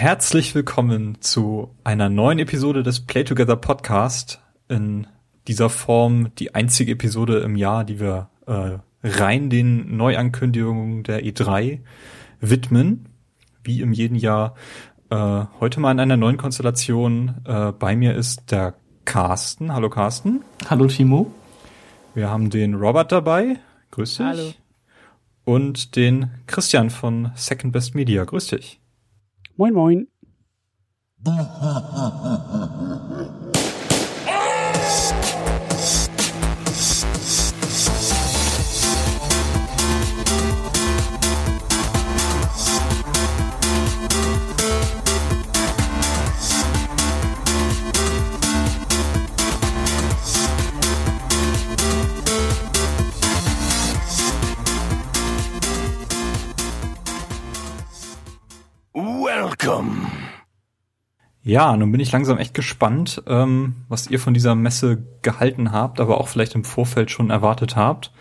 Herzlich willkommen zu einer neuen Episode des Play Together Podcast. In dieser Form die einzige Episode im Jahr, die wir äh, rein den Neuankündigungen der E3 widmen. Wie im jeden Jahr. Äh, heute mal in einer neuen Konstellation. Äh, bei mir ist der Carsten. Hallo Carsten. Hallo Timo. Wir haben den Robert dabei. Grüß dich. Hallo. Und den Christian von Second Best Media. Grüß dich. Moin, moin. Welcome. Ja, nun bin ich langsam echt gespannt, ähm, was ihr von dieser Messe gehalten habt, aber auch vielleicht im Vorfeld schon erwartet habt.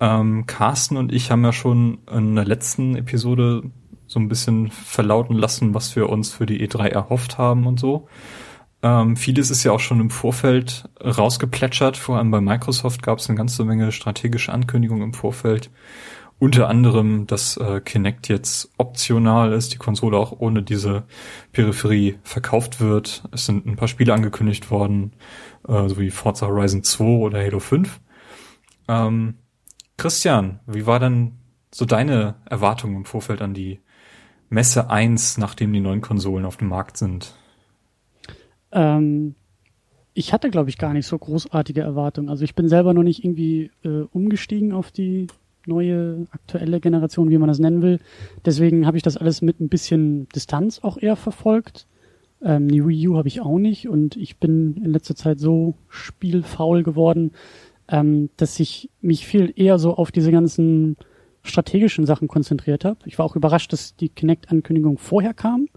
Ähm, Carsten und ich haben ja schon in der letzten Episode so ein bisschen verlauten lassen, was wir uns für die E3 erhofft haben und so. Ähm, vieles ist ja auch schon im Vorfeld rausgeplätschert. Vor allem bei Microsoft gab es eine ganze Menge strategische Ankündigungen im Vorfeld. Unter anderem, dass äh, Kinect jetzt optional ist, die Konsole auch ohne diese Peripherie verkauft wird. Es sind ein paar Spiele angekündigt worden, äh, so wie Forza Horizon 2 oder Halo 5. Ähm, Christian, wie war denn so deine Erwartung im Vorfeld an die Messe 1, nachdem die neuen Konsolen auf dem Markt sind? Ähm, ich hatte, glaube ich, gar nicht so großartige Erwartungen. Also ich bin selber noch nicht irgendwie äh, umgestiegen auf die neue, aktuelle Generation, wie man das nennen will. Deswegen habe ich das alles mit ein bisschen Distanz auch eher verfolgt. Ähm, die Wii U habe ich auch nicht und ich bin in letzter Zeit so spielfaul geworden, ähm, dass ich mich viel eher so auf diese ganzen strategischen Sachen konzentriert habe. Ich war auch überrascht, dass die Kinect-Ankündigung vorher kam.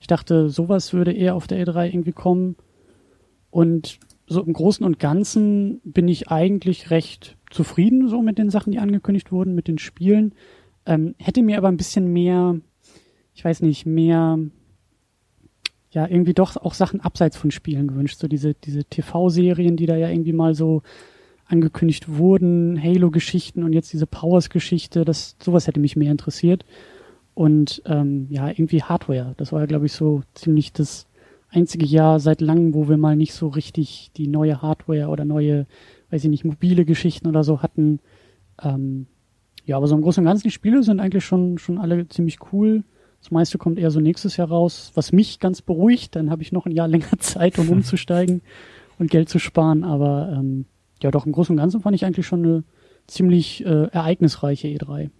Ich dachte, sowas würde eher auf der E3 irgendwie kommen. Und so im Großen und Ganzen bin ich eigentlich recht zufrieden so mit den Sachen, die angekündigt wurden, mit den Spielen. Ähm, hätte mir aber ein bisschen mehr, ich weiß nicht, mehr, ja, irgendwie doch auch Sachen abseits von Spielen gewünscht. So diese, diese TV-Serien, die da ja irgendwie mal so angekündigt wurden, Halo-Geschichten und jetzt diese Powers-Geschichte, das, sowas hätte mich mehr interessiert. Und ähm, ja, irgendwie Hardware. Das war ja, glaube ich, so ziemlich das einzige Jahr seit langem, wo wir mal nicht so richtig die neue Hardware oder neue weiß ich nicht, mobile Geschichten oder so hatten. Ähm, ja, aber so im Großen und Ganzen, die Spiele sind eigentlich schon, schon alle ziemlich cool. Das meiste kommt eher so nächstes Jahr raus, was mich ganz beruhigt. Dann habe ich noch ein Jahr länger Zeit, um umzusteigen und Geld zu sparen. Aber ähm, ja, doch im Großen und Ganzen fand ich eigentlich schon eine ziemlich äh, ereignisreiche E3.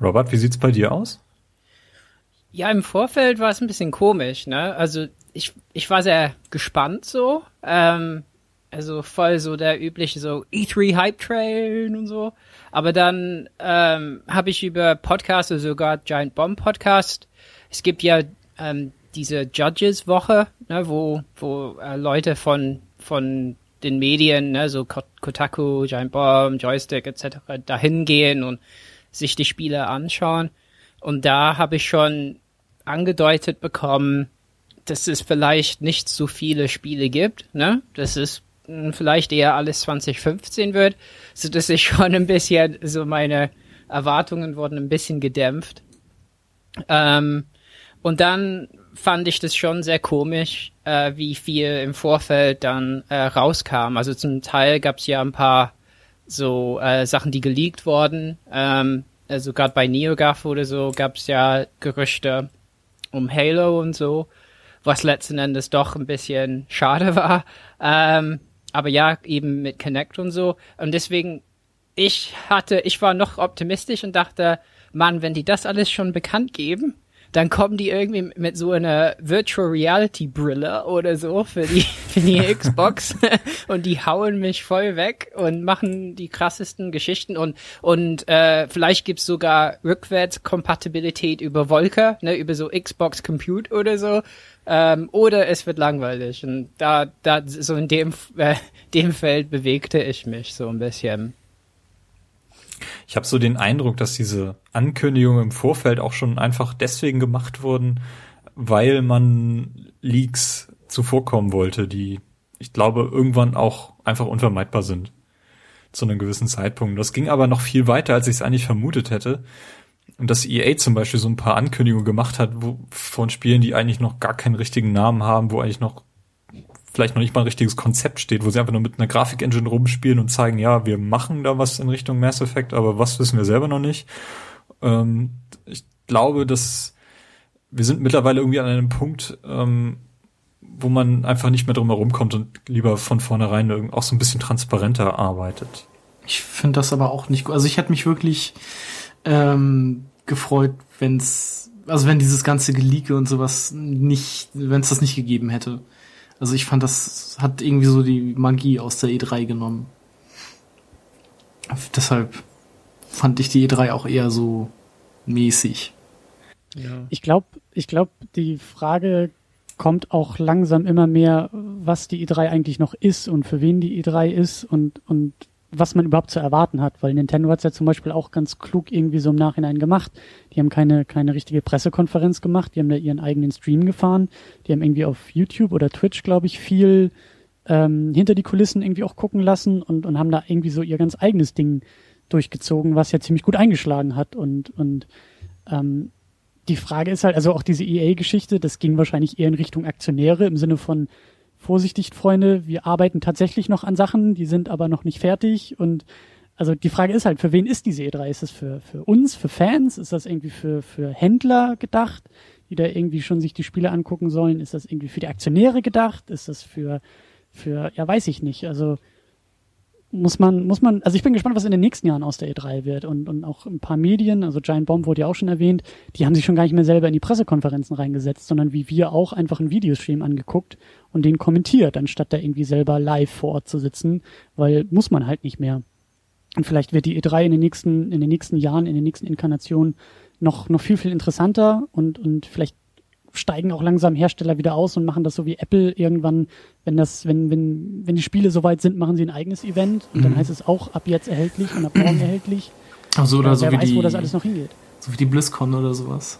Robert, wie sieht's bei dir aus? Ja, im Vorfeld war es ein bisschen komisch, ne? Also ich, ich war sehr gespannt so. Ähm, also voll so der übliche so E3 Hype Train und so. Aber dann ähm, habe ich über Podcasts, also sogar Giant Bomb Podcast. Es gibt ja ähm, diese Judges Woche, ne, wo wo äh, Leute von von den Medien, ne, so Kotaku, Giant Bomb, Joystick etc. dahin gehen und sich die Spiele anschauen. Und da habe ich schon angedeutet bekommen, dass es vielleicht nicht so viele Spiele gibt, ne? Das ist vielleicht eher alles 2015 wird, so dass ich schon ein bisschen, so meine Erwartungen wurden ein bisschen gedämpft. Ähm, und dann fand ich das schon sehr komisch, äh, wie viel im Vorfeld dann äh, rauskam. Also zum Teil gab es ja ein paar so äh, Sachen, die geleakt wurden. Ähm, also gerade bei NeoGAF oder so gab es ja Gerüchte um Halo und so, was letzten Endes doch ein bisschen schade war. Ähm, aber ja, eben mit Connect und so. Und deswegen, ich hatte, ich war noch optimistisch und dachte, Mann, wenn die das alles schon bekannt geben, dann kommen die irgendwie mit so einer Virtual Reality Brille oder so für die, für die Xbox und die hauen mich voll weg und machen die krassesten Geschichten und, und äh, vielleicht gibt's sogar Rückwärtskompatibilität über Wolke, ne, über so Xbox Compute oder so. Ähm, oder es wird langweilig. Und da, da, so in dem, äh, dem Feld bewegte ich mich so ein bisschen. Ich habe so den Eindruck, dass diese Ankündigungen im Vorfeld auch schon einfach deswegen gemacht wurden, weil man Leaks zuvorkommen wollte, die ich glaube irgendwann auch einfach unvermeidbar sind zu einem gewissen Zeitpunkt. Das ging aber noch viel weiter, als ich es eigentlich vermutet hätte. Und dass EA zum Beispiel so ein paar Ankündigungen gemacht hat wo, von Spielen, die eigentlich noch gar keinen richtigen Namen haben, wo eigentlich noch vielleicht noch nicht mal ein richtiges Konzept steht, wo sie einfach nur mit einer Grafik-Engine rumspielen und zeigen, ja, wir machen da was in Richtung Mass Effect, aber was wissen wir selber noch nicht. Ähm, ich glaube, dass wir sind mittlerweile irgendwie an einem Punkt, ähm, wo man einfach nicht mehr drum herum kommt und lieber von vornherein auch so ein bisschen transparenter arbeitet. Ich finde das aber auch nicht gut. Also ich hätte mich wirklich ähm, gefreut, wenn's, also wenn dieses ganze Geleake und sowas nicht, wenn es das nicht gegeben hätte. Also ich fand, das hat irgendwie so die Magie aus der E3 genommen. Deshalb fand ich die E3 auch eher so mäßig. Ja. Ich glaube, ich glaube, die Frage kommt auch langsam immer mehr, was die E3 eigentlich noch ist und für wen die E3 ist und, und was man überhaupt zu erwarten hat, weil Nintendo hat es ja zum Beispiel auch ganz klug irgendwie so im Nachhinein gemacht. Die haben keine, keine richtige Pressekonferenz gemacht, die haben da ihren eigenen Stream gefahren, die haben irgendwie auf YouTube oder Twitch, glaube ich, viel ähm, hinter die Kulissen irgendwie auch gucken lassen und, und haben da irgendwie so ihr ganz eigenes Ding durchgezogen, was ja ziemlich gut eingeschlagen hat und, und ähm, die Frage ist halt, also auch diese EA-Geschichte, das ging wahrscheinlich eher in Richtung Aktionäre im Sinne von, Vorsichtig, Freunde, wir arbeiten tatsächlich noch an Sachen, die sind aber noch nicht fertig und also die Frage ist halt, für wen ist diese E3? Ist es für, für uns, für Fans? Ist das irgendwie für, für Händler gedacht, die da irgendwie schon sich die Spiele angucken sollen? Ist das irgendwie für die Aktionäre gedacht? Ist das für, für, ja, weiß ich nicht. Also muss man, muss man, also ich bin gespannt, was in den nächsten Jahren aus der E3 wird und, und auch ein paar Medien, also Giant Bomb wurde ja auch schon erwähnt, die haben sich schon gar nicht mehr selber in die Pressekonferenzen reingesetzt, sondern wie wir auch einfach einen Videostream angeguckt und den kommentiert, anstatt da irgendwie selber live vor Ort zu sitzen, weil muss man halt nicht mehr. Und vielleicht wird die E3 in den nächsten, in den nächsten Jahren, in den nächsten Inkarnationen noch, noch viel, viel interessanter und, und vielleicht steigen auch langsam Hersteller wieder aus und machen das so wie Apple irgendwann, wenn das, wenn, wenn, wenn die Spiele soweit sind, machen sie ein eigenes Event und mhm. dann heißt es auch ab jetzt erhältlich und ab morgen erhältlich. Also oder ja, so wer wie weiß, die, wo das alles noch hingeht. So wie die BlizzCon oder sowas.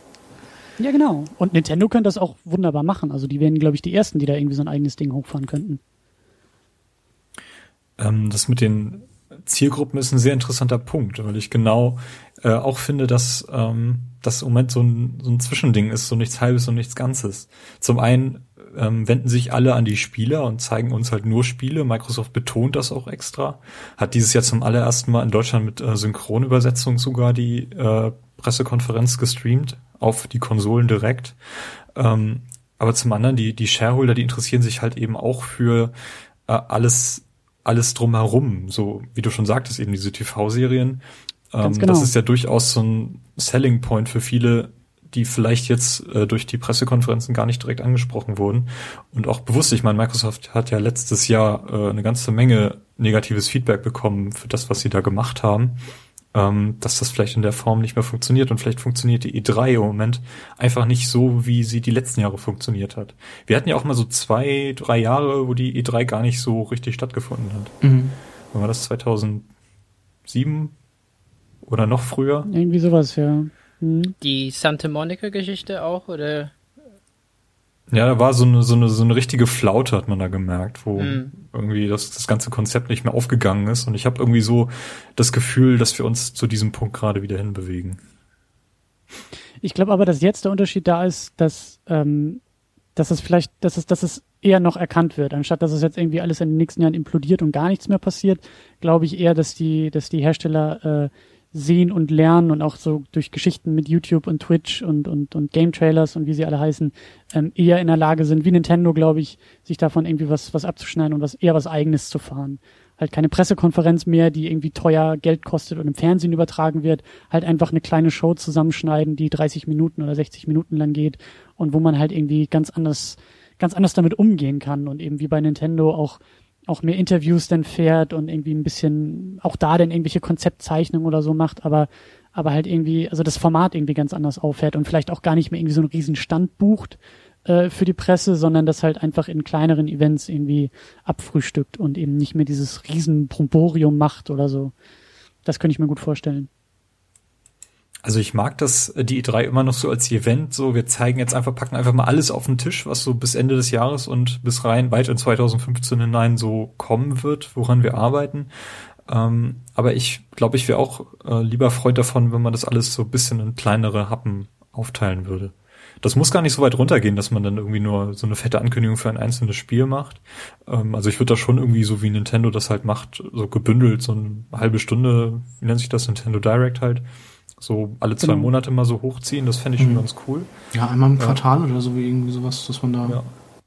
Ja, genau. Und Nintendo könnte das auch wunderbar machen. Also die wären, glaube ich, die ersten, die da irgendwie so ein eigenes Ding hochfahren könnten. Ähm, das mit den Zielgruppen ist ein sehr interessanter Punkt, weil ich genau äh, auch finde, dass ähm, das im Moment so ein, so ein Zwischending ist, so nichts Halbes und nichts Ganzes. Zum einen ähm, wenden sich alle an die Spieler und zeigen uns halt nur Spiele. Microsoft betont das auch extra. Hat dieses Jahr zum allerersten Mal in Deutschland mit äh, Synchronübersetzung sogar die äh, Pressekonferenz gestreamt auf die Konsolen direkt. Ähm, aber zum anderen, die, die Shareholder, die interessieren sich halt eben auch für äh, alles, alles drumherum. So, wie du schon sagtest, eben diese TV-Serien. Ähm, genau. Das ist ja durchaus so ein Selling Point für viele, die vielleicht jetzt äh, durch die Pressekonferenzen gar nicht direkt angesprochen wurden. Und auch bewusst, ich meine, Microsoft hat ja letztes Jahr äh, eine ganze Menge negatives Feedback bekommen für das, was sie da gemacht haben. Ähm, dass das vielleicht in der Form nicht mehr funktioniert und vielleicht funktioniert die E3 im Moment einfach nicht so, wie sie die letzten Jahre funktioniert hat. Wir hatten ja auch mal so zwei, drei Jahre, wo die E3 gar nicht so richtig stattgefunden hat. Mhm. Wann war das 2007? Oder noch früher? Irgendwie sowas, ja. Mhm. Die Santa Monica-Geschichte auch, oder? Ja, da war so eine, so eine, so eine richtige Flaute, hat man da gemerkt, wo mhm. irgendwie das, das ganze Konzept nicht mehr aufgegangen ist. Und ich habe irgendwie so das Gefühl, dass wir uns zu diesem Punkt gerade wieder hinbewegen. Ich glaube aber, dass jetzt der Unterschied da ist, dass, ähm, dass es vielleicht, dass es, dass es eher noch erkannt wird, anstatt dass es jetzt irgendwie alles in den nächsten Jahren implodiert und gar nichts mehr passiert, glaube ich eher, dass die, dass die Hersteller äh, sehen und lernen und auch so durch Geschichten mit YouTube und Twitch und, und, und Game Trailers und wie sie alle heißen, ähm, eher in der Lage sind, wie Nintendo, glaube ich, sich davon irgendwie was, was abzuschneiden und was eher was eigenes zu fahren. Halt keine Pressekonferenz mehr, die irgendwie teuer Geld kostet und im Fernsehen übertragen wird, halt einfach eine kleine Show zusammenschneiden, die 30 Minuten oder 60 Minuten lang geht und wo man halt irgendwie ganz anders, ganz anders damit umgehen kann und eben wie bei Nintendo auch auch mehr Interviews dann fährt und irgendwie ein bisschen auch da dann irgendwelche Konzeptzeichnungen oder so macht, aber aber halt irgendwie, also das Format irgendwie ganz anders auffährt und vielleicht auch gar nicht mehr irgendwie so einen riesen Stand bucht äh, für die Presse, sondern das halt einfach in kleineren Events irgendwie abfrühstückt und eben nicht mehr dieses riesen Bromborium macht oder so. Das könnte ich mir gut vorstellen. Also ich mag das, äh, die E3 immer noch so als Event, so wir zeigen jetzt einfach, packen einfach mal alles auf den Tisch, was so bis Ende des Jahres und bis rein weit in 2015 hinein so kommen wird, woran wir arbeiten. Ähm, aber ich glaube, ich wäre auch äh, lieber Freund davon, wenn man das alles so ein bisschen in kleinere Happen aufteilen würde. Das muss gar nicht so weit runtergehen, dass man dann irgendwie nur so eine fette Ankündigung für ein einzelnes Spiel macht. Ähm, also ich würde da schon irgendwie so wie Nintendo das halt macht, so gebündelt, so eine halbe Stunde, wie nennt sich das, Nintendo Direct halt, so alle zwei genau. Monate mal so hochziehen, das fände ich mhm. schon ganz cool. Ja, einmal im Quartal oder so, wie irgendwie sowas, dass man da. Ja.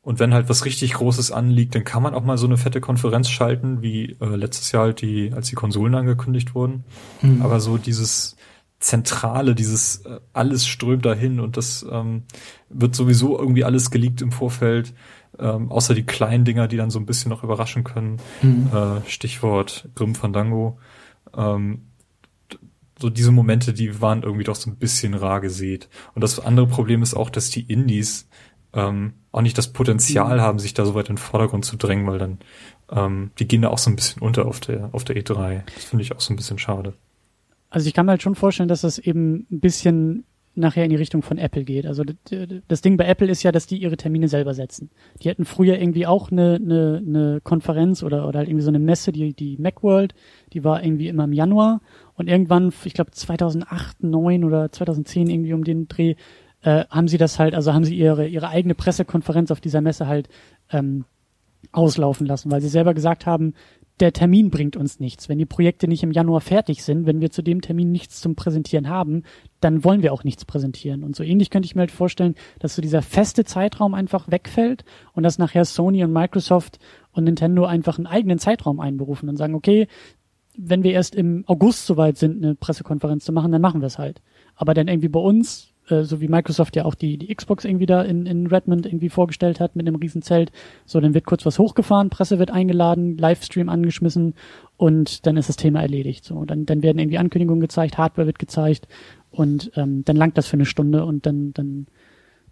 Und wenn halt was richtig Großes anliegt, dann kann man auch mal so eine fette Konferenz schalten, wie äh, letztes Jahr halt die, als die Konsolen angekündigt wurden. Mhm. Aber so dieses Zentrale, dieses äh, alles strömt dahin und das ähm, wird sowieso irgendwie alles geleakt im Vorfeld, ähm, außer die kleinen Dinger, die dann so ein bisschen noch überraschen können. Mhm. Äh, Stichwort Grim Fandango. Ähm, so diese Momente, die waren irgendwie doch so ein bisschen rar gesät. Und das andere Problem ist auch, dass die Indies ähm, auch nicht das Potenzial mhm. haben, sich da so weit in den Vordergrund zu drängen, weil dann ähm, die gehen da auch so ein bisschen unter auf der auf der E3. Das finde ich auch so ein bisschen schade. Also ich kann mir halt schon vorstellen, dass das eben ein bisschen nachher in die Richtung von Apple geht. Also das Ding bei Apple ist ja, dass die ihre Termine selber setzen. Die hatten früher irgendwie auch eine, eine, eine Konferenz oder, oder halt irgendwie so eine Messe, die, die Macworld, die war irgendwie immer im Januar und irgendwann, ich glaube 2008, 9 oder 2010 irgendwie um den Dreh, äh, haben sie das halt, also haben sie ihre, ihre eigene Pressekonferenz auf dieser Messe halt ähm, auslaufen lassen, weil sie selber gesagt haben, der Termin bringt uns nichts. Wenn die Projekte nicht im Januar fertig sind, wenn wir zu dem Termin nichts zum Präsentieren haben, dann wollen wir auch nichts präsentieren. Und so ähnlich könnte ich mir halt vorstellen, dass so dieser feste Zeitraum einfach wegfällt und dass nachher Sony und Microsoft und Nintendo einfach einen eigenen Zeitraum einberufen und sagen, okay, wenn wir erst im August soweit sind, eine Pressekonferenz zu machen, dann machen wir es halt. Aber dann irgendwie bei uns, äh, so wie Microsoft ja auch die, die Xbox irgendwie da in, in Redmond irgendwie vorgestellt hat mit einem Riesenzelt, so dann wird kurz was hochgefahren, Presse wird eingeladen, Livestream angeschmissen und dann ist das Thema erledigt. So, dann, dann werden irgendwie Ankündigungen gezeigt, Hardware wird gezeigt und ähm, dann langt das für eine Stunde und dann, dann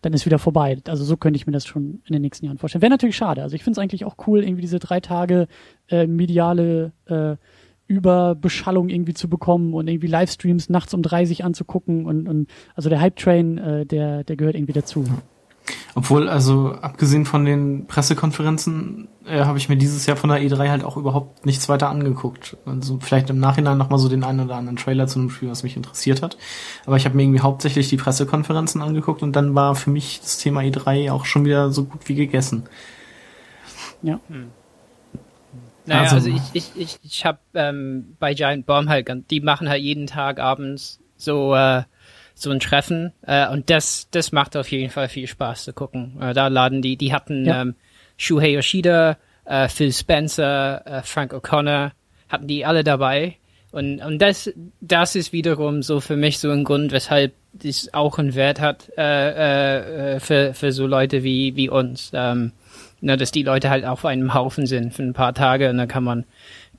dann ist wieder vorbei. Also so könnte ich mir das schon in den nächsten Jahren vorstellen. Wäre natürlich schade. Also ich finde es eigentlich auch cool, irgendwie diese drei Tage äh, mediale äh, Überbeschallung irgendwie zu bekommen und irgendwie Livestreams nachts um drei sich anzugucken und, und also der Hype Train, äh, der, der gehört irgendwie dazu. Obwohl, also abgesehen von den Pressekonferenzen, äh, habe ich mir dieses Jahr von der E3 halt auch überhaupt nichts weiter angeguckt. Also vielleicht im Nachhinein nochmal so den einen oder anderen Trailer zu einem Spiel, was mich interessiert hat. Aber ich habe mir irgendwie hauptsächlich die Pressekonferenzen angeguckt und dann war für mich das Thema E3 auch schon wieder so gut wie gegessen. Ja. Hm. Naja, also, also ich, ich, ich, ich habe ähm, bei Giant Bomb halt, die machen halt jeden Tag abends so äh, so ein Treffen äh, und das das macht auf jeden Fall viel Spaß zu gucken. Äh, da laden die, die hatten ja. ähm, Shuhei Yoshida, äh, Phil Spencer, äh, Frank O'Connor, hatten die alle dabei und und das das ist wiederum so für mich so ein Grund, weshalb das auch einen Wert hat äh, äh, für für so Leute wie wie uns. Ähm, ne, dass die Leute halt auf einem Haufen sind für ein paar Tage und dann kann man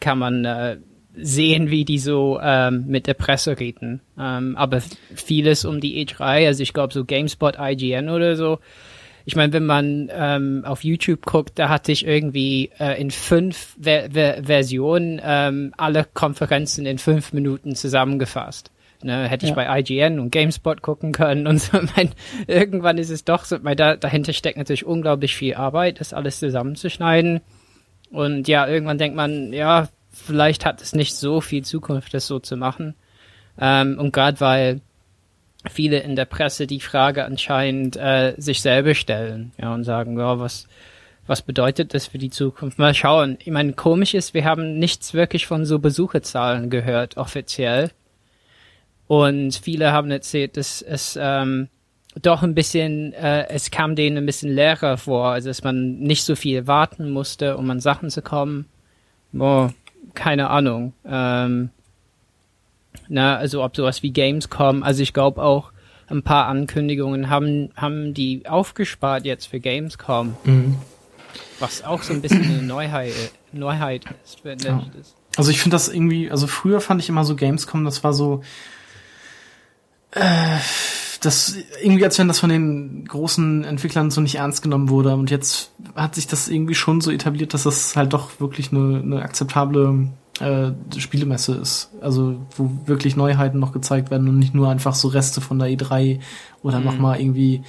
kann man äh, sehen, wie die so ähm, mit der Presse reden. Ähm, aber vieles um die E3, also ich glaube so GameSpot, IGN oder so. Ich meine, wenn man ähm, auf YouTube guckt, da hatte ich irgendwie äh, in fünf Ver Ver Versionen ähm, alle Konferenzen in fünf Minuten zusammengefasst. Ne, hätte ich ja. bei IGN und GameSpot gucken können und so. Mein, irgendwann ist es doch so, weil da, dahinter steckt natürlich unglaublich viel Arbeit, das alles zusammenzuschneiden. Und ja, irgendwann denkt man, ja, vielleicht hat es nicht so viel Zukunft, das so zu machen. Ähm, und gerade weil viele in der Presse die Frage anscheinend äh, sich selber stellen, ja, und sagen, ja, was, was bedeutet das für die Zukunft? Mal schauen. Ich meine, komisch ist, wir haben nichts wirklich von so Besucherzahlen gehört, offiziell. Und viele haben erzählt, dass es ähm, doch ein bisschen, äh, es kam denen ein bisschen leerer vor, also dass man nicht so viel warten musste, um an Sachen zu kommen. Boah, keine Ahnung. Ähm, na, also ob sowas wie Gamescom, also ich glaube auch ein paar Ankündigungen haben, haben die aufgespart jetzt für Gamescom. Mhm. Was auch so ein bisschen eine Neuheit, Neuheit ist, wenn ja. das. Also ich finde das irgendwie, also früher fand ich immer so Gamescom, das war so, äh, das irgendwie, als wenn das von den großen Entwicklern so nicht ernst genommen wurde. Und jetzt hat sich das irgendwie schon so etabliert, dass das halt doch wirklich eine, eine akzeptable äh, Spielemesse ist. Also wo wirklich Neuheiten noch gezeigt werden und nicht nur einfach so Reste von der E3 oder mhm. nochmal irgendwie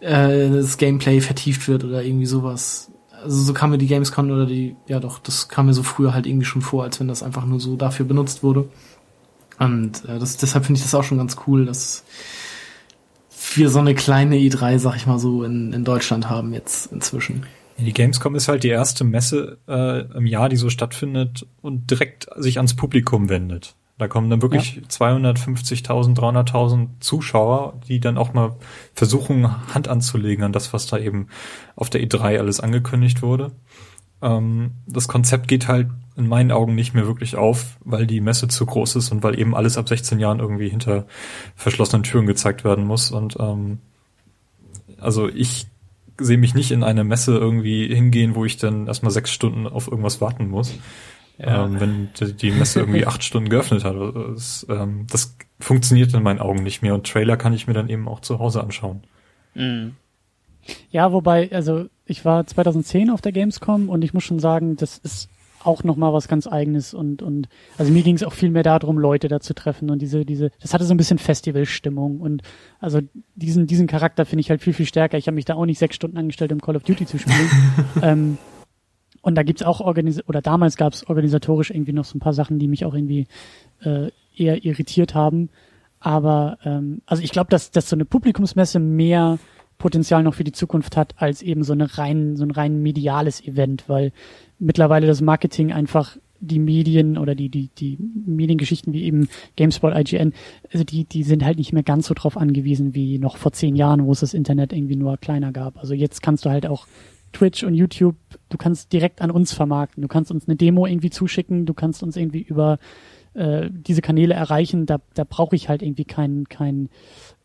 äh, das Gameplay vertieft wird oder irgendwie sowas. Also so kam mir die Gamescom oder die, ja doch, das kam mir so früher halt irgendwie schon vor, als wenn das einfach nur so dafür benutzt wurde. Und äh, das, deshalb finde ich das auch schon ganz cool, dass wir so eine kleine E3, sag ich mal so, in, in Deutschland haben jetzt inzwischen. Die Gamescom ist halt die erste Messe äh, im Jahr, die so stattfindet und direkt sich ans Publikum wendet. Da kommen dann wirklich ja. 250.000, 300.000 Zuschauer, die dann auch mal versuchen, Hand anzulegen an das, was da eben auf der E3 alles angekündigt wurde. Ähm, das Konzept geht halt in meinen Augen nicht mehr wirklich auf, weil die Messe zu groß ist und weil eben alles ab 16 Jahren irgendwie hinter verschlossenen Türen gezeigt werden muss. Und ähm, also ich sehe mich nicht in eine Messe irgendwie hingehen, wo ich dann erstmal sechs Stunden auf irgendwas warten muss. Ja. Ähm, wenn die Messe irgendwie acht Stunden geöffnet hat. Das, ähm, das funktioniert in meinen Augen nicht mehr und Trailer kann ich mir dann eben auch zu Hause anschauen. Mhm. Ja, wobei, also ich war 2010 auf der Gamescom und ich muss schon sagen, das ist auch nochmal was ganz eigenes und, und also mir ging es auch viel mehr darum, Leute da zu treffen und diese, diese, das hatte so ein bisschen Festivalstimmung und also diesen, diesen Charakter finde ich halt viel, viel stärker. Ich habe mich da auch nicht sechs Stunden angestellt, um Call of Duty zu spielen. ähm, und da gibt's auch organis oder damals gab's organisatorisch irgendwie noch so ein paar Sachen, die mich auch irgendwie äh, eher irritiert haben. Aber ähm, also ich glaube, dass, dass so eine Publikumsmesse mehr Potenzial noch für die Zukunft hat, als eben so eine rein, so ein rein mediales Event, weil mittlerweile das Marketing einfach die Medien oder die, die, die Mediengeschichten wie eben GameSpot, IGN, also die, die sind halt nicht mehr ganz so drauf angewiesen wie noch vor zehn Jahren, wo es das Internet irgendwie nur kleiner gab. Also jetzt kannst du halt auch Twitch und YouTube, du kannst direkt an uns vermarkten. Du kannst uns eine Demo irgendwie zuschicken, du kannst uns irgendwie über äh, diese Kanäle erreichen. Da, da brauche ich halt irgendwie keinen kein,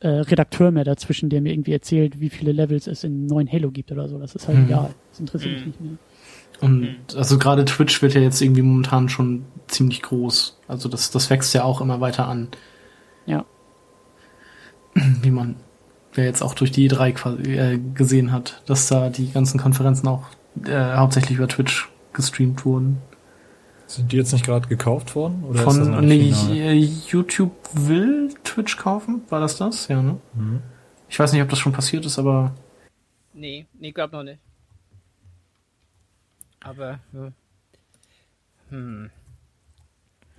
äh, Redakteur mehr dazwischen, der mir irgendwie erzählt, wie viele Levels es in neuen Halo gibt oder so. Das ist halt mhm. egal. Das interessiert mich nicht mehr. Und mhm. also gerade Twitch wird ja jetzt irgendwie momentan schon ziemlich groß. Also das, das wächst ja auch immer weiter an. Ja. Wie man wer jetzt auch durch die E3 quasi, äh, gesehen hat, dass da die ganzen Konferenzen auch äh, hauptsächlich über Twitch gestreamt wurden. Sind die jetzt nicht gerade gekauft worden? Oder Von nee, äh, YouTube will Twitch kaufen, war das das? Ja, ne? Mhm. Ich weiß nicht, ob das schon passiert ist, aber. Nee, nee, glaub noch nicht. Aber, hm.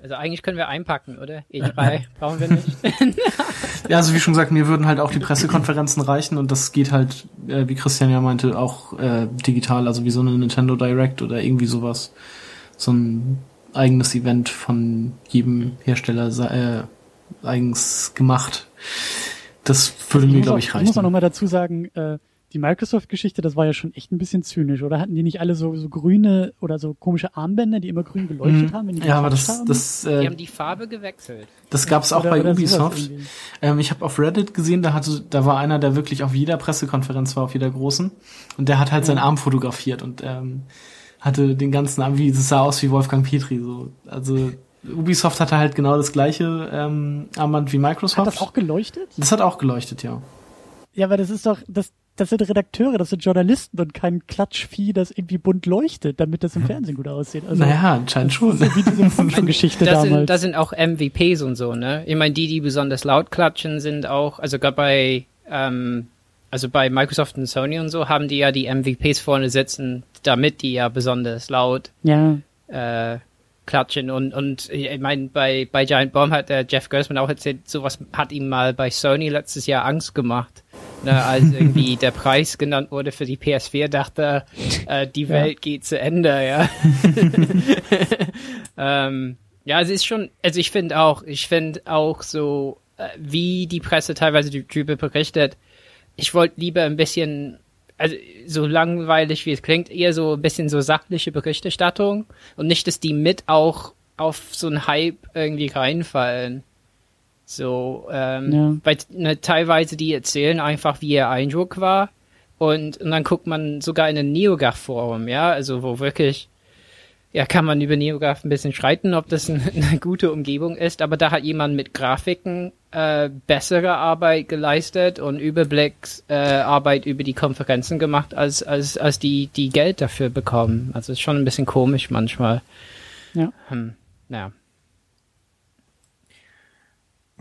Also eigentlich können wir einpacken, oder? E3 brauchen wir nicht. ja, also wie schon gesagt, mir würden halt auch die Pressekonferenzen reichen und das geht halt, äh, wie Christian ja meinte, auch äh, digital, also wie so eine Nintendo Direct oder irgendwie sowas. So ein eigenes Event von jedem Hersteller äh, eigens gemacht. Das würde mir, glaube ich, reichen. Ich muss auch noch mal dazu sagen, äh, die Microsoft-Geschichte, das war ja schon echt ein bisschen zynisch, oder? Hatten die nicht alle so, so grüne oder so komische Armbänder, die immer grün geleuchtet mhm. haben? Wenn die ja, aber das, haben? das äh, die haben die Farbe gewechselt. Das gab's auch oder, bei oder Ubisoft. Ähm, ich habe auf Reddit gesehen, da hatte, da war einer, der wirklich auf jeder Pressekonferenz war, auf jeder großen, und der hat halt ja. seinen Arm fotografiert und ähm, hatte den ganzen Arm, wie das sah aus wie Wolfgang Petri, so. Also Ubisoft hatte halt genau das gleiche ähm, Armband wie Microsoft. Hat das auch geleuchtet? Das hat auch geleuchtet, ja. Ja, aber das ist doch, das, das sind Redakteure, das sind Journalisten und kein Klatschvieh, das irgendwie bunt leuchtet, damit das im Fernsehen gut aussieht. Also, naja, anscheinend schon. So wie diese Geschichte das damals. Sind, das sind auch MVPs und so, ne? Ich meine, die, die besonders laut klatschen, sind auch, also gerade bei, ähm, also bei Microsoft und Sony und so, haben die ja die MVPs vorne sitzen, damit die ja besonders laut ja. Äh, klatschen und und ich meine bei bei Giant Bomb hat der Jeff Gersman auch erzählt sowas hat ihm mal bei Sony letztes Jahr Angst gemacht ne, als irgendwie der Preis genannt wurde für die PS4, dachte äh, die Welt ja. geht zu Ende, ja. ähm, ja, es ist schon, also ich finde auch, ich finde auch so, äh, wie die Presse teilweise drüber berichtet, ich wollte lieber ein bisschen, also so langweilig wie es klingt, eher so ein bisschen so sachliche Berichterstattung und nicht, dass die mit auch auf so einen Hype irgendwie reinfallen. So, ähm, ja. weil ne, teilweise die erzählen einfach, wie ihr Eindruck war. Und, und dann guckt man sogar in ein NeoGAF-Forum, ja, also wo wirklich, ja, kann man über NeoGAF ein bisschen streiten, ob das ein, eine gute Umgebung ist, aber da hat jemand mit Grafiken äh, bessere Arbeit geleistet und Überblicksarbeit äh, über die Konferenzen gemacht, als, als, als die, die Geld dafür bekommen. Also ist schon ein bisschen komisch manchmal. Ja. Hm. naja.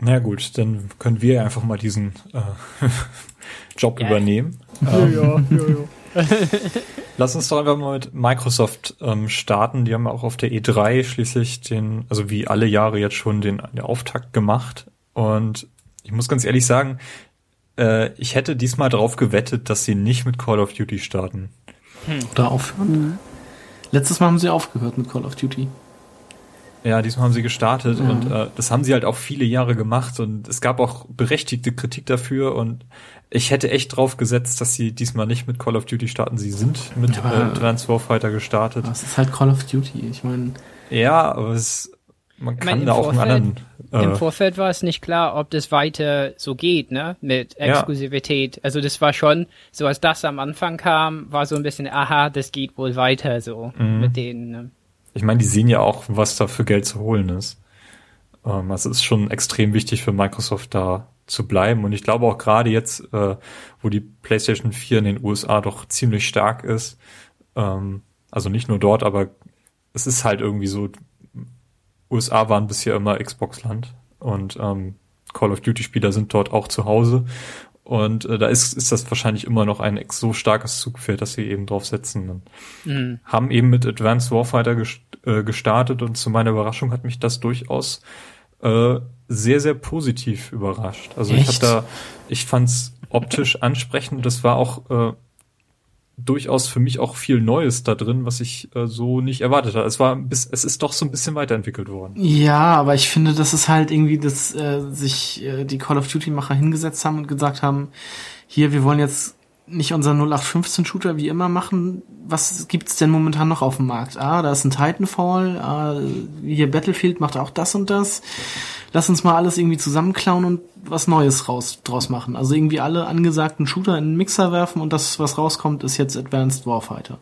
Na gut, dann können wir einfach mal diesen äh, Job Ja. übernehmen. Ja, ja, ja, ja. Lass uns doch einfach mal mit Microsoft ähm, starten. Die haben auch auf der E3 schließlich den, also wie alle Jahre jetzt schon den, den Auftakt gemacht. Und ich muss ganz ehrlich sagen, äh, ich hätte diesmal darauf gewettet, dass sie nicht mit Call of Duty starten. Oder aufhören. Letztes Mal haben sie aufgehört mit Call of Duty. Ja, diesmal haben sie gestartet Mhm. und äh, das haben sie halt auch viele Jahre gemacht und es gab auch berechtigte Kritik dafür und ich hätte echt drauf gesetzt, dass sie diesmal nicht mit Call of Duty starten. Sie sind mit Ja, äh, Advanced Warfighter gestartet. Das ist halt Call of Duty. Ich meine, Ja, aber es, man kann meine, im da auch einen Vorfeld- anderen. Im Äh, Vorfeld war es nicht klar, ob das weiter so geht, ne? Mit Ja. Exklusivität. Also das war schon, so als das am Anfang kam, war so ein bisschen, aha, das geht wohl weiter so Mhm. mit denen. Ne? Ich meine, die sehen ja auch, was da für Geld zu holen ist. Ähm, also es ist schon extrem wichtig für Microsoft da zu bleiben. Und ich glaube auch gerade jetzt, äh, wo die PlayStation 4 in den USA doch ziemlich stark ist, ähm, also nicht nur dort, aber es ist halt irgendwie so, USA waren bisher immer Xbox-Land und ähm, Call of Duty-Spieler sind dort auch zu Hause. Und äh, da ist, ist das wahrscheinlich immer noch ein so starkes Zugpferd, dass sie eben drauf setzen. Mhm. haben eben mit Advanced Warfighter gest äh, gestartet und zu meiner Überraschung hat mich das durchaus äh, sehr, sehr positiv überrascht. Also ich Echt? habe da, ich fand's optisch ansprechend und das war auch äh, durchaus für mich auch viel Neues da drin, was ich äh, so nicht erwartet habe. Es war bis, es ist doch so ein bisschen weiterentwickelt worden. ja, aber ich finde, das ist halt irgendwie, dass äh, sich äh, die Call of Duty-Macher hingesetzt haben und gesagt haben, hier, wir wollen jetzt nicht unseren 0815-Shooter wie immer machen. Was gibt's denn momentan noch auf dem Markt? Ah, da ist ein Titanfall, ah, hier Battlefield macht auch das und das. Lass uns mal alles irgendwie zusammenklauen und was Neues raus, draus machen. Also irgendwie alle angesagten Shooter in den Mixer werfen und das, was rauskommt, ist jetzt Advanced Warfighter.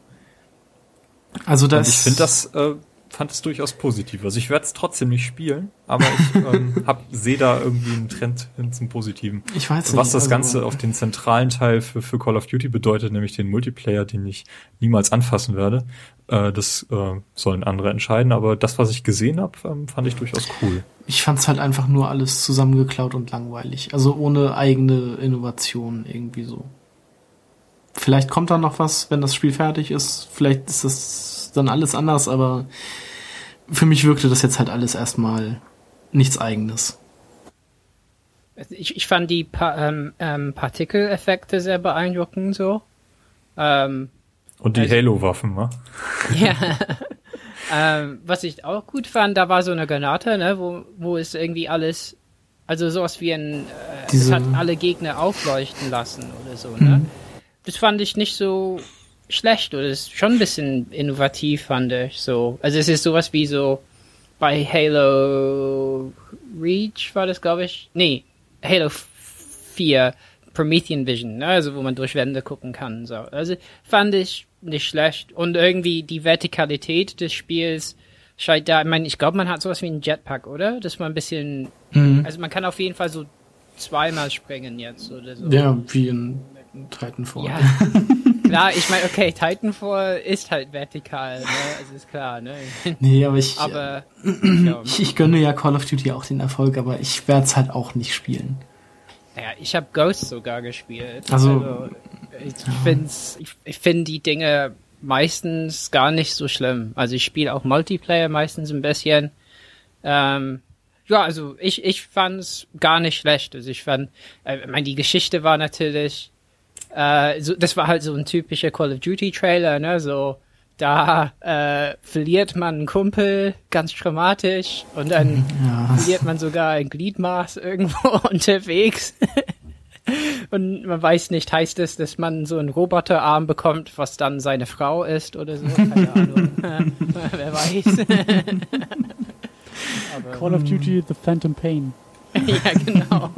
Also das. Und ich finde das, äh, fand es durchaus positiv. Also ich werde es trotzdem nicht spielen, aber ich ähm, sehe da irgendwie einen Trend hin zum Positiven. Ich weiß nicht. Was das also- Ganze auf den zentralen Teil für, für Call of Duty bedeutet, nämlich den Multiplayer, den ich niemals anfassen werde, äh, das äh, sollen andere entscheiden. Aber das, was ich gesehen habe, ähm, fand ich durchaus cool. Ich fand's halt einfach nur alles zusammengeklaut und langweilig. Also ohne eigene Innovation irgendwie so. Vielleicht kommt da noch was, wenn das Spiel fertig ist. Vielleicht ist das dann alles anders, aber für mich wirkte das jetzt halt alles erstmal nichts eigenes. Also Ich, ich fand die pa ähm, ähm, Partikeleffekte sehr beeindruckend so. Ähm, Und die Also- Halo-Waffen, wa? Ja. ähm, was ich auch gut fand, da war so eine Granate, ne, wo, wo es irgendwie alles, also sowas wie ein, äh, es Diese- hat alle Gegner aufleuchten lassen oder so, ne? Das fand ich nicht so schlecht oder ist schon ein bisschen innovativ, fand ich so. Also es ist sowas wie so bei Halo Reach war das, glaube ich. Nee, Halo 4 Promethean Vision, ne? also wo man durch Wände gucken kann. So. Also fand ich nicht schlecht. Und irgendwie die Vertikalität des Spiels scheint da, ich meine, ich glaube, man hat sowas wie einen Jetpack, oder? Dass man ein bisschen, Mhm. also man kann auf jeden Fall so zweimal springen jetzt oder so. Ja, wie in Titanfall. Ja, klar, ich meine, okay, Titanfall ist halt vertikal, ne? Also ist klar, ne? Nee, aber ich, Aber ja, ich, ich gönne ja Call of Duty auch den Erfolg, aber ich werde es halt auch nicht spielen. ja, ich habe Ghost sogar gespielt. Also- ich find's, ich, ich finde die Dinge meistens gar nicht so schlimm. Also ich spiele auch Multiplayer meistens ein bisschen. Ähm, ja, also ich, ich fand's gar nicht schlecht. Also ich fand, äh, ich meine, die Geschichte war natürlich, äh, so, das war halt so ein typischer Call of Duty Trailer, ne, so, da äh, verliert man einen Kumpel ganz dramatisch und dann Ja, verliert man sogar ein Gliedmaß irgendwo unterwegs. Und man weiß nicht, heißt es, dass man so einen Roboterarm bekommt, was dann seine Frau ist oder so? Keine Ahnung. Wer weiß. Aber, Call of Duty The Phantom Pain. ja, genau.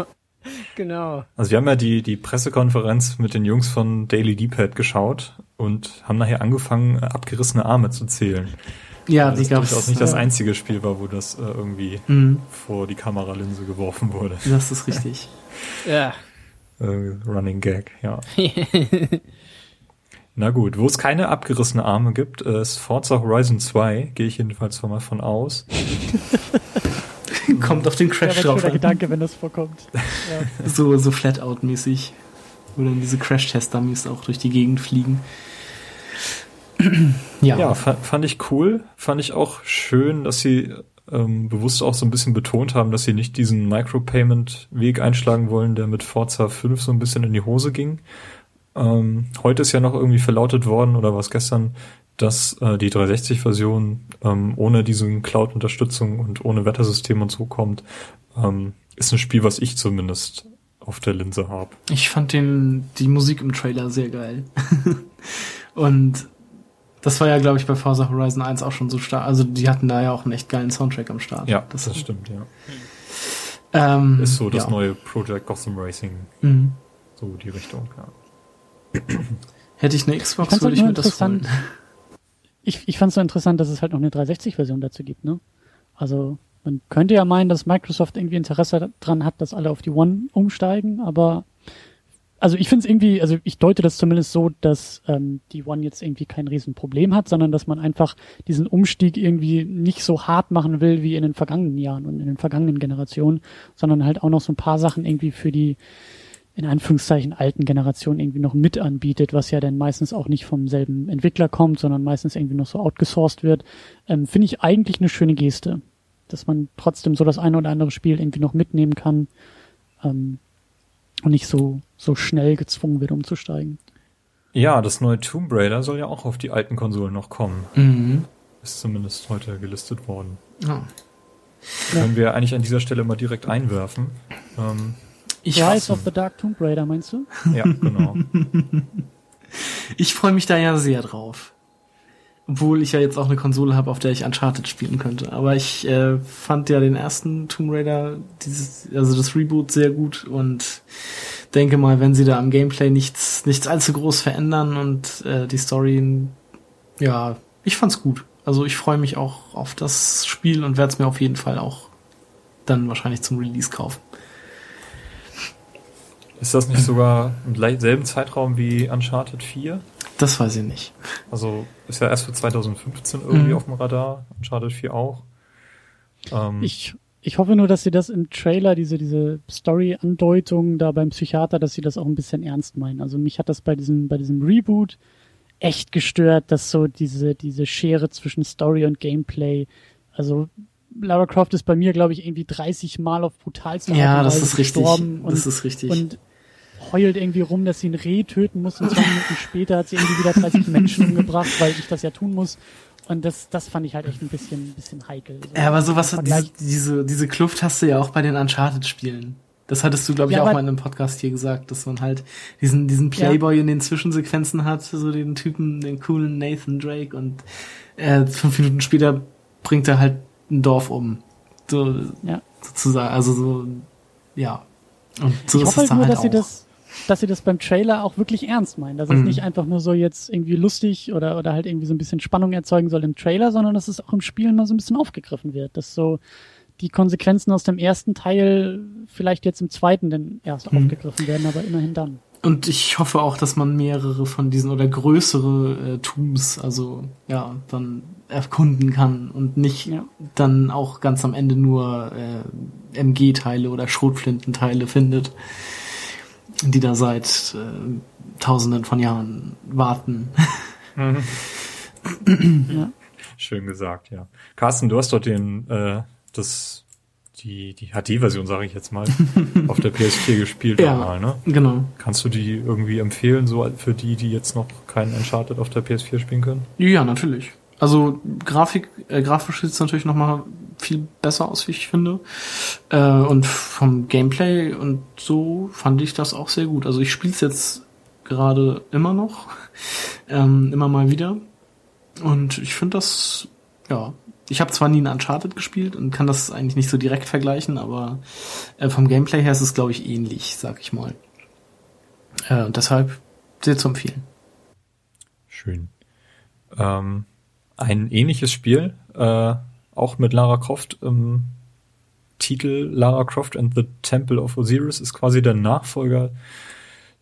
Genau. Also wir haben ja die, die Pressekonferenz mit den Jungs von Daily D-Pad geschaut und haben nachher angefangen, äh, abgerissene Arme zu zählen. ja die das gab's. durchaus nicht das äh, einzige Spiel war, wo das äh, irgendwie Mhm, vor die Kameralinse geworfen wurde. das ist richtig. Ja. Äh, Running Gag, ja. Na gut, wo es keine abgerissene Arme gibt, ist Forza Horizon 2, gehe ich jedenfalls mal von aus. Kommt auf den Crash Ja, drauf der an. Gedanke, wenn das vorkommt. Ja. So, so Flatout-mäßig. Wo dann diese Crash-Test-Dummies auch durch die Gegend fliegen. ja. Ja, fa fand ich cool. Fand ich auch schön, dass sie ähm, bewusst auch so ein bisschen betont haben, dass sie nicht diesen Micropayment-Weg einschlagen wollen, der mit Forza 5 so ein bisschen in die Hose ging. Ähm, heute ist ja noch irgendwie verlautet worden, oder was gestern, dass äh, die 360-Version ähm, ohne diesen Cloud-Unterstützung und ohne Wettersystem und so kommt. Ähm, ist ein Spiel, was ich zumindest auf der Linse habe. Ich fand den, die Musik im Trailer sehr geil. Und das war ja, glaube ich, bei Forza Horizon 1 auch schon so stark. Also die hatten da ja auch einen echt geilen Soundtrack am Start. Ja, das, das stimmt, ja. ähm, Ist so das ja. neue Project Gotham Racing, Mhm. so die Richtung, ja. Hätte ich eine Ich Xbox, fand's würde halt ich mir das holen. Ich, ich fand es so interessant, dass es halt noch eine 360-Version dazu gibt, ne? Also man könnte ja meinen, dass Microsoft irgendwie Interesse daran hat, dass alle auf die One umsteigen, aber also ich finde es irgendwie, also ich deute das zumindest so, dass ähm, die One jetzt irgendwie kein Riesenproblem hat, sondern dass man einfach diesen Umstieg irgendwie nicht so hart machen will wie in den vergangenen Jahren und in den vergangenen Generationen, sondern halt auch noch so ein paar Sachen irgendwie für die in Anführungszeichen alten Generationen irgendwie noch mit anbietet, was ja dann meistens auch nicht vom selben Entwickler kommt, sondern meistens irgendwie noch so outgesourced wird, ähm, finde ich eigentlich eine schöne Geste, dass man trotzdem so das eine oder andere Spiel irgendwie noch mitnehmen kann ähm, und nicht so so schnell gezwungen wird, umzusteigen. Ja, das neue Tomb Raider soll ja auch auf die alten Konsolen noch kommen. Mhm. Ist zumindest heute gelistet worden. Ja. Ja. Können wir eigentlich an dieser Stelle mal direkt einwerfen. Ähm, Ich, Rise of the Dark Tomb Raider, meinst du? ja, genau. ich freue mich da ja sehr drauf. Obwohl ich ja jetzt auch eine Konsole habe, auf der ich Uncharted spielen könnte. Aber ich äh, fand ja den ersten Tomb Raider, dieses, also das Reboot sehr gut und denke mal, wenn sie da am Gameplay nichts, nichts allzu groß verändern und äh, die Story, ja, ich fand's gut. Also ich freue mich auch auf das Spiel und werde es mir auf jeden Fall auch dann wahrscheinlich zum Release kaufen. Ist das nicht sogar im selben Zeitraum wie Uncharted 4? Das weiß ich nicht. Also ist ja erst für 2015 irgendwie Mhm. auf dem Radar. Uncharted 4 auch. Ähm, Ich, ich hoffe nur, dass sie das im Trailer, diese, diese Story-Andeutung da beim Psychiater, dass sie das auch ein bisschen ernst meinen. Also mich hat das bei diesem, bei diesem Reboot echt gestört, dass so diese, diese Schere zwischen Story und Gameplay, also Lara Croft ist bei mir, glaube ich, irgendwie 30 Mal auf brutalste Art Ja, und das Weise ist richtig. gestorben und, Das ist richtig. und heult irgendwie rum, dass sie ein Reh töten muss und zwei Minuten später hat sie irgendwie wieder 30 Menschen umgebracht, weil ich das ja tun muss. Und das, das fand ich halt echt ein bisschen, ein bisschen heikel. So Ja, aber sowas, diese, diese, diese Kluft hast du ja auch bei den Uncharted-Spielen. Das hattest du, glaube ich, Ja, auch mal in einem Podcast hier gesagt, dass man halt diesen, diesen Playboy in den Zwischensequenzen hat, so den Typen, den coolen Nathan Drake und äh, fünf Minuten später bringt er halt ein Dorf um. So, Ja. sozusagen, also so, ja. Und so ich ist hoffe es halt nur, halt dass sie auch. das, dass sie das beim Trailer auch wirklich ernst meinen. Dass es Mhm. nicht einfach nur so jetzt irgendwie lustig oder, oder halt irgendwie so ein bisschen Spannung erzeugen soll im Trailer, sondern dass es auch im Spiel mal so ein bisschen aufgegriffen wird. Dass so die Konsequenzen aus dem ersten Teil vielleicht jetzt im zweiten dann erst Mhm. aufgegriffen werden, aber immerhin dann. Und ich hoffe auch, dass man mehrere von diesen oder größere äh, Tombs, also ja, dann erkunden kann und nicht Ja. dann auch ganz am Ende nur äh, MG-Teile oder Schrotflintenteile findet, die da seit äh, Tausenden von Jahren warten. Ja. Schön gesagt, ja. Carsten, du hast dort den, äh, das, die, die HD-Version, sage ich jetzt mal, auf der PS4 gespielt Ja. nochmal, ne? genau. Kannst du die irgendwie empfehlen, so für die, die jetzt noch keinen Uncharted auf der PS4 spielen können? Ja, natürlich. Also Grafik, äh, grafisch sieht es natürlich noch mal viel besser aus, wie ich finde. Äh, und vom Gameplay und so fand ich das auch sehr gut. Also ich spiele es jetzt gerade immer noch, ähm, immer mal wieder. Und ich finde das, ja, ich habe zwar nie ein Uncharted gespielt und kann das eigentlich nicht so direkt vergleichen, aber äh, vom Gameplay her ist es, glaube ich, ähnlich, sag ich mal. Äh, und deshalb sehr zu empfehlen. Schön. Ähm, ein ähnliches Spiel, äh, auch mit Lara Croft im Titel Lara Croft and the Temple of Osiris, ist quasi der Nachfolger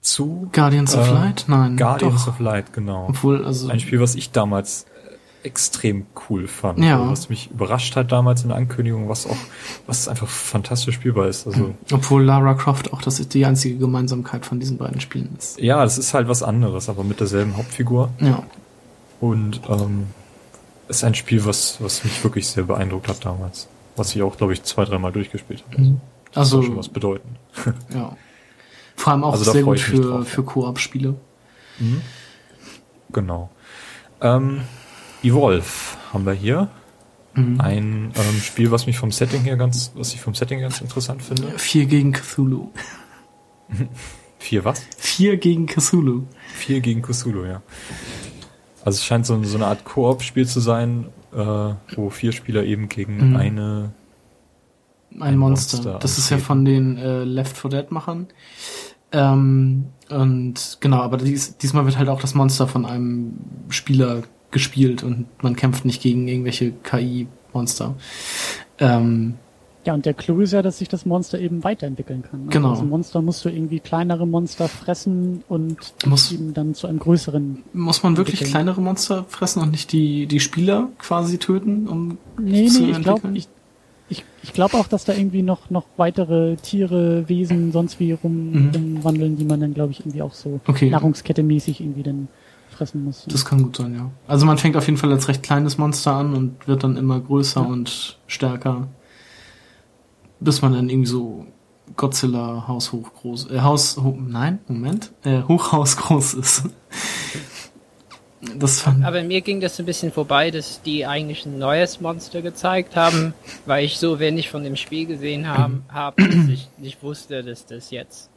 zu Guardians of äh, Light? Nein. Guardians doch. of Light, genau. Obwohl, also. Ein Spiel, was ich damals äh, extrem cool fand. Ja. Also, was mich überrascht hat damals in der Ankündigung, was auch, was einfach fantastisch spielbar ist. Also, Obwohl Lara Croft auch das ist die einzige Gemeinsamkeit von diesen beiden Spielen ist. ja, das ist halt was anderes, aber mit derselben Hauptfigur. Ja. Und ähm, ist ein Spiel, was, was mich wirklich sehr beeindruckt hat damals. Was ich auch, glaube ich, zwei, dreimal durchgespielt habe. Mhm. Das Also, soll schon was bedeuten. ja. Vor allem auch Also sehr gut für, drauf. für Koop-Spiele. Genau. Ähm, Evolve haben wir hier. Mhm. Ein ähm, Spiel, was mich vom Setting her ganz, was ich vom Setting ganz interessant finde. Vier gegen Cthulhu. Vier was? Vier gegen Cthulhu. Vier gegen Cthulhu, ja. Also es scheint so, so eine Art Koop-Spiel zu sein, äh, wo vier Spieler eben gegen Mhm. eine Ein, Ein Monster. Monster Das ist ja von den äh, Left 4 Dead Machern. Ähm, und genau, aber dies, diesmal wird halt auch das Monster von einem Spieler gespielt und man kämpft nicht gegen irgendwelche KI-Monster. Ähm, Ja, und der Clou ist ja, dass sich das Monster eben weiterentwickeln kann. ne? Genau. Also ein Monster musst du irgendwie kleinere Monster fressen und Muss- eben dann zu einem größeren. muss man wirklich Entwickeln. kleinere Monster fressen und nicht die, die Spieler quasi töten, um Nee, zu nee, ich glaube entwickeln? ich, ich, ich glaub auch, dass da irgendwie noch, noch weitere Tiere, Wesen, sonst wie rum, Mhm. rumwandeln, die man dann, glaube ich, irgendwie auch so Okay. Nahrungskette mäßig irgendwie dann fressen muss. Das kann gut sein, ja. Also man fängt auf jeden Fall als recht kleines Monster an und wird dann immer größer und stärker, bis man dann irgendwie so Godzilla Haus hoch groß, äh, Haus, ho nein, Moment, äh, Hochhaus groß ist. Das fand, Aber mir ging das ein bisschen vorbei, dass die eigentlich ein neues Monster gezeigt haben, weil ich so wenig von dem Spiel gesehen haben, habe, dass ich nicht wusste, dass das jetzt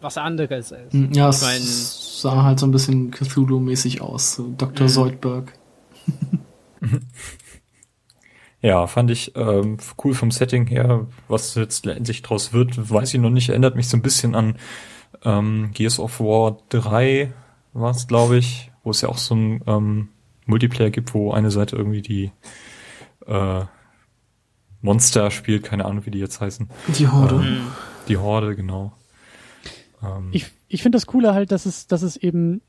was anderes ist. ja, ich es mein- sah halt so ein bisschen Cthulhu-mäßig aus, so Dr. Mhm. Zoidberg. Ja, fand ich ähm, cool vom Setting her. Was jetzt letztendlich draus wird, weiß ich noch nicht. Erinnert mich so ein bisschen an ähm, Gears of War 3 war es, glaube ich, wo es ja auch so ein ähm, Multiplayer gibt, wo eine Seite irgendwie die äh, Monster spielt, keine Ahnung, wie die jetzt heißen. Die Horde. Mhm. Die Horde, genau. Ähm, Ich, ich finde das Coole halt, dass es, dass es eben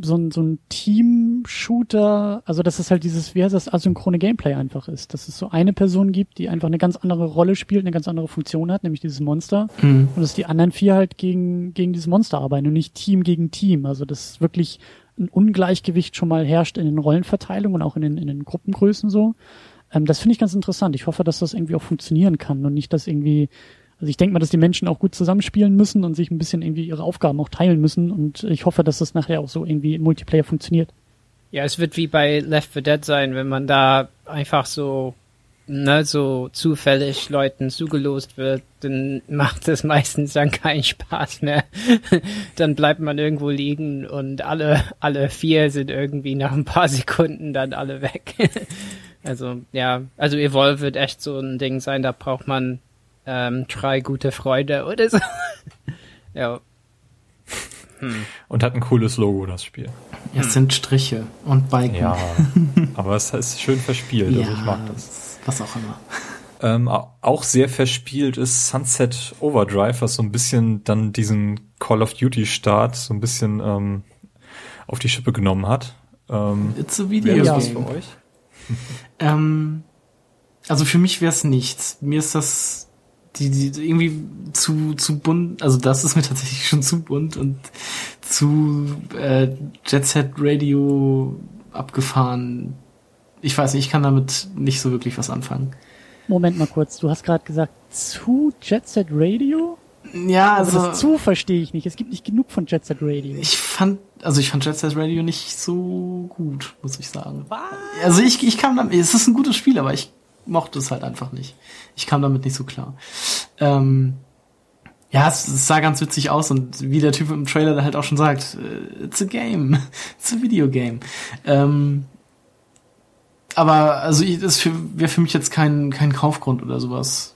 so ein, so ein Team-Shooter, also dass es halt dieses, wie heißt das, asynchrone Gameplay einfach ist. Dass es so eine Person gibt, die einfach eine ganz andere Rolle spielt, eine ganz andere Funktion hat, nämlich dieses Monster. Mhm. Und dass die anderen vier halt gegen, gegen dieses Monster arbeiten und nicht Team gegen Team. Also dass wirklich ein Ungleichgewicht schon mal herrscht in den Rollenverteilungen und auch in den, in den Gruppengrößen so. Ähm, das finde ich ganz interessant. Ich hoffe, dass das irgendwie auch funktionieren kann und nicht, dass irgendwie, also ich denke mal, dass die Menschen auch gut zusammenspielen müssen und sich ein bisschen irgendwie ihre Aufgaben auch teilen müssen und ich hoffe, dass das nachher auch so irgendwie im Multiplayer funktioniert. Ja, es wird wie bei Left 4 Dead sein, wenn man da einfach so, ne, so zufällig Leuten zugelost wird, dann macht es meistens dann keinen Spaß mehr. dann bleibt man irgendwo liegen und alle, alle vier sind irgendwie nach ein paar Sekunden dann alle weg. also, ja, also Evolve wird echt so ein Ding sein, da braucht man ähm, drei gute Freunde oder so. ja. und hat ein cooles Logo, das Spiel. Es sind Striche und Balken. Ja, aber es ist schön verspielt, also ich mag das. Was auch immer. Ähm, au- auch sehr verspielt ist Sunset Overdrive, was so ein bisschen dann diesen Call of Duty Start so ein bisschen ähm, auf die Schippe genommen hat. Ähm, It's a video Ja. was für euch? Ähm, also für mich wäre es nichts. Mir ist das die, die irgendwie zu zu bunt. Also das ist mir tatsächlich schon zu bunt und zu äh, Jet Set Radio abgefahren. Ich weiß nicht, ich kann damit nicht so wirklich was anfangen. Moment mal kurz, du hast gerade gesagt, zu Jet Set Radio? Ja, Also, also das zu verstehe ich nicht. Es gibt nicht genug von Jet Set Radio. ich fand, also ich fand Jet Set Radio nicht so gut, muss ich sagen. Also ich, ich kam damit, es ist ein gutes Spiel, aber ich mochte es halt einfach nicht. Ich kam damit nicht so klar. Ähm, ja, es, es sah ganz witzig aus und wie der Typ im Trailer da halt auch schon sagt, äh, it's a game, it's a video game. Ähm, aber also ich- das wäre für mich jetzt kein kein Kaufgrund oder sowas.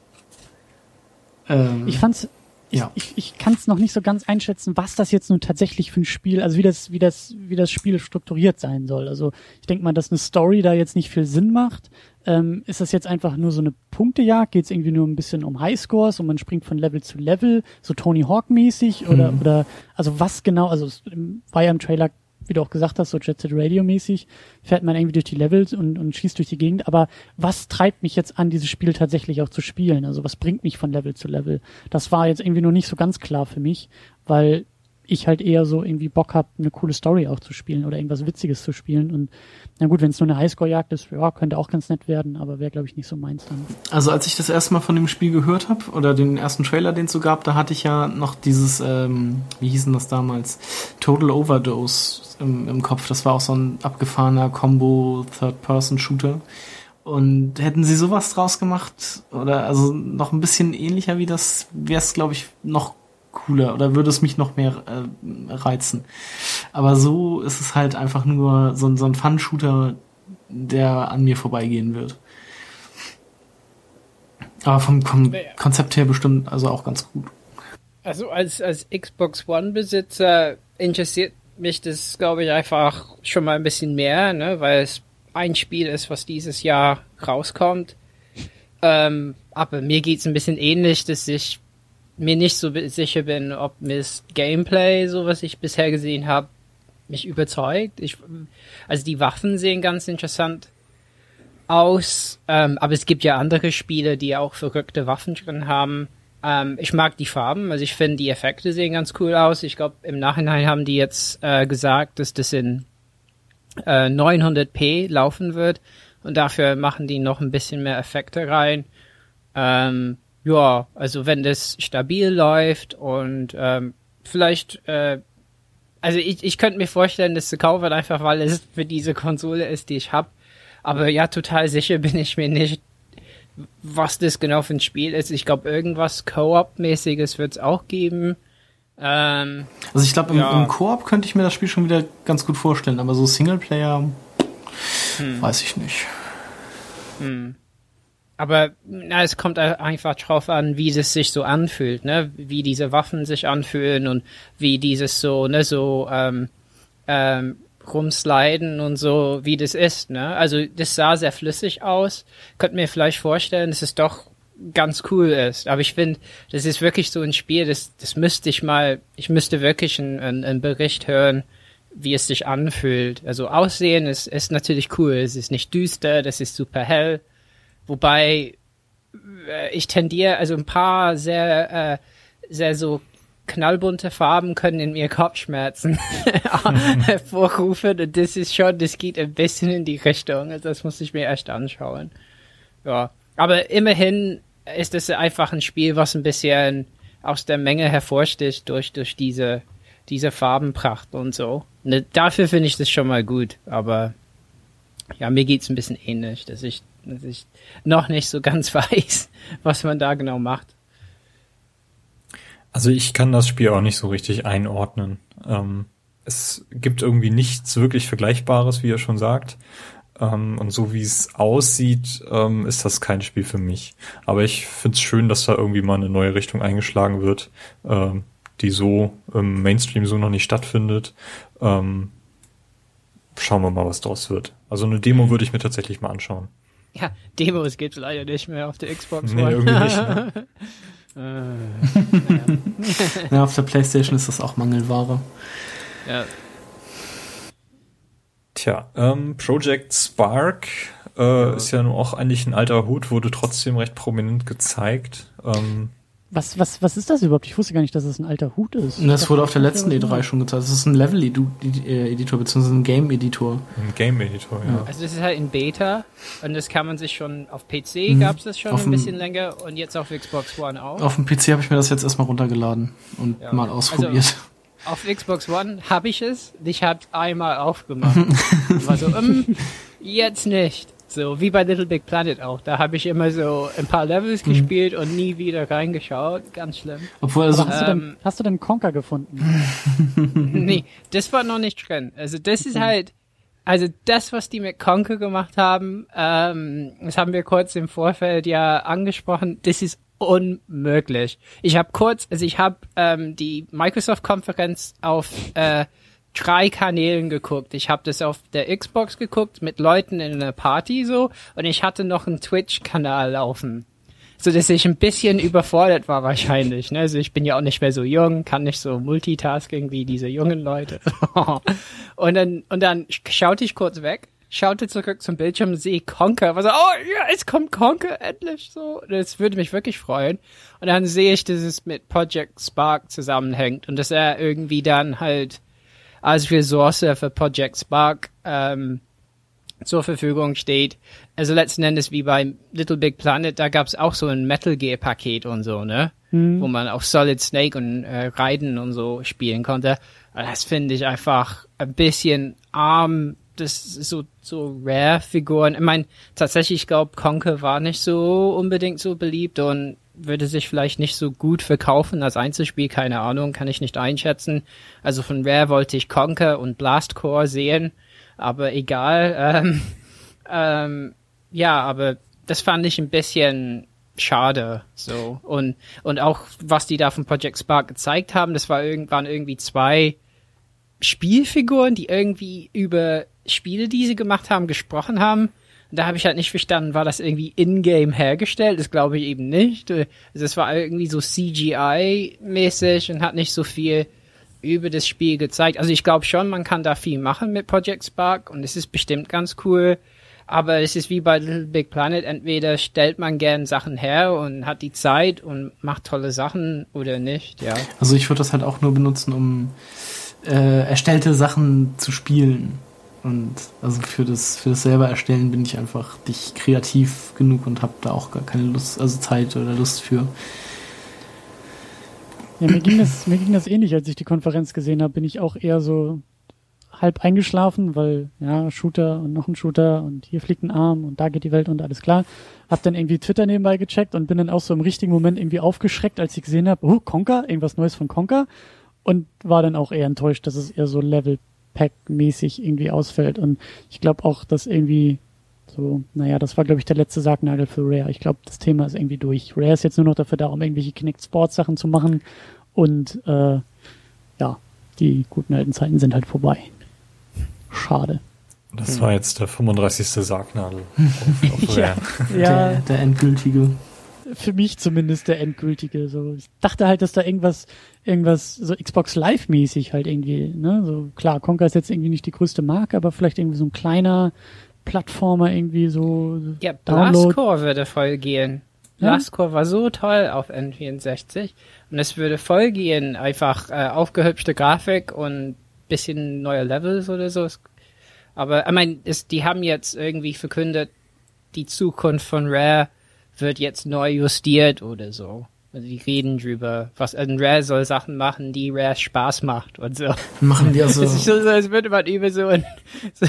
Ähm, Ich fand's, ja. ich, ich kann es noch nicht so ganz einschätzen, was das jetzt nun tatsächlich für ein Spiel, also wie das, wie das, wie das Spiel strukturiert sein soll. Also ich denke mal, dass eine Story da jetzt nicht viel Sinn macht. Ähm, ist das jetzt einfach nur so eine Punktejagd? Geht es irgendwie nur ein bisschen um Highscores und man springt von Level zu Level, so Tony Hawk mäßig oder Mhm. oder also was genau? Also es war ja im Trailer, wie du auch gesagt hast, so Jet Set Radio mäßig fährt man irgendwie durch die Levels und, und schießt durch die Gegend. Aber was treibt mich jetzt an, dieses Spiel tatsächlich auch zu spielen? Also was bringt mich von Level zu Level? Das war jetzt irgendwie noch nicht so ganz klar für mich, weil ich halt eher so irgendwie Bock hab, eine coole Story auch zu spielen oder irgendwas Witziges zu spielen. Und na gut, wenn es nur eine Highscore-Jagd ist, ja, könnte auch ganz nett werden, aber wäre, glaube ich, nicht so meins dann. Also als ich das erste Mal von dem Spiel gehört habe, oder den ersten Trailer, den es so gab, da hatte ich ja noch dieses, ähm, wie hieß denn das damals? Total Overdose im, im Kopf. Das war auch so ein abgefahrener Combo Third-Person-Shooter. Und hätten sie sowas draus gemacht, oder also noch ein bisschen ähnlicher wie das, wäre es, glaube ich, noch cooler oder würde es mich noch mehr äh, reizen. Aber so ist es halt einfach nur so, ein- so ein Fun-Shooter, der an mir vorbeigehen wird. Aber vom, Ja. Konzept her bestimmt also auch ganz gut. Also als, als Xbox One-Besitzer interessiert mich das, glaube ich, einfach schon mal ein bisschen mehr, ne, weil es ein Spiel ist, was dieses Jahr rauskommt. Ähm, aber mir geht's ein bisschen ähnlich, dass ich mir nicht so sicher bin, ob das Gameplay, so was ich bisher gesehen habe, mich überzeugt. Ich, also die Waffen sehen ganz interessant aus, ähm, aber es gibt ja andere Spiele, die auch verrückte Waffen drin haben. Ähm, ich mag die Farben, also ich finde die Effekte sehen ganz cool aus. Ich glaube, im Nachhinein haben die jetzt äh, gesagt, dass das in äh, 900p laufen wird und dafür machen die noch ein bisschen mehr Effekte rein. Ähm, ja, also wenn das stabil läuft und ähm, vielleicht, äh, also ich, ich könnte mir vorstellen, das zu kaufen, einfach weil es für diese Konsole ist, die ich habe. Aber ja, total sicher bin ich mir nicht, was das genau für ein Spiel ist. Ich glaube, irgendwas Co-op-mäßiges wird es auch geben. Ähm, Also ich glaube, im, Ja. im Koop könnte ich mir das Spiel schon wieder ganz gut vorstellen, aber so Singleplayer weiß ich nicht. Aber na, es kommt einfach drauf an, wie es sich so anfühlt, ne? Wie diese Waffen sich anfühlen und wie dieses so, ne, so ähm, ähm, rumsliden und so, wie das ist, ne? Also das sah sehr flüssig aus. Könnt mir vielleicht vorstellen, dass es doch ganz cool ist. Aber ich finde, das ist wirklich so ein Spiel, das, das müsste ich mal, ich müsste wirklich einen, einen, einen Bericht hören, wie es sich anfühlt. Also Aussehen ist, ist natürlich cool. Es ist nicht düster, das ist super hell. Wobei äh, ich tendiere, also ein paar sehr, äh, sehr so knallbunte Farben können in mir Kopfschmerzen hervorrufen und das ist schon, das geht ein bisschen in die Richtung. Also das muss ich mir echt anschauen. Ja, aber immerhin ist es einfach ein Spiel, was ein bisschen aus der Menge hervorsticht durch, durch diese, diese Farbenpracht und so. Ne, dafür finde ich das schon mal gut, aber ja, mir geht's ein bisschen ähnlich, dass ich, dass ich noch nicht so ganz weiß, was man da genau macht. Also ich kann das Spiel auch nicht so richtig einordnen. Ähm, es gibt irgendwie nichts wirklich Vergleichbares, wie ihr schon sagt. Ähm, und so wie es aussieht, ähm, ist das kein Spiel für mich. Aber ich find's schön, dass da irgendwie mal eine neue Richtung eingeschlagen wird, ähm, die so im Mainstream so noch nicht stattfindet. Ähm, schauen wir mal, was draus wird. Also eine Demo würde ich mir tatsächlich mal anschauen. Ja, Demos gibt's leider nicht mehr auf der Xbox Nee, One. irgendwie nicht. Ne? Ja, auf der Playstation ist das auch Mangelware. ja. Tja, ähm, Project Spark äh, ist ja nun auch eigentlich ein alter Hut, wurde trotzdem recht prominent gezeigt. Ähm, Was, was, was ist das überhaupt? Ich wusste gar nicht, dass es ein alter Hut ist. Das wurde auf der letzten Ja, E3 schon gezeigt. Das ist ein Level-Editor, beziehungsweise ein Game-Editor. ein Game Editor, ja. Also das ist halt in Beta und das kann man sich schon auf PC gab's das schon Auf ein bisschen länger und jetzt auf Xbox One auch. Auf dem PC habe ich mir das jetzt erstmal runtergeladen und Ja. mal ausprobiert. Also- Auf Xbox One habe ich es, ich habe einmal aufgemacht. War so, ähm, jetzt nicht. So wie bei Little Big Planet auch. Da habe ich immer so ein paar Levels Mhm. gespielt und nie wieder reingeschaut. Ganz schlimm. Obwohl, also, hast, du denn, Ähm, hast du denn Conker gefunden? nee, das war noch nicht drin. Also das ist halt, also das, was die mit Conker gemacht haben, ähm, das haben wir kurz im Vorfeld ja angesprochen, das ist unmöglich. Ich habe kurz, also ich habe ähm, die Microsoft-Konferenz auf äh, drei Kanälen geguckt. Ich habe das auf der Xbox geguckt mit Leuten in einer Party so und ich hatte noch einen Twitch-Kanal laufen. So dass ich ein bisschen überfordert war wahrscheinlich. Ne? Also ich bin ja auch nicht mehr so jung, kann nicht so Multitasking wie diese jungen Leute. und dann und dann schaute ich kurz weg, schaute zurück zum Bildschirm, sehe Conker, war so, oh ja, es kommt Conker endlich so. Das würde mich wirklich freuen. Und dann sehe ich, dass es mit Project Spark zusammenhängt und dass er irgendwie dann halt als Ressource für Project Spark ähm, zur Verfügung steht. Also letzten Endes wie bei Little Big Planet, da gab's auch so ein Metal Gear Paket und so, ne? Mhm. Wo man auch Solid Snake und äh, Raiden und so spielen konnte. Das finde ich einfach ein bisschen arm. Das ist so, so Rare-Figuren. Ich meine, tatsächlich, ich glaube, Conker war nicht so unbedingt so beliebt und würde sich vielleicht nicht so gut verkaufen als Einzelspiel, keine Ahnung, kann ich nicht einschätzen. Also von Rare wollte ich Conker und Blastcore sehen, aber egal. Ähm, ähm, ja, aber das fand ich ein bisschen schade so und und auch was die da von Project Spark gezeigt haben, das war irgendwann irgendwie zwei Spielfiguren, die irgendwie über Spiele, die sie gemacht haben, gesprochen haben da habe ich halt nicht verstanden, war das irgendwie in-game hergestellt? Das glaube ich eben nicht. Also es war irgendwie so CGI-mäßig und hat nicht so viel über das Spiel gezeigt. Also ich glaube schon, man kann da viel machen mit Project Spark und es ist bestimmt ganz cool. Aber es ist wie bei Little Big Planet, entweder stellt man gern Sachen her und hat die Zeit und macht tolle Sachen oder nicht, ja. Also ich würde das halt auch nur benutzen, um äh, erstellte Sachen zu spielen. Und also für das, für das selber erstellen bin ich einfach nicht kreativ genug und habe da auch gar keine Lust, also Zeit oder Lust für. Ja, mir ging das, mir ging das ähnlich, als ich die Konferenz gesehen habe, bin ich auch eher so halb eingeschlafen, weil ja, Shooter und noch ein Shooter und hier fliegt ein Arm und da geht die Welt und alles klar. Hab dann irgendwie Twitter nebenbei gecheckt und bin dann auch so im richtigen Moment irgendwie aufgeschreckt, als ich gesehen habe, oh, Conker, irgendwas Neues von Conker und war dann auch eher enttäuscht, dass es eher so Level Pack-mäßig irgendwie ausfällt. Und ich glaube auch, dass irgendwie so, naja, das war, glaube ich, der letzte Sargnagel für Rare. Ich glaube, das Thema ist irgendwie durch. Rare ist jetzt nur noch dafür da, um irgendwelche Kinect Sports Sachen zu machen. Und äh, ja, die guten alten Zeiten sind halt vorbei. Schade. Das war jetzt der 35. Sargnagel auf, auf Rare. ja, ja. Der, der endgültige für mich zumindest der endgültige. So, ich dachte halt, dass da irgendwas, irgendwas so Xbox Live mäßig halt irgendwie, ne, so klar, Conker ist jetzt irgendwie nicht die größte Marke, aber vielleicht irgendwie so ein kleiner Plattformer irgendwie so. Ja, Blastcore würde voll gehen. Blastcore ja? war so toll auf N64 und es würde voll gehen, einfach äh, aufgehübschte Grafik und bisschen neue Levels oder so. Aber ich meine, die haben jetzt irgendwie verkündet, die Zukunft von Rare wird jetzt neu justiert oder so. Also die reden drüber, was ein Rare soll Sachen machen, die Rare Spaß macht und so. Machen die also. Es ist so, als würde man über so ein, so,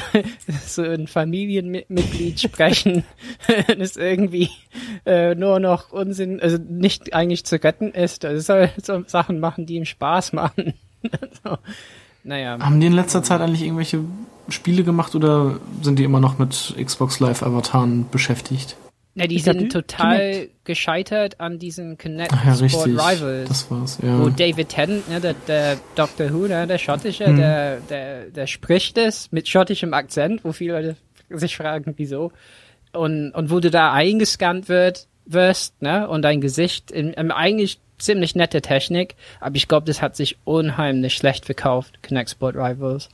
so ein Familienmitglied sprechen, das irgendwie äh, nur noch Unsinn, also nicht eigentlich zu retten ist. Also soll so Sachen machen, die ihm Spaß machen. so. Naja. Haben die in letzter Zeit eigentlich irgendwelche Spiele gemacht oder sind die immer noch mit Xbox Live Avataren beschäftigt? Ja, die sind total Kinect. gescheitert an diesen Connect ja, Sport richtig. Rivals. Das war's, ja. Wo David Tennant, ne, der, der Dr. Who, ne, der Schottische, hm. der, der, der spricht es mit schottischem Akzent, wo viele Leute sich fragen, wieso. Und, und wo du da eingescannt wird, wirst, ne, und dein Gesicht in, in eigentlich ziemlich nette Technik, aber ich glaube, das hat sich unheimlich schlecht verkauft, Connect Sport Rivals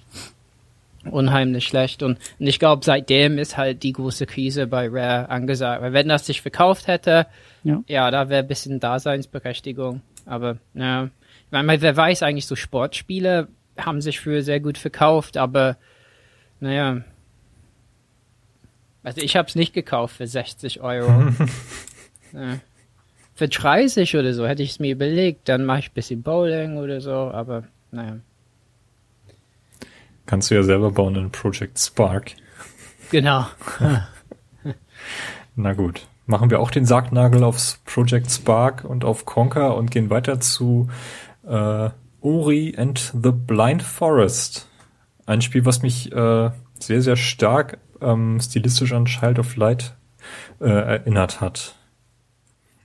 unheimlich schlecht. Und, und ich glaube, seitdem ist halt die große Krise bei Rare angesagt. Weil wenn das sich verkauft hätte, ja, ja da wäre ein bisschen Daseinsberechtigung. Aber ja, ich meine, wer weiß eigentlich, so Sportspiele haben sich früher sehr gut verkauft, aber naja. Also ich habe es nicht gekauft für 60 Euro. ja. Für 30 oder so hätte ich es mir überlegt, dann mache ich ein bisschen Bowling oder so, aber naja. Kannst du ja selber bauen in Project Spark. Genau. Na gut. Machen wir auch den Sargnagel aufs Project Spark und auf Conker und gehen weiter zu äh, Ori and the Blind Forest. Ein Spiel, was mich äh, sehr, sehr stark ähm, stilistisch an Child of Light äh, erinnert hat.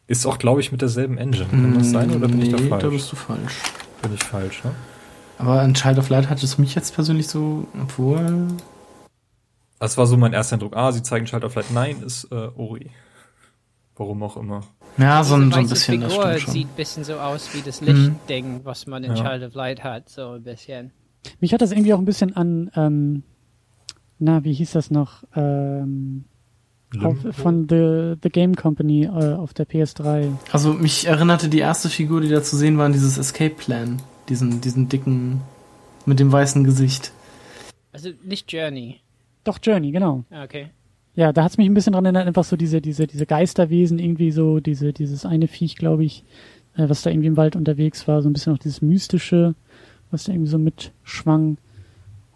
Ist auch, glaube ich, mit derselben Engine. Kann das sein oder bin ich da falsch? da bist du falsch. Bin ich falsch, ne? Aber an Child of Light hat es mich jetzt persönlich so, obwohl. Das war so mein erster Eindruck. Ah, sie zeigen Child of Light. Nein, ist äh, Ori. Warum auch immer. Ja, so, ein- so ein Diese bisschen, das Figur stimmt schon. sieht ein bisschen so aus wie das Mhm. Lichtding, was man in Ja. Child of Light hat, so ein bisschen. Mich hat das irgendwie auch ein bisschen an, ähm, na, wie hieß das noch? Ähm, auf, von The, The Game Company äh, auf der PS3. Also mich erinnerte die erste Figur, die da zu sehen war, an dieses Escape Plan. Diesen, diesen dicken, mit dem weißen Gesicht. Also nicht Journey. Doch, Journey, genau. Ah, Okay. Ja, da hat's mich ein bisschen dran erinnert, einfach so diese, diese, diese Geisterwesen, irgendwie so, diese, dieses eine Viech, glaube ich, äh, was da irgendwie im Wald unterwegs war, so ein bisschen auch dieses Mystische, was da irgendwie so mitschwang.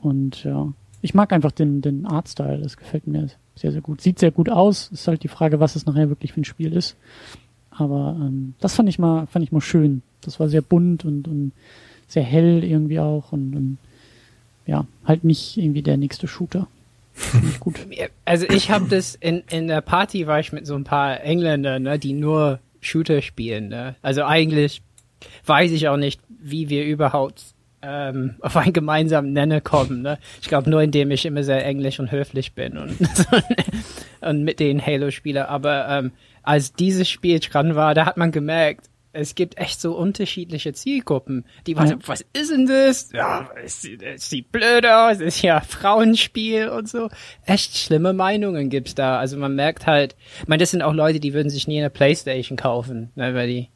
Und ja, ich mag einfach den, den Artstyle, das gefällt mir sehr, sehr gut. Sieht sehr gut aus, ist halt die Frage, was es nachher wirklich für ein Spiel ist. Aber ähm, das fand ich mal, fand ich mal schön. Das war sehr bunt und, und sehr hell irgendwie auch und, und ja, halt nicht irgendwie der nächste Shooter. Gut. Also ich habe das in, in der Party war ich mit so ein paar Engländern, ne, die nur Shooter spielen. Ne? Also eigentlich weiß ich auch nicht, wie wir überhaupt ähm, auf einen gemeinsamen Nenner kommen. Ne? Ich glaube nur, indem ich immer sehr englisch und höflich bin und, und mit den Halo spiele. Aber ähm, als dieses Spiel dran war, da hat man gemerkt, es gibt echt so unterschiedliche Zielgruppen. Die waren so, was ist denn das? Ja, es sieht, es sieht blöd aus, es ist ja Frauenspiel und so. Echt schlimme Meinungen gibt's da. Also man merkt halt, ich meine, das sind auch Leute, die würden sich nie eine Playstation kaufen, ne, weil die,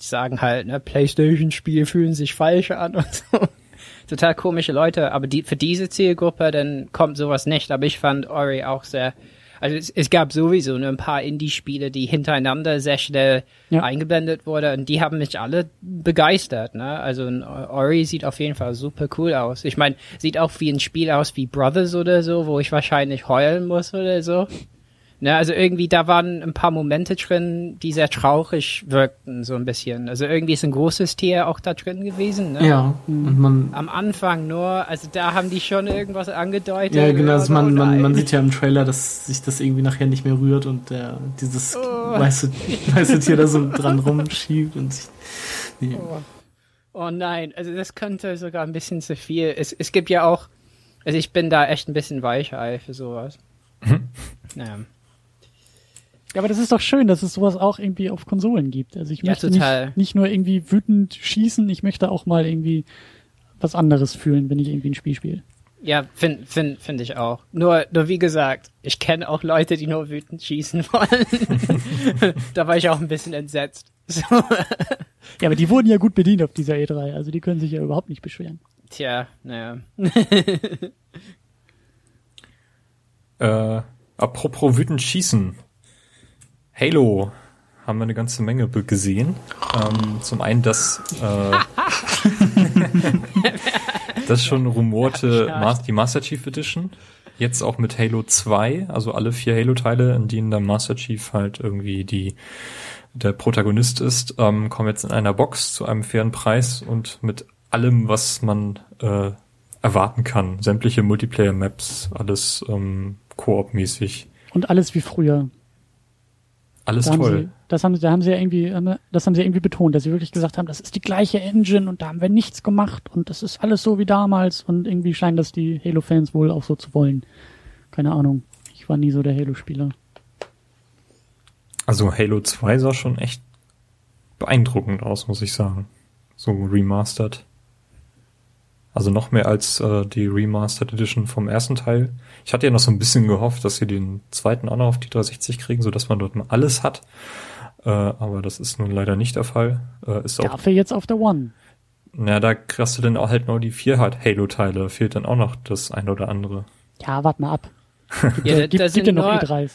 die sagen halt, ne, Playstation-Spiele fühlen sich falsch an und so. Total komische Leute, aber die, für diese Zielgruppe, dann kommt sowas nicht. Aber ich fand Ori auch sehr, also es, es gab sowieso nur ein paar Indie-Spiele, die hintereinander sehr schnell Ja. eingeblendet wurden und die haben mich alle begeistert. Ne? Also ein Ori sieht auf jeden Fall super cool aus. Ich meine, sieht auch wie ein Spiel aus wie Brothers oder so, wo ich wahrscheinlich heulen muss oder so. Ne, also irgendwie, da waren ein paar Momente drin, die sehr traurig wirkten, so ein bisschen. Also irgendwie ist ein großes Tier auch da drin gewesen. Ne? Ja, und man, Am Anfang nur, also da haben die schon irgendwas angedeutet. ja genau, also man, Oh man, man sieht ja im Trailer, dass sich das irgendwie nachher nicht mehr rührt und der, dieses weiße, weiße Tier da so dran rumschiebt und sich, nee. Oh nein, also das könnte sogar ein bisschen zu viel. Es, es gibt ja auch, also ich bin da echt ein bisschen Weichei für sowas. Naja. Ja, aber das ist doch schön, dass es sowas auch irgendwie auf Konsolen gibt. Also ich Ja, möchte total. nicht, nicht nur irgendwie wütend schießen, ich möchte auch mal irgendwie was anderes fühlen, wenn ich irgendwie ein Spiel spiele. Ja, finde find, find ich auch. Nur, nur wie gesagt, ich kenne auch Leute, die nur wütend schießen wollen. da war ich auch ein bisschen entsetzt. So. Ja, aber die wurden ja gut bedient auf dieser E3, also die können sich ja überhaupt nicht beschweren. Tja, naja. Äh, apropos wütend schießen. Halo haben wir eine ganze Menge gesehen. Ähm, zum einen das, äh, das schon rumorte Mas die Master Chief Edition. Jetzt auch mit Halo 2, also alle vier Halo-Teile, in denen der Master Chief halt irgendwie die der Protagonist ist, ähm, kommen jetzt in einer Box zu einem fairen Preis und mit allem, was man äh, erwarten kann. Sämtliche Multiplayer-Maps, alles ähm, Koop-mäßig. Und alles wie früher. Alles Da toll. sie, das haben, da haben sie ja irgendwie, das haben sie irgendwie betont, dass sie wirklich gesagt haben, das ist die gleiche Engine und da haben wir nichts gemacht und das ist alles so wie damals und irgendwie scheinen das die Halo-Fans wohl auch so zu wollen. Keine Ahnung. Ich war nie so der Halo-Spieler. Also Halo 2 sah schon echt beeindruckend aus, muss ich sagen. So remastered. Also noch mehr als äh, die Remastered Edition vom ersten Teil. Ich hatte ja noch so ein bisschen gehofft, dass sie den zweiten auch noch auf die 360 kriegen, so dass man dort mal alles hat. Äh, aber das ist nun leider nicht der Fall. Äh, ist auch, Dafür jetzt auf der One. na, da kriegst du dann auch halt nur die vier halt Halo-Teile. Fehlt dann auch noch das eine oder andere. Ja, wart mal ab. Ja, da, gibt da gibt ja noch nur, E3s.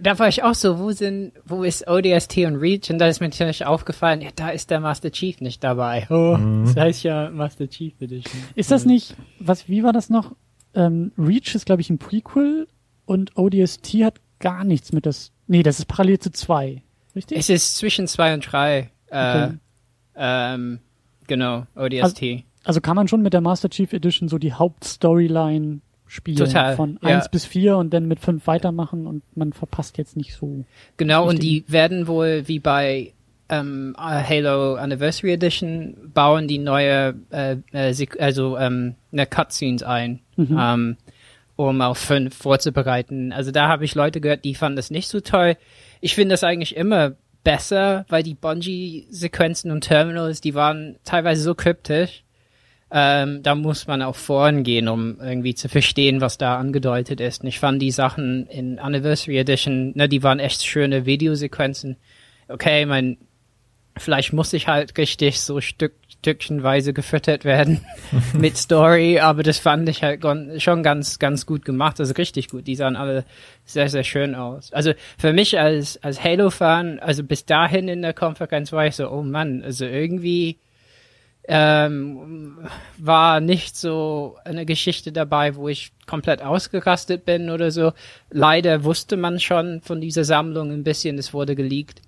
da war ich auch so, wo sind, wo ist ODST und Reach? Und da ist mir natürlich aufgefallen, ja, da ist der Master Chief nicht dabei. Oh, das heißt ja Master Chief Edition. Ist das nicht, was, wie war das noch? Ähm, Reach ist, glaube ich, ein Prequel und ODST hat gar nichts mit das. Nee, das ist parallel zu zwei. Richtig? Es ist zwischen zwei und drei. Äh, Okay. ähm, genau, ODST. Also kann man schon mit der Master Chief Edition so die Hauptstoryline spielen. Total, Von ja. eins bis vier und dann mit fünf weitermachen und man verpasst jetzt nicht so. Genau, und die werden wohl wie bei ähm, Halo Anniversary Edition bauen die neue, äh, äh, also ähm, eine Cutscenes ein, mhm. ähm, um auf fünf vorzubereiten. Also da habe ich Leute gehört, die fanden das nicht so toll. Ich finde das eigentlich immer besser, weil die Bungie-Sequenzen und Terminals, die waren teilweise so kryptisch. Ähm, da muss man auch vorangehen, um irgendwie zu verstehen, was da angedeutet ist. Und ich fand die Sachen in Anniversary Edition, ne, die waren echt schöne Videosequenzen. Okay, mein, vielleicht muss ich halt richtig so Stück, stückchenweise gefüttert werden mit Story, aber das fand ich halt schon ganz, ganz gut gemacht, also richtig gut. Die sahen alle sehr, sehr schön aus. Also für mich als, als Halo-Fan, also bis dahin in der Konferenz war ich so, oh Mann, also irgendwie ähm, war nicht so eine Geschichte dabei, wo ich komplett ausgerastet bin oder so. Leider wusste man schon von dieser Sammlung ein bisschen, es wurde geleakt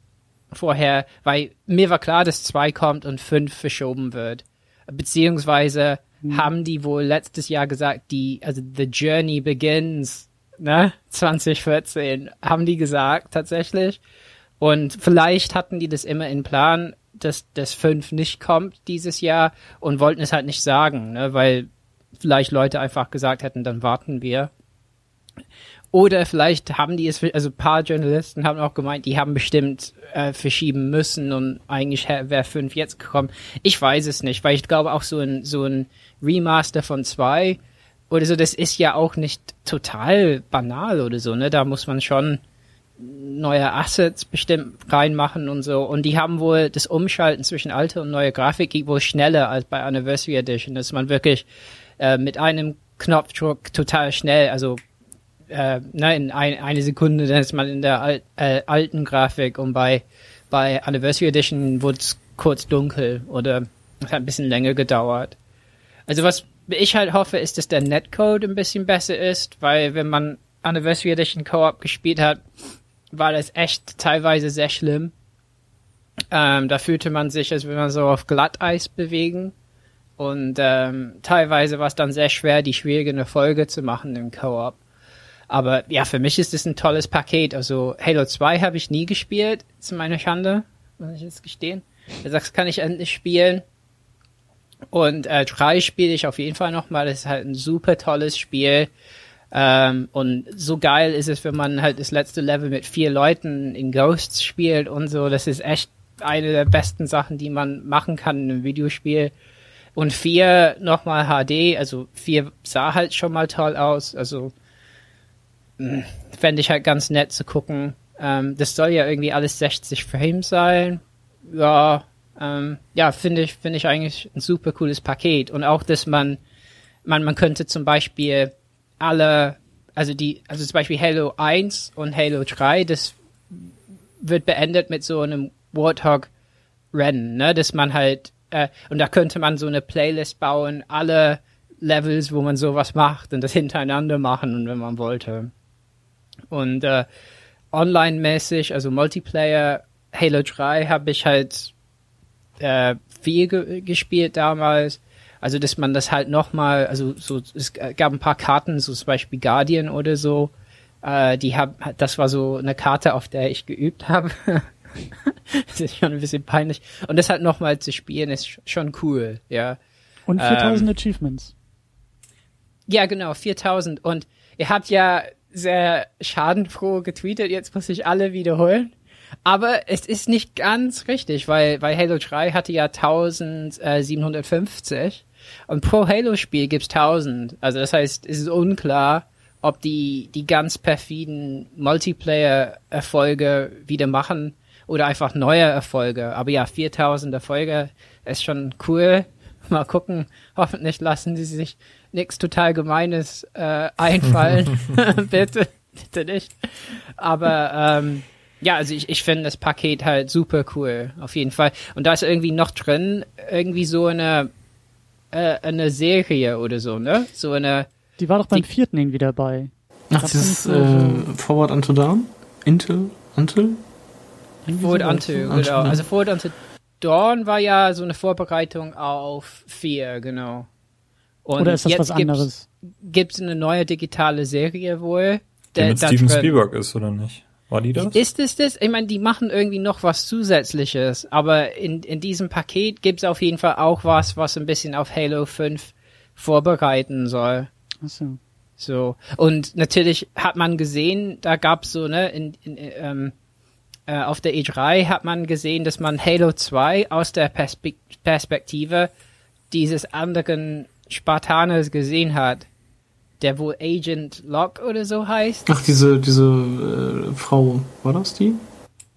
vorher, weil mir war klar, dass zwei kommt und fünf verschoben wird. Beziehungsweise mhm. haben die wohl letztes Jahr gesagt, die, also The Journey Begins, ne, 2014, haben die gesagt tatsächlich. Und vielleicht hatten die das immer in Plan, dass das fünf nicht kommt dieses Jahr und wollten es halt nicht sagen, ne, weil vielleicht Leute einfach gesagt hätten, dann warten wir. Oder vielleicht haben die es, also ein paar Journalisten haben auch gemeint, die haben bestimmt äh, verschieben müssen und eigentlich wäre fünf jetzt gekommen. Ich weiß es nicht, weil ich glaube auch so ein, so ein Remaster von zwei oder so, das ist ja auch nicht total banal oder so, ne? Da muss man schon neue Assets bestimmt reinmachen und so. Und die haben wohl das Umschalten zwischen alte und neue Grafik geht wohl schneller als bei Anniversary Edition, dass man wirklich äh, mit einem Knopfdruck total schnell, also äh, ne, in ein, eine Sekunde, dann ist man in der al äh, alten Grafik und bei, bei Anniversary Edition wurde es kurz dunkel oder es hat ein bisschen länger gedauert. Also was ich halt hoffe, ist, dass der Netcode ein bisschen besser ist, weil wenn man Anniversary Edition Co-op gespielt hat, war das echt teilweise sehr schlimm. Ähm, da fühlte man sich, als würde man so auf Glatteis bewegen. Und ähm, teilweise war es dann sehr schwer, die schwierige Folge zu machen im Co-op. Aber ja, für mich ist es ein tolles Paket. Also Halo 2 habe ich nie gespielt, zu meiner Schande, muss ich jetzt gestehen. Das kann ich endlich spielen. Und äh, 3 spiele ich auf jeden Fall nochmal. Das ist halt ein super tolles Spiel. Ähm, und so geil ist es, wenn man halt das letzte Level mit vier Leuten in Ghosts spielt und so. Das ist echt eine der besten Sachen, die man machen kann in einem Videospiel. Und vier nochmal HD, also vier sah halt schon mal toll aus. Also fände ich halt ganz nett zu gucken. Ähm, das soll ja irgendwie alles 60 Frames sein. Ja, ähm, ja, finde ich, finde ich eigentlich ein super cooles Paket. Und auch, dass man, man, man könnte zum Beispiel alle, also die, also zum Beispiel Halo 1 und Halo 3, das wird beendet mit so einem Warthog-Rennen, ne, dass man halt, äh, und da könnte man so eine Playlist bauen, alle Levels, wo man sowas macht und das hintereinander machen wenn man wollte. Und äh, online-mäßig, also Multiplayer, Halo 3 habe ich halt äh, viel ge gespielt damals. Also, dass man das halt nochmal, also so, es gab ein paar Karten, so zum Beispiel Guardian oder so. Äh, die hab, das war so eine Karte, auf der ich geübt habe. das ist schon ein bisschen peinlich. Und das halt nochmal zu spielen, ist schon cool, ja. Und 4000 ähm, Achievements. Ja, genau, 4000. Und ihr habt ja sehr schadenfroh getweetet, jetzt muss ich alle wiederholen. Aber es ist nicht ganz richtig, weil, weil Halo 3 hatte ja 1750 und pro Halo-Spiel gibt's 1000. Also das heißt, es ist unklar, ob die, die ganz perfiden Multiplayer-Erfolge wieder machen oder einfach neue Erfolge. Aber ja, 4000 Erfolge ist schon cool. Mal gucken. Hoffentlich lassen sie sich nichts total Gemeines äh, einfallen. bitte, bitte nicht. Aber ähm, ja, also ich, ich finde das Paket halt super cool, auf jeden Fall. Und da ist irgendwie noch drin, irgendwie so eine, äh, eine Serie oder so, ne? So eine. Die war doch beim die, vierten irgendwie dabei. Ach, dieses äh, Forward Unto Dawn? Intel? Until? Forward Unto, genau. Also Forward Unto Dawn war ja so eine Vorbereitung auf vier, genau. Und Oder ist das was anderes? Gibt es eine neue digitale Serie wohl? Der, der mit Steven Spielberg ist, oder nicht? War die das? Ist es das? Ich meine, die machen irgendwie noch was Zusätzliches, aber in, in diesem Paket gibt's auf jeden Fall auch was, was ein bisschen auf Halo 5 vorbereiten soll. Ach so. So. Und natürlich hat man gesehen, da gab's so, ne, in, in, ähm, äh, auf der E3 hat man gesehen, dass man Halo 2 aus der Perspe Perspektive dieses anderen Spartaners gesehen hat, der wohl Agent Locke oder so heißt. Ach, diese, diese äh, Frau, war das die?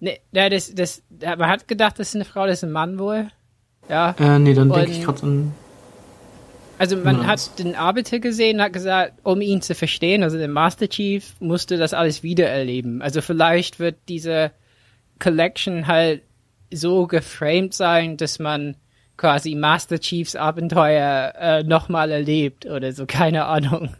Ne, ne, das, das, man hat gedacht, das ist eine Frau, das ist ein Mann wohl. Ja. Äh, nee, dann denke ich gerade an. Also man hat den Arbiter gesehen, hat gesagt, um ihn zu verstehen, also der Master Chief musste das alles wiedererleben. Also vielleicht wird diese Collection halt so geframed sein, dass man quasi Master Chiefs Abenteuer äh, nochmal erlebt oder so, keine Ahnung.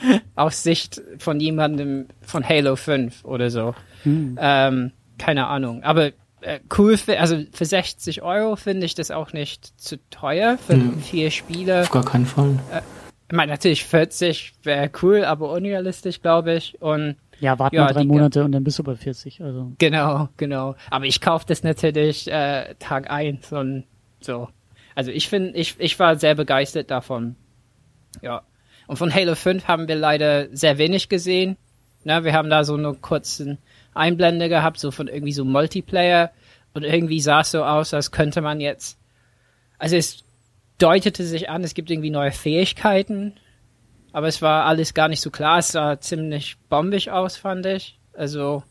Aus Sicht von jemandem von Halo 5 oder so. Ähm, keine Ahnung. Aber äh, cool, für, also für 60 Euro finde ich das auch nicht zu teuer für Mhm. vier Spiele. Auf gar keinen Fall. Ich meine, natürlich 40 wäre cool, aber unrealistisch, glaube ich. Und Ja, warte Ja, mal drei Monate und dann bist du bei 40. Also genau, genau. Aber ich kaufe das natürlich äh, Tag eins und so. Also ich finde, ich, ich war sehr begeistert davon. Ja. Und von Halo 5 haben wir leider sehr wenig gesehen. Na, wir haben da so einen kurzen Einblende gehabt, so von irgendwie so Multiplayer. Und irgendwie sah es so aus, als könnte man jetzt. Also es deutete sich an, es gibt irgendwie neue Fähigkeiten. Aber es war alles gar nicht so klar. Es sah ziemlich bombig aus, fand ich. Also,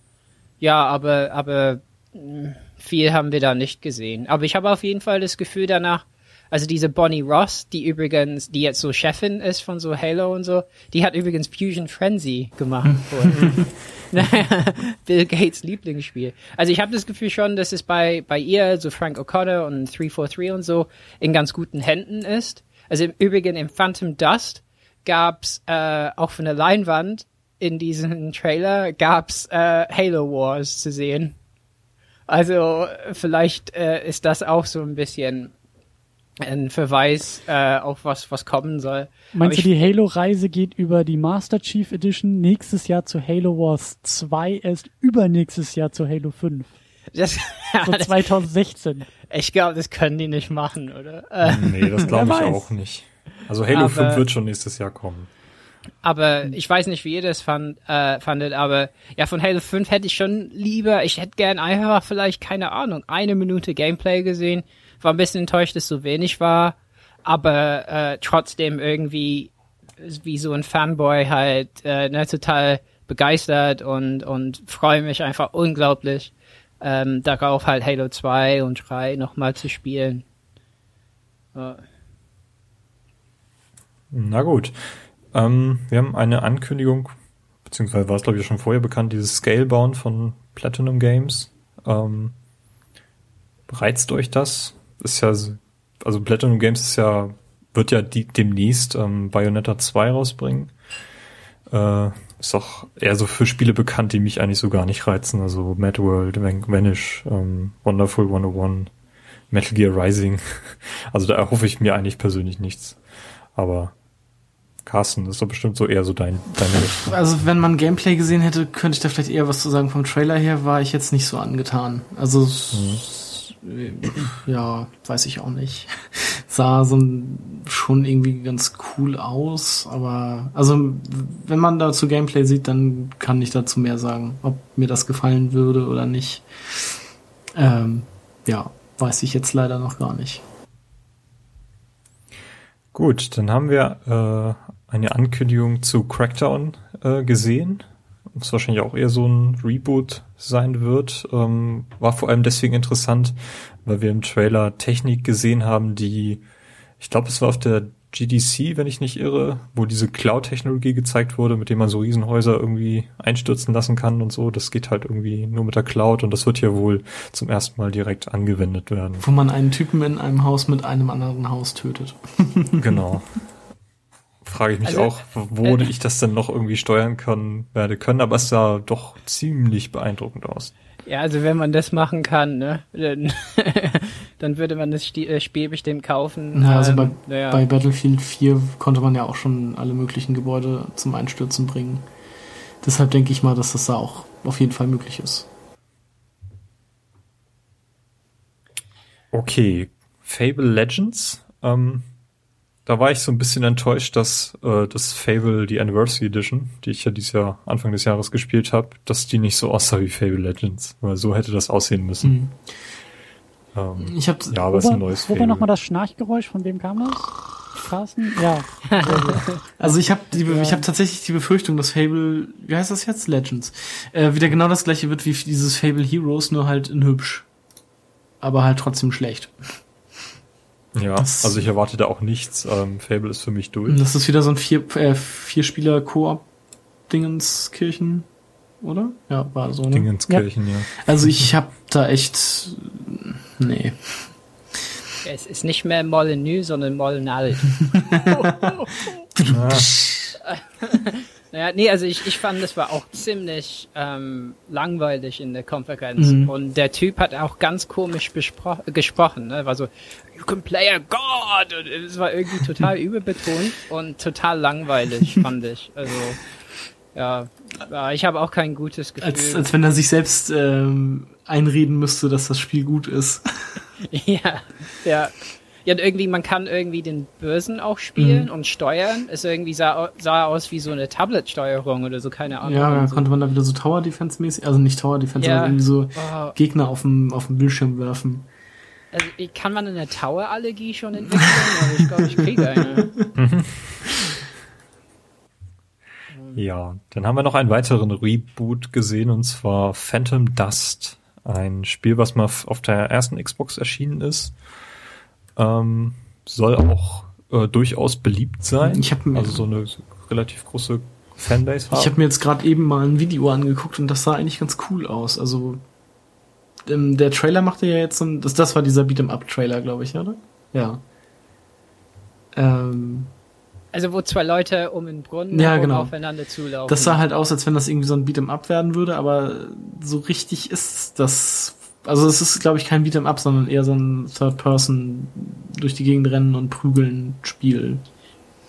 ja, aber, aber mh, viel haben wir da nicht gesehen. Aber ich habe auf jeden Fall das Gefühl danach, also diese Bonnie Ross, die übrigens, die jetzt so Chefin ist von so Halo und so, die hat übrigens Fusion Frenzy gemacht. vorher. Bill Gates Lieblingsspiel. Also ich habe das Gefühl schon, dass es bei, bei ihr, so Frank O'Connor und 343 und so, in ganz guten Händen ist. Also im Übrigen im Phantom Dust gab's äh, auch von der Leinwand in diesem Trailer gab's äh, Halo Wars zu sehen. Also vielleicht äh, ist das auch so ein bisschen ein Verweis äh, auf was was kommen soll. Meinst du, Aber ich- die Halo-Reise geht über die Master Chief Edition nächstes Jahr zu Halo Wars 2, erst übernächstes Jahr zu Halo 5? Das, So 2016. ich glaube, das können die nicht machen, oder? Äh, Nee, das glaube ich auch nicht. Also Halo Aber- 5 wird schon nächstes Jahr kommen. aber ich weiß nicht, wie ihr das fand, äh, fandet, aber ja, von Halo 5 hätte ich schon lieber, ich hätte gern einfach vielleicht, keine Ahnung, eine Minute Gameplay gesehen. War ein bisschen enttäuscht, dass so wenig war, aber äh, trotzdem irgendwie wie so ein Fanboy halt äh, ne, total begeistert und, und freue mich einfach unglaublich ähm, darauf halt Halo 2 und 3 nochmal zu spielen. Äh, Na gut. Ähm, wir haben eine Ankündigung, beziehungsweise war es glaube ich schon vorher bekannt, dieses Scalebound von Platinum Games. Ähm, reizt euch das? Ist ja, so- also Platinum Games ist ja, wird ja die, demnächst ähm, Bayonetta 2 rausbringen. Äh, ist auch eher so für Spiele bekannt, die mich eigentlich so gar nicht reizen. Also Mad World, Van- Vanish, ähm, Wonderful 101, Metal Gear Rising. Also da erhoffe ich mir eigentlich persönlich nichts. Aber Carsten, das ist doch bestimmt so eher so dein, deine Richtung. Also wenn man Gameplay gesehen hätte, könnte ich da vielleicht eher was zu sagen. Vom Trailer her war ich jetzt nicht so angetan. Also äh, ja, weiß ich auch nicht. Sah so schon irgendwie ganz cool aus, aber also wenn man dazu Gameplay sieht, dann kann ich dazu mehr sagen, ob mir das gefallen würde oder nicht. Ähm, ja, weiß ich jetzt leider noch gar nicht. Gut, dann haben wir äh, eine Ankündigung zu Crackdown äh, gesehen. Was wahrscheinlich auch eher so ein Reboot sein wird. Ähm, war vor allem deswegen interessant, weil wir im Trailer Technik gesehen haben, die, ich glaube, es war auf der GDC, wenn ich nicht irre, wo diese Cloud-Technologie gezeigt wurde, mit dem man so Riesenhäuser irgendwie einstürzen lassen kann und so. Das geht halt irgendwie nur mit der Cloud und das wird hier wohl zum ersten Mal direkt angewendet werden. Wo man einen Typen in einem Haus mit einem anderen Haus tötet. Genau. Frage ich mich Also, auch, wo äh, ich das denn noch irgendwie steuern kann, werde können, aber es sah doch ziemlich beeindruckend aus. Ja, also wenn man das machen kann, ne, dann, dann würde man das äh, Spiel bestimmt kaufen. Na, also bei, Ähm, naja. bei Battlefield 4 konnte man ja auch schon alle möglichen Gebäude zum Einstürzen bringen. Deshalb denke ich mal, dass das da auch auf jeden Fall möglich ist. Okay, Fable Legends. Ähm, da war ich so ein bisschen enttäuscht, dass äh, das Fable, die Anniversary Edition, die ich ja dieses Jahr Anfang des Jahres gespielt habe, dass die nicht so aussah wie Fable Legends. Weil so hätte das aussehen müssen. Mhm. Ähm, Ich habe ja, aber Wo es ist ein war, neues wo war Fable. nochmal das Schnarchgeräusch? Von wem kam das? Carsten? Ja. Also ich habe die, ich habe tatsächlich die Befürchtung, dass Fable, wie heißt das jetzt, Legends, äh, wieder genau das gleiche wird wie dieses Fable Heroes, nur halt in hübsch, aber halt trotzdem schlecht. Ja, das- also ich erwarte da auch nichts. Ähm, Fable ist für mich durch. Das ist wieder so ein vier, äh, vier Spieler Koop Dingenskirchen, oder? Ja, war so. Ne? Dingenskirchen, ja. Also ich habe da echt, nee. Es ist nicht mehr Molyneux, sondern Molyneux. Naja, nee, also ich, ich fand, das war auch ziemlich ähm, langweilig in der Konferenz. Mhm. Und der Typ hat auch ganz komisch gesprochen. Ne? War so, you can play a God! Und es war irgendwie total überbetont und total langweilig, fand ich. Also, ja, ja, ich habe auch kein gutes Gefühl. Als, als wenn er sich selbst ähm, einreden müsste, dass das Spiel gut ist. Ja, ja. Ja, und irgendwie, man kann irgendwie den Bösen auch spielen Mhm. und steuern. Es irgendwie sah, sah aus wie so eine Tablet-Steuerung oder so, keine Ahnung. Ja, da so. konnte man da wieder so Tower Defense mäßig, also nicht Tower Defense, Ja. sondern irgendwie so Oh, Gegner auf dem, auf dem Bildschirm werfen. also, ich- kann man eine Tower-Allergie schon entwickeln? Aber ich glaube, ich kriege eine. Ja, dann haben wir noch einen weiteren Reboot gesehen und zwar Phantom Dust. Ein Spiel, was mal auf der ersten Xbox erschienen ist. Ähm, soll auch äh, durchaus beliebt sein. Ich habe mir, also so eine relativ große Fanbase haben. ich hab mir jetzt gerade eben mal ein Video angeguckt und das sah eigentlich ganz cool aus. Also ähm, der Trailer machte ja jetzt so ein, das, das war dieser Beat'em Up Trailer, glaube ich, oder? Ja. Ähm, Also, wo zwei Leute um den Brunnen Ja, genau. aufeinander zulaufen. das sah halt aus, als wenn das irgendwie so ein Beat'em Up werden würde, aber so richtig ist das. Also es ist, glaube ich, kein Beat'em Up, sondern eher so ein Third Person durch die Gegend rennen und prügeln Spiel.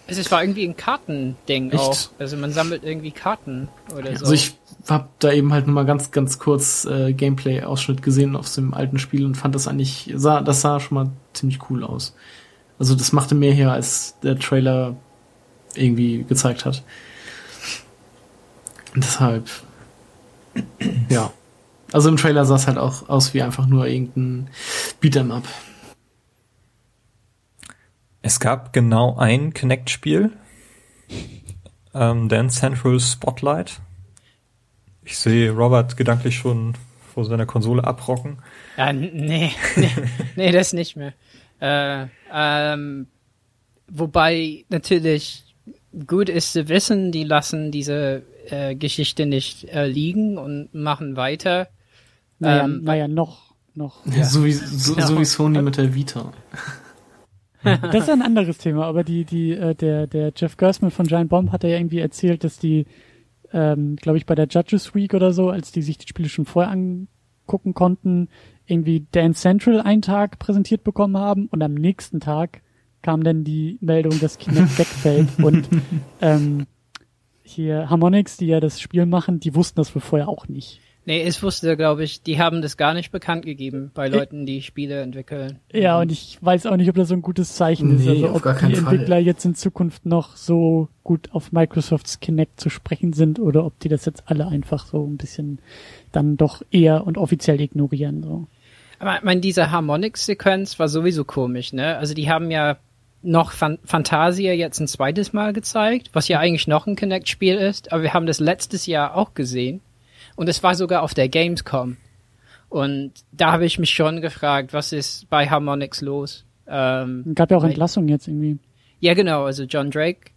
Also, es war irgendwie ein Kartending Echt? auch. Also, man sammelt irgendwie Karten oder so. Also ich habe da eben halt nur mal ganz, ganz kurz äh, Gameplay-Ausschnitt gesehen aus dem alten Spiel und fand das eigentlich, sah, das sah schon mal ziemlich cool aus. Also das machte mehr her, als der Trailer irgendwie gezeigt hat. Und deshalb, ja. Also im Trailer sah es halt auch aus wie einfach nur irgendein Beat'em Up. Es gab genau ein Kinect-Spiel, ähm, Dance Central Spotlight. Ich sehe Robert gedanklich schon vor seiner Konsole abrocken. Ja, nee, nee, nee, das nicht mehr. Äh, ähm, wobei natürlich gut ist zu wissen, die lassen diese äh, Geschichte nicht äh, liegen und machen weiter. Naja, Ähm, naja noch, noch. So, wie, so, so wie Sony mit der Vita. Das ist ein anderes Thema, aber die, die, äh, der, der Jeff Gersman von Giant Bomb hat ja irgendwie erzählt, dass die, ähm, glaube ich, bei der Judges Week oder so, als die sich die Spiele schon vorher angucken konnten, irgendwie Dance Central einen Tag präsentiert bekommen haben und am nächsten Tag kam dann die Meldung, dass Kinect wegfällt und ähm, hier Harmonix, die ja das Spiel machen, die wussten das wohl vorher auch nicht. Nee, es wusste, glaube ich, die haben das gar nicht bekannt gegeben bei Leuten, die Spiele entwickeln. Ja, und ich weiß auch nicht, ob das so ein gutes Zeichen ist. Nee, Also auf ob die keinen Fall. Entwickler jetzt in Zukunft noch so gut auf Microsofts Kinect zu sprechen sind oder ob die das jetzt alle einfach so ein bisschen dann doch eher und offiziell ignorieren. So. Aber ich meine, diese Harmonix-Sequenz war sowieso komisch, ne? Also die haben ja noch Fan Fantasia jetzt ein zweites Mal gezeigt, was ja eigentlich noch ein Kinect-Spiel ist, aber wir haben das letztes Jahr auch gesehen. Und es war sogar auf der Gamescom. Und da habe ich mich schon gefragt, was ist bei Harmonix los? Ähm, Gab ja auch Entlassungen jetzt irgendwie. ja, genau, also John Drake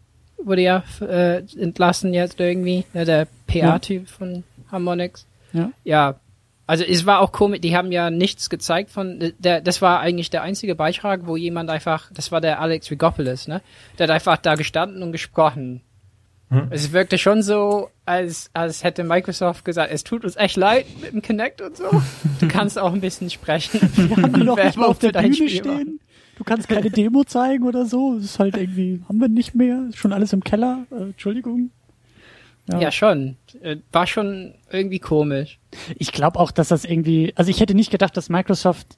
wurde ja äh, entlassen jetzt irgendwie, ne, der PA-Typ von Harmonix. Ja. Ja, also es war auch komisch, die haben ja nichts gezeigt von, der, das war eigentlich der einzige Beitrag, wo jemand einfach, das war der Alex Rigopoulos, ne, der hat einfach da gestanden und gesprochen. Hm. Es wirkte schon so, als, als hätte Microsoft gesagt, es tut uns echt leid mit dem Kinect und so. Du kannst auch ein bisschen sprechen. Wir haben noch nicht mal auf der Bühne Spiel stehen. Du kannst keine Demo zeigen oder so. Das ist halt irgendwie, haben wir nicht mehr. Ist schon alles im Keller. Äh, Entschuldigung. Ja. Ja, schon. Äh, War schon irgendwie komisch. Ich glaube auch, dass das irgendwie, also ich hätte nicht gedacht, dass Microsoft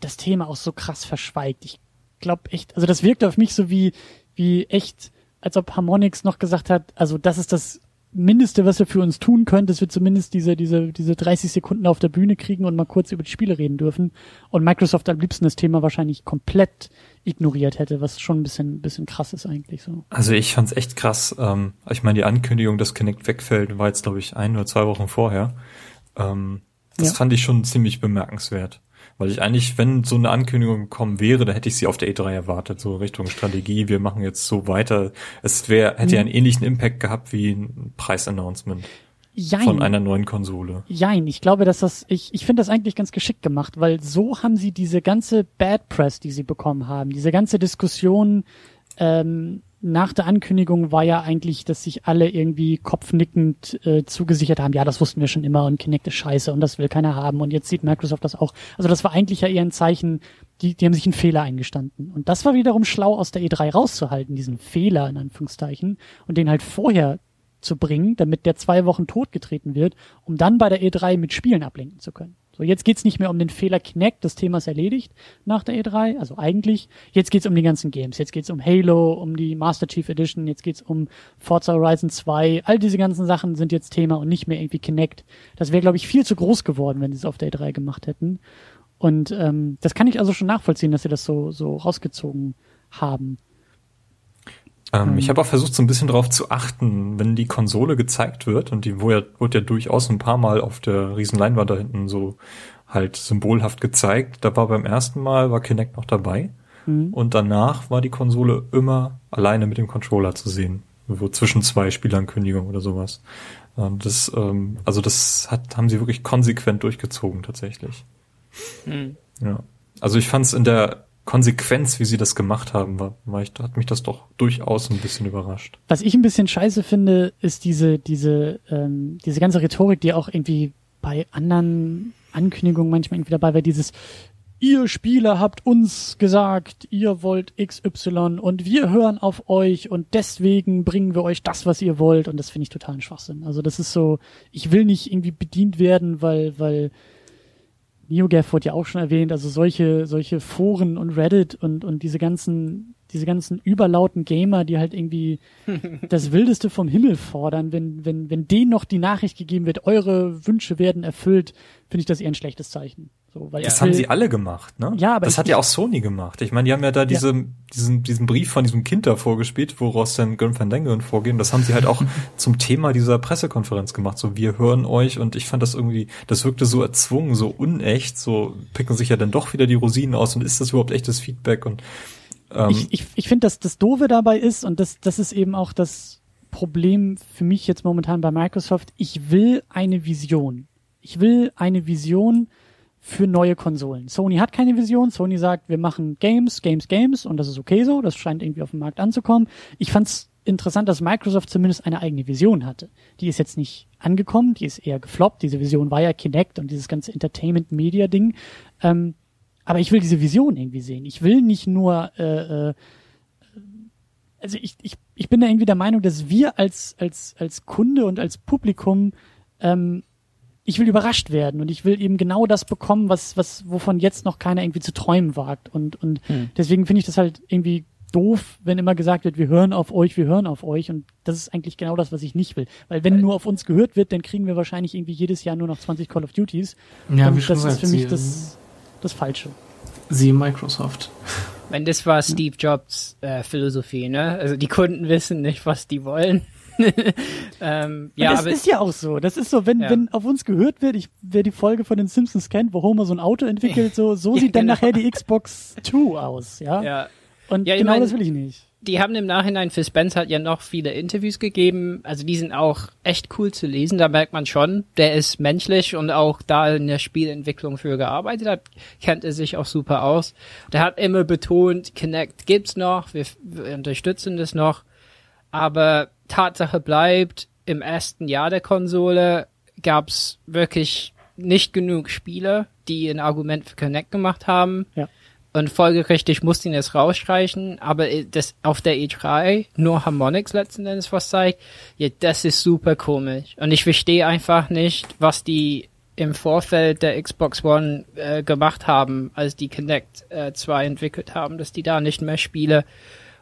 das Thema auch so krass verschweigt. Ich glaube echt, also das wirkte auf mich so wie, wie echt, als ob Harmonix noch gesagt hat, also das ist das Mindeste, was wir für uns tun können, dass wir zumindest diese, diese, diese 30 Sekunden auf der Bühne kriegen und mal kurz über die Spiele reden dürfen. Und Microsoft am liebsten das Thema wahrscheinlich komplett ignoriert hätte, was schon ein bisschen, bisschen krass ist eigentlich so. Also ich fand's echt krass. Ähm, ich meine, die Ankündigung, dass Kinect wegfällt, war jetzt, glaube ich, ein oder zwei Wochen vorher. Ähm, das Ja. fand ich schon ziemlich bemerkenswert. Weil ich eigentlich, wenn so eine Ankündigung gekommen wäre, dann hätte ich sie auf der E3 erwartet, so Richtung Strategie, wir machen jetzt so weiter. Es wäre, hätte ja einen ähnlichen Impact gehabt wie ein Preisannouncement Jein. von einer neuen Konsole. Jein, ich glaube, dass das, ich, ich finde das eigentlich ganz geschickt gemacht, weil so haben sie diese ganze Bad Press, die sie bekommen haben, diese ganze Diskussion ähm, nach der Ankündigung war ja eigentlich, dass sich alle irgendwie kopfnickend äh, zugesichert haben, ja, das wussten wir schon immer und Kinect ist scheiße und das will keiner haben und jetzt sieht Microsoft das auch. Also das war eigentlich ja eher ein Zeichen, die, die haben sich einen Fehler eingestanden. Und das war wiederum schlau aus der E3 rauszuhalten, diesen Fehler in Anführungszeichen und den halt vorher zu bringen, damit der zwei Wochen totgetreten wird, um dann bei der E3 mit Spielen ablenken zu können. So, jetzt geht's nicht mehr um den Fehler Kinect, das Thema ist erledigt nach der E3, also eigentlich. Jetzt geht's um die ganzen Games. Jetzt geht's um Halo, um die Master Chief Edition, jetzt geht's um Forza Horizon 2. All diese ganzen Sachen sind jetzt Thema und nicht mehr irgendwie Kinect. Das wäre, glaube ich, viel zu groß geworden, wenn sie es auf der E3 gemacht hätten. Und ähm, das kann ich also schon nachvollziehen, dass sie das so, so rausgezogen haben. Ähm, Ich habe auch versucht, so ein bisschen darauf zu achten, wenn die Konsole gezeigt wird, und die wurde ja, wurde ja durchaus ein paar Mal auf der riesen Leinwand da hinten so halt symbolhaft gezeigt. Da war beim ersten Mal, war Kinect noch dabei. Und danach war die Konsole immer alleine mit dem Controller zu sehen. Wo zwischen zwei Spielankündigungen oder sowas. Und das, ähm, also das hat, haben sie wirklich konsequent durchgezogen, tatsächlich. Ja. Also ich fand es in der Konsequenz, wie sie das gemacht haben, war, war ich, hat mich das doch durchaus ein bisschen überrascht. Was ich ein bisschen scheiße finde, ist diese, diese, ähm, diese ganze Rhetorik, die auch irgendwie bei anderen Ankündigungen manchmal irgendwie dabei war, dieses Ihr Spieler habt uns gesagt, ihr wollt XY und wir hören auf euch und deswegen bringen wir euch das, was ihr wollt und das finde ich total ein Schwachsinn. Also das ist so, ich will nicht irgendwie bedient werden, weil, weil NeoGAF wurde ja auch schon erwähnt, also solche, solche Foren und Reddit und, und diese ganzen, diese ganzen überlauten Gamer, die halt irgendwie das Wildeste vom Himmel fordern, wenn, wenn, wenn denen noch die Nachricht gegeben wird, eure Wünsche werden erfüllt, finde ich das eher ein schlechtes Zeichen. So, weil Das haben will- sie alle gemacht, ne? Ja, aber das hat ja auch Sony gemacht. Ich meine, die haben ja da diese, diesen, diesen Brief von diesem Kind da vorgespielt, woraus dann Grim Fandango vorgehen. Das haben sie halt auch zum Thema dieser Pressekonferenz gemacht. So, wir hören euch und ich fand das irgendwie, das wirkte so erzwungen, so unecht, so picken sich ja dann doch wieder die Rosinen aus und ist das überhaupt echtes Feedback und ähm, ich, ich, ich finde, dass das Doofe dabei ist, und das, das ist eben auch das Problem für mich jetzt momentan bei Microsoft, ich will eine Vision. Ich will eine Vision für neue Konsolen. Sony hat keine Vision. Sony sagt, wir machen Games, Games, Games und das ist okay so. Das scheint irgendwie auf den Markt anzukommen. Ich fand's interessant, dass Microsoft zumindest eine eigene Vision hatte. Die ist jetzt nicht angekommen, die ist eher gefloppt. Diese Vision war ja Kinect und dieses ganze Entertainment-Media-Ding. Ähm, aber ich will diese Vision irgendwie sehen. Ich will nicht nur, äh, äh, also ich, ich, ich bin da irgendwie der Meinung, dass wir als, als, als Kunde und als Publikum, ähm, ich will überrascht werden und ich will eben genau das bekommen, was, was, wovon jetzt noch keiner irgendwie zu träumen wagt. Und, und deswegen finde ich das halt irgendwie doof, wenn immer gesagt wird, wir hören auf euch, wir hören auf euch. Und das ist eigentlich genau das, was ich nicht will. Weil wenn nur auf uns gehört wird, dann kriegen wir wahrscheinlich irgendwie jedes Jahr nur noch 20 Call of Duties. Ja, und wie schon das gesagt, ist für mich das, das Falsche. sie Microsoft. Wenn das war Steve Jobs äh, Philosophie, ne? Also die Kunden wissen nicht, was die wollen. ähm, ja, das ist ja auch so. Das ist so, wenn, Ja. wenn auf uns gehört wird, ich, wer die Folge von den Simpsons kennt, wo Homer so ein Auto entwickelt, so, so Ja, sieht dann genau. nachher die Xbox 2 aus, ja? ja, Und Ja, ich genau mein- das will ich nicht. die haben im Nachhinein für Spence hat ja noch viele Interviews gegeben. Also die sind auch echt cool zu lesen. Da merkt man schon, der ist menschlich und auch da in der Spielentwicklung für gearbeitet hat, kennt er sich auch super aus. Der hat immer betont, Kinect gibt's noch, wir, wir unterstützen das noch. Aber Tatsache bleibt, im ersten Jahr der Konsole gab's wirklich nicht genug Spiele, die ein Argument für Kinect gemacht haben. Ja. und folgerichtig musste ihn jetzt rausstreichen, aber das auf der E3 nur Harmonix letzten Endes was zeigt, ja, das ist super komisch. Und ich verstehe einfach nicht, was die im Vorfeld der Xbox One äh, gemacht haben, als die Kinect äh, 2 entwickelt haben, dass die da nicht mehr Spiele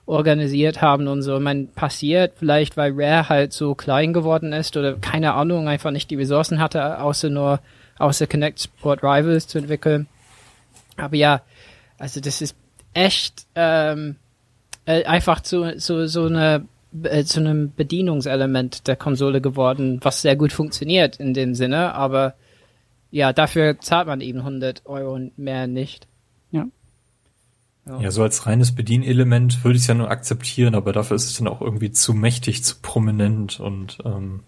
organisiert haben und so. Man passiert vielleicht, weil Rare halt so klein geworden ist oder keine Ahnung, einfach nicht die Ressourcen hatte, außer nur außer Kinect Sport Rivals zu entwickeln. Aber ja, also das ist echt ähm, äh, einfach zu, so, so eine äh, zu einem Bedienungselement der Konsole geworden, was sehr gut funktioniert in dem Sinne, aber ja, dafür zahlt man eben 100 Euro und mehr nicht. Ja. So als reines Bedienelement würde ich es ja nur akzeptieren, aber dafür ist es dann auch irgendwie zu mächtig, zu prominent und ähm,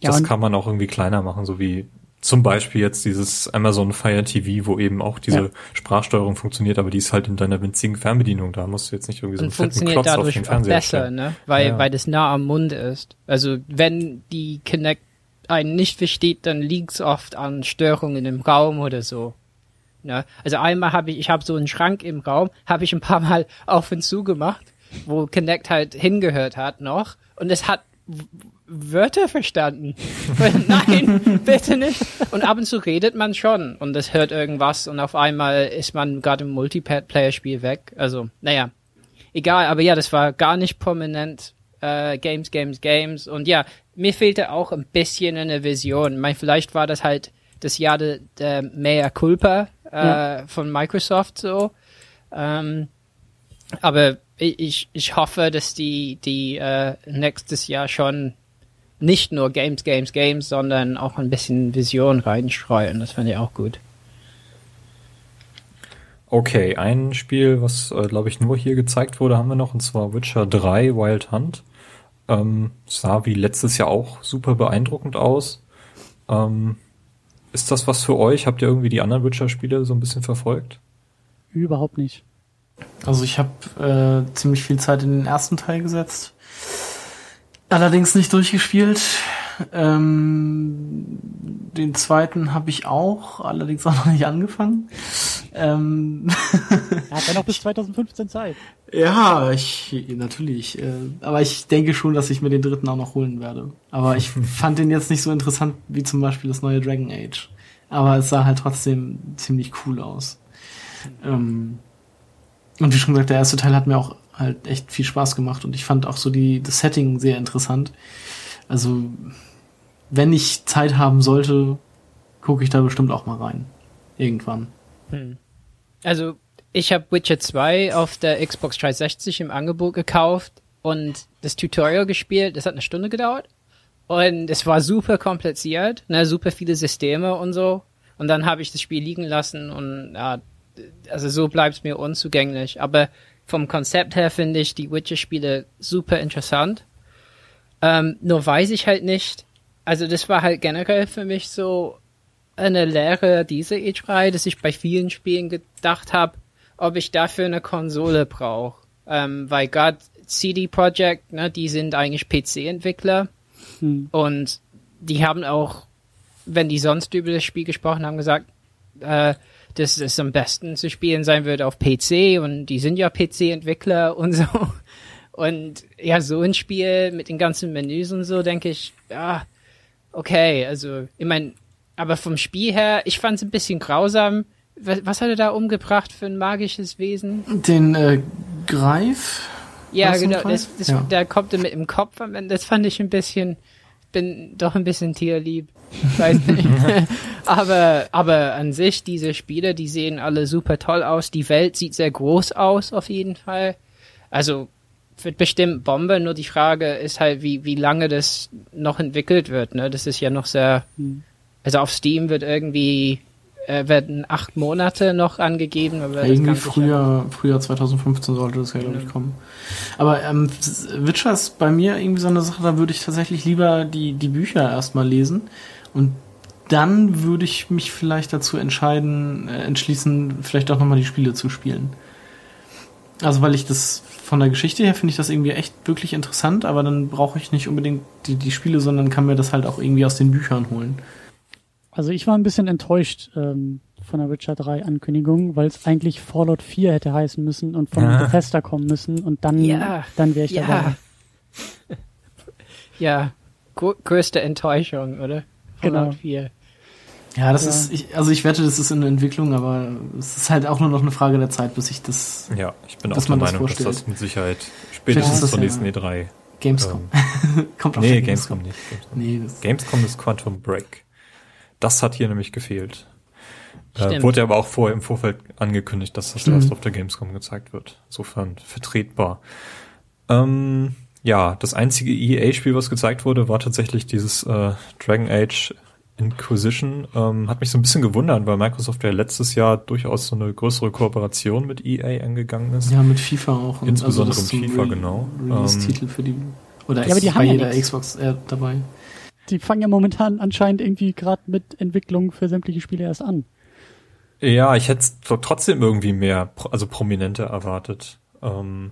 ja, das und kann man auch irgendwie kleiner machen, so wie zum Beispiel jetzt dieses Amazon Fire TV, wo eben auch diese ja. Sprachsteuerung funktioniert, aber die ist halt in deiner winzigen Fernbedienung. Da musst du jetzt nicht irgendwie so einen fetten Klotz auf den Fernseher besser, stellen. ne? Weil, ja. weil das nah am Mund ist. Also wenn die Kinect einen nicht versteht, dann liegt's oft an Störungen im Raum oder so. Ne? Also einmal habe ich, ich habe so einen Schrank im Raum, habe ich ein paar Mal auf und zu gemacht, wo Kinect halt hingehört hat noch und es hat Wörter verstanden. Nein, bitte nicht. Und ab und zu redet man schon und es hört irgendwas und auf einmal ist man gerade im Multiplayer-Spiel weg. Also, naja, egal, aber ja, das war gar nicht prominent. Äh, Games, Games, Games. Und ja, mir fehlte auch ein bisschen eine Vision. Ich meine, vielleicht war das halt das Jahr der de Mea Culpa äh, ja. von Microsoft so. Ähm, aber ich, ich hoffe, dass die, die äh, nächstes Jahr schon nicht nur Games, Games, Games, sondern auch ein bisschen Vision reinstreuen. Das fände ich auch gut. Okay, ein Spiel, was äh, glaube ich nur hier gezeigt wurde, haben wir noch, und zwar Witcher 3 Wild Hunt. Ähm, sah wie letztes Jahr auch super beeindruckend aus. Ähm, ist das was für euch? Habt ihr irgendwie die anderen Witcher-Spiele so ein bisschen verfolgt? Überhaupt nicht. Also ich habe äh, ziemlich viel Zeit in den ersten Teil gesetzt. Allerdings nicht durchgespielt. Ähm, den zweiten habe ich auch, allerdings auch noch nicht angefangen. Ähm, er hat ja noch bis 2015 Zeit. Ja, ich natürlich. Äh, aber ich denke schon, dass ich mir den dritten auch noch holen werde. Aber ich fand den jetzt nicht so interessant wie zum Beispiel das neue Dragon Age. Aber es sah halt trotzdem ziemlich cool aus. Ähm, und wie schon gesagt, der erste Teil hat mir auch halt echt viel Spaß gemacht und ich fand auch so die, das Setting sehr interessant. Also, wenn ich Zeit haben sollte, gucke ich da bestimmt auch mal rein. Irgendwann. Hm. Also, ich habe Witcher 2 auf der Xbox 360 im Angebot gekauft und das Tutorial gespielt. Das hat eine Stunde gedauert. Und es war super kompliziert, ne, super viele Systeme und so. Und dann habe ich das Spiel liegen lassen und ja, also so bleibt es mir unzugänglich. Aber vom Konzept her finde ich die Witcher-Spiele super interessant. Ähm, nur weiß ich halt nicht, also das war halt generell für mich so eine Lehre dieser E3, dass ich bei vielen Spielen gedacht habe, ob ich dafür eine Konsole brauche. Ähm, weil gerade CD Projekt, ne, die sind eigentlich PC-Entwickler hm. und die haben auch, wenn die sonst über das Spiel gesprochen haben, gesagt, äh, dass es am besten zu spielen sein wird auf PC und die sind ja PC-Entwickler und so. Und ja, so ein Spiel mit den ganzen Menüs und so, denke ich, ja, okay, also, ich meine, aber vom Spiel her, ich fand es ein bisschen grausam. Was, was, hat er da umgebracht für ein magisches Wesen? Den äh, Greif? Ja, genau, das, das, ja. der kommt mit im Kopf am Ende. Das fand ich ein bisschen, bin doch ein bisschen tierlieb. Weiß nicht. aber, aber an sich, diese Spiele, die sehen alle super toll aus. Die Welt sieht sehr groß aus, auf jeden Fall. Also, wird bestimmt Bombe, nur die Frage ist halt, wie, wie lange das noch entwickelt wird, ne? Das ist ja noch sehr, hm. also auf Steam wird irgendwie, äh, werden acht Monate noch angegeben. Aber irgendwie früher, früher 2015 sollte das ja, glaube ich, kommen. Aber ähm, Witcher ist bei mir irgendwie so eine Sache, da würde ich tatsächlich lieber die, die Bücher erstmal lesen und dann würde ich mich vielleicht dazu entscheiden, äh, entschließen, vielleicht auch nochmal die Spiele zu spielen. Also weil ich das von der Geschichte her finde ich das irgendwie echt wirklich interessant, aber dann brauche ich nicht unbedingt die, die Spiele, sondern kann mir das halt auch irgendwie aus den Büchern holen. Also ich war ein bisschen enttäuscht ähm, von der Witcher 3 Ankündigung, weil es eigentlich Fallout 4 hätte heißen müssen und von Ah. Bethesda kommen müssen und dann, Ja. dann wäre ich dabei. Ja. ja, gro- größte Enttäuschung, oder? Genau. Fallout 4. Ja, das Ja. ist, ich, also ich wette, das ist in der Entwicklung, aber es ist halt auch nur noch eine Frage der Zeit, bis ich das Ja, ich bin auch der man das Meinung, dass das mit Sicherheit spätestens zur ja- nächsten E3. Gamescom. Ähm, Kommt auf nee, der Gamescom nicht. Gamescom. Nee, das, Gamescom ist Quantum Break. Das hat hier nämlich gefehlt. Äh, Stimmt. wurde aber auch vorher im Vorfeld angekündigt, dass das Mhm. erst auf der Gamescom gezeigt wird. Insofern vertretbar. Ähm, ja, das einzige EA-Spiel, was gezeigt wurde, war tatsächlich dieses äh, Dragon Age Inquisition. Ähm, hat mich so ein bisschen gewundert, weil Microsoft ja letztes Jahr durchaus so eine größere Kooperation mit EA angegangen ist. ja, mit FIFA auch. Und Insbesondere ist FIFA, Re- genau. Release-Titel für die, oder Ja, aber die haben bei ja jeder nix. Xbox äh, dabei. Die fangen ja momentan anscheinend irgendwie gerade mit Entwicklung für sämtliche Spiele erst an. Ja, ich hätte trotzdem irgendwie mehr, also prominenter erwartet. Ähm,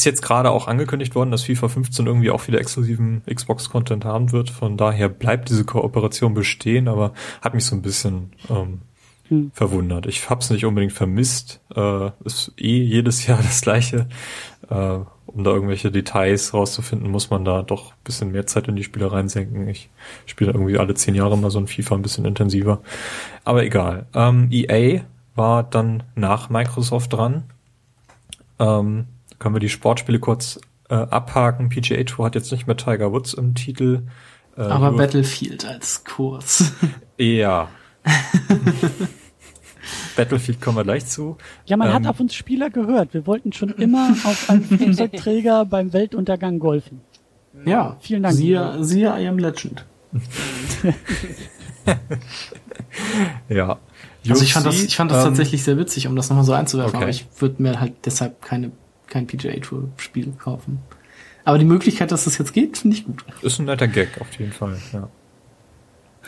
ist jetzt gerade auch angekündigt worden, dass FIFA 15 irgendwie auch wieder exklusiven Xbox-Content haben wird. Von daher bleibt diese Kooperation bestehen, aber hat mich so ein bisschen ähm, Hm. verwundert. Ich hab's nicht unbedingt vermisst. Äh, ist eh jedes Jahr das gleiche. Äh, um da irgendwelche Details rauszufinden, muss man da doch ein bisschen mehr Zeit in die Spiele reinsenken. Ich spiele irgendwie alle zehn Jahre mal so ein FIFA ein bisschen intensiver. Aber egal. Ähm, EA war dann nach Microsoft dran. Ähm, können wir die Sportspiele kurz äh, abhaken. PGA Tour hat jetzt nicht mehr Tiger Woods im Titel. Äh, Aber Battlefield als Kurs. Ja. Battlefield kommen wir gleich zu. Ja, man Ähm. hat auf uns Spieler gehört. Wir wollten schon immer auf einem Flugzeugträger beim Weltuntergang golfen. ja. Vielen Dank. Siehe, siehe I Am Legend. Ja. Also ich fand das, ich fand das ähm, tatsächlich sehr witzig, um das nochmal so einzuwerfen, Okay. aber ich würde mir halt deshalb keine, kein PGA Tour Spiel kaufen. Aber die Möglichkeit, dass das jetzt geht, finde ich gut. Ist ein netter Gag, auf jeden Fall, ja.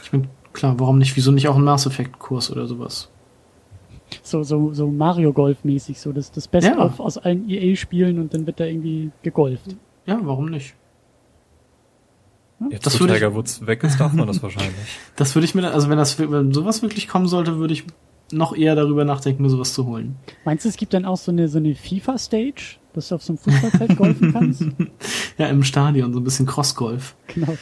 Ich bin klar, warum nicht? Wieso nicht auch ein Mass Effect Kurs oder sowas? So, so, so Mario Golf mäßig, so das, das Beste Ja. auf, aus allen EA-Spielen und dann wird da irgendwie gegolft. Ja, warum nicht? Jetzt, Das wo würde Tiger Woods weg ist, darf man das wahrscheinlich. Das würde ich mir, also wenn das, wenn sowas wirklich kommen sollte, würde ich noch eher darüber nachdenken, mir sowas zu holen. Meinst du, es gibt dann auch so eine, so eine FIFA-Stage, dass du auf so einem Fußballfeld golfen kannst? Ja, im Stadion, so ein bisschen Crossgolf. Genau.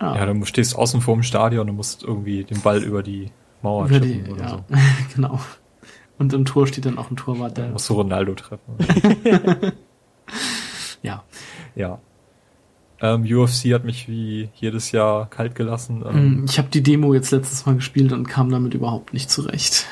Ja, Ja, du stehst außen vor dem Stadion und musst irgendwie den Ball über die Mauer über die, oder ja so. genau. Und im Tor steht dann auch ein Torwart, Dann der, musst du Ronaldo treffen. ja. ja. Ähm, UFC hat mich wie jedes Jahr kalt gelassen. Ähm, Mm, Ich habe die Demo jetzt letztes Mal gespielt und kam damit überhaupt nicht zurecht.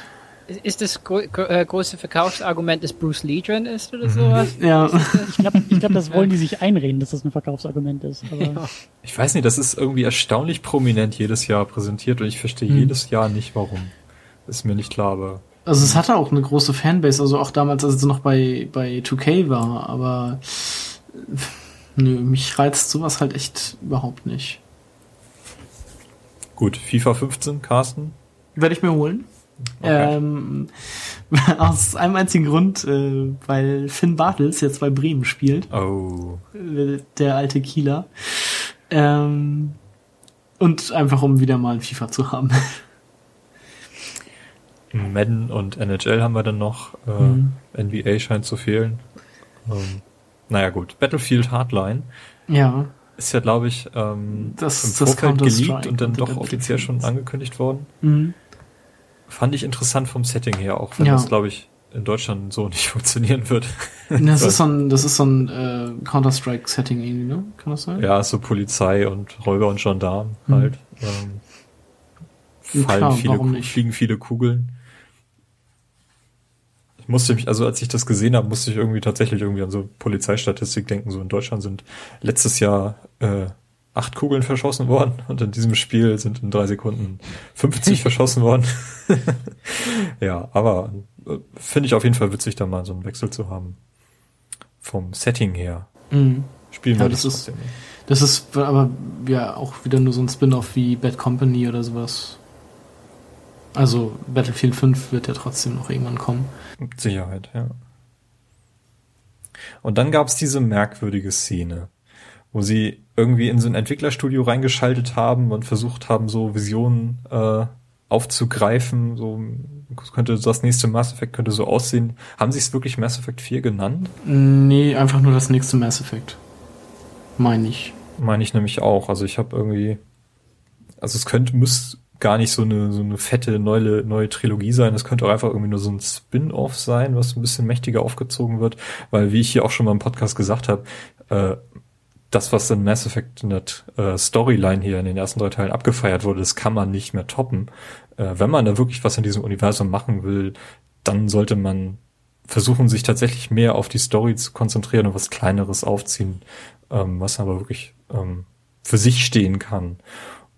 Ist- das gro gro äh, große Verkaufsargument, dass Bruce Lee drin ist Mhm. oder sowas? Ja, Ich glaube, ich glaub, das wollen die sich einreden, dass das ein Verkaufsargument ist. Aber Ich weiß nicht, das ist irgendwie erstaunlich prominent jedes Jahr präsentiert und ich verstehe Hm. jedes Jahr nicht, warum. Ist mir nicht klar, aber also es hatte auch eine große Fanbase, also auch damals, als es noch bei, bei 2K war, aber nö, mich reizt sowas halt echt überhaupt nicht. gut. FIFA 15, Carsten? Werde ich mir holen. Okay. Ähm, aus einem einzigen Grund, äh, weil Finn Bartels jetzt bei Bremen spielt, Oh. äh, der alte Kieler. Ähm, und einfach um wieder mal ein FIFA zu haben. Madden und NHL haben wir dann noch. Äh, Mhm. NBA scheint zu fehlen. Ähm, naja gut. Battlefield Hardline ja. ist ja, glaube ich, ähm, Das- im das Vorfeld geleakt und dann doch offiziell schon angekündigt worden. Mhm. Fand ich interessant vom Setting her, auch wenn Ja. das, glaube ich, in Deutschland so nicht funktionieren wird. Das ist so ein, das ist so ein äh, Counter-Strike-Setting irgendwie, ne? Kann das sein? Ja, so Polizei und Räuber und Gendarm Mhm. halt. Ähm, fallen klar, viele, fliegen viele Kugeln. Ich musste mich, also als ich das gesehen habe, musste ich irgendwie tatsächlich irgendwie an so Polizeistatistik denken. So in Deutschland sind letztes Jahr äh, acht Kugeln verschossen worden und in diesem Spiel sind in drei Sekunden 50 verschossen worden. ja, aber äh, finde ich auf jeden Fall witzig, da mal so einen Wechsel zu haben. Vom Setting her. Mhm. Spielen Ja, wir das das ist-. Das ist aber ja auch wieder nur so ein Spin-off wie Bad Company oder sowas. Also Battlefield 5 wird ja trotzdem noch irgendwann kommen. Mit Sicherheit, ja. Und dann gab's diese merkwürdige Szene, wo sie irgendwie in so ein Entwicklerstudio reingeschaltet haben und versucht haben, so Visionen äh, aufzugreifen. So könnte das nächste Mass Effect könnte so aussehen. Haben sie es wirklich Mass Effect 4 genannt? Nee, einfach nur das nächste Mass Effect. Meine ich. Meine ich nämlich auch. Also ich habe irgendwie, also es könnte, müsste gar nicht so eine, so eine fette neue, neue Trilogie sein. Es könnte auch einfach irgendwie nur so ein Spin-off sein, was ein bisschen mächtiger aufgezogen wird, weil wie ich hier auch schon mal im Podcast gesagt habe, äh, das, was in Mass Effect in der äh, Storyline hier in den ersten drei Teilen abgefeiert wurde, das kann man nicht mehr toppen. Äh, wenn man da wirklich was in diesem Universum machen will, dann sollte man versuchen, sich tatsächlich mehr auf die Story zu konzentrieren und was Kleineres aufziehen, ähm, was aber wirklich ähm, für sich stehen kann.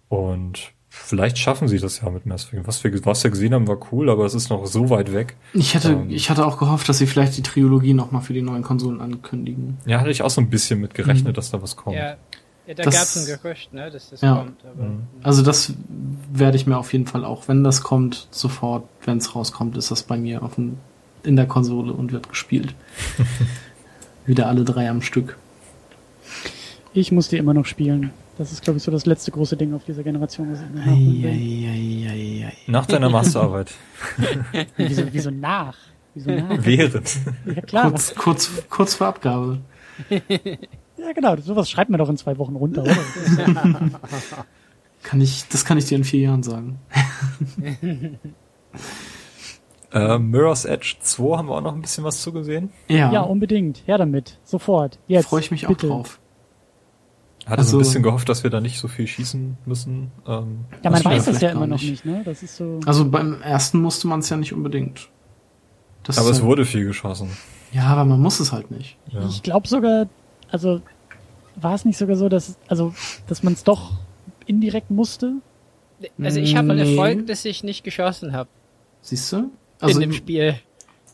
Und vielleicht schaffen sie das ja mit Mass Effect. Was wir, was wir gesehen haben, war cool, aber es ist noch so weit weg. Ich hatte, ähm, ich hatte auch gehofft, dass sie vielleicht die Trilogie nochmal für die neuen Konsolen ankündigen. Ja, hatte ich auch so ein bisschen mit gerechnet, mhm. dass da was kommt. Ja, ja da gab es ein Gerücht, ne, dass das ja. kommt. Aber, mhm. Also das werde ich mir auf jeden Fall auch, wenn das kommt, sofort, wenn es rauskommt, ist das bei mir auf dem, in der Konsole und wird gespielt. Wieder alle drei am Stück. Ich muss die immer noch spielen. Das ist, glaube ich, so das letzte große Ding auf dieser Generation. Was ich ei. Nach deiner Masterarbeit. wieso, wieso nach? Wieso nach? Während. Ja, klar. Kurz, kurz, kurz vor Abgabe. ja, genau. Sowas schreibt man doch in zwei Wochen runter, oder? kann ich, das kann ich dir in vier Jahren sagen. äh, Mirror's Edge 2 haben wir auch noch ein bisschen was zugesehen. Ja. Ja, unbedingt. Her damit. Sofort. Jetzt. Freue ich mich bitte. auch drauf. Hatte also, so ein bisschen gehofft, dass wir da nicht so viel schießen müssen. Ähm, ja, man weiß es ja immer noch nicht, ne? Das ist so. Also beim ersten musste man es ja nicht unbedingt. Das aber es halt, wurde viel geschossen. Ja, aber man muss es halt nicht. Ja. Ich glaube sogar, also war es nicht sogar so, dass also dass man es doch indirekt musste? Also ich habe nee. einen Erfolg, dass ich nicht geschossen habe. Siehst du? Also in dem Spiel.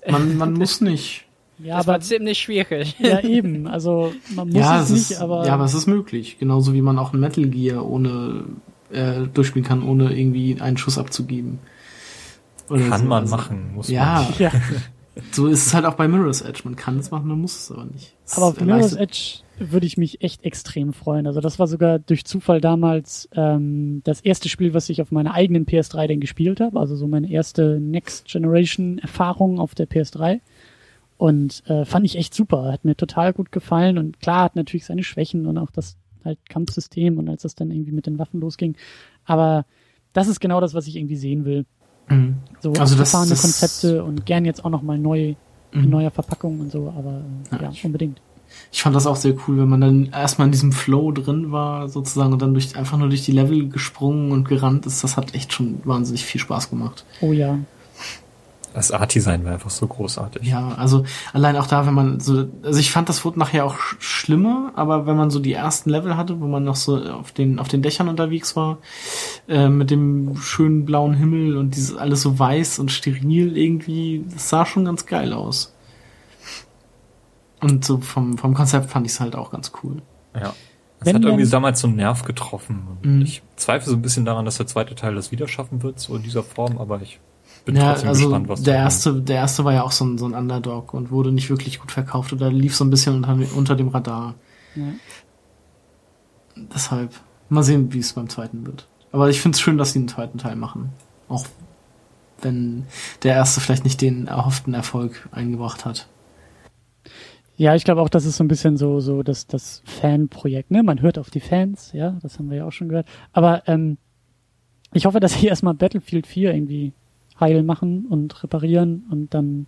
Man, man muss nicht. Ja, das aber war ziemlich schwierig. Ja, eben. Also man muss ja, es, es nicht, ist, aber. Ja, aber es ist möglich. Genauso wie man auch ein Metal Gear ohne äh, durchspielen kann, ohne irgendwie einen Schuss abzugeben. Oder kann so. man also, machen, muss ja. man. Ja. So ist es halt auch bei Mirror's Edge. Man kann es machen, man muss es aber nicht. Es aber auf Mirror's Edge würde ich mich echt extrem freuen. Also das war sogar durch Zufall damals ähm, das erste Spiel, was ich auf meiner eigenen PS3 denn gespielt habe. Also so meine erste Next Generation Erfahrung auf der PS3. Und äh, fand ich echt super. Hat mir total gut gefallen und klar hat natürlich seine Schwächen und auch das halt Kampfsystem und als das dann irgendwie mit den Waffen losging. Aber das ist genau das, was ich irgendwie sehen will. Mhm. So also abgefahrene das, das Konzepte und gern jetzt auch nochmal neu in Mhm. neuer Verpackung und so, aber äh, ja, ich- unbedingt. Ich fand das auch sehr cool, wenn man dann erstmal in diesem Flow drin war, sozusagen, und dann durch, einfach nur durch die Level gesprungen und gerannt ist. Das hat echt schon wahnsinnig viel Spaß gemacht. Oh ja. Das Art-Design war einfach so großartig. Ja, also allein auch da, wenn man so, also ich fand, das wurde nachher auch sch- schlimmer, aber wenn man so die ersten Level hatte, wo man noch so auf den auf den Dächern unterwegs war, äh, mit dem schönen blauen Himmel und dieses alles so weiß und steril irgendwie, das sah schon ganz geil aus. Und so vom vom Konzept fand ich es halt auch ganz cool. Ja. Es Wenn hat irgendwie damals so einen Nerv getroffen. Und Mhm. Ich zweifle so ein bisschen daran, dass der zweite Teil das wieder schaffen wird, so in dieser Form, aber ich bin Ja, trotzdem also gespannt, was der da kommt. erste, der erste war ja auch so ein, so ein Underdog und wurde nicht wirklich gut verkauft oder lief so ein bisschen unter, unter dem Radar. ja. Deshalb mal sehen, wie es beim zweiten wird. Aber ich finde es schön, dass sie einen zweiten Teil machen. Auch wenn der erste vielleicht nicht den erhofften Erfolg eingebracht hat. Ja, ich glaube auch, das ist so ein bisschen so, so das, das Fanprojekt, ne? Man hört auf die Fans, ja, das haben wir ja auch schon gehört. Aber ähm, ich hoffe, dass sie erstmal Battlefield 4 irgendwie heil machen und reparieren und dann,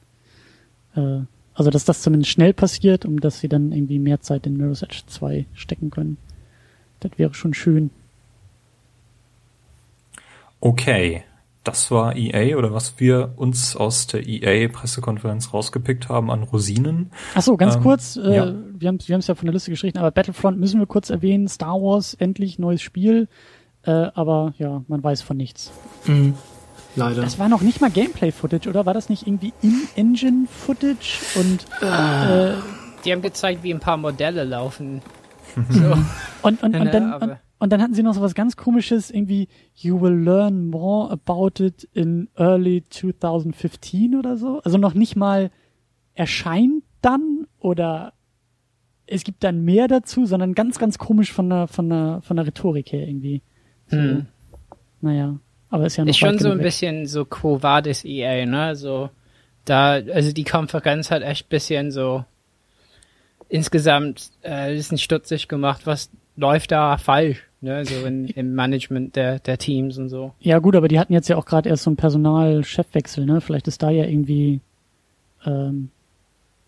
äh, also dass das zumindest schnell passiert, um dass sie dann irgendwie mehr Zeit in Mirror's Edge 2 stecken können. Das wäre schon schön. Okay, das war EA oder was wir uns aus der EA-Pressekonferenz rausgepickt haben an Rosinen. Ach so, ganz Ähm, kurz, äh, ja. wir haben wir es ja von der Liste gestrichen, aber Battlefront müssen wir kurz erwähnen. Star Wars, endlich neues Spiel. Äh, aber ja, man weiß von nichts. Mhm. Leider. Das war noch nicht mal Gameplay-Footage, oder? War das nicht irgendwie In-Engine-Footage? Und, äh, Die haben gezeigt, wie ein paar Modelle laufen. So. und, und, und, dann, und, und dann hatten sie noch so was ganz komisches, irgendwie, you will learn more about it in early 2015 oder so. Also noch nicht mal erscheint dann oder es gibt dann mehr dazu, sondern ganz, ganz komisch von der, von der, von der Rhetorik her irgendwie. So. Hm. Naja. Aber ist ja noch Ist schon so ein weg. bisschen so Quo Vadis EA, ne? So, da, also die Konferenz hat echt bisschen so insgesamt äh, ein bisschen stutzig gemacht, was läuft da falsch, ne? So in, im Management der, der Teams und so. Ja gut, aber die hatten jetzt ja auch gerade erst so einen Personalchefwechsel, ne? Vielleicht ist da ja irgendwie, ähm,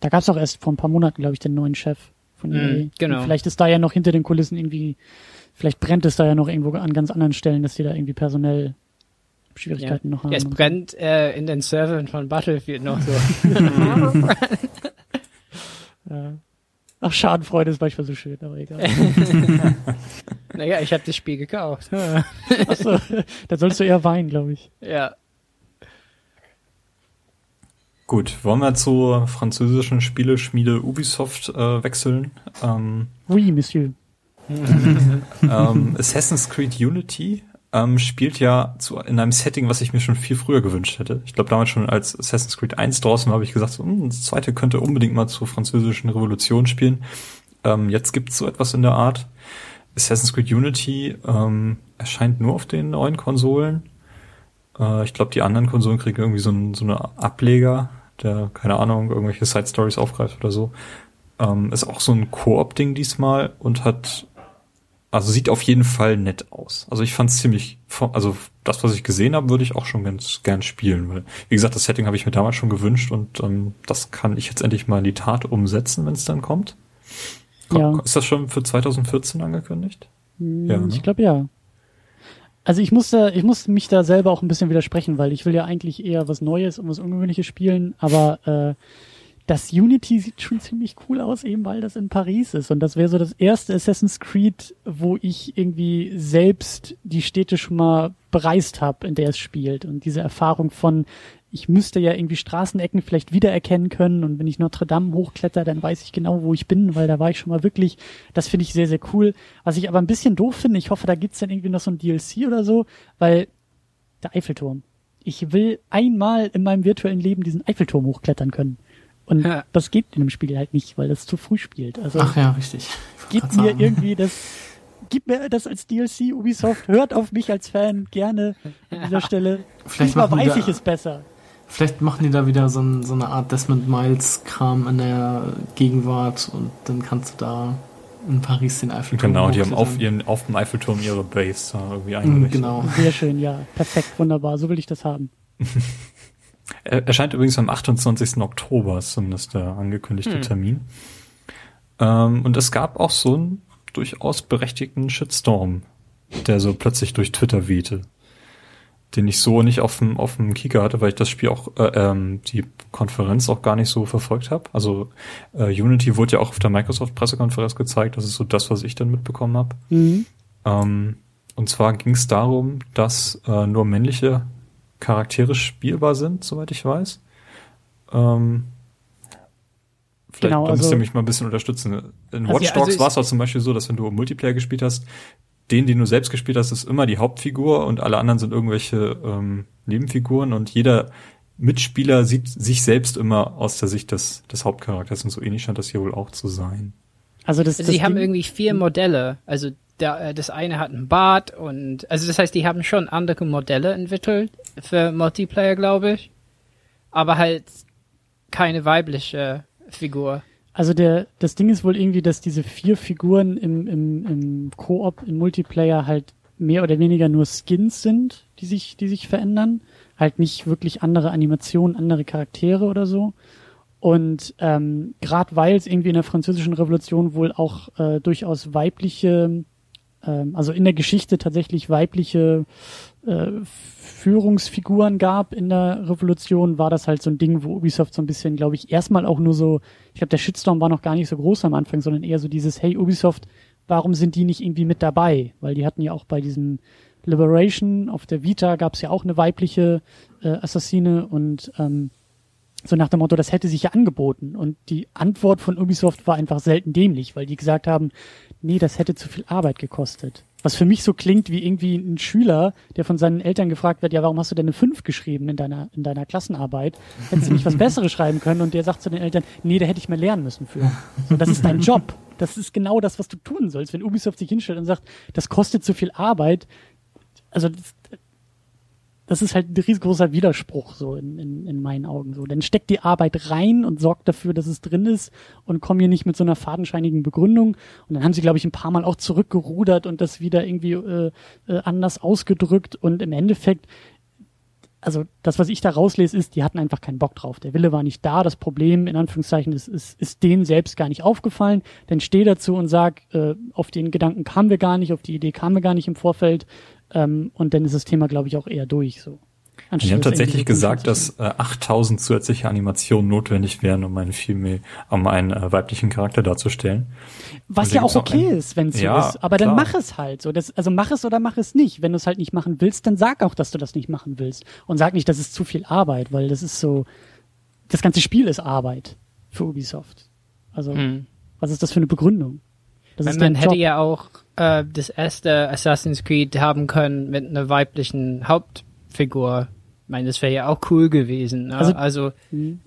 da gab es auch erst vor ein paar Monaten, glaube ich, den neuen Chef von Mm, EA. genau. Und vielleicht ist da ja noch hinter den Kulissen irgendwie, vielleicht brennt es da ja noch irgendwo an ganz anderen Stellen, dass die da irgendwie personell Schwierigkeiten noch haben. Ja, es brennt äh, in den Servern von Battlefield noch so. Ja. Ach, Schadenfreude ist manchmal so schön, aber egal. naja, ich habe das Spiel gekauft. Achso, da sollst du eher weinen, glaube ich. ja. Gut, wollen wir zur französischen Spieleschmiede Ubisoft äh, wechseln? Ähm, Oui, Monsieur. ähm, Assassin's Creed Unity ähm, spielt ja zu, in einem Setting, was ich mir schon viel früher gewünscht hätte. Ich glaube, damals schon als Assassin's Creed 1 draußen habe ich gesagt, so, hm, das zweite könnte unbedingt mal zur französischen Revolution spielen. Ähm, jetzt gibt's so etwas in der Art. Assassin's Creed Unity ähm, erscheint nur auf den neuen Konsolen. Äh, ich glaube, die anderen Konsolen kriegen irgendwie so, ein, so eine Ableger, der, keine Ahnung, irgendwelche Side Stories aufgreift oder so. Ähm, ist auch so ein Koop-Ding diesmal und hat also sieht auf jeden Fall nett aus. Also ich fand es ziemlich, also das, was ich gesehen habe, würde ich auch schon ganz gern spielen. Weil, wie gesagt, das Setting habe ich mir damals schon gewünscht und ähm, das kann ich jetzt endlich mal in die Tat umsetzen, wenn es dann kommt. Komm, Ja. Ist das schon für 2014 angekündigt? Ja, ne? Ich glaube ja. Also ich musste, ich musste mich da selber auch ein bisschen widersprechen, weil ich will ja eigentlich eher was Neues und was Ungewöhnliches spielen, aber äh, das Unity sieht schon ziemlich cool aus, eben weil das in Paris ist. Und das wäre so das erste Assassin's Creed, wo ich irgendwie selbst die Städte schon mal bereist habe, in der es spielt. Und diese Erfahrung von, ich müsste ja irgendwie Straßenecken vielleicht wiedererkennen können. Und wenn ich Notre Dame hochkletter, dann weiß ich genau, wo ich bin, weil da war ich schon mal wirklich. Das finde ich sehr, sehr cool. Was ich aber ein bisschen doof finde, ich hoffe, da gibt's dann irgendwie noch so ein DLC oder so, weil der Eiffelturm. Ich will einmal in meinem virtuellen Leben diesen Eiffelturm hochklettern können. Und Ja. das geht in dem Spiel halt nicht, weil das zu früh spielt. Also Ach ja, richtig. Ich gib mir sagen. irgendwie das, gib mir das als DLC Ubisoft, hört auf mich als Fan gerne an dieser Stelle. Vielleicht Diesmal machen die weiß da- ich es besser. Vielleicht machen die da wieder so, ein, so eine Art Desmond Miles Kram in der Gegenwart und dann kannst du da in Paris den Eiffelturm Genau, die haben auf ihren, auf dem Eiffelturm ihre Base da irgendwie Mhm, eingerichtet. Genau. Sehr schön, ja. Perfekt, wunderbar. So will ich das haben. Er erscheint übrigens am 28. Oktober, ist zumindest der angekündigte Hm. Termin. Ähm, und es gab auch so einen durchaus berechtigten Shitstorm, der so plötzlich durch Twitter wehte. Den ich so nicht auf dem, auf dem Kieker hatte, weil ich das Spiel auch, äh, ähm, die Konferenz auch gar nicht so verfolgt habe. Also äh, Unity wurde ja auch auf der Microsoft-Pressekonferenz gezeigt. Das ist so das, was ich dann mitbekommen habe. Mhm. Ähm, und zwar ging es darum, dass äh, nur männliche Charaktere spielbar sind, soweit ich weiß. Ähm, vielleicht Genau, da müsst also- ihr mich mal ein bisschen unterstützen. In Also Watch ja, Dogs also war es auch zum Beispiel so, dass wenn du Multiplayer gespielt hast, den, den du selbst gespielt hast, ist immer die Hauptfigur und alle anderen sind irgendwelche ähm, Nebenfiguren und jeder Mitspieler sieht sich selbst immer aus der Sicht des, des Hauptcharakters und so ähnlich scheint das hier wohl auch zu sein. Also das, Also das die haben irgendwie vier Modelle. Also der, äh, das eine hat einen Bart und also das heißt, die haben schon andere Modelle entwickelt für Multiplayer, glaube ich. Aber halt keine weibliche Figur. Also der, das Ding ist wohl irgendwie, dass diese vier Figuren im, im, im Koop, im Multiplayer halt mehr oder weniger nur Skins sind, die sich, die sich verändern. Halt nicht wirklich andere Animationen, andere Charaktere oder so. Und ähm, gerade weil es irgendwie in der französischen Revolution wohl auch äh, durchaus weibliche, ähm, also in der Geschichte tatsächlich weibliche äh, Führungsfiguren gab in der Revolution, war das halt so ein Ding, wo Ubisoft so ein bisschen, glaube ich, erstmal auch nur so, ich glaube, der Shitstorm war noch gar nicht so groß am Anfang, sondern eher so dieses, hey Ubisoft, warum sind die nicht irgendwie mit dabei? Weil die hatten ja auch bei diesem Liberation auf der Vita gab es ja auch eine weibliche äh, Assassine und ähm, so nach dem Motto, das hätte sich ja angeboten. Und die Antwort von Ubisoft war einfach selten dämlich, weil die gesagt haben, nee, das hätte zu viel Arbeit gekostet. Was für mich so klingt wie irgendwie ein Schüler, der von seinen Eltern gefragt wird, ja, warum hast du denn eine 5 geschrieben in deiner, in deiner Klassenarbeit? Hättest du nicht was Besseres schreiben können? Und der sagt zu den Eltern, nee, da hätte ich mehr lernen müssen für. So, das ist dein Job. Das ist genau das, was du tun sollst. Wenn Ubisoft sich hinstellt und sagt, das kostet zu viel Arbeit, also das, das ist halt ein riesengroßer Widerspruch so in, in, in meinen Augen so. Dann steckt die Arbeit rein und sorgt dafür, dass es drin ist und kommen hier nicht mit so einer fadenscheinigen Begründung. Und dann haben sie, glaube ich, ein paar Mal auch zurückgerudert und das wieder irgendwie äh, äh, anders ausgedrückt. Und im Endeffekt, also das, was ich da rauslese, ist, die hatten einfach keinen Bock drauf. Der Wille war nicht da. Das Problem, in Anführungszeichen, ist, ist, ist denen selbst gar nicht aufgefallen. Dann steh dazu und sag, äh, auf den Gedanken kamen wir gar nicht, auf die Idee kamen wir gar nicht im Vorfeld ähm, und dann ist das Thema, glaube ich, auch eher durch. So. Die haben tatsächlich gesagt, dass äh, 8000 zusätzliche Animationen notwendig wären, um einen viel um einen äh, weiblichen Charakter darzustellen. Was ja auch okay ist, wenn es ja, so ist. Aber dann klar. mach es halt. So, das, also mach es oder mach es nicht. Wenn du es halt nicht machen willst, dann sag auch, dass du das nicht machen willst. Und sag nicht, das ist zu viel Arbeit, weil das ist so, das ganze Spiel ist Arbeit für Ubisoft. Also, Hm. was ist das für eine Begründung? Das Man, ist man hätte ja auch äh, das erste Assassin's Creed haben können mit einer weiblichen Hauptfigur. Ich meine, das wäre ja auch cool gewesen. Ne? Also- Also, Mhm.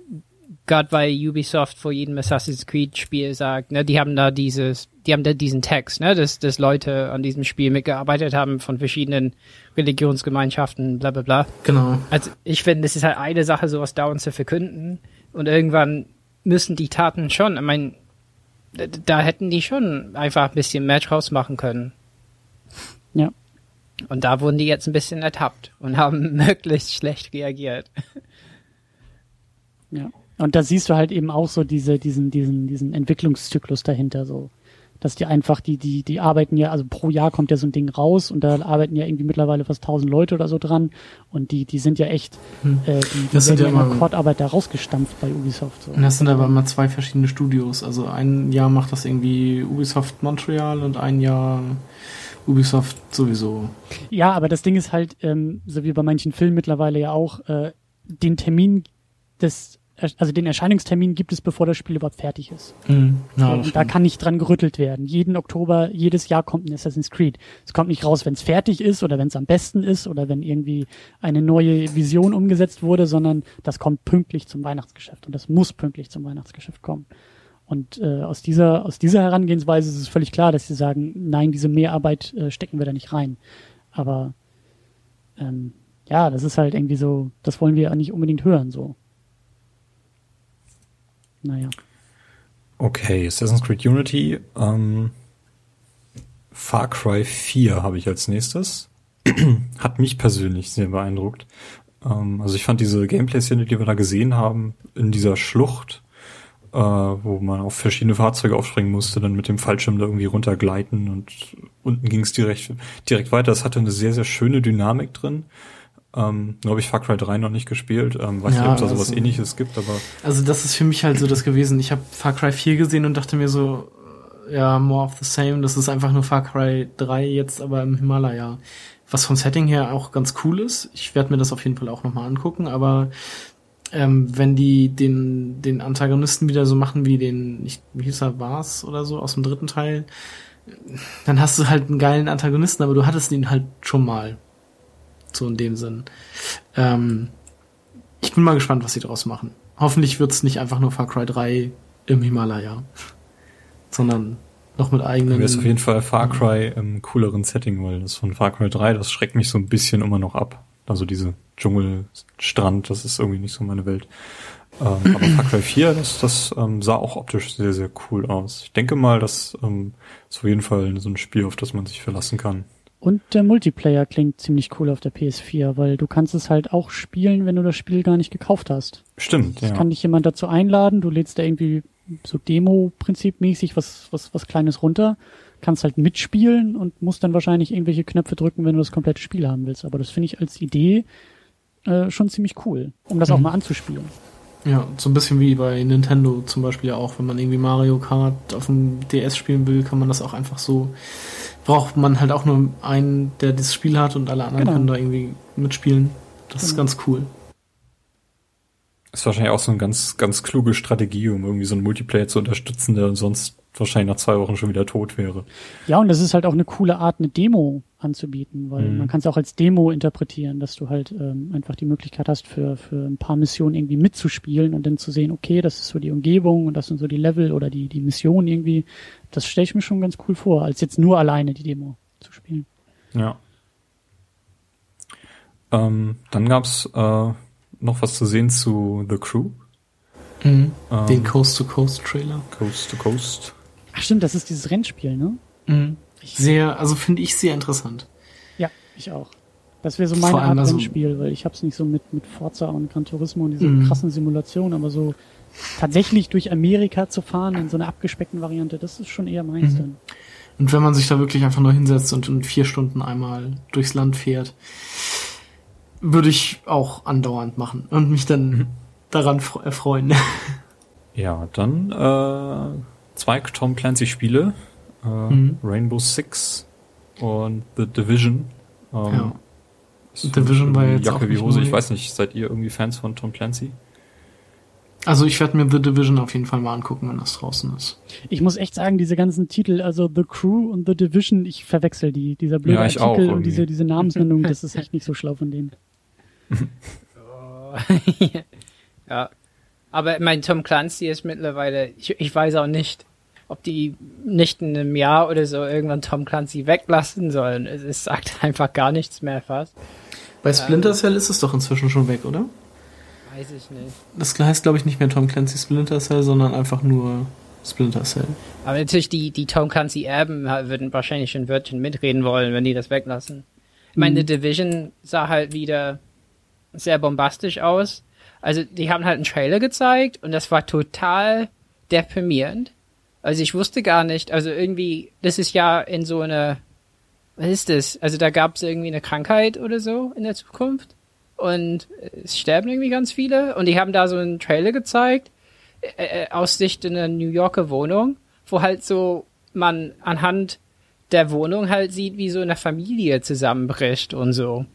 gerade weil Ubisoft vor jedem Assassin's Creed Spiel sagt, ne, die haben da dieses, die haben da diesen Text, ne, dass, dass Leute an diesem Spiel mitgearbeitet haben von verschiedenen Religionsgemeinschaften, bla bla bla. Genau. Also ich finde, es ist halt eine Sache, sowas dauernd zu verkünden. Und irgendwann müssen die Taten schon, ich meine, da, hätten die schon einfach ein bisschen mehr draus machen können. Ja. Und da wurden die jetzt ein bisschen ertappt und haben möglichst schlecht reagiert. Ja. Und da siehst du halt eben auch so diese, diesen, diesen, diesen Entwicklungszyklus dahinter so. Dass die einfach, die, die, die arbeiten ja, also pro Jahr kommt ja so ein Ding raus und da arbeiten ja irgendwie mittlerweile fast tausend Leute oder so dran und die, die sind ja echt, äh, die, die Das sind ja immer- Akkordarbeit da rausgestampft bei Ubisoft so. Und das sind aber immer zwei verschiedene Studios. Also ein Jahr macht das irgendwie Ubisoft Montreal und ein Jahr Ubisoft sowieso. Ja, aber das Ding ist halt, ähm, so wie bei manchen Filmen mittlerweile ja auch, äh, den Termin des, also den Erscheinungstermin gibt es, bevor das Spiel überhaupt fertig ist. Mhm. Ja, und da kann nicht dran gerüttelt werden. Jeden Oktober, jedes Jahr kommt ein Assassin's Creed. Es kommt nicht raus, wenn es fertig ist oder wenn es am besten ist oder wenn irgendwie eine neue Vision umgesetzt wurde, sondern das kommt pünktlich zum Weihnachtsgeschäft und das muss pünktlich zum Weihnachtsgeschäft kommen. Und äh, aus dieser aus dieser Herangehensweise ist es völlig klar, dass sie sagen, nein, diese Mehrarbeit äh, stecken wir da nicht rein. Aber ähm, ja, das ist halt irgendwie so, das wollen wir ja nicht unbedingt hören so. Naja. Okay, Assassin's Creed Unity. Ähm, Far Cry 4 habe ich als nächstes. Hat mich persönlich sehr beeindruckt. Ähm, also ich fand diese Gameplay-Szene, die wir da gesehen haben, in dieser Schlucht, äh, wo man auf verschiedene Fahrzeuge aufspringen musste, dann mit dem Fallschirm da irgendwie runtergleiten und unten ging es direkt, direkt weiter. Das hatte eine sehr, sehr schöne Dynamik drin. Ähm, nur habe ich Far Cry 3 noch nicht gespielt. Ähm, weiß Ja, nicht, ob es da sowas also- ähnliches gibt, aber Also das ist für mich halt so das gewesen. Ich habe Far Cry 4 gesehen und dachte mir so, äh, ja, more of the same. Das ist einfach nur Far Cry 3 jetzt, aber im Himalaya. Was vom Setting her auch ganz cool ist. Ich werde mir das auf jeden Fall auch nochmal angucken, aber ähm, wenn die den, den Antagonisten wieder so machen wie den, ich, wie hieß er, Vars oder so aus dem dritten Teil, dann hast du halt einen geilen Antagonisten, aber du hattest ihn halt schon mal. So in dem Sinn. Ähm, ich bin mal gespannt, was sie daraus machen. Hoffentlich wird's nicht einfach nur Far Cry 3 im Himalaya, sondern noch mit eigenen. Wäre es auf jeden Fall Far Cry im cooleren Setting, weil das von Far Cry 3, das schreckt mich so ein bisschen immer noch ab. Also diese Dschungelstrand, das ist irgendwie nicht so meine Welt. Ähm, aber Far Cry 4, das, das ähm, sah auch optisch sehr, sehr cool aus. Ich denke mal, das ähm, ist auf jeden Fall so ein Spiel, auf das man sich verlassen kann. Und der Multiplayer klingt ziemlich cool auf der PS4, weil du kannst es halt auch spielen, wenn du das Spiel gar nicht gekauft hast. Stimmt, Es ja. kann dich jemand dazu einladen, du lädst da irgendwie so Demo-Prinzip-mäßig was, was, was Kleines runter, kannst halt mitspielen und musst dann wahrscheinlich irgendwelche Knöpfe drücken, wenn du das komplette Spiel haben willst. Aber das finde ich als Idee äh, schon ziemlich cool, um das auch Mhm. mal anzuspielen. Ja, so ein bisschen wie bei Nintendo zum Beispiel ja auch, wenn man irgendwie Mario Kart auf dem DS spielen will, kann man das auch einfach so. Braucht man halt auch nur einen, der das Spiel hat und alle anderen Genau. können da irgendwie mitspielen. Das ist Genau. ganz cool. Ist wahrscheinlich auch so eine ganz, ganz kluge Strategie, um irgendwie so einen Multiplayer zu unterstützen, der sonst wahrscheinlich nach zwei Wochen schon wieder tot wäre. Ja, und das ist halt auch eine coole Art, eine Demo anzubieten, weil Mhm. man kann es auch als Demo interpretieren, dass du halt ähm, einfach die Möglichkeit hast, für, für ein paar Missionen irgendwie mitzuspielen und dann zu sehen, okay, das ist so die Umgebung und das sind so die Level oder die, die Missionen irgendwie. Das stelle ich mir schon ganz cool vor, als jetzt nur alleine die Demo zu spielen. Ja. Ähm, dann gab's äh, noch was zu sehen zu The Crew. Mhm. Ähm, Den Coast-to-Coast-Trailer. Coast to Coast. Ach stimmt, das ist dieses Rennspiel, ne? Mhm. Sehr, also finde ich sehr interessant. Ja, ich auch. Das wäre so meine allem Art also- Rennspiel, weil ich hab's nicht so mit, mit Forza und Gran Turismo und diese Mhm. krassen Simulationen, aber so tatsächlich durch Amerika zu fahren in so einer abgespeckten Variante, das ist schon eher meins Mhm. dann. Und wenn man sich da wirklich einfach nur hinsetzt und in vier Stunden einmal durchs Land fährt, würde ich auch andauernd machen und mich dann daran fre- erfreuen. Ja, dann äh, zwei Tom Clancy Spiele, äh, Mhm. Rainbow Six und The Division. Ähm, Ja. Division war jetzt auch Jacke wie Hose. Ich weiß nicht, seid ihr irgendwie Fans von Tom Clancy? Also ich werde mir The Division auf jeden Fall mal angucken, wenn das draußen ist. Ich muss echt sagen, diese ganzen Titel, also The Crew und The Division, ich verwechsel die. Dieser blöde Ja, ich auch Artikel und irgendwie. diese, diese Namensnennung, das ist echt nicht so schlau von denen. ja. Aber mein Tom Clancy ist mittlerweile, ich, ich weiß auch nicht, ob die nicht in einem Jahr oder so irgendwann Tom Clancy weglassen sollen. Es, es sagt einfach gar nichts mehr fast. Bei Splinter Cell ist es doch inzwischen schon weg, oder? Weiß ich nicht. Das heißt, glaube ich, nicht mehr Tom Clancy Splinter Cell, sondern einfach nur Splinter Cell. Aber natürlich die, die Tom Clancy Erben würden wahrscheinlich ein Wörtchen mitreden wollen, wenn die das weglassen. Ich meine, The Division sah halt wieder sehr bombastisch aus. Also die haben halt einen Trailer gezeigt und das war total deprimierend. Also ich wusste gar nicht, also irgendwie, das ist ja in so eine, was ist das? Also da gab es irgendwie eine Krankheit oder so in der Zukunft und es sterben irgendwie ganz viele und die haben da so einen Trailer gezeigt äh, äh, aus Sicht in einer New Yorker Wohnung, wo halt so man anhand der Wohnung halt sieht, wie so eine Familie zusammenbricht und so.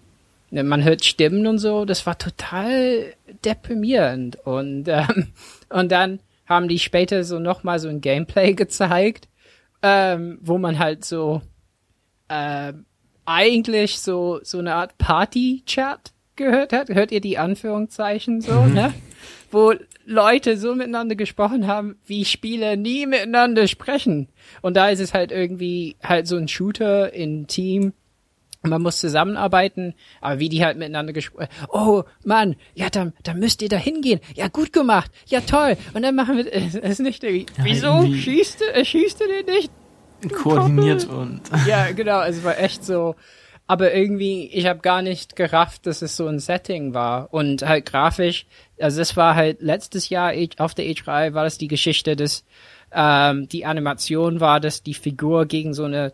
Ne, Man hört Stimmen und so, das war total deprimierend. Und, ähm, und dann haben die später so nochmal so ein Gameplay gezeigt, ähm, wo man halt so ähm, eigentlich so, so eine Art Party-Chat gehört hat. Hört ihr die Anführungszeichen so, ne? Wo Leute so miteinander gesprochen haben, wie Spieler nie miteinander sprechen. Und da ist es halt irgendwie halt so ein Shooter in Team. Man muss zusammenarbeiten, aber wie die halt miteinander gesprochen, oh Mann, ja, dann, dann müsst ihr da hingehen. Ja, gut gemacht. Ja, toll. Und dann machen wir es ist nicht irgendwie, Ja, wieso irgendwie- schießt du, äh, schießt du den nicht? Koordiniert und Ja, genau, es war echt so. Aber irgendwie, ich habe gar nicht gerafft, dass es so ein Setting war. Und halt grafisch, also das war halt letztes Jahr auf der E3 war das die Geschichte, dass ähm, die Animation war, dass die Figur gegen so eine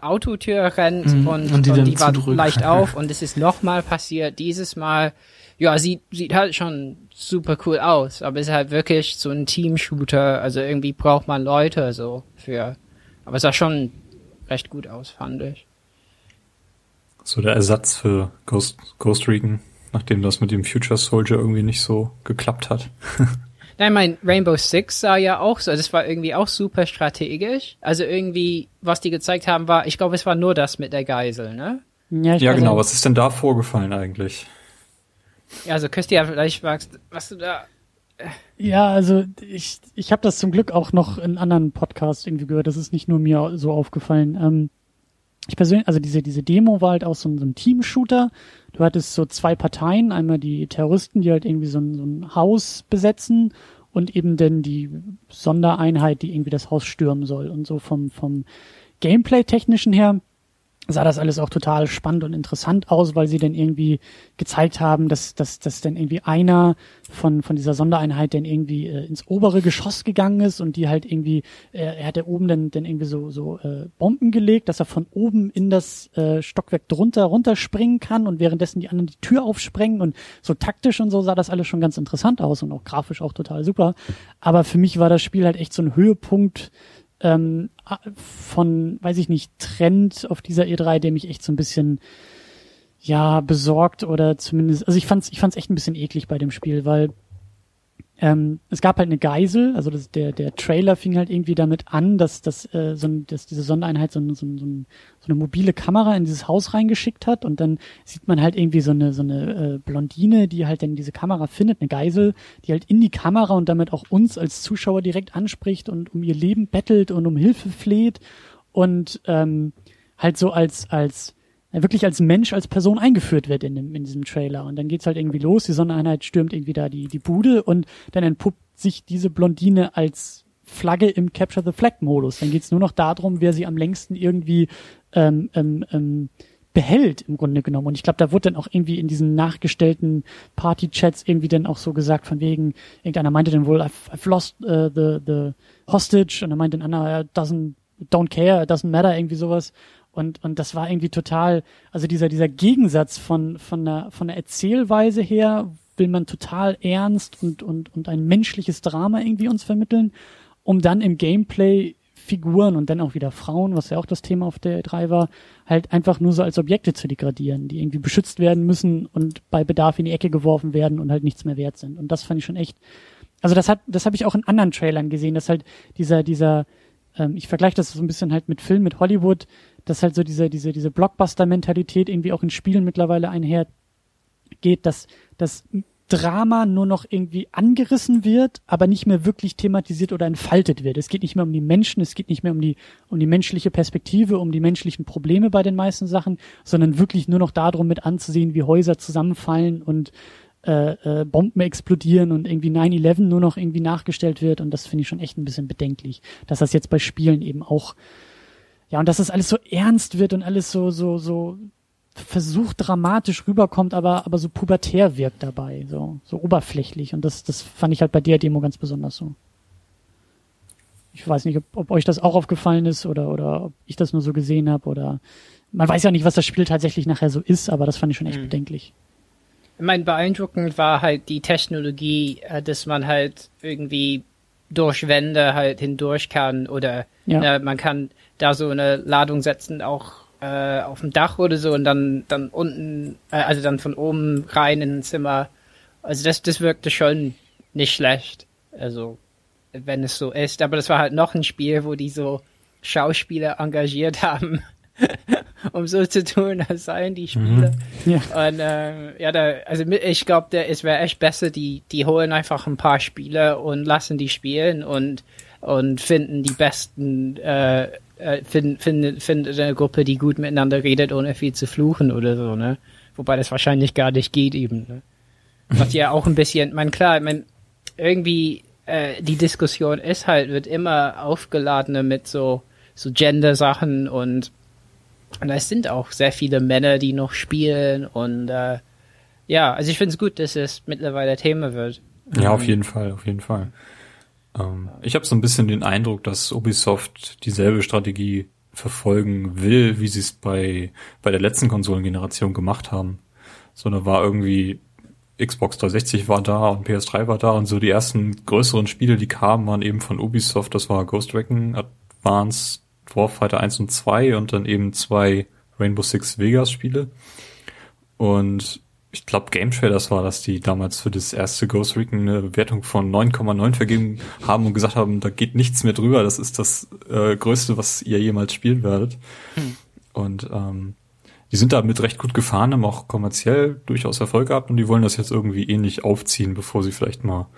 Autotür rennt Mhm, und, und und die die, dann war leicht auf und es ist nochmal passiert. Dieses Mal, ja, sieht, sieht halt schon super cool aus, aber es ist halt wirklich so ein Team-Shooter, also irgendwie braucht man Leute so für. Aber es sah schon recht gut aus, fand ich. So der Ersatz für Ghost, Ghost Recon, nachdem das mit dem Future Soldier irgendwie nicht so geklappt hat. Nein, mein Rainbow Six sah ja auch so, das war irgendwie auch super strategisch. Also irgendwie, was die gezeigt haben, war, ich glaube, es war nur das mit der Geisel, ne? Ja, ich ja, genau. Was ist denn da vorgefallen eigentlich? Ja, also Christian, vielleicht magst was du da. Ja, also ich, ich habe das zum Glück auch noch in anderen Podcasts irgendwie gehört. Das ist nicht nur mir so aufgefallen. Ähm, ich persönlich, also diese, diese Demo war halt auch so ein, so ein Team-Shooter. Du hattest so zwei Parteien, einmal die Terroristen, die halt irgendwie so ein, so ein Haus besetzen und eben dann die Sondereinheit, die irgendwie das Haus stürmen soll. Und so vom, vom Gameplay-technischen her sah das alles auch total spannend und interessant aus, weil sie dann irgendwie gezeigt haben, dass, dass, dass dann irgendwie einer von, von dieser Sondereinheit dann irgendwie äh, ins obere Geschoss gegangen ist und die halt irgendwie, äh, er hat ja oben dann, dann irgendwie so, so äh, Bomben gelegt, dass er von oben in das äh, Stockwerk drunter runterspringen kann und währenddessen die anderen die Tür aufsprengen und so taktisch und so sah das alles schon ganz interessant aus und auch grafisch auch total super. Aber für mich war das Spiel halt echt so ein Höhepunkt ähm, von, weiß ich nicht, Trend auf dieser E3, der mich echt so ein bisschen ja besorgt oder zumindest, also ich fand's, ich fand's echt ein bisschen eklig bei dem Spiel, weil ähm, es gab halt eine Geisel, also das, der der Trailer fing halt irgendwie damit an, dass dass, äh, so ein, dass diese Sondereinheit so, ein, so, ein, so, ein, so eine mobile Kamera in dieses Haus reingeschickt hat und dann sieht man halt irgendwie so eine so eine äh, Blondine, die halt dann diese Kamera findet, eine Geisel, die halt in die Kamera und damit auch uns als Zuschauer direkt anspricht und um ihr Leben bettelt und um Hilfe fleht und ähm, halt so als als wirklich als Mensch, als Person eingeführt wird in, dem, in diesem Trailer. Und dann geht's halt irgendwie los, die Sondereinheit stürmt irgendwie da die, die Bude und dann entpuppt sich diese Blondine als Flagge im Capture the Flag Modus. Dann geht's nur noch darum, wer sie am längsten irgendwie ähm, ähm, ähm, behält im Grunde genommen. Und ich glaube, da wurde dann auch irgendwie in diesen nachgestellten Party-Chats irgendwie dann auch so gesagt, von wegen, irgendeiner meinte dann wohl, I've, I've lost uh, the, the hostage und dann meinte ein anderer, doesn't, don't care, it doesn't matter, irgendwie sowas. Und, und das war irgendwie total, also dieser, dieser Gegensatz von, von der, von der Erzählweise her will man total ernst und, und, und ein menschliches Drama irgendwie uns vermitteln, um dann im Gameplay Figuren und dann auch wieder Frauen, was ja auch das Thema auf der E3 war, halt einfach nur so als Objekte zu degradieren, die irgendwie beschützt werden müssen und bei Bedarf in die Ecke geworfen werden und halt nichts mehr wert sind. Und das fand ich schon echt, also das hat, das habe ich auch in anderen Trailern gesehen, dass halt dieser, dieser, ähm, ich vergleiche das so ein bisschen halt mit Film, mit Hollywood, dass halt so diese, diese, diese Blockbuster-Mentalität irgendwie auch in Spielen mittlerweile einher geht, dass, dass Drama nur noch irgendwie angerissen wird, aber nicht mehr wirklich thematisiert oder entfaltet wird. Es geht nicht mehr um die Menschen, es geht nicht mehr um die, um die menschliche Perspektive, um die menschlichen Probleme bei den meisten Sachen, sondern wirklich nur noch darum mit anzusehen, wie Häuser zusammenfallen und äh, äh, Bomben explodieren und irgendwie 9-11 nur noch irgendwie nachgestellt wird. Und das finde ich schon echt ein bisschen bedenklich, dass das jetzt bei Spielen eben auch, ja, und dass das alles so ernst wird und alles so, so, so versucht dramatisch rüberkommt, aber, aber so pubertär wirkt dabei, so, so oberflächlich. Und das, das fand ich halt bei der Demo ganz besonders so. Ich weiß nicht, ob, ob euch das auch aufgefallen ist oder, oder ob ich das nur so gesehen habe oder man weiß ja nicht, was das Spiel tatsächlich nachher so ist, aber das fand ich schon echt mhm. bedenklich. Ich meine, beeindruckend war halt die Technologie, äh, dass man halt irgendwie durch Wände halt hindurch kann oder ja. ne, man kann da so eine Ladung setzen, auch äh, auf dem Dach oder so und dann, dann unten, äh, also dann von oben rein in ein Zimmer. Also das, das wirkte schon nicht schlecht. Also, wenn es so ist. Aber das war halt noch ein Spiel, wo die so Schauspieler engagiert haben, um so zu tun, als seien die Spiele. Mhm. Ja. Und äh, ja, da, also ich glaube, es wäre echt besser, die, die holen einfach ein paar Spieler und lassen die spielen und und finden die besten äh, äh, finden finden finden eine Gruppe, die gut miteinander redet, ohne viel zu fluchen oder so, ne? Wobei das wahrscheinlich gar nicht geht eben, ne? Was ja auch ein bisschen, man klar, man irgendwie äh, die Diskussion ist halt, wird immer aufgeladener mit so so Gender-Sachen und und es sind auch sehr viele Männer, die noch spielen und äh, ja, also ich finde es gut, dass es mittlerweile Thema wird. Ja, auf jeden Fall, auf jeden Fall. Ähm, ich habe so ein bisschen den Eindruck, dass Ubisoft dieselbe Strategie verfolgen will, wie sie es bei, bei der letzten Konsolengeneration gemacht haben. So, da war irgendwie Xbox 360 war da und PS3 war da und so die ersten größeren Spiele, die kamen, waren eben von Ubisoft. Das war Ghost Recon Advance, Warfighter 1 und 2 und dann eben zwei Rainbow Six Vegas Spiele. Und ich glaube, Game Trailers war das, die damals für das erste Ghost Recon eine Bewertung von 9,9 vergeben haben und gesagt haben, da geht nichts mehr drüber, das ist das äh, Größte, was ihr jemals spielen werdet. Hm. Und ähm, die sind damit recht gut gefahren, haben auch kommerziell durchaus Erfolg gehabt und die wollen das jetzt irgendwie ähnlich aufziehen, bevor sie vielleicht mal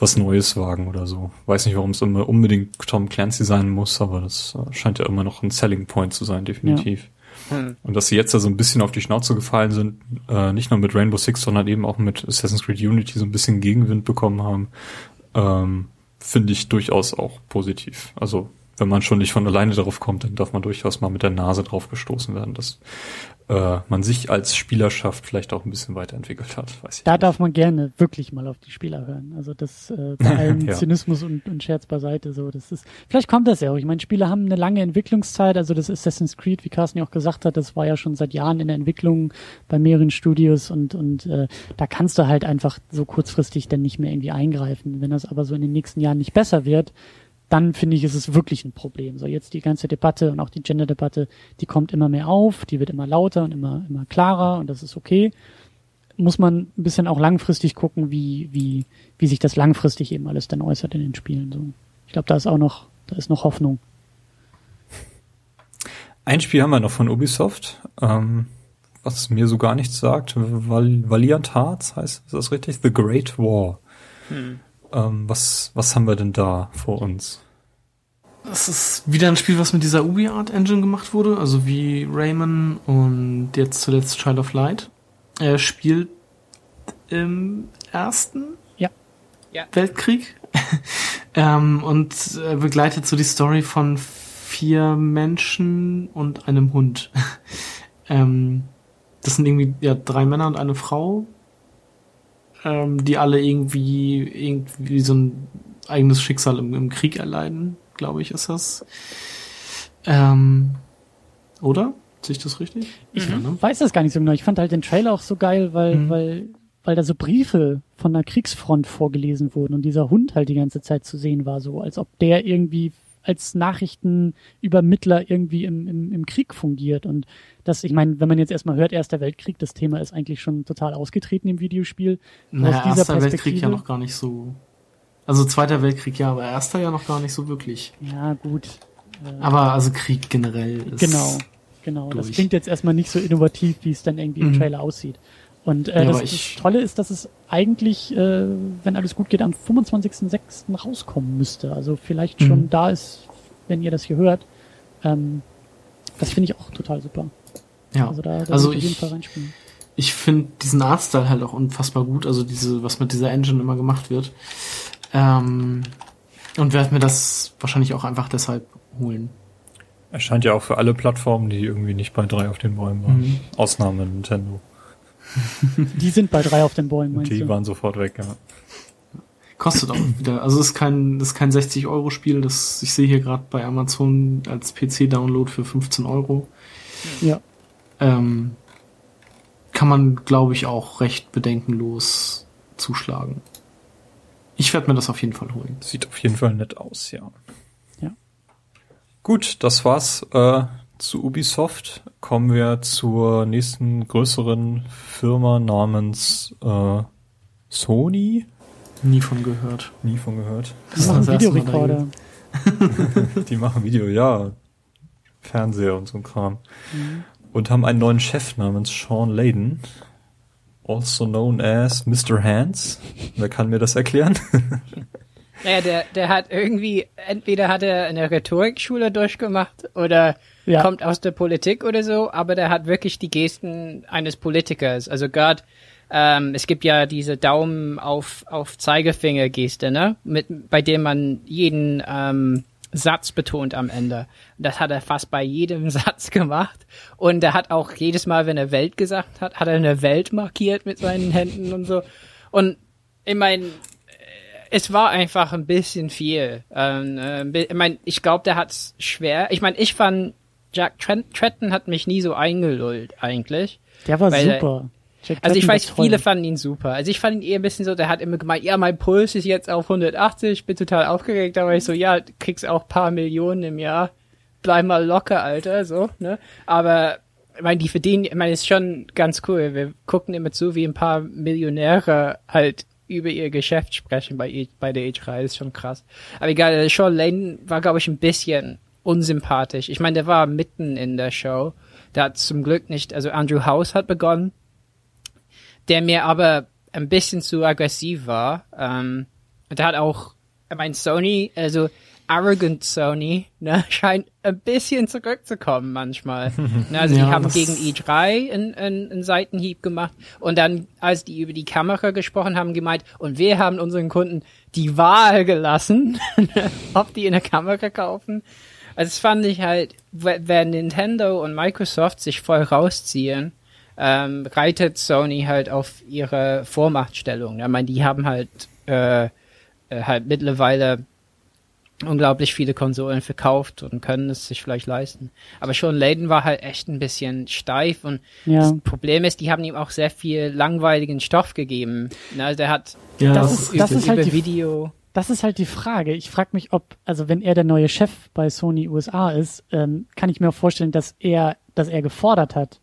was Neues wagen oder so. Weiß nicht, warum es immer unbedingt Tom Clancy sein muss, aber das äh, scheint ja immer noch ein Selling Point zu sein, definitiv. Ja. Und dass sie jetzt da so ein bisschen auf die Schnauze gefallen sind, äh, nicht nur mit Rainbow Six, sondern eben auch mit Assassin's Creed Unity so ein bisschen Gegenwind bekommen haben, ähm, finde ich durchaus auch positiv. Also wenn man schon nicht von alleine darauf kommt, dann darf man durchaus mal mit der Nase drauf gestoßen werden. Das äh, man sich als Spielerschaft vielleicht auch ein bisschen weiterentwickelt hat. Weiß ich da nicht. darf man gerne wirklich mal auf die Spieler hören. Also das äh, bei allem ja. Zynismus und, und Scherz beiseite. So, das ist vielleicht kommt das ja auch. Ich meine, Spieler haben eine lange Entwicklungszeit. Also das Assassin's Creed, wie Carsten ja auch gesagt hat, das war ja schon seit Jahren in der Entwicklung bei mehreren Studios und und äh, da kannst du halt einfach so kurzfristig dann nicht mehr irgendwie eingreifen. Wenn das aber so in den nächsten Jahren nicht besser wird, dann finde ich, ist es wirklich ein Problem. So jetzt die ganze Debatte und auch die Gender-Debatte, die kommt immer mehr auf, die wird immer lauter und immer, immer klarer und das ist okay. Muss man ein bisschen auch langfristig gucken, wie, wie, wie sich das langfristig eben alles dann äußert in den Spielen. So. Ich glaube, da ist auch noch, da ist noch Hoffnung. Ein Spiel haben wir noch von Ubisoft, ähm, was mir so gar nichts sagt. Val Valiant Hearts heißt, ist das richtig? The Great War. Hm. Ähm, was, was haben wir denn da vor uns? Es ist wieder ein Spiel, was mit dieser UbiArt Engine gemacht wurde, also wie Rayman und jetzt zuletzt Child of Light. Er spielt im ersten Ja. Ja. Weltkrieg ähm, und äh, begleitet so die Story von vier Menschen und einem Hund. ähm, das sind irgendwie ja drei Männer und eine Frau, ähm, die alle irgendwie irgendwie so ein eigenes Schicksal im, im Krieg erleiden, glaube ich, ist das. Ähm, oder? Sehe ich das richtig? Ich Ja, ne? weiß das gar nicht so genau. Ich fand halt den Trailer auch so geil, weil, Mhm. weil, weil da so Briefe von der Kriegsfront vorgelesen wurden und dieser Hund halt die ganze Zeit zu sehen war, so als ob der irgendwie als Nachrichtenübermittler irgendwie im, im, im Krieg fungiert. Und das, ich meine, wenn man jetzt erstmal hört, Erster Weltkrieg, das Thema ist eigentlich schon total ausgetreten im Videospiel. Naja, Aus dieser Erster Weltkrieg ja noch gar nicht so. Also Zweiter Weltkrieg ja, aber Erster ja noch gar nicht so wirklich. Ja, gut. Aber also Krieg generell ist. Genau, genau. Das durch. klingt jetzt erstmal nicht so innovativ, wie es dann irgendwie im Mhm. Trailer aussieht. Und äh, Ja, das, das Tolle ist, dass es eigentlich, äh, wenn alles gut geht, am 25.06. rauskommen müsste. Also vielleicht Mhm. schon da ist, wenn ihr das hier hört. Ähm, das finde ich auch total super. Ja. Also da, da Also ich auf jeden ich- Fall reinspielen. Ich finde diesen Artstyle halt auch unfassbar gut, also diese, was mit dieser Engine immer gemacht wird. Ähm, und werde mir das wahrscheinlich auch einfach deshalb holen. Erscheint ja auch für alle Plattformen, die irgendwie nicht bei drei auf den Bäumen waren. Mhm. Ausnahme Nintendo. Die sind bei drei auf den Bäumen, meinst Die du? waren sofort weg, ja. Kostet auch wieder, also ist kein, ist kein 60 Euro Spiel, das ich sehe hier gerade bei Amazon als PC-Download für 15 Euro. Ja. Ähm, kann man, glaube ich, auch recht bedenkenlos zuschlagen. Ich werde mir das auf jeden Fall holen. Sieht auf jeden Fall nett aus, ja. Ja. Gut, das war's äh, zu Ubisoft. Kommen wir zur nächsten größeren Firma namens äh, Sony. Nie von gehört. Nie von gehört. Die machen Das erste Mal Videorekorder. Die machen Video, ja. Fernseher und so ein Kram. Und haben einen neuen Chef namens Sean Layden. Also known as Mr. Hands. Wer kann mir das erklären? Naja, der, der hat irgendwie, entweder hat er eine Rhetorikschule durchgemacht oder Ja. kommt aus der Politik oder so, aber der hat wirklich die Gesten eines Politikers. Also gerade, ähm, es gibt ja diese Daumen auf, auf Zeigefinger-Geste, ne? Mit, bei dem man jeden ähm, Satz betont am Ende. Das hat er fast bei jedem Satz gemacht. Und er hat auch jedes Mal, wenn er Welt gesagt hat, hat er eine Welt markiert mit seinen Händen und so. Und ich meine, es war einfach ein bisschen viel. Ähm, äh, ich meine, ich glaube, der hat's schwer. Ich meine, ich fand Jack Trent Tretton hat mich nie so eingelullt eigentlich. Der war super. Also ich weiß, viele fanden ihn super. Also ich fand ihn eher ein bisschen so, der hat immer gemeint, ja, mein Puls ist jetzt auf 180, bin total aufgeregt, aber ich so, ja, du kriegst auch paar Millionen im Jahr. Bleib mal locker, Alter, so, ne? Aber ich meine, die verdienen, ich meine, ist schon ganz cool. Wir gucken immer zu, wie ein paar Millionäre halt über ihr Geschäft sprechen bei, E- bei der E3, ist schon krass. Aber egal, Sean Lane war, glaube ich, ein bisschen unsympathisch. Ich meine, der war mitten in der Show. Der hat zum Glück nicht, also Andrew House hat begonnen, der mir aber ein bisschen zu aggressiv war. Ähm, und der hat auch, ich meine, Sony, also arrogant Sony, ne, scheint ein bisschen zurückzukommen manchmal. ne, also Ja, die haben gegen E3 einen, Seitenhieb gemacht und dann, als die über die Kamera gesprochen haben, gemeint, und wir haben unseren Kunden die Wahl gelassen, ob die in der Kamera kaufen. Also das fand ich halt, wenn Nintendo und Microsoft sich voll rausziehen, ähm, reitet Sony halt auf ihre Vormachtstellung. Ich meine, die haben halt äh, äh, halt mittlerweile unglaublich viele Konsolen verkauft und können es sich vielleicht leisten. Aber schon Layden war halt echt ein bisschen steif und Ja. das Problem ist, die haben ihm auch sehr viel langweiligen Stoff gegeben. Na, Also der hat Ja, Das das, ist- das über, ist halt über die- Video. Das ist halt die Frage. Ich frage mich, ob, also wenn er der neue Chef bei Sony USA ist, ähm, kann ich mir auch vorstellen, dass er, dass er gefordert hat,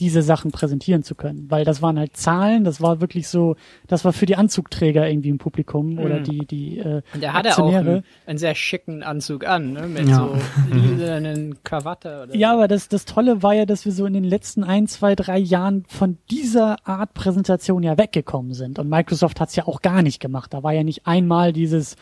diese Sachen präsentieren zu können. Weil das waren halt Zahlen, das war wirklich so, das war für die Anzugträger irgendwie im Publikum oder die, die äh, Und der hatte auch einen, einen sehr schicken Anzug an, ne? mit Ja. so lilanen Krawatte. Oder Ja, aber das, das Tolle war ja, dass wir so in den letzten ein, zwei, drei Jahren von dieser Art Präsentation ja weggekommen sind. Und Microsoft hat's ja auch gar nicht gemacht. Da war ja nicht einmal dieses,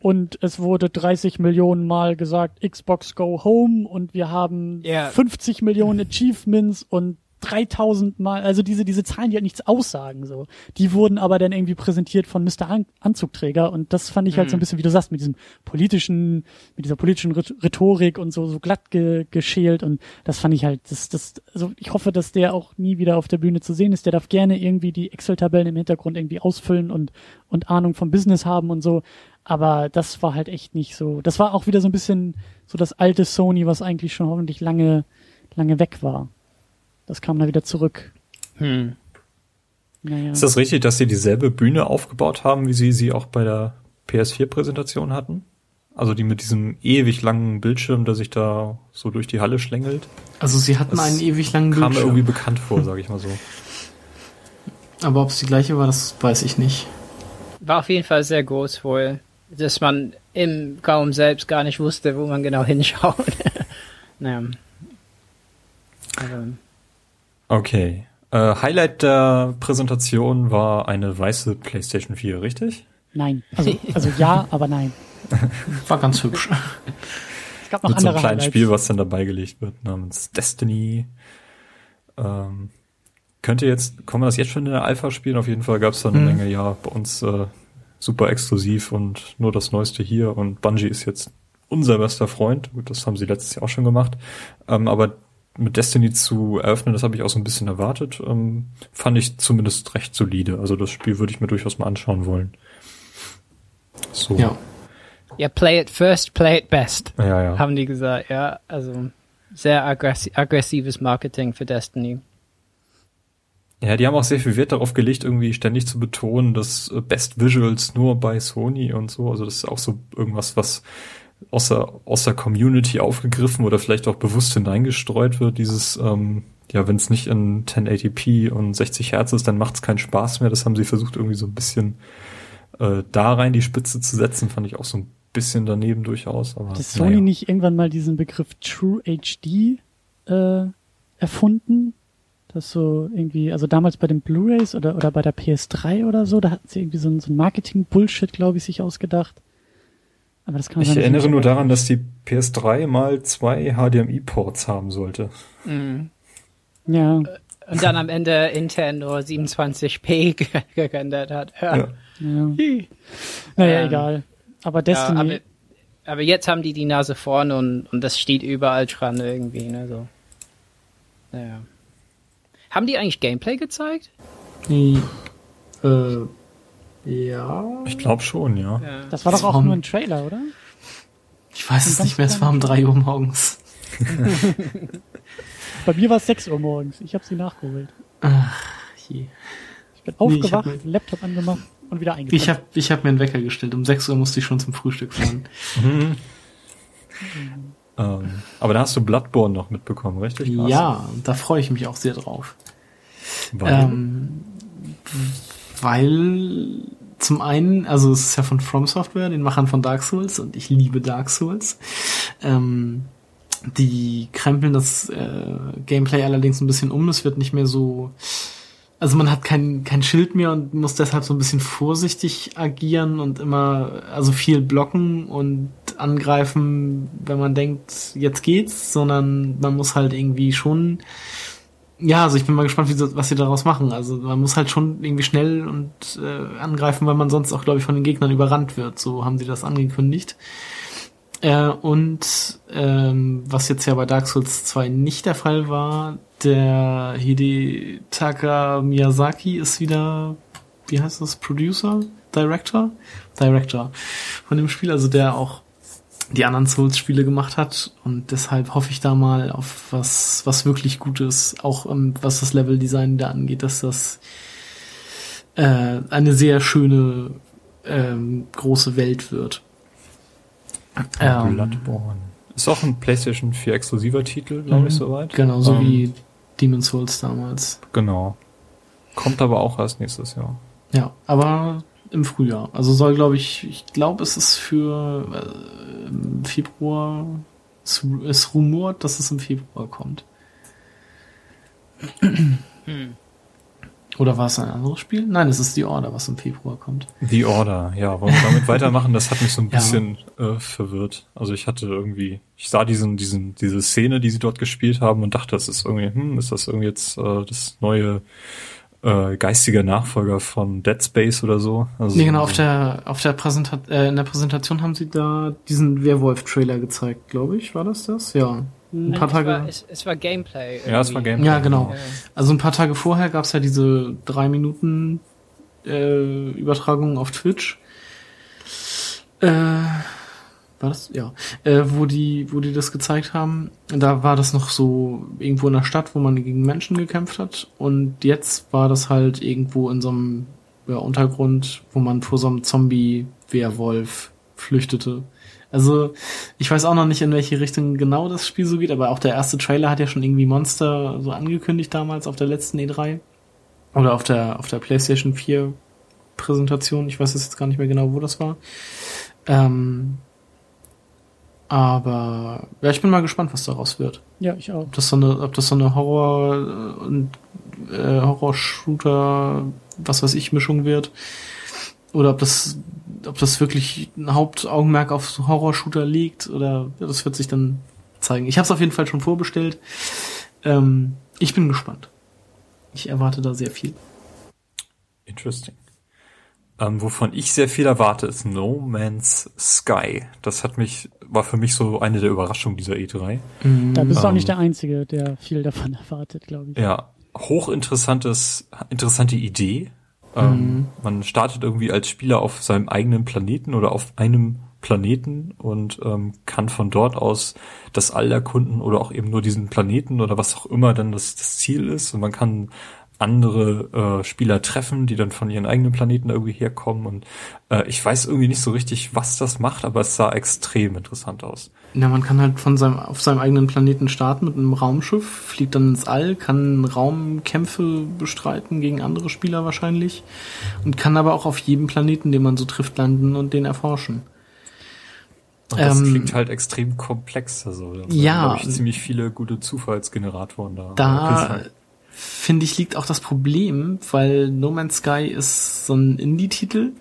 und es wurde 30 Millionen Mal gesagt, Xbox Go Home und wir haben Ja. 50 Millionen Achievements und 3000 Mal, also diese, diese Zahlen, die halt nichts aussagen, so. Die wurden aber dann irgendwie präsentiert von Mr. An Anzugträger und das fand ich halt so ein bisschen, wie du sagst, mit diesem politischen, mit dieser politischen Rhet- Rhetorik und so, so glatt ge geschält und das fand ich halt, das, das, also ich hoffe, dass der auch nie wieder auf der Bühne zu sehen ist. Der darf gerne irgendwie die Excel-Tabellen im Hintergrund irgendwie ausfüllen und, und Ahnung vom Business haben und so. Aber das war halt echt nicht so. Das war auch wieder so ein bisschen so das alte Sony, was eigentlich schon hoffentlich lange, lange weg war. Das kam da wieder zurück. Hm. Naja. Ist das richtig, dass sie dieselbe Bühne aufgebaut haben, wie sie sie auch bei der PS4-Präsentation hatten? Also die mit diesem ewig langen Bildschirm, der sich da so durch die Halle schlängelt? Also sie hatten Das einen ewig langen Kam mir Bildschirm. irgendwie bekannt vor, sage ich mal so. Aber ob es die gleiche war, das weiß ich nicht. War auf jeden Fall sehr groß wohl, dass man im Raum selbst gar nicht wusste, wo man genau hinschaut. naja. Aber, Okay. Äh, Highlight der Präsentation war eine weiße PlayStation 4, richtig? Nein. Also, also ja, aber nein. War ganz hübsch. Es gab noch Mit so einem andere kleinen Highlights. Spiel, was dann dabei gelegt wird, namens Destiny. Ähm, könnte jetzt, kann man das jetzt schon in der Alpha spielen? Auf jeden Fall gab es da eine Mhm. Menge, ja, bei uns äh, super exklusiv und nur das Neueste hier und Bungie ist jetzt unser bester Freund. Gut, das haben sie letztes Jahr auch schon gemacht. Ähm, aber mit Destiny zu eröffnen, das habe ich auch so ein bisschen erwartet. Ähm, fand ich zumindest recht solide. Also das Spiel würde ich mir durchaus mal anschauen wollen. So. Ja. ja, play it first, play it best, Ja, ja. haben die gesagt. Ja, also sehr aggressi aggressives Marketing für Destiny. Ja, die haben auch sehr viel Wert darauf gelegt, irgendwie ständig zu betonen, dass äh, Best Visuals nur bei Sony und so. Also das ist auch so irgendwas, was aus der, aus der Community aufgegriffen oder vielleicht auch bewusst hineingestreut wird. Dieses, ähm, ja, wenn es nicht in 1080p und 60 Hertz ist, dann macht es keinen Spaß mehr. Das haben sie versucht irgendwie so ein bisschen äh, da rein die Spitze zu setzen, fand ich auch so ein bisschen daneben durchaus. Aber Hat Sony naja. nicht irgendwann mal diesen Begriff True HD äh, erfunden? Das so irgendwie, also damals bei den Blu-Rays oder, oder bei der PS3 oder so, da hatten sie irgendwie so ein, so ein Marketing-Bullshit, glaube ich, sich ausgedacht. Aber das kann man Ich erinnere nur daran, dass die PS3 mal zwei HDMI-Ports haben sollte. Mhm. Ja, Und dann am Ende intern nur 27p ge- gerendert hat. Ja. Ja. ja. Naja, Ähm, egal. Aber Ja, Destiny, aber, aber jetzt haben die die Nase vorn und, und das steht überall dran irgendwie, ne, so. Naja. Haben die eigentlich Gameplay gezeigt? Die, äh, ja. Ich glaube schon, ja. Ja. das war doch auch nur ein Trailer, oder? Ich weiß es nicht mehr, es war um drei Uhr morgens. Bei mir war es 6 Uhr morgens. Ich habe sie nachgeholt. Ach, je. Ich bin Nee, ich aufgewacht, hab mir- Laptop angemacht und wieder eingepennt. Ich habe ich hab mir einen Wecker gestellt. Um 6 Uhr musste ich schon zum Frühstück fahren. Mhm. Ähm, aber da hast du Bloodborne noch mitbekommen, richtig? ja, und da freue ich mich auch sehr drauf. Weil, Ähm, weil zum einen, also es ist ja von From Software, den Machern von Dark Souls, und ich liebe Dark Souls. Ähm, die krempeln das äh, Gameplay allerdings ein bisschen um. Es wird nicht mehr so. Also man hat kein, kein Schild mehr und muss deshalb so ein bisschen vorsichtig agieren und immer, also viel blocken und angreifen, wenn man denkt, jetzt geht's, sondern man muss halt irgendwie schon ja, also ich bin mal gespannt, wie was sie daraus machen. Also man muss halt schon irgendwie schnell und äh, angreifen, weil man sonst auch, glaube ich, von den Gegnern überrannt wird. So haben sie das angekündigt. Äh, und ähm, was jetzt ja bei Dark Souls 2 nicht der Fall war, der Hidetaka Miyazaki ist wieder, wie heißt das, Producer? Director? Director von dem Spiel, also der auch die anderen Souls-Spiele gemacht hat und deshalb hoffe ich da mal auf was, was wirklich Gutes, auch ähm, was das Level-Design da angeht, dass das äh, eine sehr schöne ähm, große Welt wird. Ähm, Bloodborne. Ist auch ein PlayStation 4 exklusiver Titel, glaube ich, Mhm. soweit. Genau, so Ähm, wie Demon's Souls damals. Genau. Kommt aber auch erst nächstes Jahr. Ja, aber im Frühjahr. Also soll, glaube ich, ich glaube, es ist für äh, im Februar, es, es rumort, dass es im Februar kommt. Oder war es ein anderes Spiel? Nein, es ist The Order, was im Februar kommt. The Order, ja. Wollen wir damit weitermachen? Das hat mich so ein Ja. bisschen äh, verwirrt. Also ich hatte irgendwie, ich sah diesen, diesen, diese Szene, die sie dort gespielt haben und dachte, das ist irgendwie, hm, ist das irgendwie jetzt äh, das neue äh, geistige Nachfolger von Dead Space oder so? Also Nee, genau, auf der, auf der Präsentation, äh, in der Präsentation haben sie da diesen Werwolf-Trailer gezeigt, glaube ich. War das das? Ja. Ein paar Es war, Tage. es, es war Gameplay. Ja, es war irgendwie. Gameplay. Ja, genau. Also ein paar Tage vorher gab's ja diese drei Minuten äh, Übertragung auf Twitch. Äh, war das? Ja. Äh, wo die, wo die das gezeigt haben. Da war das noch so irgendwo in der Stadt, wo man gegen Menschen gekämpft hat. Und jetzt war das halt irgendwo in so einem ja, Untergrund, wo man vor so einem Zombie-Werwolf flüchtete. Also, ich weiß auch noch nicht, in welche Richtung genau das Spiel so geht, aber auch der erste Trailer hat ja schon irgendwie Monster so angekündigt damals auf der letzten E3. Oder auf der, auf der PlayStation 4 Präsentation. Ich weiß jetzt gar nicht mehr genau, wo das war. Ähm, aber, ja, ich bin mal gespannt, was daraus wird. Ja, ich auch. Ob das so eine, ob das so eine Horror, äh, und, äh, Horror-Shooter, was weiß ich, Mischung wird. Oder ob das, ob das wirklich ein Hauptaugenmerk auf Horror-Shooter liegt, oder ja, das wird sich dann zeigen. Ich habe es auf jeden Fall schon vorbestellt. Ähm, ich bin gespannt. Ich erwarte da sehr viel. Interesting. Ähm, wovon ich sehr viel erwarte, ist No Man's Sky. Das hat mich, war für mich so eine der Überraschungen dieser E3. Da bist du auch Ähm. nicht der Einzige, der viel davon erwartet, glaube ich. Ja, hochinteressantes, interessante Idee. Ähm, man startet irgendwie als Spieler auf seinem eigenen Planeten oder auf einem Planeten und ähm, kann von dort aus das All erkunden oder auch eben nur diesen Planeten oder was auch immer dann das, das Ziel ist. Und man kann andere äh, Spieler treffen, die dann von ihren eigenen Planeten irgendwie herkommen. Und äh, ich weiß irgendwie nicht so richtig, was das macht, aber es sah extrem interessant aus. Ja, man kann halt von seinem, auf seinem eigenen Planeten starten mit einem Raumschiff, fliegt dann ins All, kann Raumkämpfe bestreiten gegen andere Spieler wahrscheinlich und kann aber auch auf jedem Planeten, den man so trifft, landen und den erforschen. Und das Ähm, klingt halt extrem komplex. Also, da Ja. ich, ziemlich viele gute Zufallsgeneratoren da. Da finde ich liegt auch das Problem, weil No Man's Sky ist so ein Indie-Titel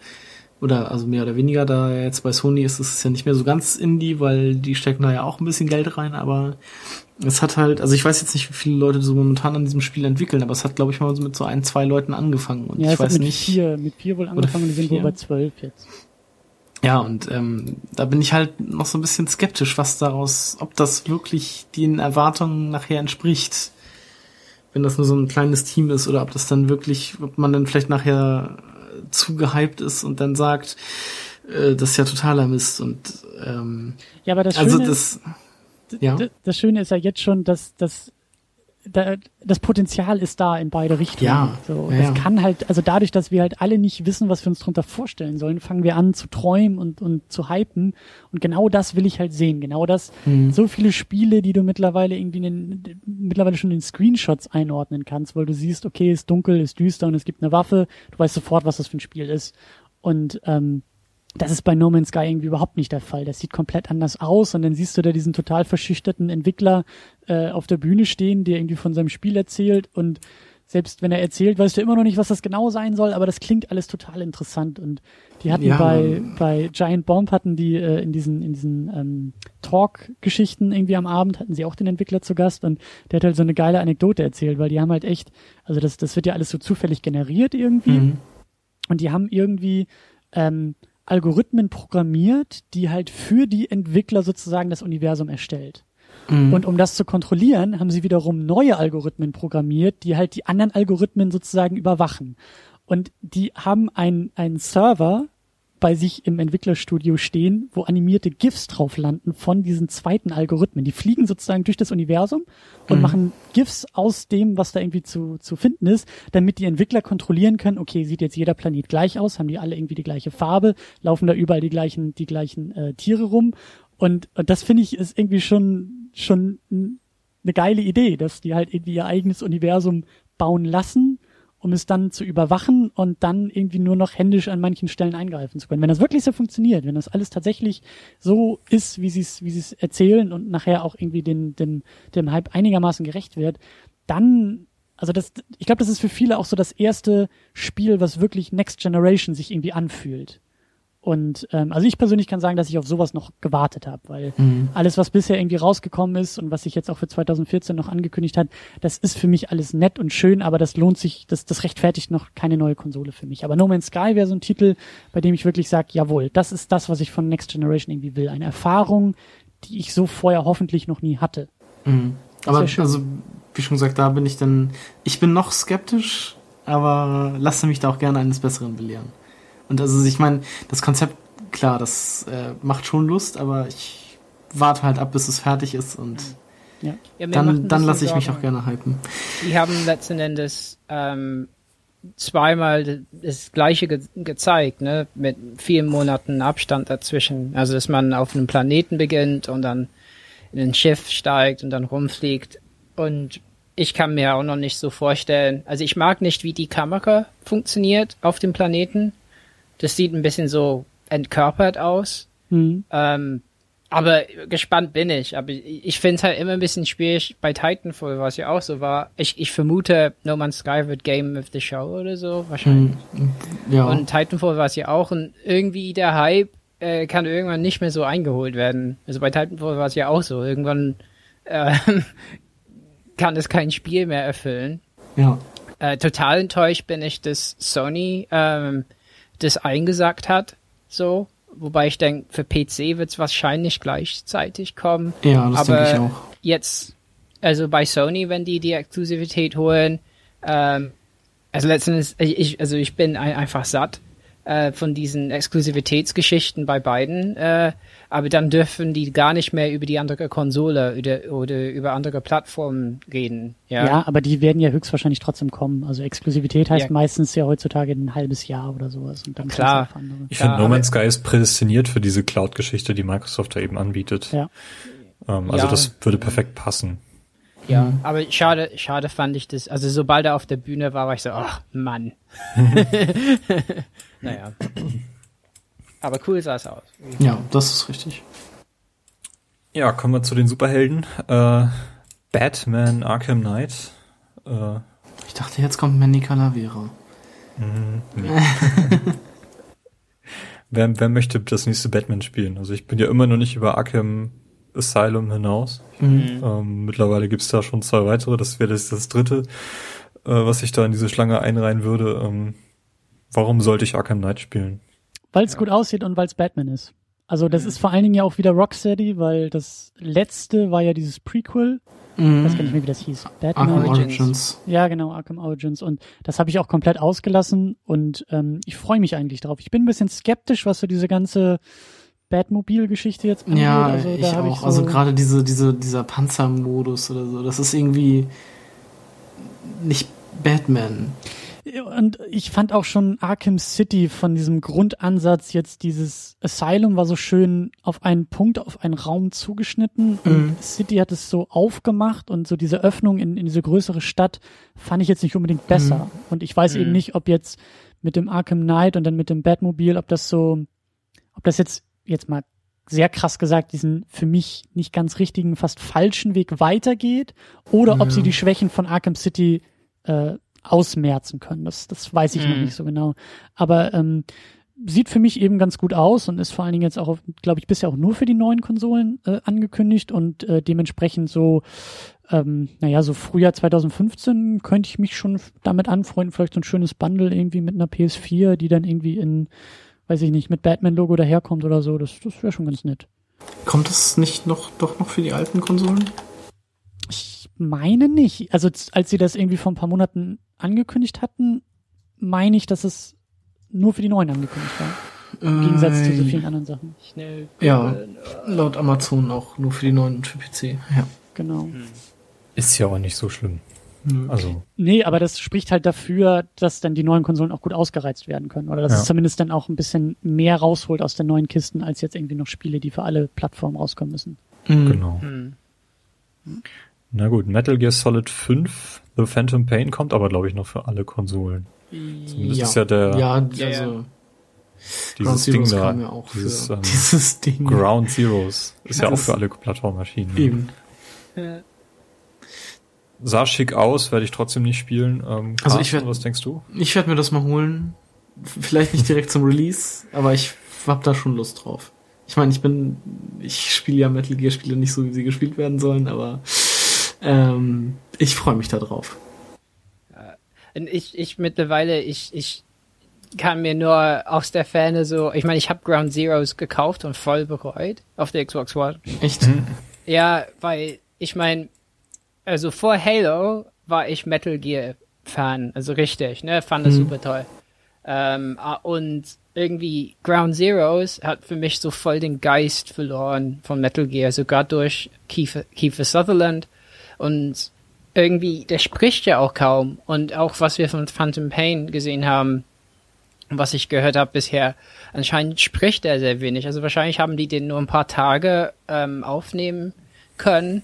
oder also mehr oder weniger, da jetzt bei Sony ist es ja nicht mehr so ganz Indie, weil die stecken da ja auch ein bisschen Geld rein, aber es hat halt, also ich weiß jetzt nicht, wie viele Leute so momentan an diesem Spiel entwickeln, aber es hat glaube ich mal so mit so ein, zwei Leuten angefangen und Ja, ich weiß mit nicht. vier, mit vier wohl angefangen, die sind wohl bei zwölf jetzt. Ja, und ähm, da bin ich halt noch so ein bisschen skeptisch, was daraus, ob das wirklich den Erwartungen nachher entspricht. Wenn das nur so ein kleines Team ist oder ob das dann wirklich, ob man dann vielleicht nachher äh, zu gehypt ist und dann sagt, äh, das ist ja totaler Mist und ähm, Ja, aber das also Schöne, das ja. das Schöne ist ja jetzt schon, dass, dass da, das Potenzial ist da in beide Richtungen. Ja, So, ja, das kann halt, also dadurch, dass wir halt alle nicht wissen, was wir uns darunter vorstellen sollen, fangen wir an zu träumen und, und zu hypen. Und genau das will ich halt sehen. Genau das, Mhm. so viele Spiele, die du mittlerweile irgendwie in den, mittlerweile schon in Screenshots einordnen kannst, weil du siehst, okay, ist dunkel, ist düster und es gibt eine Waffe, du weißt sofort, was das für ein Spiel ist. Und ähm, das ist bei No Man's Sky irgendwie überhaupt nicht der Fall. Das sieht komplett anders aus und dann siehst du da diesen total verschüchterten Entwickler äh, auf der Bühne stehen, der irgendwie von seinem Spiel erzählt und selbst wenn er erzählt, weißt du immer noch nicht, was das genau sein soll, aber das klingt alles total interessant und die hatten Ja. bei bei Giant Bomb hatten die äh, in diesen in diesen ähm, Talk-Geschichten irgendwie am Abend hatten sie auch den Entwickler zu Gast und der hat halt so eine geile Anekdote erzählt, weil die haben halt echt, also das das wird ja alles so zufällig generiert irgendwie Mhm. und die haben irgendwie ähm, Algorithmen programmiert, die halt für die Entwickler sozusagen das Universum erstellt. Mhm. Und um das zu kontrollieren, haben sie wiederum neue Algorithmen programmiert, die halt die anderen Algorithmen sozusagen überwachen. Und die haben einen einen Server bei sich im Entwicklerstudio stehen, wo animierte GIFs drauf landen von diesen zweiten Algorithmen. Die fliegen sozusagen durch das Universum und Mhm. machen GIFs aus dem, was da irgendwie zu, zu finden ist, damit die Entwickler kontrollieren können, okay, sieht jetzt jeder Planet gleich aus, haben die alle irgendwie die gleiche Farbe, laufen da überall die gleichen, die gleichen äh, Tiere rum. Und, und das finde ich ist irgendwie schon, schon eine geile Idee, dass die halt irgendwie ihr eigenes Universum bauen lassen, um es dann zu überwachen und dann irgendwie nur noch händisch an manchen Stellen eingreifen zu können. Wenn das wirklich so funktioniert, wenn das alles tatsächlich so ist, wie sie es, wie sie es erzählen und nachher auch irgendwie den, den, dem Hype einigermaßen gerecht wird, dann also das, ich glaube, das ist für viele auch so das erste Spiel, was wirklich Next Generation sich irgendwie anfühlt. Und ähm, also ich persönlich kann sagen, dass ich auf sowas noch gewartet habe, weil Mhm. alles, was bisher irgendwie rausgekommen ist und was sich jetzt auch für 2014 noch angekündigt hat, das ist für mich alles nett und schön, aber das lohnt sich, das, das rechtfertigt noch keine neue Konsole für mich. Aber No Man's Sky wäre so ein Titel, bei dem ich wirklich sage, jawohl, das ist das, was ich von Next Generation irgendwie will. Eine Erfahrung, die ich so vorher hoffentlich noch nie hatte. Mhm. Aber also, wie schon gesagt, da bin ich dann, ich bin noch skeptisch, aber lasse mich da auch gerne eines Besseren belehren. Und also ich meine, das Konzept, klar, das äh, macht schon Lust, aber ich warte halt ab, bis es fertig ist und Ja, macht dann, dann lasse ich mich auch gerne hypen. Die haben letzten Endes ähm, zweimal das gleiche ge gezeigt, ne? Mit vier Monaten Abstand dazwischen. Also dass man auf einem Planeten beginnt und dann in ein Schiff steigt und dann rumfliegt. Und ich kann mir auch noch nicht so vorstellen. Also ich mag nicht, wie die Kamera funktioniert auf dem Planeten. Das sieht ein bisschen so entkörpert aus. Mhm. Ähm, aber gespannt bin ich. Aber ich finde es halt immer ein bisschen schwierig bei Titanfall, was ja auch so war. Ich, ich vermute, No Man's Sky wird Game of the Show oder so, wahrscheinlich. Mhm. Ja, Und Titanfall war es ja auch. Und irgendwie der Hype äh, kann irgendwann nicht mehr so eingeholt werden. Also bei Titanfall war es ja auch so. Irgendwann äh, kann es kein Spiel mehr erfüllen. ja. Äh, total enttäuscht bin ich, dass Sony ähm, das eingesagt hat. So. Wobei ich denke, für PC wird es wahrscheinlich gleichzeitig kommen. Ja, das denke ich auch. Jetzt, also bei Sony, wenn die die Exklusivität holen, ähm, also letztendlich, ich, also ich bin ein, einfach satt äh, von diesen Exklusivitätsgeschichten bei beiden, äh, aber dann dürfen die gar nicht mehr über die andere Konsole oder, oder über andere Plattformen reden. Ja, Ja. aber die werden ja höchstwahrscheinlich trotzdem kommen. Also Exklusivität heißt Ja. meistens ja heutzutage ein halbes Jahr oder sowas. Und dann Klar. kannst du auf andere. Ich Ja, finde, No Man's Sky ist prädestiniert für diese Cloud-Geschichte, die Microsoft da eben anbietet. Ja. Ähm, also Ja. das würde perfekt passen. Ja, aber schade, schade fand ich das. Also sobald er auf der Bühne war, war ich so, ach Mann. naja. Aber cool sah es aus. Ja, das ist richtig. Ja, kommen wir zu den Superhelden. Äh, Batman Arkham Knight. Äh, Ich dachte, jetzt kommt Manny Calavera. nee. wer, wer möchte das nächste Batman spielen? Also ich bin ja immer noch nicht über Arkham Asylum hinaus. Mhm. Ähm, mittlerweile gibt's da schon zwei weitere. Das wäre das, das dritte, äh, was ich da in diese Schlange einreihen würde. Ähm, warum sollte ich Arkham Knight spielen? Weil es gut aussieht und weil es Batman ist. Also das ist vor allen Dingen ja auch wieder Rocksteady, weil das letzte war ja dieses Prequel. Ich weiß gar nicht mehr, wie das hieß. Batman. Arkham Origins. Origins. Ja, genau, Arkham Origins. Und das habe ich auch komplett ausgelassen und ähm, ich freue mich eigentlich drauf. Ich bin ein bisschen skeptisch, was so diese ganze Batmobil-Geschichte jetzt angeht. Ja, also, ich auch. so, also gerade diese, diese, dieser Panzermodus oder so, das ist irgendwie nicht Batman. Und ich fand auch schon Arkham City von diesem Grundansatz jetzt dieses Asylum war so schön auf einen Punkt, auf einen Raum zugeschnitten und Mhm. City hat es so aufgemacht und so diese Öffnung in, in diese größere Stadt fand ich jetzt nicht unbedingt besser. Mhm. Und ich weiß eben nicht, ob jetzt mit dem Arkham Knight und dann mit dem Batmobil, ob das so, ob das jetzt, jetzt mal sehr krass gesagt, diesen für mich nicht ganz richtigen, fast falschen Weg weitergeht oder ob Ja. sie die Schwächen von Arkham City äh, ausmerzen können. Das, das weiß ich noch Mhm. nicht so genau. Aber ähm, sieht für mich eben ganz gut aus und ist vor allen Dingen jetzt auch, glaube ich, bisher auch nur für die neuen Konsolen äh, angekündigt und äh, dementsprechend so, ähm, naja, so Frühjahr 2015 könnte ich mich schon damit anfreunden, vielleicht so ein schönes Bundle irgendwie mit einer PS4, die dann irgendwie in, weiß ich nicht, mit Batman-Logo daherkommt oder so. Das, das wäre schon ganz nett. Kommt es nicht noch, doch noch für die alten Konsolen? Ich meine nicht. Also als sie das irgendwie vor ein paar Monaten angekündigt hatten, meine ich, dass es nur für die neuen angekündigt war. Im Gegensatz zu so Äh, vielen anderen Sachen. Schnell. Ja, laut Amazon auch nur für die neuen und für PC. Ja. Genau. Ist ja auch nicht so schlimm. Nö. Also, Nee, aber das spricht halt dafür, dass dann die neuen Konsolen auch gut ausgereizt werden können. Oder dass Ja. es zumindest dann auch ein bisschen mehr rausholt aus den neuen Kisten, als jetzt irgendwie noch Spiele, die für alle Plattformen rauskommen müssen. Mhm. genau. Hm. Na gut, Metal Gear Solid 5, The Phantom Pain kommt aber, glaube ich, noch für alle Konsolen. Zumindest Ja. ist ja der, Ja, also dieses Ding Zeroes da, ja auch dieses für ähm, dieses Ding. Ground Zeroes, ist ja, Ja, auch für alle Plattformen erschienen. Eben. Ja. Sah schick aus, werde ich trotzdem nicht spielen. Ähm, Also ich Carsten, werd- was denkst du? Ich werde mir das mal holen. Vielleicht nicht direkt zum Release, aber ich hab da schon Lust drauf. Ich meine, ich bin, ich spiele ja Metal Gear Spiele nicht so, wie sie gespielt werden sollen, aber ähm, ich freue mich da drauf. Und ich, ich mittlerweile, ich, ich kann mir nur aus der Ferne so, ich meine, ich habe Ground Zeroes gekauft und voll bereut auf der Xbox One. Echt? Ja, weil ich meine, also vor Halo war ich Metal Gear Fan, also richtig, ne, fand das Mhm. super toll. Ähm, ah, und irgendwie Ground Zeroes hat für mich so voll den Geist verloren von Metal Gear, sogar durch Kiefer, Kiefer Sutherland und irgendwie, der spricht ja auch kaum und auch was wir von Phantom Pain gesehen haben, was ich gehört habe bisher, anscheinend spricht er sehr wenig. Also wahrscheinlich haben die den nur ein paar Tage ähm, aufnehmen können.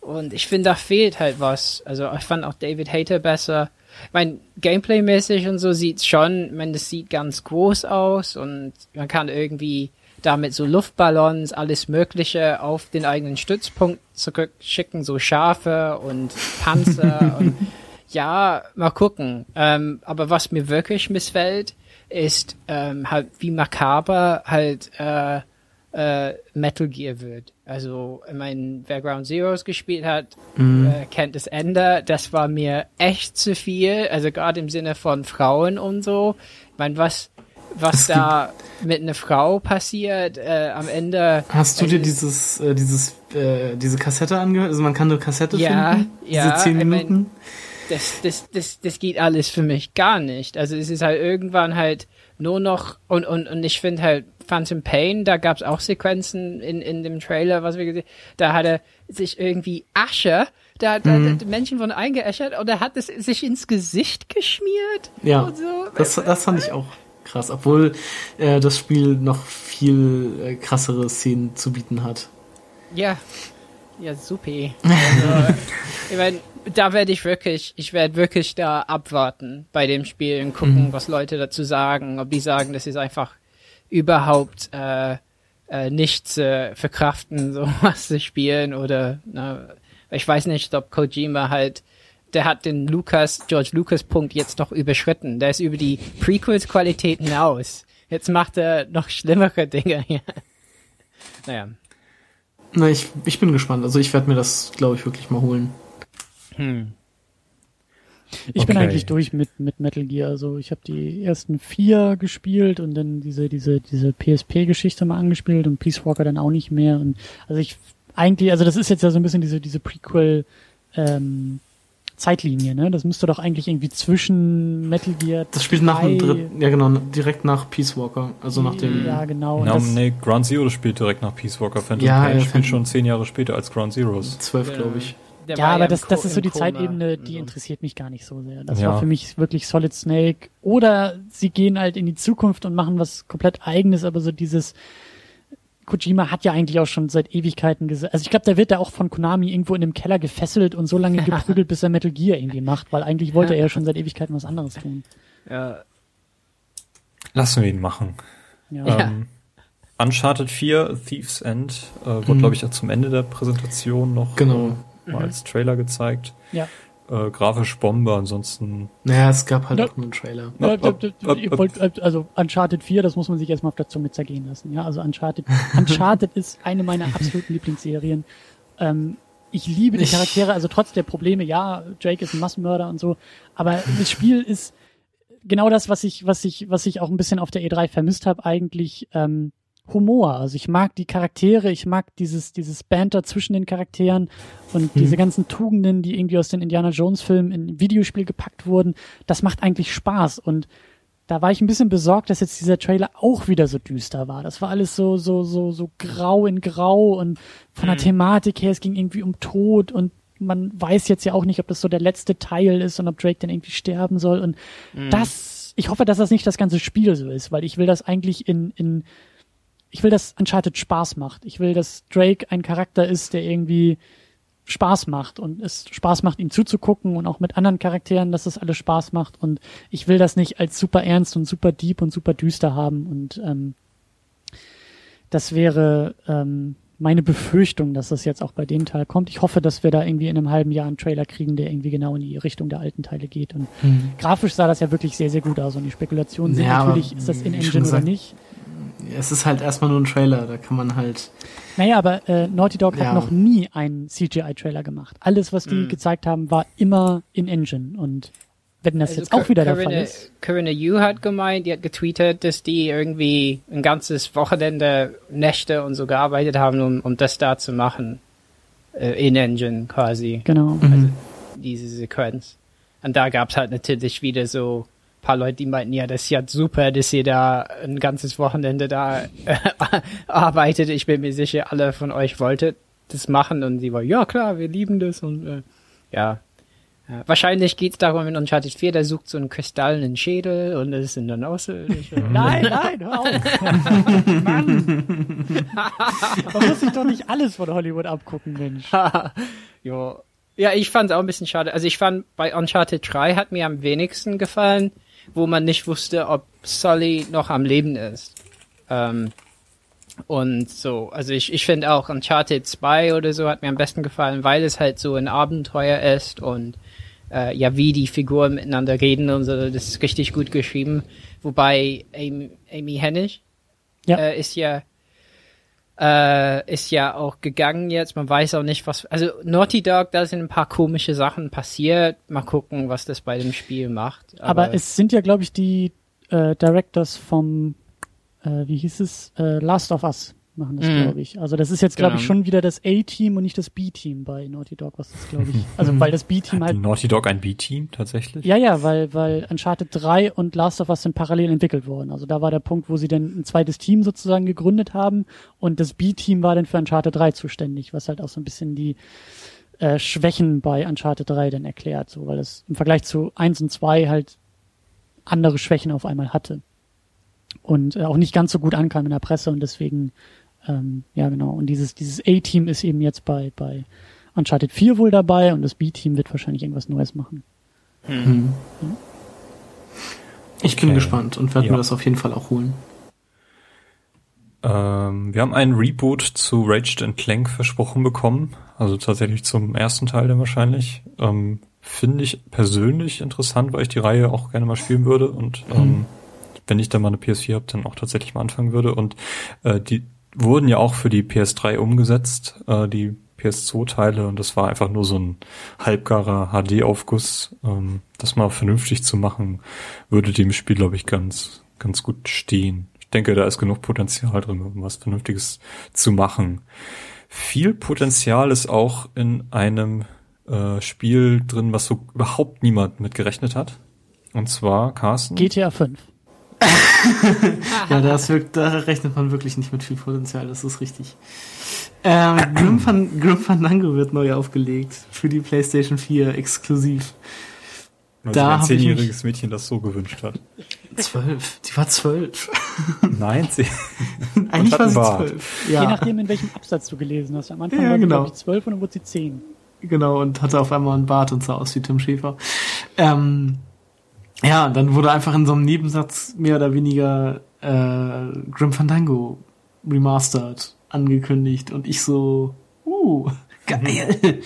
Und ich finde, da fehlt halt was. Also ich fand auch David Hater besser. Ich meine, Gameplay-mäßig und so sieht's schon, ich meine, das sieht ganz groß aus und man kann irgendwie damit so Luftballons, alles Mögliche auf den eigenen Stützpunkt zurückschicken, so Schafe und Panzer und ja, mal gucken. Ähm, aber was mir wirklich missfällt, ist ähm, halt, wie makaber halt äh, äh, Metal Gear wird. Also, ich meine, wer Ground Zeroes gespielt hat, äh, kennt das Ende. Das war mir echt zu viel. Also gerade im Sinne von Frauen und so. Ich meine, was, was da mit einer Frau passiert äh, am Ende. Hast du dir dieses, äh, dieses, äh, diese Kassette angehört? Also man kann eine Kassette Ja, finden. ja, Diese zehn ich mein- Minuten. das, das, das, das geht alles für mich gar nicht. Also es ist halt irgendwann halt nur noch und und und ich finde halt Phantom Pain, da gab es auch Sequenzen in in dem Trailer, was wir gesehen, da hat er sich irgendwie Asche, da, da, Mhm. die Menschen wurden eingeäschert und er hat es sich ins Gesicht geschmiert Ja, so. das, das fand ich auch krass, obwohl äh, das Spiel noch viel äh, krassere Szenen zu bieten hat. Ja, ja, supi. Also, ich mein, da werde ich wirklich, ich werde wirklich da abwarten bei dem Spiel und gucken, was Leute dazu sagen, ob die sagen, das ist einfach überhaupt äh, äh, nicht zu verkraften, sowas zu spielen oder na, ich weiß nicht, ob Kojima halt der hat den Lucas, George Lucas Punkt jetzt noch überschritten. Der ist über die Prequels-Qualität hinaus. Jetzt macht er noch schlimmere Dinge hier. Naja. Na, ich, ich bin gespannt. Also ich werde mir das, glaube ich, wirklich mal holen. Hm. Ich bin Okay. eigentlich durch mit, mit Metal Gear. Also ich habe die ersten vier gespielt und dann diese, diese, diese PSP-Geschichte mal angespielt und Peace Walker dann auch nicht mehr. Und also ich eigentlich, also das ist jetzt ja so ein bisschen diese, diese Prequel ähm, Zeitlinie, ne? Das müsste doch eigentlich irgendwie zwischen Metal Gear. Das spielt nach dem 3 dritten, ja genau, direkt nach Peace Walker. Also nach dem. Ja, genau. Ja, das, nee, Ground Zero spielt direkt nach Peace Walker. Phantom Ja, Pain ja, spielt Phantom- schon zehn Jahre später als Ground Zeroes. zwölf, glaube ich. Der ja, war aber im das, das ist so die Koma Zeitebene, die und so. interessiert mich gar nicht so sehr. Das Ja. war für mich wirklich Solid Snake. Oder sie gehen halt in die Zukunft und machen was komplett eigenes, aber so dieses Kojima hat ja eigentlich auch schon seit Ewigkeiten gesagt. Also ich glaube, der wird da auch von Konami irgendwo in dem Keller gefesselt und so lange geprügelt, bis er Metal Gear irgendwie macht, weil eigentlich wollte er ja schon seit Ewigkeiten was anderes tun. Ja, Lassen wir ihn machen. Ja. Ja. Ähm, Uncharted 4, Thieves End, äh, wurde, Mhm. glaube ich, auch zum Ende der Präsentation noch Genau. Äh, mal als Trailer gezeigt. ja. Äh, grafisch Bombe, ansonsten. Naja, es gab halt Ja. auch nur einen Trailer. Ja, wollt, also Uncharted 4, das muss man sich erstmal auf der Zunge zergehen lassen. Ja, also Uncharted, Uncharted ist eine meiner absoluten Lieblingsserien. Ähm, ich liebe die Charaktere, also trotz der Probleme, ja, Jake ist ein Massenmörder und so, aber das Spiel ist genau das, was ich, was ich, was ich auch ein bisschen auf der E3 vermisst habe, eigentlich ähm, Humor. Also ich mag die Charaktere, ich mag dieses, dieses Banter zwischen den Charakteren und diese ganzen Tugenden, die irgendwie aus den Indiana Jones Filmen in ein Videospiel gepackt wurden. Das macht eigentlich Spaß und da war ich ein bisschen besorgt, dass jetzt dieser Trailer auch wieder so düster war. Das war alles so, so, so, so grau in grau und von der Thematik her, es ging irgendwie um Tod und man weiß jetzt ja auch nicht, ob das so der letzte Teil ist und ob Drake dann irgendwie sterben soll und das, ich hoffe, dass das nicht das ganze Spiel so ist, weil ich will das eigentlich in, in, ich will, dass Uncharted Spaß macht. Ich will, dass Drake ein Charakter ist, der irgendwie Spaß macht und es Spaß macht, ihm zuzugucken und auch mit anderen Charakteren, dass es alles Spaß macht und ich will das nicht als super ernst und super deep und super düster haben und ähm, das wäre ähm, meine Befürchtung, dass das jetzt auch bei dem Teil kommt. Ich hoffe, dass wir da irgendwie in einem halben Jahr einen Trailer kriegen, der irgendwie genau in die Richtung der alten Teile geht. Und Mhm. grafisch sah das ja wirklich sehr, sehr gut aus. Und die Spekulationen sind Ja, natürlich, ist das wie in schon Engine oder nicht? Es ist halt erstmal nur ein Trailer, da kann man halt. Naja, aber äh, Naughty Dog Ja. hat noch nie einen CGI-Trailer gemacht. Alles, was die Mhm. gezeigt haben, war immer in Engine. Und wenn das Also jetzt auch wieder der Fall ist. Corinna Yu hat gemeint, die hat getweetet, dass die irgendwie ein ganzes Wochenende, Nächte und so gearbeitet haben, um, um das da zu machen. Äh, in Engine quasi, Genau. Mhm. diese Sequenz. Und da gab's halt natürlich wieder so paar Leute, die meinten, ja, das ist ja super, dass ihr da ein ganzes Wochenende da äh, arbeitet. Ich bin mir sicher, alle von euch wolltet das machen und sie war, ja klar, wir lieben das und äh, ja. Ja, Wahrscheinlich geht's darum in Uncharted 4, der sucht so einen kristallenen Schädel und es sind dann Außerirdische. Nein, nein, hör auf. Mann. Man muss sich doch nicht alles von Hollywood abgucken, Mensch. ja. ja, ich fand's auch ein bisschen schade. Also ich fand, bei Uncharted 3 hat mir am wenigsten gefallen, wo man nicht wusste, ob Sully noch am Leben ist. Ähm, und so, also ich, ich finde auch Uncharted 2 oder so hat mir am besten gefallen, weil es halt so ein Abenteuer ist und äh, ja, wie die Figuren miteinander reden und so, das ist richtig gut geschrieben. Wobei Amy, Amy Hennig Ja. äh, ist ja äh, ist ja auch gegangen jetzt. Man weiß auch nicht, was. Also Naughty Dog, da sind ein paar komische Sachen passiert. Mal gucken, was das bei dem Spiel macht. Aber, es sind ja, glaube ich, die äh, Directors vom, äh, wie hieß es, äh, Last of Us machen das, Mhm. glaube ich. Also das ist jetzt, glaube ich, Genau. schon wieder das A-Team und nicht das B-Team bei Naughty Dog, was das, glaube ich. Also weil das B-Team Hat halt Naughty Dog ein B-Team tatsächlich? Ja, ja, weil, weil Uncharted 3 und Last of Us sind parallel entwickelt worden. Also da war der Punkt, wo sie dann ein zweites Team sozusagen gegründet haben und das B-Team war dann für Uncharted 3 zuständig, was halt auch so ein bisschen die äh, Schwächen bei Uncharted 3 dann erklärt, so, weil es im Vergleich zu 1 und 2 halt andere Schwächen auf einmal hatte. Und äh, auch nicht ganz so gut ankam in der Presse und deswegen, ähm, ja genau, und dieses, dieses A-Team ist eben jetzt bei, bei Uncharted 4 wohl dabei und das B-Team wird wahrscheinlich irgendwas Neues machen. Mhm. Ich bin Okay. gespannt und werde Ja. mir das auf jeden Fall auch holen. Ähm, wir haben einen Reboot zu Raged and Clank versprochen bekommen. Also tatsächlich zum ersten Teil dann wahrscheinlich. Ähm, Finde ich persönlich interessant, weil ich die Reihe auch gerne mal spielen würde und ähm, wenn ich dann mal eine PS4 habe, dann auch tatsächlich mal anfangen würde. Und äh, die wurden ja auch für die PS3 umgesetzt, äh, die PS2-Teile, und das war einfach nur so ein halbgarer HD-Aufguss. Ähm, das mal vernünftig zu machen, würde dem Spiel, glaube ich, ganz, ganz gut stehen. Ich denke, da ist genug Potenzial drin, um was Vernünftiges zu machen. Viel Potenzial ist auch in einem äh, Spiel drin, was so überhaupt niemand mit gerechnet hat. Und zwar, Carsten. GTA 5. Ja, das wirkt, da rechnet man wirklich nicht mit viel Potenzial, das ist richtig. Ähm, Grim, Fan, Grim Fandango wird neu aufgelegt für die PlayStation 4 exklusiv. Weil Da ein zehnjähriges Mädchen das so gewünscht hat. Zwölf. Die war zwölf. Nein, sie. Eigentlich war sie Bart. zwölf. Je Ja, nachdem, in welchem Absatz du gelesen hast. Am Anfang Ja, war sie, genau. 12 und dann wurde sie 10. genau, und hatte auf einmal einen Bart und sah aus wie Tim Schäfer. Ähm, ja, und dann wurde einfach in so einem Nebensatz mehr oder weniger äh, Grim Fandango remastered angekündigt und ich so, uh, geil.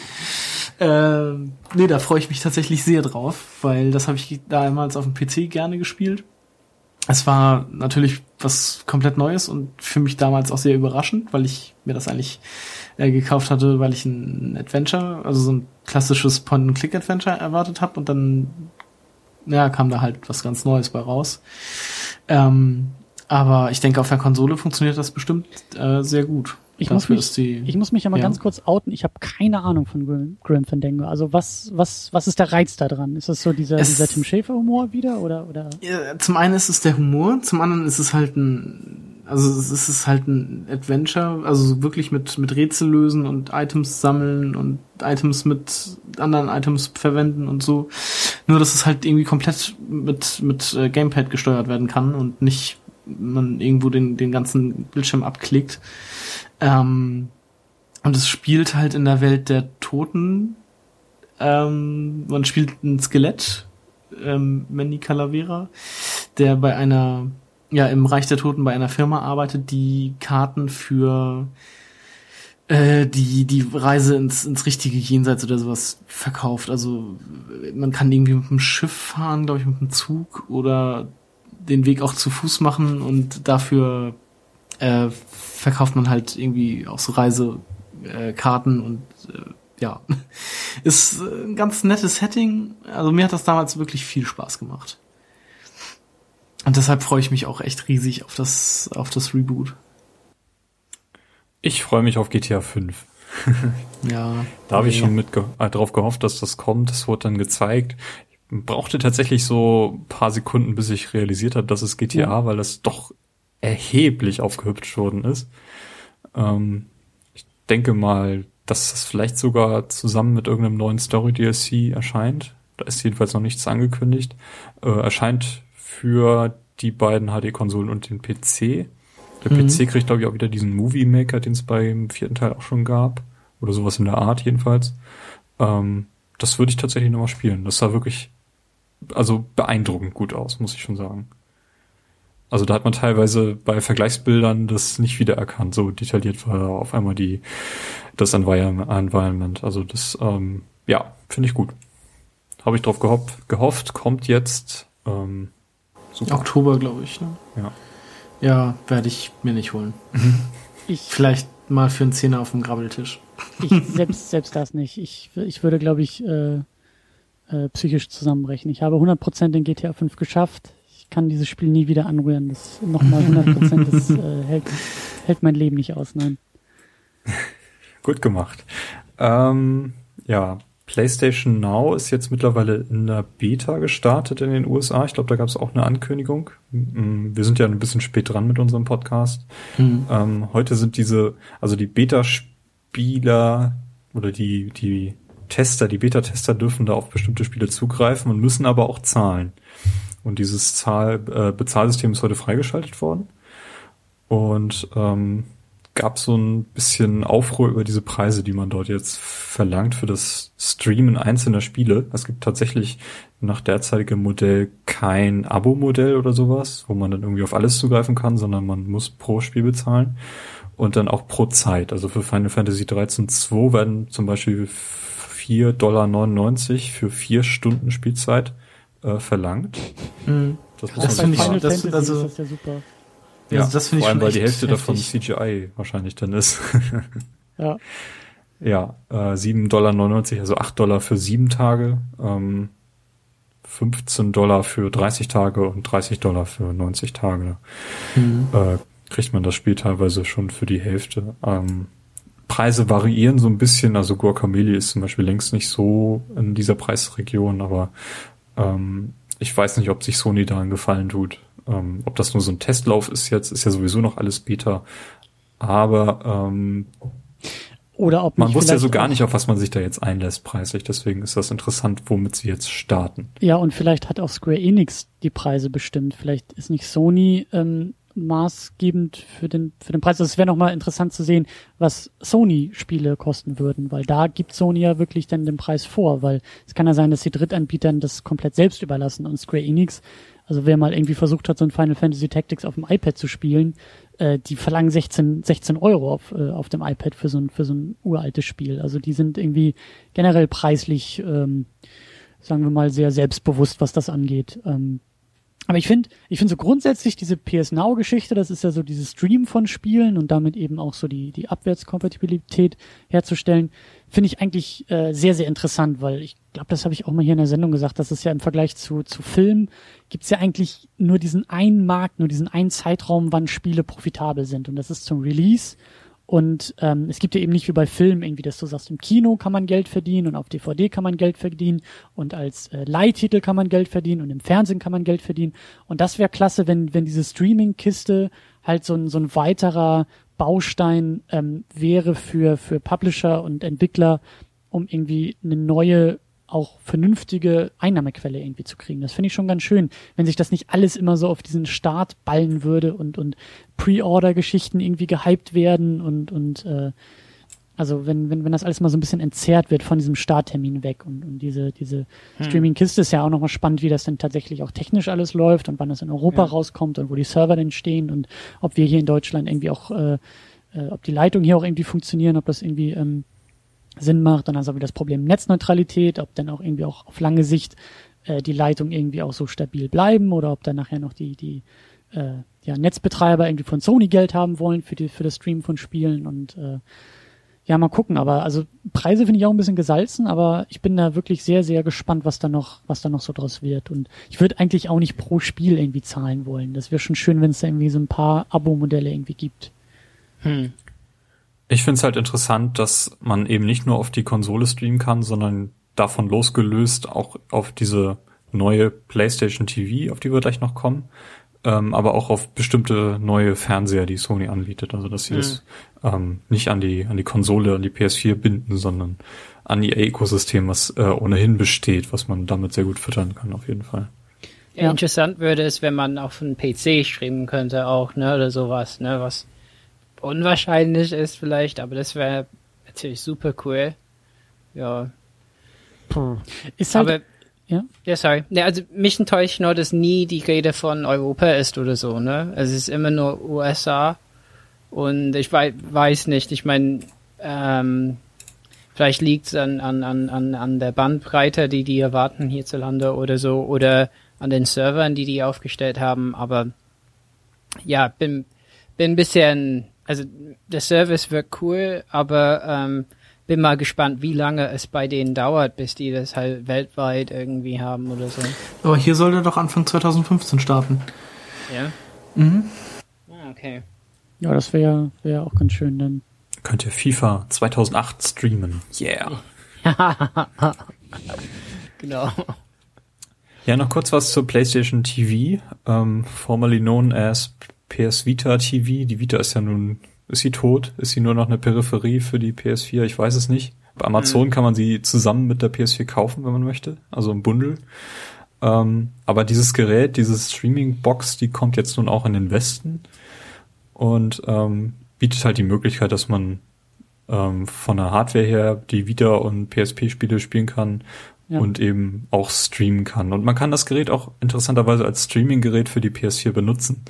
ähm, nee, da freue ich mich tatsächlich sehr drauf, weil das habe ich damals auf dem PC gerne gespielt. Es war natürlich was komplett Neues und für mich damals auch sehr überraschend, weil ich mir das eigentlich äh, gekauft hatte, weil ich ein Adventure, also so ein klassisches Point-and-Click-Adventure erwartet habe und dann ja, kam da halt was ganz Neues bei raus. Ähm, aber ich denke, auf der Konsole funktioniert das bestimmt äh, sehr gut. Ich muss, Dafür mich, ist die, ich muss mich ja mal ja. ganz kurz outen. Ich habe keine Ahnung von Grim, Grim Fandango. Also was, was, was ist der Reiz da dran? Ist das so dieser, Es- dieser Tim Schäfer-Humor wieder? Oder, oder? Ja, zum einen ist es der Humor, zum anderen ist es halt ein, also es ist halt ein Adventure, also wirklich mit, mit Rätsel lösen und Items sammeln und Items mit anderen Items verwenden und so. Nur, dass es halt irgendwie komplett mit, mit äh, Gamepad gesteuert werden kann und nicht man irgendwo den, den ganzen Bildschirm abklickt. Ähm, und es spielt halt in der Welt der Toten. Ähm, man spielt ein Skelett, ähm, Manny Calavera, der bei einer, ja, im Reich der Toten bei einer Firma arbeitet, die Karten für äh, die die Reise ins, ins richtige Jenseits oder sowas verkauft. Also man kann irgendwie mit dem Schiff fahren, glaube ich, mit dem Zug oder den Weg auch zu Fuß machen und dafür äh, verkauft man halt irgendwie auch so Reisekarten und äh, ja, ist ein ganz nettes Setting. Also mir hat das damals wirklich viel Spaß gemacht. Und deshalb freue ich mich auch echt riesig auf das, auf das Reboot. Ich freue mich auf GTA 5. ja. Da habe ich schon mit ge äh, drauf gehofft, dass das kommt. Das wurde dann gezeigt. Ich brauchte tatsächlich so ein paar Sekunden, bis ich realisiert habe, dass es GTA, ja. weil das doch erheblich aufgehübscht worden ist. Ähm, ich denke mal, dass das vielleicht sogar zusammen mit irgendeinem neuen Story DLC erscheint. Da ist jedenfalls noch nichts angekündigt. Äh, erscheint für die beiden HD-Konsolen und den PC. Der mhm. PC kriegt, glaube ich, auch wieder diesen Movie Maker, den es beim vierten Teil auch schon gab. Oder sowas in der Art jedenfalls. Ähm, das würde ich tatsächlich nochmal spielen. Das sah wirklich, also beeindruckend gut aus, muss ich schon sagen. Also da hat man teilweise bei Vergleichsbildern das nicht wiedererkannt. So detailliert war auf einmal die, das Environment. Also das, ähm, ja, finde ich gut. Habe ich drauf gehofft, gehofft, kommt jetzt. Ähm, super. Oktober, glaube ich. Ne? Ja. Ja, werde ich mir nicht holen. Ich, Vielleicht mal für einen Zehner auf dem Grabbeltisch. Ich selbst, selbst das nicht. Ich, ich würde, glaube ich, äh, äh, psychisch zusammenbrechen. Ich habe 100% in GTA 5 geschafft. Ich kann dieses Spiel nie wieder anrühren. Das nochmal 100%, das äh, hält, hält mein Leben nicht aus, nein. Gut gemacht. Ähm, ja, PlayStation Now ist jetzt mittlerweile in der Beta gestartet in den USA. Ich glaube, da gab es auch eine Ankündigung. Mm, wir sind ja ein bisschen spät dran mit unserem Podcast. Mhm. Ähm, heute sind diese, also die Beta-Spieler oder die, die Tester, die Beta-Tester dürfen da auf bestimmte Spiele zugreifen und müssen aber auch zahlen. Und dieses Zahl, äh, Bezahlsystem ist heute freigeschaltet worden. Und ähm, gab so ein bisschen Aufruhr über diese Preise, die man dort jetzt verlangt für das Streamen einzelner Spiele. Es gibt tatsächlich nach derzeitigem Modell kein Abo-Modell oder sowas, wo man dann irgendwie auf alles zugreifen kann, sondern man muss pro Spiel bezahlen und dann auch pro Zeit. Also für Final Fantasy 13 2 werden zum Beispiel 4,99 Dollar für vier Stunden Spielzeit äh, verlangt. Mhm. Das, das finde ich, das, also, das ist ja super. Ja, also das finde ich Vor allem, weil die Hälfte heftig. davon CGI wahrscheinlich dann ist. ja. Ja, äh, 7,99 Dollar, also 8 Dollar für sieben Tage, ähm, 15 Dollar für 30 Tage und 30 Dollar für 90 Tage. Mhm. Äh, kriegt man das Spiel teilweise schon für die Hälfte. Ähm, Preise variieren so ein bisschen, also Guacamole ist zum Beispiel längst nicht so in dieser Preisregion, aber ähm, ich weiß nicht, ob sich Sony da einen Gefallen tut. Ähm, ob das nur so ein Testlauf ist jetzt, ist ja sowieso noch alles Beta. Aber ähm, oder ob man wusste ja so gar nicht, auf was man sich da jetzt einlässt preislich. Deswegen ist das interessant, womit sie jetzt starten. Ja, und vielleicht hat auch Square Enix die Preise bestimmt. Vielleicht ist nicht Sony ähm, maßgebend für den für den Preis. Also es wäre noch mal interessant zu sehen, was Sony Spiele kosten würden, weil da gibt Sony ja wirklich dann den Preis vor, weil es kann ja sein, dass die Drittanbietern das komplett selbst überlassen und Square Enix also wer mal irgendwie versucht hat, so ein Final Fantasy Tactics auf dem iPad zu spielen, äh, die verlangen 16, 16 Euro auf, äh, auf dem iPad für so, ein, für so ein uraltes Spiel. Also die sind irgendwie generell preislich, ähm, sagen wir mal, sehr selbstbewusst, was das angeht. Ähm, aber ich finde, ich finde so grundsätzlich diese PS Now Geschichte, das ist ja so dieses Stream von Spielen und damit eben auch so die die Abwärtskompatibilität herzustellen, finde ich eigentlich äh, sehr sehr interessant, weil ich glaube, das habe ich auch mal hier in der Sendung gesagt, dass es ja im Vergleich zu zu Film gibt's ja eigentlich nur diesen einen Markt, nur diesen einen Zeitraum, wann Spiele profitabel sind und das ist zum Release und ähm, es gibt ja eben nicht wie bei Filmen irgendwie, dass du sagst, im Kino kann man Geld verdienen und auf DVD kann man Geld verdienen und als äh, Leihtitel kann man Geld verdienen und im Fernsehen kann man Geld verdienen. Und das wäre klasse, wenn, wenn diese Streaming-Kiste halt so ein, so ein weiterer Baustein ähm, wäre für, für Publisher und Entwickler, um irgendwie eine neue auch vernünftige Einnahmequelle irgendwie zu kriegen. Das finde ich schon ganz schön, wenn sich das nicht alles immer so auf diesen Start ballen würde und, und Pre-Order-Geschichten irgendwie gehypt werden und, und äh, also wenn, wenn, wenn das alles mal so ein bisschen entzerrt wird von diesem Starttermin weg und, und diese, diese hm. Streaming-Kiste ist ja auch nochmal spannend, wie das denn tatsächlich auch technisch alles läuft und wann das in Europa ja. rauskommt und wo die Server denn stehen und ob wir hier in Deutschland irgendwie auch äh, äh, ob die Leitungen hier auch irgendwie funktionieren, ob das irgendwie ähm, Sinn macht. Dann hast du aber das Problem Netzneutralität, ob dann auch irgendwie auch auf lange Sicht äh, die Leitungen irgendwie auch so stabil bleiben oder ob dann nachher noch die, die äh, ja, Netzbetreiber irgendwie von Sony Geld haben wollen für die für das Stream von Spielen und äh, ja, mal gucken. Aber also Preise finde ich auch ein bisschen gesalzen, aber ich bin da wirklich sehr, sehr gespannt, was da noch, was da noch so draus wird. Und ich würde eigentlich auch nicht pro Spiel irgendwie zahlen wollen. Das wäre schon schön, wenn es da irgendwie so ein paar Abo-Modelle irgendwie gibt. Hm. Ich finde es halt interessant, dass man eben nicht nur auf die Konsole streamen kann, sondern davon losgelöst auch auf diese neue PlayStation TV, auf die wir gleich noch kommen, ähm, aber auch auf bestimmte neue Fernseher, die Sony anbietet. Also dass sie Mhm. das ähm, nicht an die an die Konsole, an die PS4 binden, sondern an ihr Ökosystem, was äh, ohnehin besteht, was man damit sehr gut füttern kann, auf jeden Fall. Ja. Interessant würde es, wenn man auf einen PC streamen könnte auch, ne, oder sowas, ne, was unwahrscheinlich ist vielleicht, aber das wäre natürlich super cool. Ja, Ist halt, aber ja. ja, sorry. Ne, also mich enttäuscht nur, dass nie die Rede von Europa ist oder so, ne? Also es ist immer nur USA und ich wei weiß nicht, ich meine, ähm, vielleicht liegt es an, an, an, an, der Bandbreite, die die erwarten hierzulande oder so, oder an den Servern, die die aufgestellt haben, aber ja, bin, bin ein bisschen, also der Service wird cool, aber ähm, bin mal gespannt, wie lange es bei denen dauert, bis die das halt weltweit irgendwie haben oder so. Aber hier soll er doch Anfang 2015 starten. Ja? Mhm. Ah, okay. ja, das wäre wär auch ganz schön dann. Könnt ihr FIFA 2008 streamen? Yeah. Genau. Ja, noch kurz was zur PlayStation TV, ähm, formerly known as PS Vita TV. Die Vita ist ja nun, ist sie tot? Ist sie nur noch eine Peripherie für die PS4? Ich weiß es nicht. Bei Amazon kann man sie zusammen mit der PS4 kaufen, wenn man möchte, also im Bundle. Ähm, aber dieses Gerät, dieses Streaming-Box, die kommt jetzt nun auch in den Westen und ähm, bietet halt die Möglichkeit, dass man ähm, von der Hardware her die Vita und PSP-Spiele spielen kann Ja. und eben auch streamen kann. Und man kann das Gerät auch interessanterweise als Streaming-Gerät für die PS4 benutzen.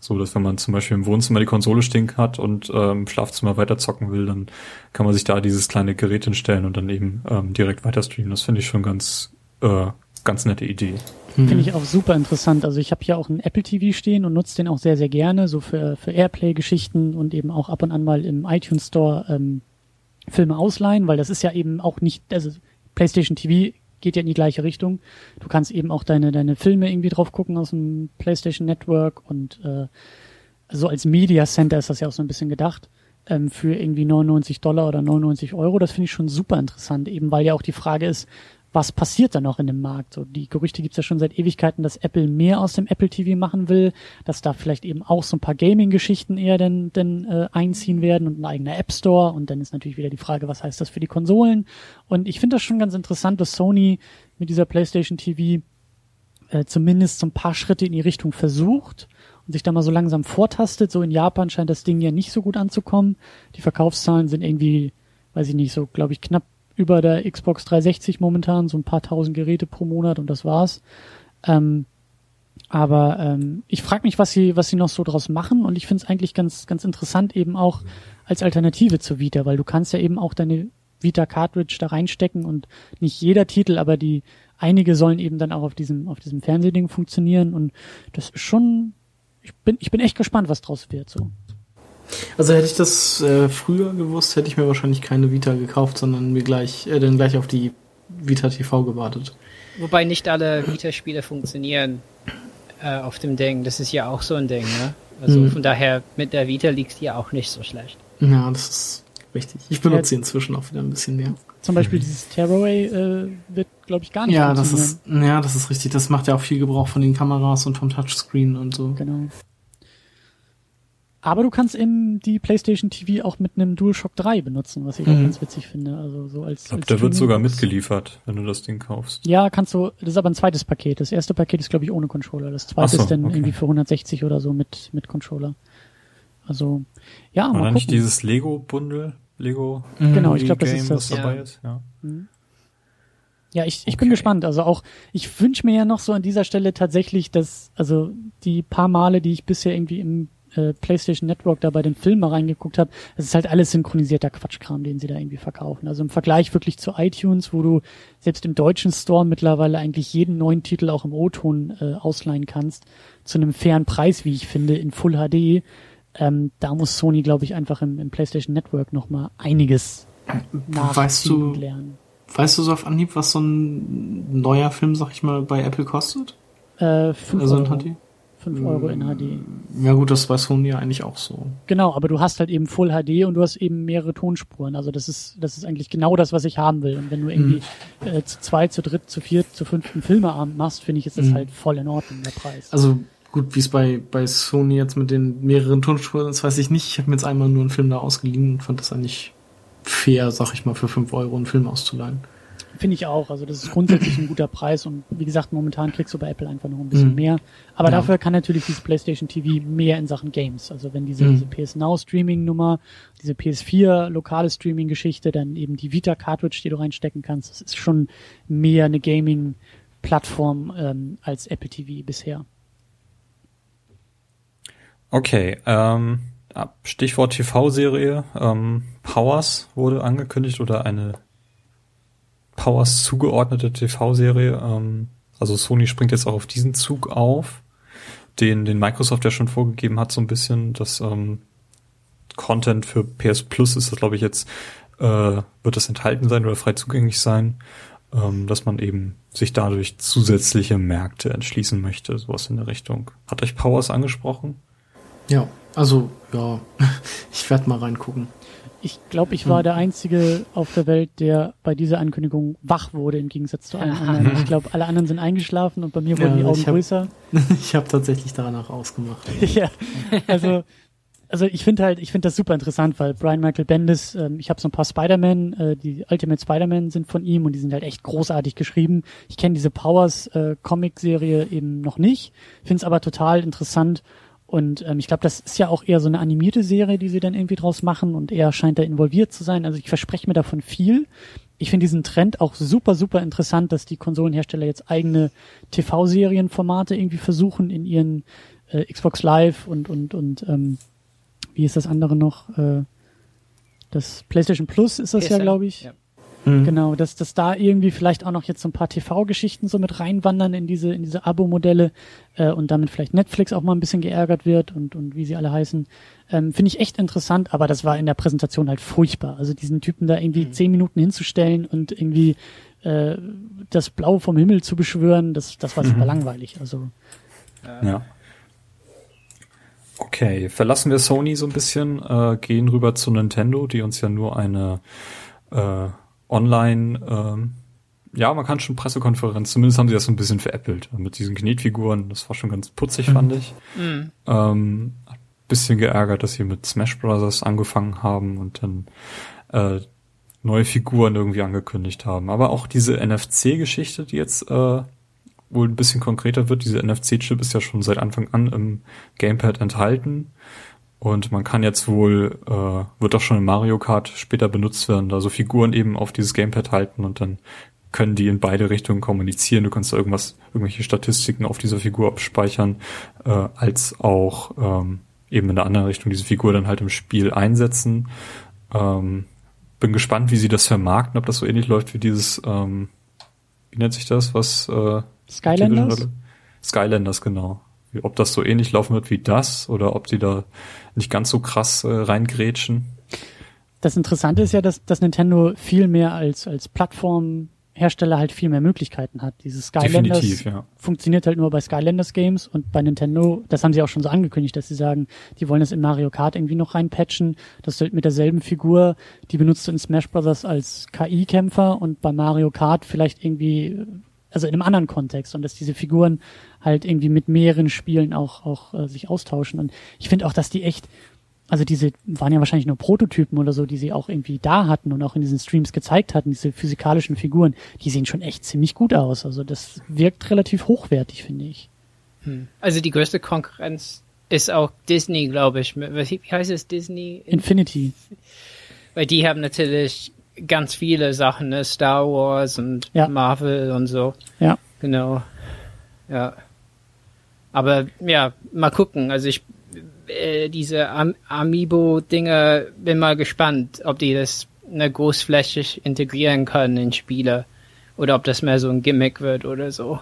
So, dass wenn man zum Beispiel im Wohnzimmer die Konsole stehen hat und ähm, im Schlafzimmer weiter zocken will, dann kann man sich da dieses kleine Gerät hinstellen und dann eben ähm, direkt weiter streamen. Das finde ich schon ganz, äh, ganz nette Idee. Finde ich auch super interessant. Also ich habe hier auch einen Apple TV stehen und nutze den auch sehr, sehr gerne, so für, für Airplay-Geschichten und eben auch ab und an mal im iTunes Store ähm, Filme ausleihen, weil das ist ja eben auch nicht, also PlayStation TV geht ja in die gleiche Richtung. Du kannst eben auch deine, deine Filme irgendwie drauf gucken aus dem PlayStation Network und äh, so als Media Center ist das ja auch so ein bisschen gedacht ähm, für irgendwie 99 Dollar oder 99 Euro. Das finde ich schon super interessant, eben weil ja auch die Frage ist, was passiert da noch in dem Markt? So, die Gerüchte gibt's ja schon seit Ewigkeiten, dass Apple mehr aus dem Apple TV machen will, dass da vielleicht eben auch so ein paar Gaming-Geschichten eher denn, denn äh, einziehen werden und ein eigener App Store. Und dann ist natürlich wieder die Frage, was heißt das für die Konsolen? Und ich finde das schon ganz interessant, dass Sony mit dieser PlayStation TV äh, zumindest so ein paar Schritte in die Richtung versucht und sich da mal so langsam vortastet. So in Japan scheint das Ding ja nicht so gut anzukommen. Die Verkaufszahlen sind irgendwie, weiß ich nicht, so glaube ich knapp über der Xbox 360 momentan, so ein paar tausend Geräte pro Monat und das war's. Ähm, aber ähm, ich frage mich, was sie, was sie noch so draus machen und ich finde es eigentlich ganz, ganz interessant eben auch als Alternative zur Vita, weil du kannst ja eben auch deine Vita Cartridge da reinstecken und nicht jeder Titel, aber die einige sollen eben dann auch auf diesem, auf diesem Fernsehding funktionieren und das ist schon, ich bin, ich bin echt gespannt, was draus wird, so. Also hätte ich das äh, früher gewusst, hätte ich mir wahrscheinlich keine Vita gekauft, sondern mir gleich, äh, dann gleich auf die Vita TV gewartet. Wobei nicht alle Vita-Spiele funktionieren äh, auf dem Ding. Das ist ja auch so ein Ding, ne? Also Mhm. von daher, mit der Vita liegt ja auch nicht so schlecht. Ja, das ist richtig. Ich benutze sie inzwischen auch wieder ein bisschen mehr. Zum Beispiel dieses Tearaway äh, wird, glaube ich, gar nicht Ja, das ist, ja, das ist richtig. Das macht ja auch viel Gebrauch von den Kameras und vom Touchscreen und so. Genau. Aber du kannst eben die PlayStation TV auch mit einem DualShock 3 benutzen, was ich auch Mhm. ganz witzig finde. Also so als, Ich glaube, der wird sogar mitgeliefert, wenn du das Ding kaufst. Ja, kannst du. Das ist aber ein zweites Paket. Das erste Paket ist glaube ich ohne Controller. Das zweite so, ist dann okay. irgendwie für 160 oder so mit mit Controller. Also ja, mal da nicht gucken. dieses Lego-Bundle? Lego Genau, ich glaube, das ist was das. dabei Ja. ist? Ja. Ja, ich, ich bin Okay. gespannt. Also auch, ich wünsche mir ja noch so an dieser Stelle tatsächlich, dass, also die paar Male, die ich bisher irgendwie im, äh, PlayStation Network da bei den Filmen mal reingeguckt habe, es ist halt alles synchronisierter Quatschkram, den sie da irgendwie verkaufen. Also im Vergleich wirklich zu iTunes, wo du selbst im deutschen Store mittlerweile eigentlich jeden neuen Titel auch im O-Ton äh, ausleihen kannst, zu einem fairen Preis, wie ich finde, in Full HD. Ähm, da muss Sony, glaube ich, einfach im, im PlayStation Network nochmal einiges Weißt du, lernen. weißt du so auf Anhieb, was so ein neuer Film, sag ich mal, bei Apple kostet? Äh, 5 Also Euro. HD? 5 Euro in HD. Ja gut, das weiß Sony ja eigentlich auch so. Genau, aber du hast halt eben Full HD und du hast eben mehrere Tonspuren. Also das ist, das ist eigentlich genau das, was ich haben will. Und wenn du irgendwie äh, zu zwei, zu dritt, zu viert, zu fünften Filmeabend machst, finde ich, ist das Mhm. halt voll in Ordnung, der Preis. Also gut, wie es bei, bei Sony jetzt mit den mehreren Tonspuren ist, weiß ich nicht. Ich habe mir jetzt einmal nur einen Film da ausgeliehen und fand das eigentlich fair, sag ich mal, für 5 Euro einen Film auszuleihen. Finde ich auch. Also das ist grundsätzlich ein guter Preis und wie gesagt, momentan kriegst du bei Apple einfach noch ein bisschen Mhm. mehr. Aber Ja. dafür kann natürlich dieses PlayStation TV mehr in Sachen Games. Also wenn diese, Mhm. diese PS Now Streaming Nummer, diese PS4 lokale Streaming Geschichte, dann eben die Vita Cartridge, die du reinstecken kannst, das ist schon mehr eine Gaming Plattform ähm, als Apple TV bisher. Okay, ähm, Stichwort TV-Serie. Ähm, Powers wurde angekündigt oder eine Powers zugeordnete TV-Serie. Ähm, also Sony springt jetzt auch auf diesen Zug auf, den, den Microsoft ja schon vorgegeben hat, so ein bisschen. Das ähm, Content für PS Plus ist das, glaube ich, jetzt, äh, wird das enthalten sein oder frei zugänglich sein, ähm, dass man eben sich dadurch zusätzliche Märkte entschließen möchte, sowas in der Richtung. Hat euch Powers angesprochen? Ja, also, ja, ich werde mal reingucken. Ich glaube, ich war der Einzige auf der Welt, der bei dieser Ankündigung wach wurde, im Gegensatz zu allen anderen. Ich glaube, alle anderen sind eingeschlafen und bei mir wurden Ja, die Augen ich hab- größer. Ich habe tatsächlich danach ausgemacht. ja, also, also ich finde halt, ich finde das super interessant, weil Brian Michael Bendis, ähm, ich habe so ein paar Spider-Man, äh, die Ultimate Spider-Man sind von ihm und die sind halt echt großartig geschrieben. Ich kenne diese Powers äh, Comic-Serie eben noch nicht, finde es aber total interessant und ähm, ich glaube, das ist ja auch eher so eine animierte Serie, die sie dann irgendwie draus machen und er scheint da involviert zu sein. Also ich verspreche mir davon viel. Ich finde diesen Trend auch super, super interessant, dass die Konsolenhersteller jetzt eigene TV-Serienformate irgendwie versuchen in ihren äh, Xbox Live und und und ähm, wie ist das andere noch? Äh, das PlayStation Plus ist das ja, PSN, glaube ich. ja. Mhm. Genau, dass, dass da irgendwie vielleicht auch noch jetzt so ein paar TV-Geschichten so mit reinwandern in diese, in diese Abo-Modelle äh, und damit vielleicht Netflix auch mal ein bisschen geärgert wird und, und wie sie alle heißen. Ähm, Finde ich echt interessant, aber das war in der Präsentation halt furchtbar. Also diesen Typen da irgendwie zehn Minuten hinzustellen und irgendwie äh, das Blau vom Himmel zu beschwören, das, das war super langweilig. Also Ja. Okay, verlassen wir Sony so ein bisschen, äh, gehen rüber zu Nintendo, die uns ja nur eine äh, Online, ähm, ja, man kann schon Pressekonferenz, zumindest haben sie das so ein bisschen veräppelt mit diesen Knetfiguren. Das war schon ganz putzig, fand ich. Mhm. Ähm, hat bisschen geärgert, dass sie mit Smash Brothers angefangen haben und dann äh, neue Figuren irgendwie angekündigt haben. Aber auch diese NFC-Geschichte, die jetzt äh, wohl ein bisschen konkreter wird. Diese NFC-Chip ist ja schon seit Anfang an im Gamepad enthalten. Und man kann jetzt wohl, äh, wird auch schon in Mario Kart später benutzt werden, da so Figuren eben auf dieses Gamepad halten und dann können die in beide Richtungen kommunizieren. Du kannst da irgendwas, irgendwelche Statistiken auf dieser Figur abspeichern, äh, als auch ähm, eben in der anderen Richtung diese Figur dann halt im Spiel einsetzen. Ähm, bin gespannt, wie sie das vermarkten, ob das so ähnlich läuft wie dieses, ähm, wie nennt sich das, was äh, Skylanders? Skylanders, genau. Ob das so ähnlich laufen wird wie das oder ob die da nicht ganz so krass äh, reingrätschen. Das Interessante ist ja, dass, dass Nintendo viel mehr als, als Plattformhersteller halt viel mehr Möglichkeiten hat. Dieses Skylanders ja. funktioniert halt nur bei Skylanders Games und bei Nintendo, das haben sie auch schon so angekündigt, dass sie sagen, die wollen das in Mario Kart irgendwie noch reinpatchen, dass du halt mit derselben Figur, die benutzt du in Smash Bros. als KI-Kämpfer und bei Mario Kart vielleicht irgendwie, also in einem anderen Kontext und dass diese Figuren halt irgendwie mit mehreren Spielen auch, auch äh, sich austauschen und ich finde auch, dass die echt also diese waren ja wahrscheinlich nur Prototypen oder so, die sie auch irgendwie da hatten und auch in diesen Streams gezeigt hatten, diese physikalischen Figuren, die sehen schon echt ziemlich gut aus. Also das wirkt relativ hochwertig, finde ich. Also die größte Konkurrenz ist auch Disney, glaube ich. Wie heißt es Disney? Infinity. Weil die haben natürlich ganz viele Sachen, ne? Star Wars und Ja. Marvel und so. Ja. Genau. Ja. Aber ja, mal gucken. Also ich äh, diese Am Amiibo-Dinger, bin mal gespannt, ob die das ne, großflächig integrieren können in Spiele oder ob das mehr so ein Gimmick wird oder so.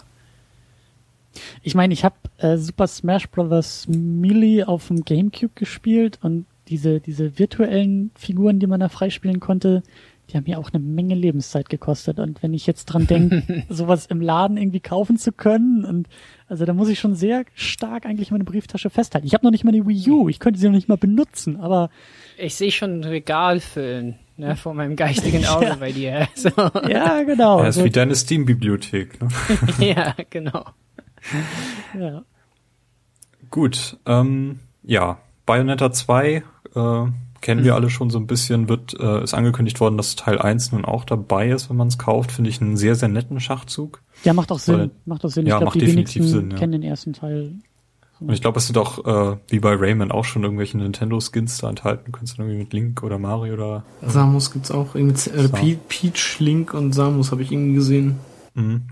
Ich meine, ich habe äh, Super Smash Bros. Melee auf dem GameCube gespielt und diese, diese virtuellen Figuren, die man da freispielen konnte, die haben mir auch eine Menge Lebenszeit gekostet. Und wenn ich jetzt dran denke, sowas im Laden irgendwie kaufen zu können, und also da muss ich schon sehr stark eigentlich meine Brieftasche festhalten. Ich habe noch nicht mal eine Wii U, ich könnte sie noch nicht mal benutzen, aber. Ich sehe schon ein Regal füllen, ne, vor meinem geistigen Auge Ja. bei dir. So. Ja, genau. Ja, ist Also, wie deine Steam-Bibliothek. Ne? ja, genau. ja. Gut, ähm, ja, Bayonetta 2 äh, kennen Mhm. wir alle schon so ein bisschen, wird, äh, ist angekündigt worden, dass Teil 1 nun auch dabei ist, wenn man es kauft. Finde ich einen sehr, sehr netten Schachzug. ja, macht auch Sinn. Weil- macht auch Sinn. ja, ich glaube, macht die definitiv wenigsten Sinn, ja. kennen den ersten Teil. Und ich glaube, es sind auch, äh, wie bei Rayman, auch schon irgendwelche Nintendo-Skins da enthalten. Kannst du irgendwie mit Link oder Mario oder... Samus gibt's auch irgendwie, äh. Pe Peach, Link und Samus habe ich irgendwie gesehen. Mhm.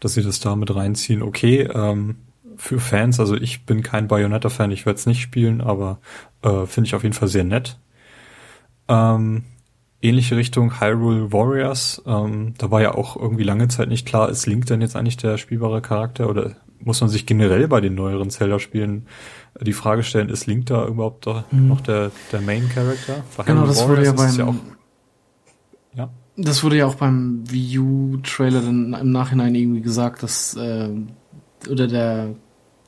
Dass sie das da mit reinziehen. Okay, ähm, für Fans, also ich bin kein Bayonetta-Fan, ich werde es nicht spielen, aber äh, finde ich auf jeden Fall sehr nett. Ähm, ähnliche Richtung Hyrule Warriors. Ähm, da war ja auch irgendwie lange Zeit nicht klar, ist Link denn jetzt eigentlich der spielbare Charakter oder muss man sich generell bei den neueren Zelda-Spielen die Frage stellen, ist Link da überhaupt da noch der, der Main Character? Bei Genau, Hyrule das wurde ja beim, auch, ja. das wurde ja auch beim Wii U Trailer dann im Nachhinein irgendwie gesagt, dass, äh, oder der,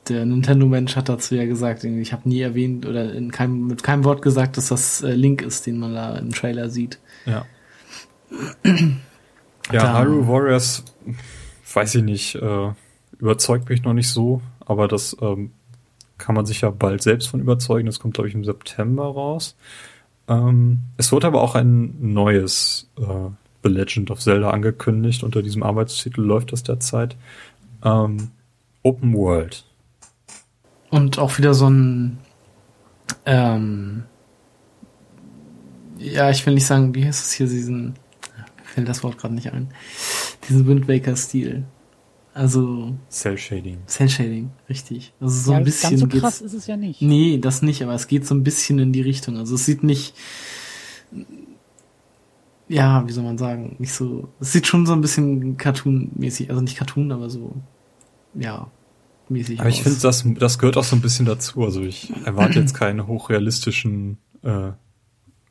der Nintendo Mensch hat dazu ja gesagt, ich habe nie erwähnt oder in keinem, mit keinem Wort gesagt, dass das äh, Link ist, den man da im Trailer sieht. Ja. ja, Hyrule Warriors, weiß ich nicht, äh, überzeugt mich noch nicht so, aber das ähm, kann man sich ja bald selbst von überzeugen. Das kommt, glaube ich, im September raus. Ähm, es wird aber auch ein neues äh, The Legend of Zelda angekündigt. Unter diesem Arbeitstitel läuft das derzeit. Ähm, Open World. Und auch wieder so ein, ähm, ja, ich will nicht sagen, wie heißt es hier, diesen, mir fällt das Wort gerade nicht ein, diesen Wind Waker Stil. Also, Cell Shading. Cell Shading, richtig. Also so ja, ein bisschen ganz so krass ist es ja nicht. Nee, das nicht, aber es geht so ein bisschen in die Richtung. Also es sieht nicht, ja, wie soll man sagen, nicht so, es sieht schon so ein bisschen Cartoon-mäßig, also nicht Cartoon, aber so, ja, mäßig Aber ich finde, das, das gehört auch so ein bisschen dazu. Also ich erwarte jetzt keinen hochrealistischen äh,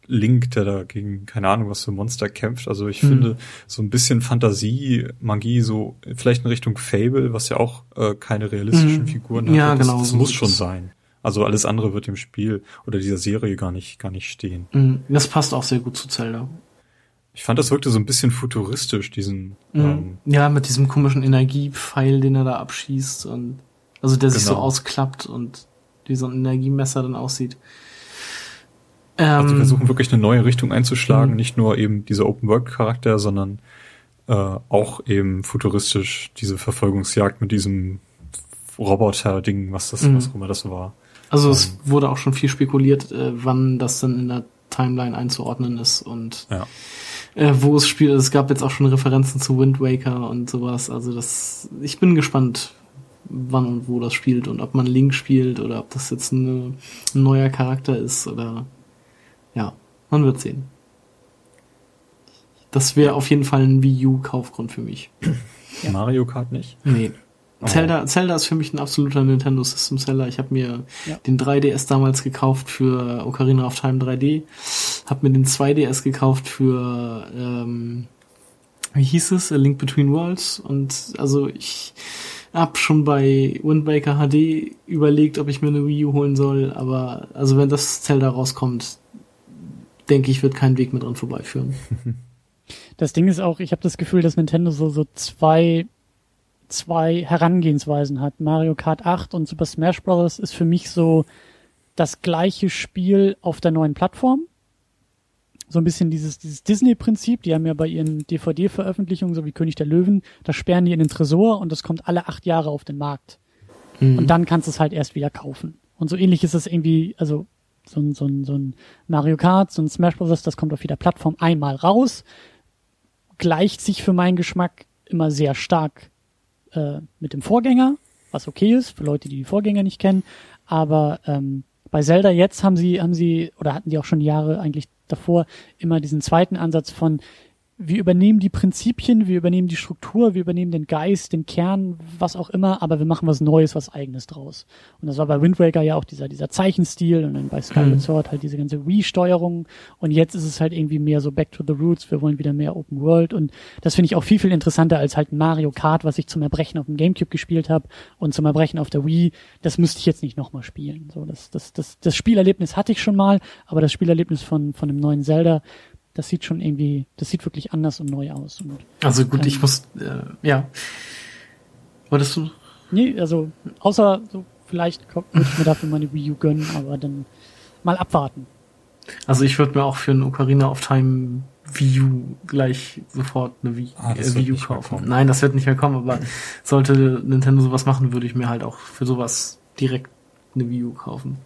Link, der da gegen keine Ahnung was für Monster kämpft. Also ich Mhm. finde so ein bisschen Fantasie, Magie, so vielleicht in Richtung Fable, was ja auch äh, keine realistischen Mhm. Figuren hat. Ja, das, genau, Das so muss schon sein. Also alles andere wird im Spiel oder dieser Serie gar nicht gar nicht stehen. Mhm, Das passt auch sehr gut zu Zelda. Ich fand, das wirkte so ein bisschen futuristisch, diesen Mhm. ähm, Ja, mit diesem komischen Energiepfeil, den er da abschießt und also der sich so Genau. ausklappt und wie so ein Energiemesser dann aussieht. Also Ähm, versuchen wirklich eine neue Richtung einzuschlagen, Mhm. nicht nur eben dieser Open-World-Charakter, sondern äh, auch eben futuristisch diese Verfolgungsjagd mit diesem Roboter-Ding, was das, Mhm. was auch immer das war. Also es wurde auch schon viel spekuliert, äh, wann das dann in der Timeline einzuordnen ist und Ja. äh, wo es spielt. Es gab jetzt auch schon Referenzen zu Wind Waker und sowas. Also das, ich bin gespannt, wann und wo das spielt und ob man Link spielt oder ob das jetzt eine, ein neuer Charakter ist oder ja, man wird sehen. Das wäre auf jeden Fall ein Wii U Kaufgrund für mich. Ja. Mario Kart nicht. Nee. Oh. Zelda, Zelda ist für mich ein absoluter Nintendo System Seller. Ich habe mir Ja. den 3DS damals gekauft für Ocarina of Time 3D. Hab mir den 2DS gekauft für ähm, wie hieß es? A Link Between Worlds. Und also ich hab schon bei Wind Waker HD überlegt, ob ich mir eine Wii U holen soll. Aber also wenn das Zelda rauskommt, denke ich, wird kein Weg mehr dran vorbeiführen. Das Ding ist auch, ich habe das Gefühl, dass Nintendo so, so zwei, zwei Herangehensweisen hat. Mario Kart 8 und Super Smash Bros. ist für mich so das gleiche Spiel auf der neuen Plattform. So ein bisschen dieses, dieses Disney-Prinzip, die haben ja bei ihren DVD-Veröffentlichungen, so wie König der Löwen, da sperren die in den Tresor und das kommt alle acht Jahre auf den Markt. Mhm. Und dann kannst du es halt erst wieder kaufen. Und so ähnlich ist es irgendwie, also so ein, so ein, so ein Mario Kart, so ein Smash Bros., das kommt auf jeder Plattform einmal raus, gleicht sich für meinen Geschmack immer sehr stark äh, mit dem Vorgänger, was okay ist, für Leute, die die Vorgänger nicht kennen, aber ähm, bei Zelda jetzt haben sie, haben sie, oder hatten die auch schon Jahre eigentlich davor immer diesen zweiten Ansatz von, wir übernehmen die Prinzipien, wir übernehmen die Struktur, wir übernehmen den Geist, den Kern, was auch immer, aber wir machen was Neues, was eigenes draus. Und das war bei Wind Waker ja auch dieser, dieser Zeichenstil und dann bei Skyward mhm. Sword halt diese ganze Wii-Steuerung und jetzt ist es halt irgendwie mehr so back to the roots, wir wollen wieder mehr Open World und das finde ich auch viel, viel interessanter als halt Mario Kart, was ich zum Erbrechen auf dem Gamecube gespielt habe und zum Erbrechen auf der Wii, das müsste ich jetzt nicht nochmal spielen. So, das, das, das, das Spielerlebnis hatte ich schon mal, aber das Spielerlebnis von, von dem neuen Zelda, das sieht schon irgendwie, das sieht wirklich anders und neu aus. Und, also gut, ähm, ich muss, äh, ja. Wolltest du? Nee, also außer so, vielleicht würde ich mir dafür meine Wii U gönnen, aber dann mal abwarten. Also ich würde mir auch für ein Ocarina of Time Wii U gleich sofort eine Wii, ah, äh, Wii U kaufen. Nein, das wird nicht mehr kommen, aber sollte Nintendo sowas machen, würde ich mir halt auch für sowas direkt eine Wii U kaufen.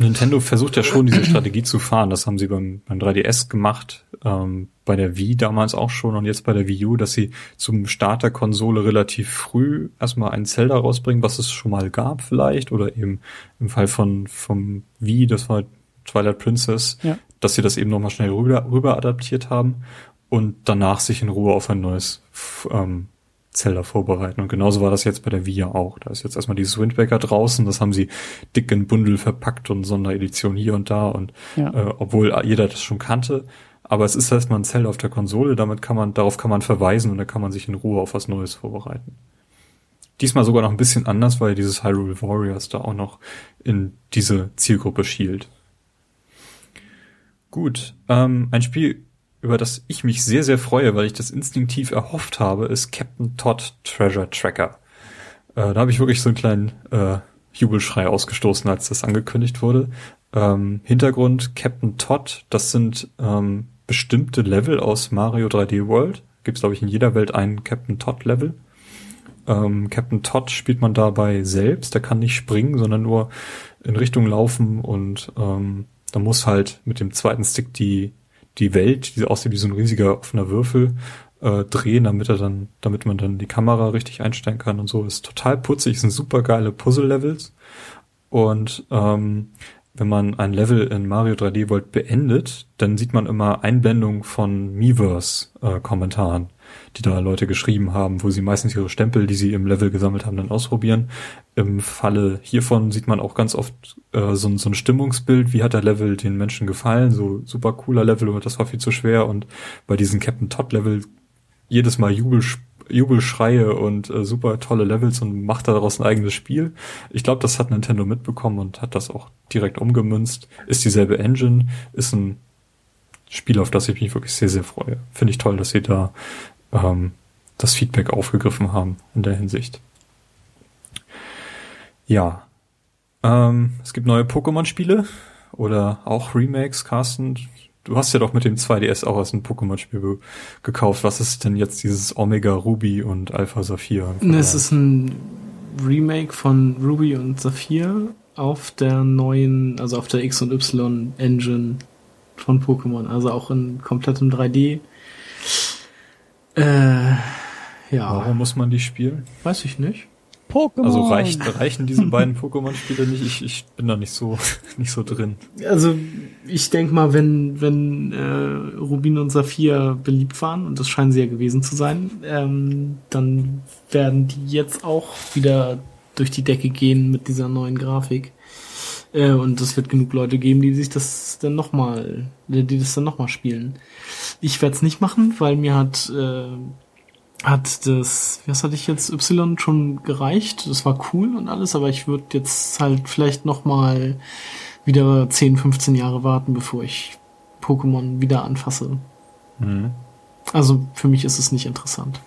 Nintendo versucht ja schon diese Strategie zu fahren. Das haben sie beim, beim 3DS gemacht, ähm, bei der Wii damals auch schon und jetzt bei der Wii U, dass sie zum Start der Konsole relativ früh erstmal ein Zelda rausbringen, was es schon mal gab vielleicht oder eben im Fall von vom Wii, das war Twilight Princess, ja. dass sie das eben nochmal schnell rüber, rüber adaptiert haben und danach sich in Ruhe auf ein neues ähm, Zelda vorbereiten. Und genauso war das jetzt bei der Wii auch. Da ist jetzt erstmal dieses Wind Waker draußen, das haben sie dick in Bundel verpackt und Sonderedition hier und da und ja. äh, obwohl jeder das schon kannte, aber es ist erstmal ein Zelda auf der Konsole, damit kann man, darauf kann man verweisen und da kann man sich in Ruhe auf was Neues vorbereiten. Diesmal sogar noch ein bisschen anders, weil dieses Hyrule Warriors da auch noch in diese Zielgruppe schielt. Gut, ähm, ein Spiel, über das ich mich sehr, sehr freue, weil ich das instinktiv erhofft habe, ist Captain Todd Treasure Tracker. Äh, da habe ich wirklich so einen kleinen äh, Jubelschrei ausgestoßen, als das angekündigt wurde. Ähm, Hintergrund Captain Todd, das sind ähm, bestimmte Level aus Mario 3D World. Gibt es, glaube ich, in jeder Welt einen Captain Todd Level. Ähm, Captain Todd spielt man dabei selbst, der kann nicht springen, sondern nur in Richtung laufen und ähm, da muss halt mit dem zweiten Stick die die Welt, die aussieht wie so ein riesiger offener Würfel, äh, drehen, damit er dann, damit man dann die Kamera richtig einstellen kann und so. Ist total putzig, sind super geile Puzzle-Levels. Und ähm, wenn man ein Level in Mario 3D World beendet, dann sieht man immer Einblendungen von Miiverse-Kommentaren. Äh, die da Leute geschrieben haben, wo sie meistens ihre Stempel, die sie im Level gesammelt haben, dann ausprobieren. Im Falle hiervon sieht man auch ganz oft äh, so, so ein Stimmungsbild, wie hat der Level den Menschen gefallen, so super cooler Level oder das war viel zu schwer und bei diesen Captain Todd Level jedes Mal Jubel, Jubelschreie und äh, super tolle Levels und macht daraus ein eigenes Spiel. Ich glaube, das hat Nintendo mitbekommen und hat das auch direkt umgemünzt. Ist dieselbe Engine, ist ein Spiel, auf das ich mich wirklich sehr, sehr freue. Finde ich toll, dass sie da ähm, das Feedback aufgegriffen haben in der Hinsicht. Ja. Ähm, es gibt neue Pokémon-Spiele oder auch Remakes, Carsten. Du hast ja doch mit dem 2DS auch aus ein Pokémon-Spiel gekauft. Was ist denn jetzt dieses Omega Ruby und Alpha Saphir? Es ist ein Remake von Ruby und Saphir auf der neuen, also auf der X und Y Engine von Pokémon, also auch in komplettem 3D. Äh, ja. Warum muss man die spielen? Weiß ich nicht. Pokémon. Also reicht, reichen diese beiden Pokémon-Spiele nicht? Ich, ich bin da nicht so, nicht so drin. Also ich denk mal, wenn, wenn äh, Rubin und Saphir beliebt waren, und das scheinen sie ja gewesen zu sein, ähm, dann werden die jetzt auch wieder durch die Decke gehen mit dieser neuen Grafik. Äh, und es wird genug Leute geben, die sich das dann nochmal, die das dann nochmal spielen. Ich werde es nicht machen, weil mir hat, äh, hat das, was hatte ich jetzt, Y schon gereicht. Das war cool und alles, aber ich würde jetzt halt vielleicht nochmal wieder 10, 15 Jahre warten, bevor ich Pokémon wieder anfasse. Mhm. Also für mich ist es nicht interessant.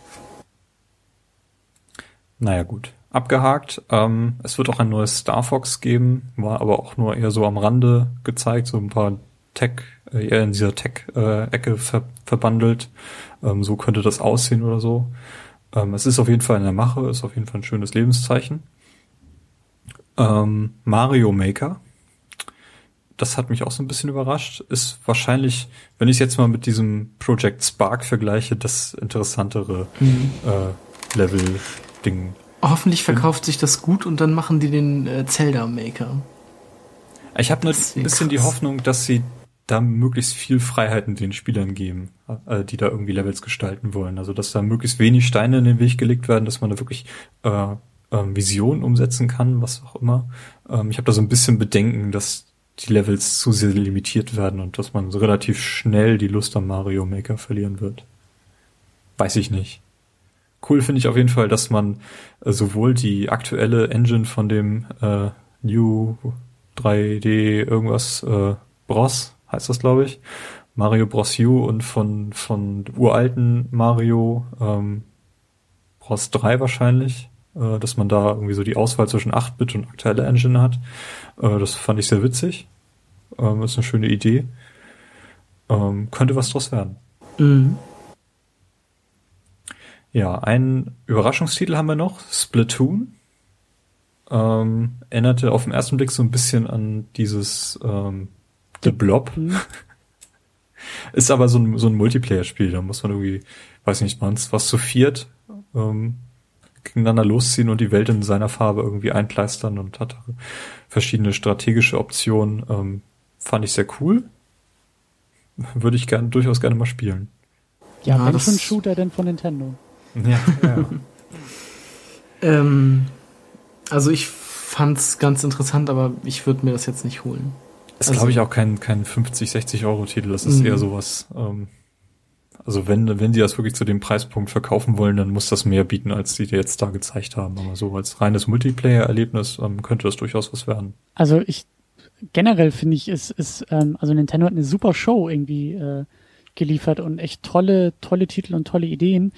Naja, gut abgehakt. Ähm, es wird auch ein neues Star Fox geben, war aber auch nur eher so am Rande gezeigt, so ein paar Tech, eher in dieser Tech-Ecke ver verbandelt. Ähm, so könnte das aussehen oder so. Ähm, es ist auf jeden Fall in der Mache, ist auf jeden Fall ein schönes Lebenszeichen. Ähm, Mario Maker. Das hat mich auch so ein bisschen überrascht. Ist wahrscheinlich, wenn ich es jetzt mal mit diesem Project Spark vergleiche, das interessantere mhm. äh, Level-Ding Hoffentlich verkauft sich das gut und dann machen die den äh, Zelda Maker. Ich habe ein bisschen die krass. Hoffnung, dass sie da möglichst viel Freiheiten den Spielern geben, äh, die da irgendwie Levels gestalten wollen. Also dass da möglichst wenig Steine in den Weg gelegt werden, dass man da wirklich äh, ähm, Visionen umsetzen kann, was auch immer. Ähm, ich habe da so ein bisschen Bedenken, dass die Levels zu sehr limitiert werden und dass man so relativ schnell die Lust am Mario Maker verlieren wird. Weiß ich nicht. Cool finde ich auf jeden Fall, dass man äh, sowohl die aktuelle Engine von dem äh, New 3D irgendwas äh, Bros heißt das glaube ich Mario Bros U und von von uralten Mario ähm, Bros 3 wahrscheinlich, äh, dass man da irgendwie so die Auswahl zwischen 8-Bit und aktuelle Engine hat. Äh, das fand ich sehr witzig. Ähm, ist eine schöne Idee. Ähm, könnte was draus werden. Mhm. Ja, einen Überraschungstitel haben wir noch, Splatoon. Ähm, erinnerte auf den ersten Blick so ein bisschen an dieses ähm, The Blob. Hm. Ist aber so ein, so ein Multiplayer-Spiel, da muss man irgendwie, weiß nicht, man was zu viert ähm, gegeneinander losziehen und die Welt in seiner Farbe irgendwie einkleistern und hat verschiedene strategische Optionen. Ähm, fand ich sehr cool. Würde ich gern, durchaus gerne mal spielen. Ja, Ja, wenn schon Shooter denn von Nintendo. Ja, ja. Ähm, also ich fand's ganz interessant, aber ich würde mir das jetzt nicht holen. Ist, Also- glaube ich, auch kein, kein 50, 60 Euro Titel. Das ist Mhm. eher sowas. Ähm, also wenn, wenn die das wirklich zu dem Preispunkt verkaufen wollen, dann muss das mehr bieten, als die dir jetzt da gezeigt haben. Aber so als reines Multiplayer-Erlebnis ähm, könnte das durchaus was werden. Also ich generell finde ich, ist, ist ähm, also Nintendo hat eine super Show irgendwie äh, geliefert und echt tolle, tolle Titel und tolle Ideen.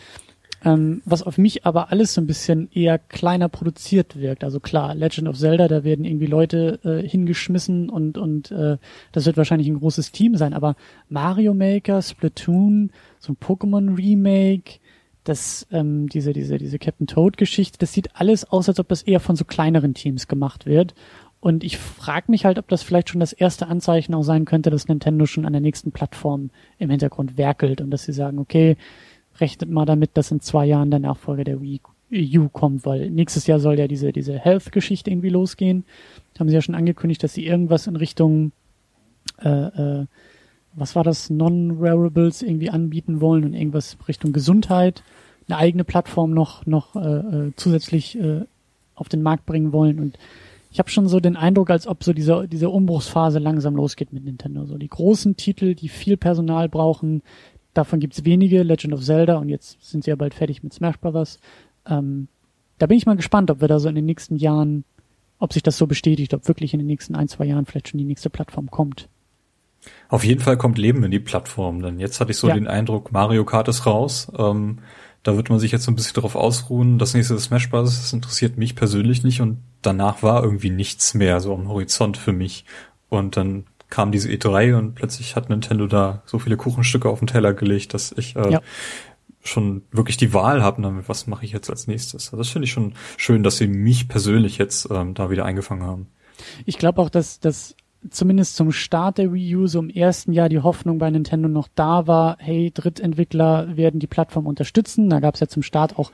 Ähm, was auf mich aber alles so ein bisschen eher kleiner produziert wirkt. Also klar, Legend of Zelda, da werden irgendwie Leute äh, hingeschmissen und, und äh, das wird wahrscheinlich ein großes Team sein, aber Mario Maker, Splatoon, so ein Pokémon Remake, das, ähm, diese, diese, diese Captain Toad Geschichte, das sieht alles aus, als ob das eher von so kleineren Teams gemacht wird. Und ich frage mich halt, ob das vielleicht schon das erste Anzeichen auch sein könnte, dass Nintendo schon an der nächsten Plattform im Hintergrund werkelt und dass sie sagen, okay, rechnet mal damit, dass in zwei Jahren der Nachfolger der Wii U kommt, weil nächstes Jahr soll ja diese, diese Health-Geschichte irgendwie losgehen. Haben sie ja schon angekündigt, dass sie irgendwas in Richtung, äh, äh, was war das, Non-Wearables irgendwie anbieten wollen und irgendwas Richtung Gesundheit, eine eigene Plattform noch, noch äh, äh, zusätzlich äh, auf den Markt bringen wollen und ich habe schon so den Eindruck, als ob so diese, diese Umbruchsphase langsam losgeht mit Nintendo. So die großen Titel, die viel Personal brauchen, davon gibt's wenige, Legend of Zelda und jetzt sind sie ja bald fertig mit Smash Bros. Ähm, da bin ich mal gespannt, ob wir da so in den nächsten Jahren, ob sich das so bestätigt, ob wirklich in den nächsten ein, zwei Jahren vielleicht schon die nächste Plattform kommt. Auf jeden Fall kommt Leben in die Plattform, denn jetzt hatte ich so Ja. den Eindruck, Mario Kart ist raus. Ähm, da wird man sich jetzt so ein bisschen drauf ausruhen. Das nächste Smash Bros. das interessiert mich persönlich nicht und danach war irgendwie nichts mehr so am Horizont für mich. Und dann kam diese E3 und plötzlich hat Nintendo da so viele Kuchenstücke auf den Teller gelegt, dass ich äh, Ja. schon wirklich die Wahl habe, damit was mache ich jetzt als nächstes. Also das finde ich schon schön, dass sie mich persönlich jetzt ähm, da wieder eingefangen haben. Ich glaube auch, dass, dass zumindest zum Start der Wii U so im ersten Jahr die Hoffnung bei Nintendo noch da war, hey, Drittentwickler werden die Plattform unterstützen. Da gab es ja zum Start auch,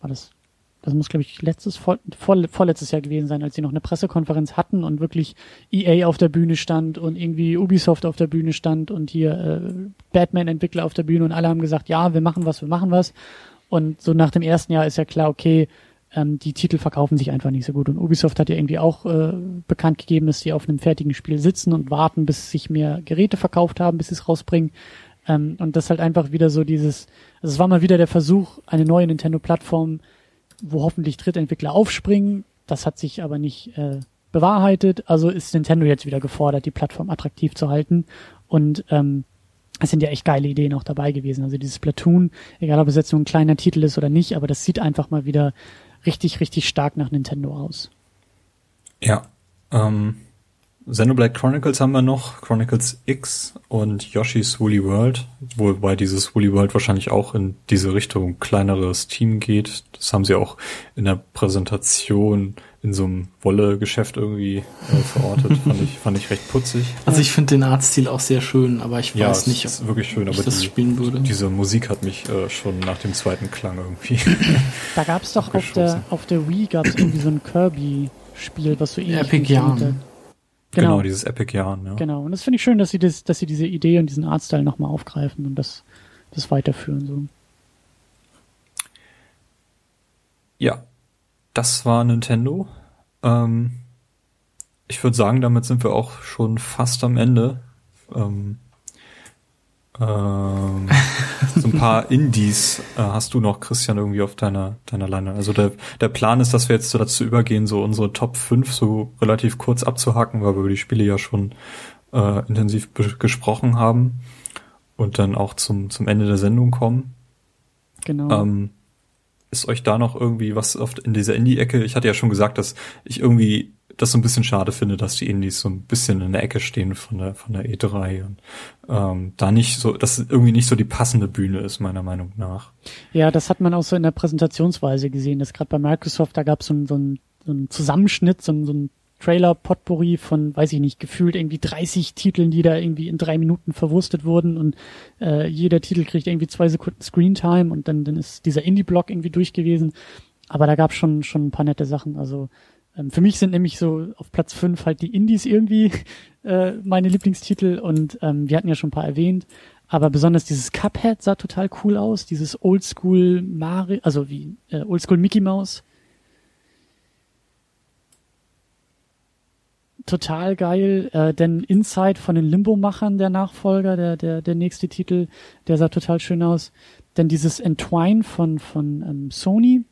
war das, das muss glaube ich letztes, vor, vor, vorletztes Jahr gewesen sein, als sie noch eine Pressekonferenz hatten und wirklich EA auf der Bühne stand und irgendwie Ubisoft auf der Bühne stand und hier äh, Batman-Entwickler auf der Bühne und alle haben gesagt, ja, wir machen was, wir machen was. Und so nach dem ersten Jahr ist ja klar, okay, ähm, die Titel verkaufen sich einfach nicht so gut. Und Ubisoft hat ja irgendwie auch äh, bekannt gegeben, dass sie auf einem fertigen Spiel sitzen und warten, bis sich mehr Geräte verkauft haben, bis sie es rausbringen. Ähm, und das halt einfach wieder so dieses, also es war mal wieder der Versuch, eine neue Nintendo-Plattform, wo hoffentlich Drittentwickler aufspringen. Das hat sich aber nicht äh, bewahrheitet. Also ist Nintendo jetzt wieder gefordert, die Plattform attraktiv zu halten. Und ähm, es sind ja echt geile Ideen auch dabei gewesen. Also dieses Platoon, egal ob es jetzt nur ein kleiner Titel ist oder nicht, aber das sieht einfach mal wieder richtig, richtig stark nach Nintendo aus. Ja. Ähm, Xenoblade Chronicles haben wir noch, Chronicles X und Yoshi's Woolly World, wobei dieses Woolly World wahrscheinlich auch in diese Richtung kleineres Team geht. Das haben sie auch in der Präsentation in so einem Wolle-Geschäft irgendwie äh, verortet. fand ich, fand ich recht putzig. Also ich finde den Artstil auch sehr schön, aber ich Ja, weiß es nicht, ist ob wirklich schön, ich aber das die, spielen würde. diese Musik hat mich äh, schon nach dem zweiten Klang irgendwie. Da gab es doch auf der, auf der Wii gab es irgendwie so ein Kirby-Spiel, was so ähnlich Epic hat. Genau, Genau. dieses Epic-Jahr. Ja. Genau. Und das finde ich schön, dass sie das, dass sie diese Idee und diesen Artstyle nochmal aufgreifen und das, das weiterführen. So. Ja, das war Nintendo. Ähm, ich würde sagen, damit sind wir auch schon fast am Ende. Ähm, ähm, so ein paar Indies äh, hast du noch, Christian, irgendwie auf deiner, deiner Leine. Also der, der Plan ist, dass wir jetzt so dazu übergehen, so unsere Top 5 so relativ kurz abzuhacken, weil wir über die Spiele ja schon äh, intensiv gesprochen haben und dann auch zum, zum Ende der Sendung kommen. Genau. Ähm, ist euch da noch irgendwie was auf, in dieser Indie-Ecke? Ich hatte ja schon gesagt, dass ich irgendwie das so ein bisschen schade finde, dass die Indies so ein bisschen in der Ecke stehen von der von der E3 und ähm, da nicht so, dass es irgendwie nicht so die passende Bühne ist meiner Meinung nach. Ja, das hat man auch so in der Präsentationsweise gesehen, dass gerade bei Microsoft, da gab so es so so einen Zusammenschnitt, so ein, so ein Trailer-Potpourri von, weiß ich nicht, gefühlt irgendwie 30 Titeln, die da irgendwie in drei Minuten verwurstet wurden und äh, jeder Titel kriegt irgendwie zwei Sekunden Screentime und dann, dann ist dieser Indie-Block irgendwie durch gewesen. Aber da gab schon schon ein paar nette Sachen. Also ähm, für mich sind nämlich so auf Platz fünf halt die Indies irgendwie äh, meine Lieblingstitel und ähm, wir hatten ja schon ein paar erwähnt. Aber besonders dieses Cuphead sah total cool aus, dieses Oldschool Mario, also wie äh, Oldschool Mickey Mouse. Total geil, äh, denn Inside von den Limbo-Machern, der Nachfolger, der, der, der nächste Titel, der sah total schön aus. Denn dieses Entwine von, von ähm, Sony,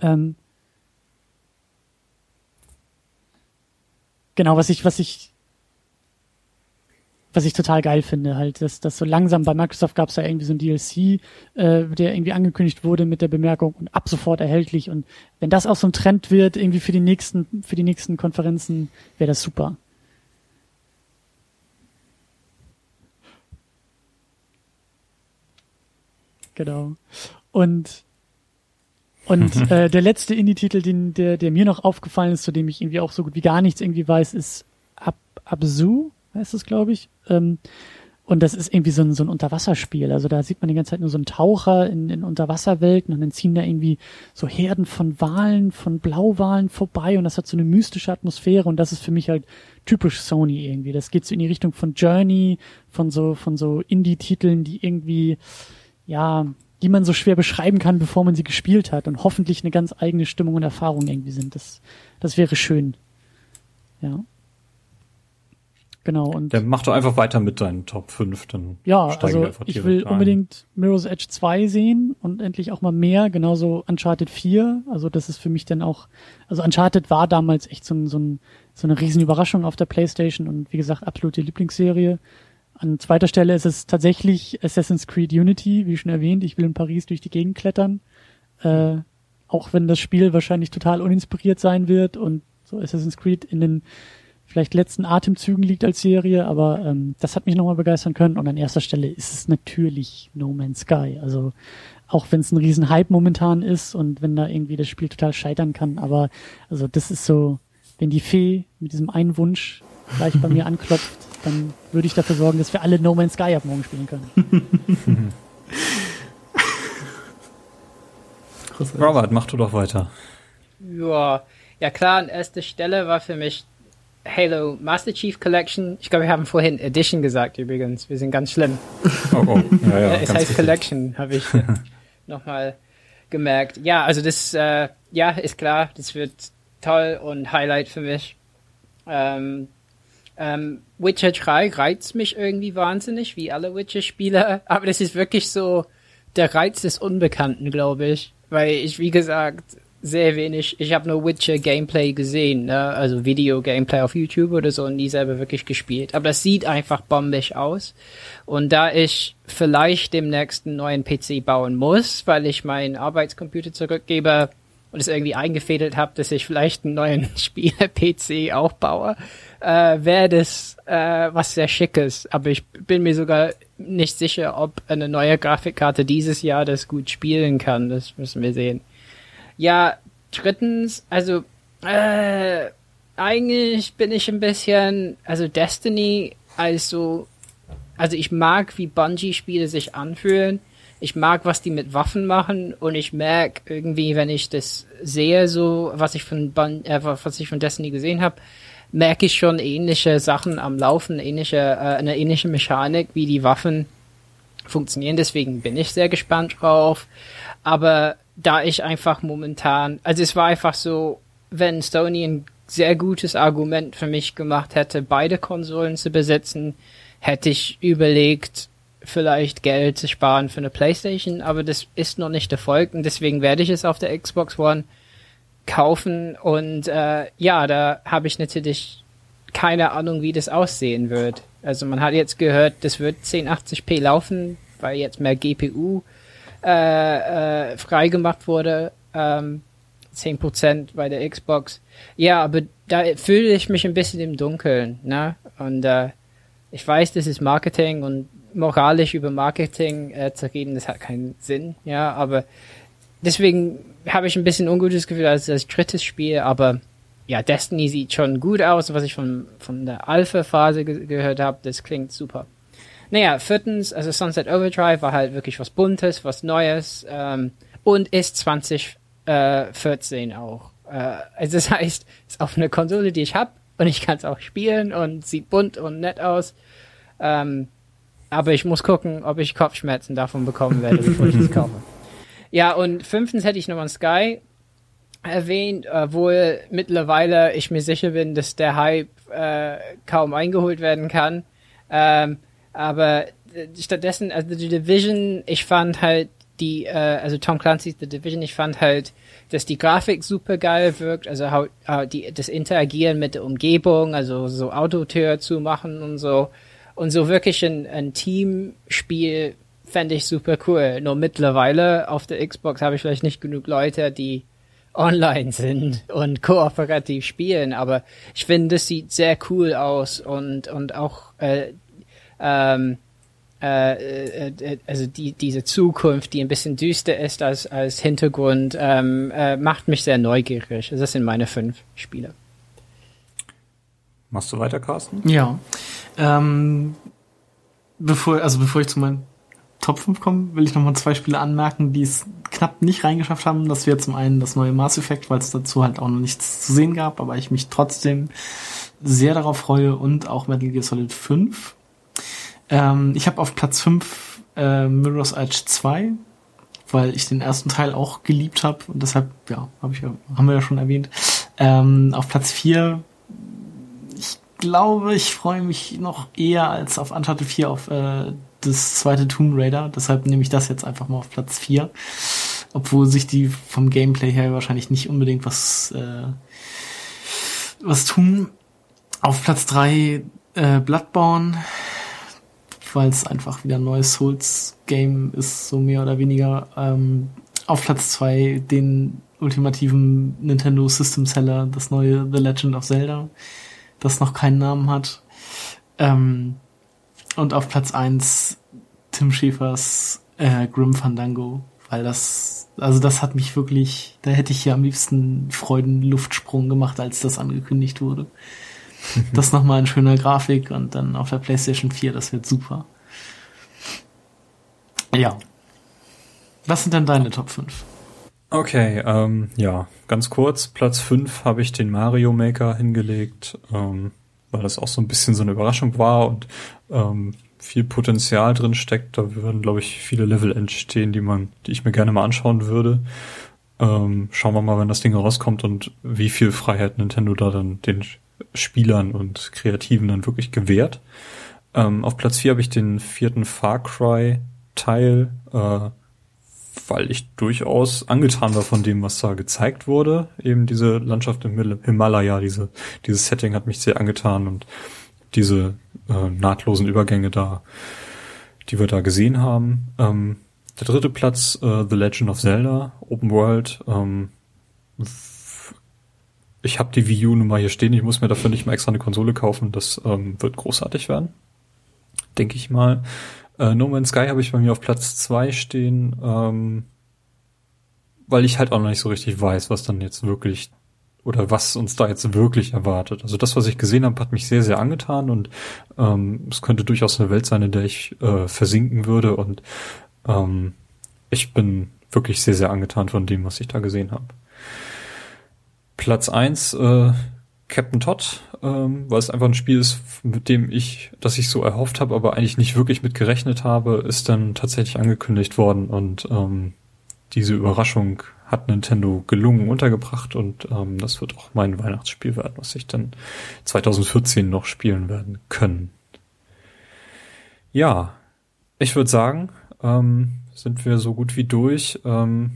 ähm, genau, was ich, was ich, was ich total geil finde, halt, dass das so langsam bei Microsoft gab es ja irgendwie so ein DLC, äh, der irgendwie angekündigt wurde mit der Bemerkung und ab sofort erhältlich. Und wenn das auch so ein Trend wird, irgendwie für die nächsten, für die nächsten Konferenzen, wäre das super. Genau. Und und äh, der letzte Indie-Titel, den, der, der mir noch aufgefallen ist, zu dem ich irgendwie auch so gut wie gar nichts irgendwie weiß, ist Ab Abzu, heißt es, glaube ich. Ähm, und das ist irgendwie so ein, so ein Unterwasserspiel. Also da sieht man die ganze Zeit nur so einen Taucher in, in Unterwasserwelten und dann ziehen da irgendwie so Herden von Walen, von Blauwalen vorbei und das hat so eine mystische Atmosphäre und das ist für mich halt typisch Sony irgendwie. Das geht so in die Richtung von Journey, von so, von so Indie-Titeln, die irgendwie, ja, die man so schwer beschreiben kann, bevor man sie gespielt hat und hoffentlich eine ganz eigene Stimmung und Erfahrung irgendwie sind. Das, das wäre schön. Ja. Genau, und Ja, mach doch einfach weiter mit deinen Top 5, dann ja, steigen also ich will ein. unbedingt Mirror's Edge 2 sehen und endlich auch mal mehr, genauso Uncharted 4. Also das ist für mich dann auch, also Uncharted war damals echt so, ein, so, ein, so eine riesen Überraschung auf der Playstation und wie gesagt, absolute Lieblingsserie. An zweiter Stelle ist es tatsächlich Assassin's Creed Unity, wie schon erwähnt. Ich will in Paris durch die Gegend klettern. Äh, auch wenn das Spiel wahrscheinlich total uninspiriert sein wird und so Assassin's Creed in den vielleicht letzten Atemzügen liegt als Serie, aber ähm, das hat mich nochmal begeistern können. Und an erster Stelle ist es natürlich No Man's Sky. Also auch wenn es ein riesen Hype momentan ist und wenn da irgendwie das Spiel total scheitern kann, aber also das ist so, wenn die Fee mit diesem einen Wunsch gleich bei mir anklopft, dann würde ich dafür sorgen, dass wir alle No Man's Sky ab morgen spielen können. Robert, mach du doch weiter. Ja, ja klar, an erster Stelle war für mich Halo Master Chief Collection. Ich glaube, wir haben vorhin Edition gesagt übrigens. Wir sind ganz schlimm. Oh, oh. Ja, ja, es ganz heißt richtig. Collection, habe ich nochmal gemerkt. Ja, also das, äh, ja, ist klar, das wird toll und Highlight für mich. Ähm, ähm, Witcher 3 reizt mich irgendwie wahnsinnig, wie alle Witcher-Spiele, aber das ist wirklich so der Reiz des Unbekannten, glaube ich. Weil ich, wie gesagt, sehr wenig, ich habe nur Witcher Gameplay gesehen, ne? also Video Gameplay auf YouTube oder so und nie selber wirklich gespielt. Aber das sieht einfach bombig aus. Und da ich vielleicht demnächst einen neuen PC bauen muss, weil ich meinen Arbeitscomputer zurückgebe und es irgendwie eingefädelt habe, dass ich vielleicht einen neuen Spieler-PC auch baue, äh, wäre das äh, was sehr Schickes. Aber ich bin mir sogar nicht sicher, ob eine neue Grafikkarte dieses Jahr das gut spielen kann. Das müssen wir sehen. Ja, drittens, also äh, eigentlich bin ich ein bisschen, also Destiny, also, also ich mag, wie Bungie-Spiele sich anfühlen. Ich mag, was die mit Waffen machen und ich merke irgendwie, wenn ich das sehe, so was ich von Bun äh, was ich von Destiny gesehen habe, merke ich schon ähnliche Sachen am Laufen, ähnliche äh, eine ähnliche Mechanik, wie die Waffen funktionieren. Deswegen bin ich sehr gespannt drauf. Aber da ich einfach momentan, also es war einfach so, wenn Sony ein sehr gutes Argument für mich gemacht hätte, beide Konsolen zu besitzen, hätte ich überlegt, vielleicht Geld zu sparen für eine Playstation, aber das ist noch nicht erfolgt und deswegen werde ich es auf der Xbox One kaufen und äh, ja, da habe ich natürlich keine Ahnung, wie das aussehen wird. Also man hat jetzt gehört, das wird 1080p laufen, weil jetzt mehr GPU äh, äh, freigemacht wurde. Ähm, 10% bei der Xbox. Ja, aber da fühle ich mich ein bisschen im Dunkeln, ne? Und äh, ich weiß, das ist Marketing und moralisch über Marketing äh, zu reden, das hat keinen Sinn, ja, aber deswegen habe ich ein bisschen ungutes Gefühl als das drittes Spiel, aber ja, Destiny sieht schon gut aus, was ich von, von der Alpha-Phase ge gehört habe, das klingt super. Naja, viertens, also Sunset Overdrive war halt wirklich was Buntes, was Neues ähm, und ist 2014 auch. Äh, also das heißt, ist auf eine Konsole, die ich hab und ich kann es auch spielen und sieht bunt und nett aus. Ähm, aber ich muss gucken, ob ich Kopfschmerzen davon bekommen werde, bevor ich das kaufe. Ja, und fünftens hätte ich nochmal Sky erwähnt, obwohl mittlerweile ich mir sicher bin, dass der Hype äh, kaum eingeholt werden kann. Ähm, aber stattdessen, also die Division, ich fand halt die, äh, also Tom Clancy's The Division, ich fand halt, dass die Grafik super geil wirkt, also how, how die, das Interagieren mit der Umgebung, also so Autotür zu machen und so. Und so wirklich ein, ein Teamspiel fände ich super cool. Nur mittlerweile auf der Xbox habe ich vielleicht nicht genug Leute, die online sind und kooperativ spielen, aber ich finde, das sieht sehr cool aus und, und auch äh, ähm, äh, äh, äh, also die, diese Zukunft, die ein bisschen düster ist als, als Hintergrund, ähm, äh, macht mich sehr neugierig. Das sind meine fünf Spiele. Machst du weiter, Carsten? Ja. Ähm, bevor, also bevor ich zu meinen Top 5 komme, will ich nochmal zwei Spiele anmerken, die es knapp nicht reingeschafft haben. Das wäre zum einen das neue Mass Effect, weil es dazu halt auch noch nichts zu sehen gab, aber ich mich trotzdem sehr darauf freue und auch Metal Gear Solid 5. Ähm, ich habe auf Platz 5 äh, Mirror's Edge 2, weil ich den ersten Teil auch geliebt habe und deshalb, ja, hab ich, haben wir ja schon erwähnt. Ähm, auf Platz 4 glaube, ich freue mich noch eher als auf Uncharted 4 auf äh, das zweite Tomb Raider. Deshalb nehme ich das jetzt einfach mal auf Platz 4. Obwohl sich die vom Gameplay her wahrscheinlich nicht unbedingt was, äh, was tun. Auf Platz 3 äh, Bloodborne, weil es einfach wieder ein neues Souls-Game ist, so mehr oder weniger. Ähm, auf Platz 2 den ultimativen Nintendo System Seller, das neue The Legend of Zelda das noch keinen Namen hat. Ähm, und auf Platz eins Tim Schäfers äh, Grim Fandango, weil das, also das hat mich wirklich, da hätte ich ja am liebsten Freuden-Luftsprung gemacht, als das angekündigt wurde. das nochmal in schöner Grafik und dann auf der PlayStation 4, das wird super. Ja. Was sind denn deine Top 5? Okay, ähm, ja, ganz kurz, Platz 5 habe ich den Mario Maker hingelegt, ähm, weil das auch so ein bisschen so eine Überraschung war und ähm, viel Potenzial drin steckt. Da würden, glaube ich, viele Level entstehen, die man, die ich mir gerne mal anschauen würde. Ähm, schauen wir mal, wenn das Ding rauskommt und wie viel Freiheit Nintendo da dann den Spielern und Kreativen dann wirklich gewährt. Ähm, auf Platz 4 habe ich den vierten Far Cry Teil, äh, weil ich durchaus angetan war von dem, was da gezeigt wurde. Eben diese Landschaft im Himalaya, diese, dieses Setting hat mich sehr angetan und diese äh, nahtlosen Übergänge da, die wir da gesehen haben. Ähm, der dritte Platz, äh, The Legend of Zelda, Open World. Ähm, ich habe die Wii U nun mal hier stehen, ich muss mir dafür nicht mal extra eine Konsole kaufen. Das ähm, wird großartig werden. Denke ich mal. Äh, no Man's Sky habe ich bei mir auf Platz zwei stehen, ähm, weil ich halt auch noch nicht so richtig weiß, was dann jetzt wirklich oder was uns da jetzt wirklich erwartet. Also das, was ich gesehen habe, hat mich sehr, sehr angetan und ähm, es könnte durchaus eine Welt sein, in der ich äh, versinken würde und ähm, ich bin wirklich sehr, sehr angetan von dem, was ich da gesehen habe. Platz eins äh, Captain Todd, ähm, weil es einfach ein Spiel ist, mit dem ich, das ich so erhofft habe, aber eigentlich nicht wirklich mit gerechnet habe, ist dann tatsächlich angekündigt worden und ähm, diese Überraschung hat Nintendo gelungen untergebracht und ähm, das wird auch mein Weihnachtsspiel werden, was ich dann 2014 noch spielen werden können. Ja, ich würde sagen, ähm, sind wir so gut wie durch. Ähm,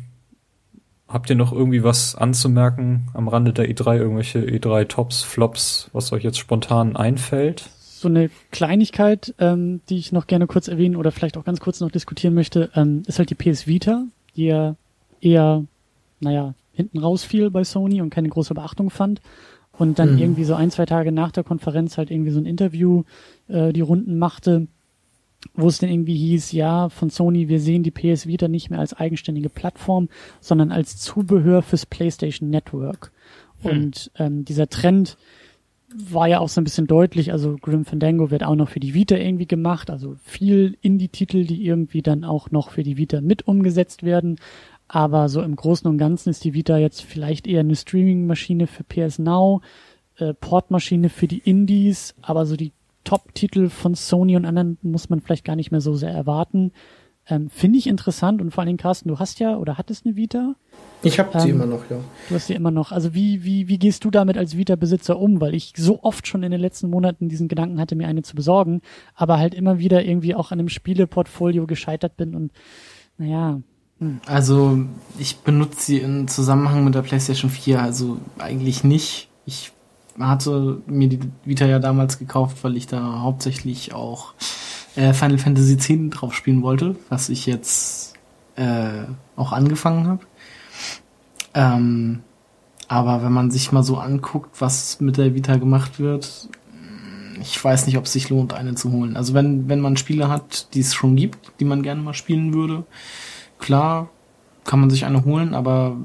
Habt ihr noch irgendwie was anzumerken am Rande der E3, irgendwelche E3-Tops, Flops, was euch jetzt spontan einfällt? So eine Kleinigkeit, ähm, die ich noch gerne kurz erwähnen oder vielleicht auch ganz kurz noch diskutieren möchte, ähm, ist halt die PS Vita, die ja eher, naja, hinten rausfiel bei Sony und keine große Beachtung fand. Und dann mhm. irgendwie so ein, zwei Tage nach der Konferenz halt irgendwie so ein Interview äh, die Runden machte, wo es denn irgendwie hieß, ja, von Sony, wir sehen die PS Vita nicht mehr als eigenständige Plattform, sondern als Zubehör fürs PlayStation Network. Hm. Und ähm, dieser Trend war ja auch so ein bisschen deutlich, also Grim Fandango wird auch noch für die Vita irgendwie gemacht, also viel Indie-Titel, die irgendwie dann auch noch für die Vita mit umgesetzt werden. Aber so im Großen und Ganzen ist die Vita jetzt vielleicht eher eine Streaming-Maschine für PS Now, äh, Portmaschine für die Indies, aber so die Top-Titel von Sony und anderen muss man vielleicht gar nicht mehr so sehr erwarten. Ähm, Finde ich interessant und vor allen Dingen, Carsten, du hast ja oder hattest eine Vita. Ich habe ähm, sie immer noch, ja. Du hast sie immer noch. Also wie, wie, wie gehst du damit als Vita-Besitzer um? Weil ich so oft schon in den letzten Monaten diesen Gedanken hatte, mir eine zu besorgen, aber halt immer wieder irgendwie auch an einem Spieleportfolio gescheitert bin und naja. Hm. Also ich benutze sie im Zusammenhang mit der PlayStation 4 also eigentlich nicht. Ich hatte mir die Vita ja damals gekauft, weil ich da hauptsächlich auch äh, Final Fantasy X drauf spielen wollte, was ich jetzt äh, auch angefangen habe. Ähm, aber wenn man sich mal so anguckt, was mit der Vita gemacht wird, ich weiß nicht, ob es sich lohnt, eine zu holen. Also wenn, wenn man Spiele hat, die es schon gibt, die man gerne mal spielen würde, klar, kann man sich eine holen, aber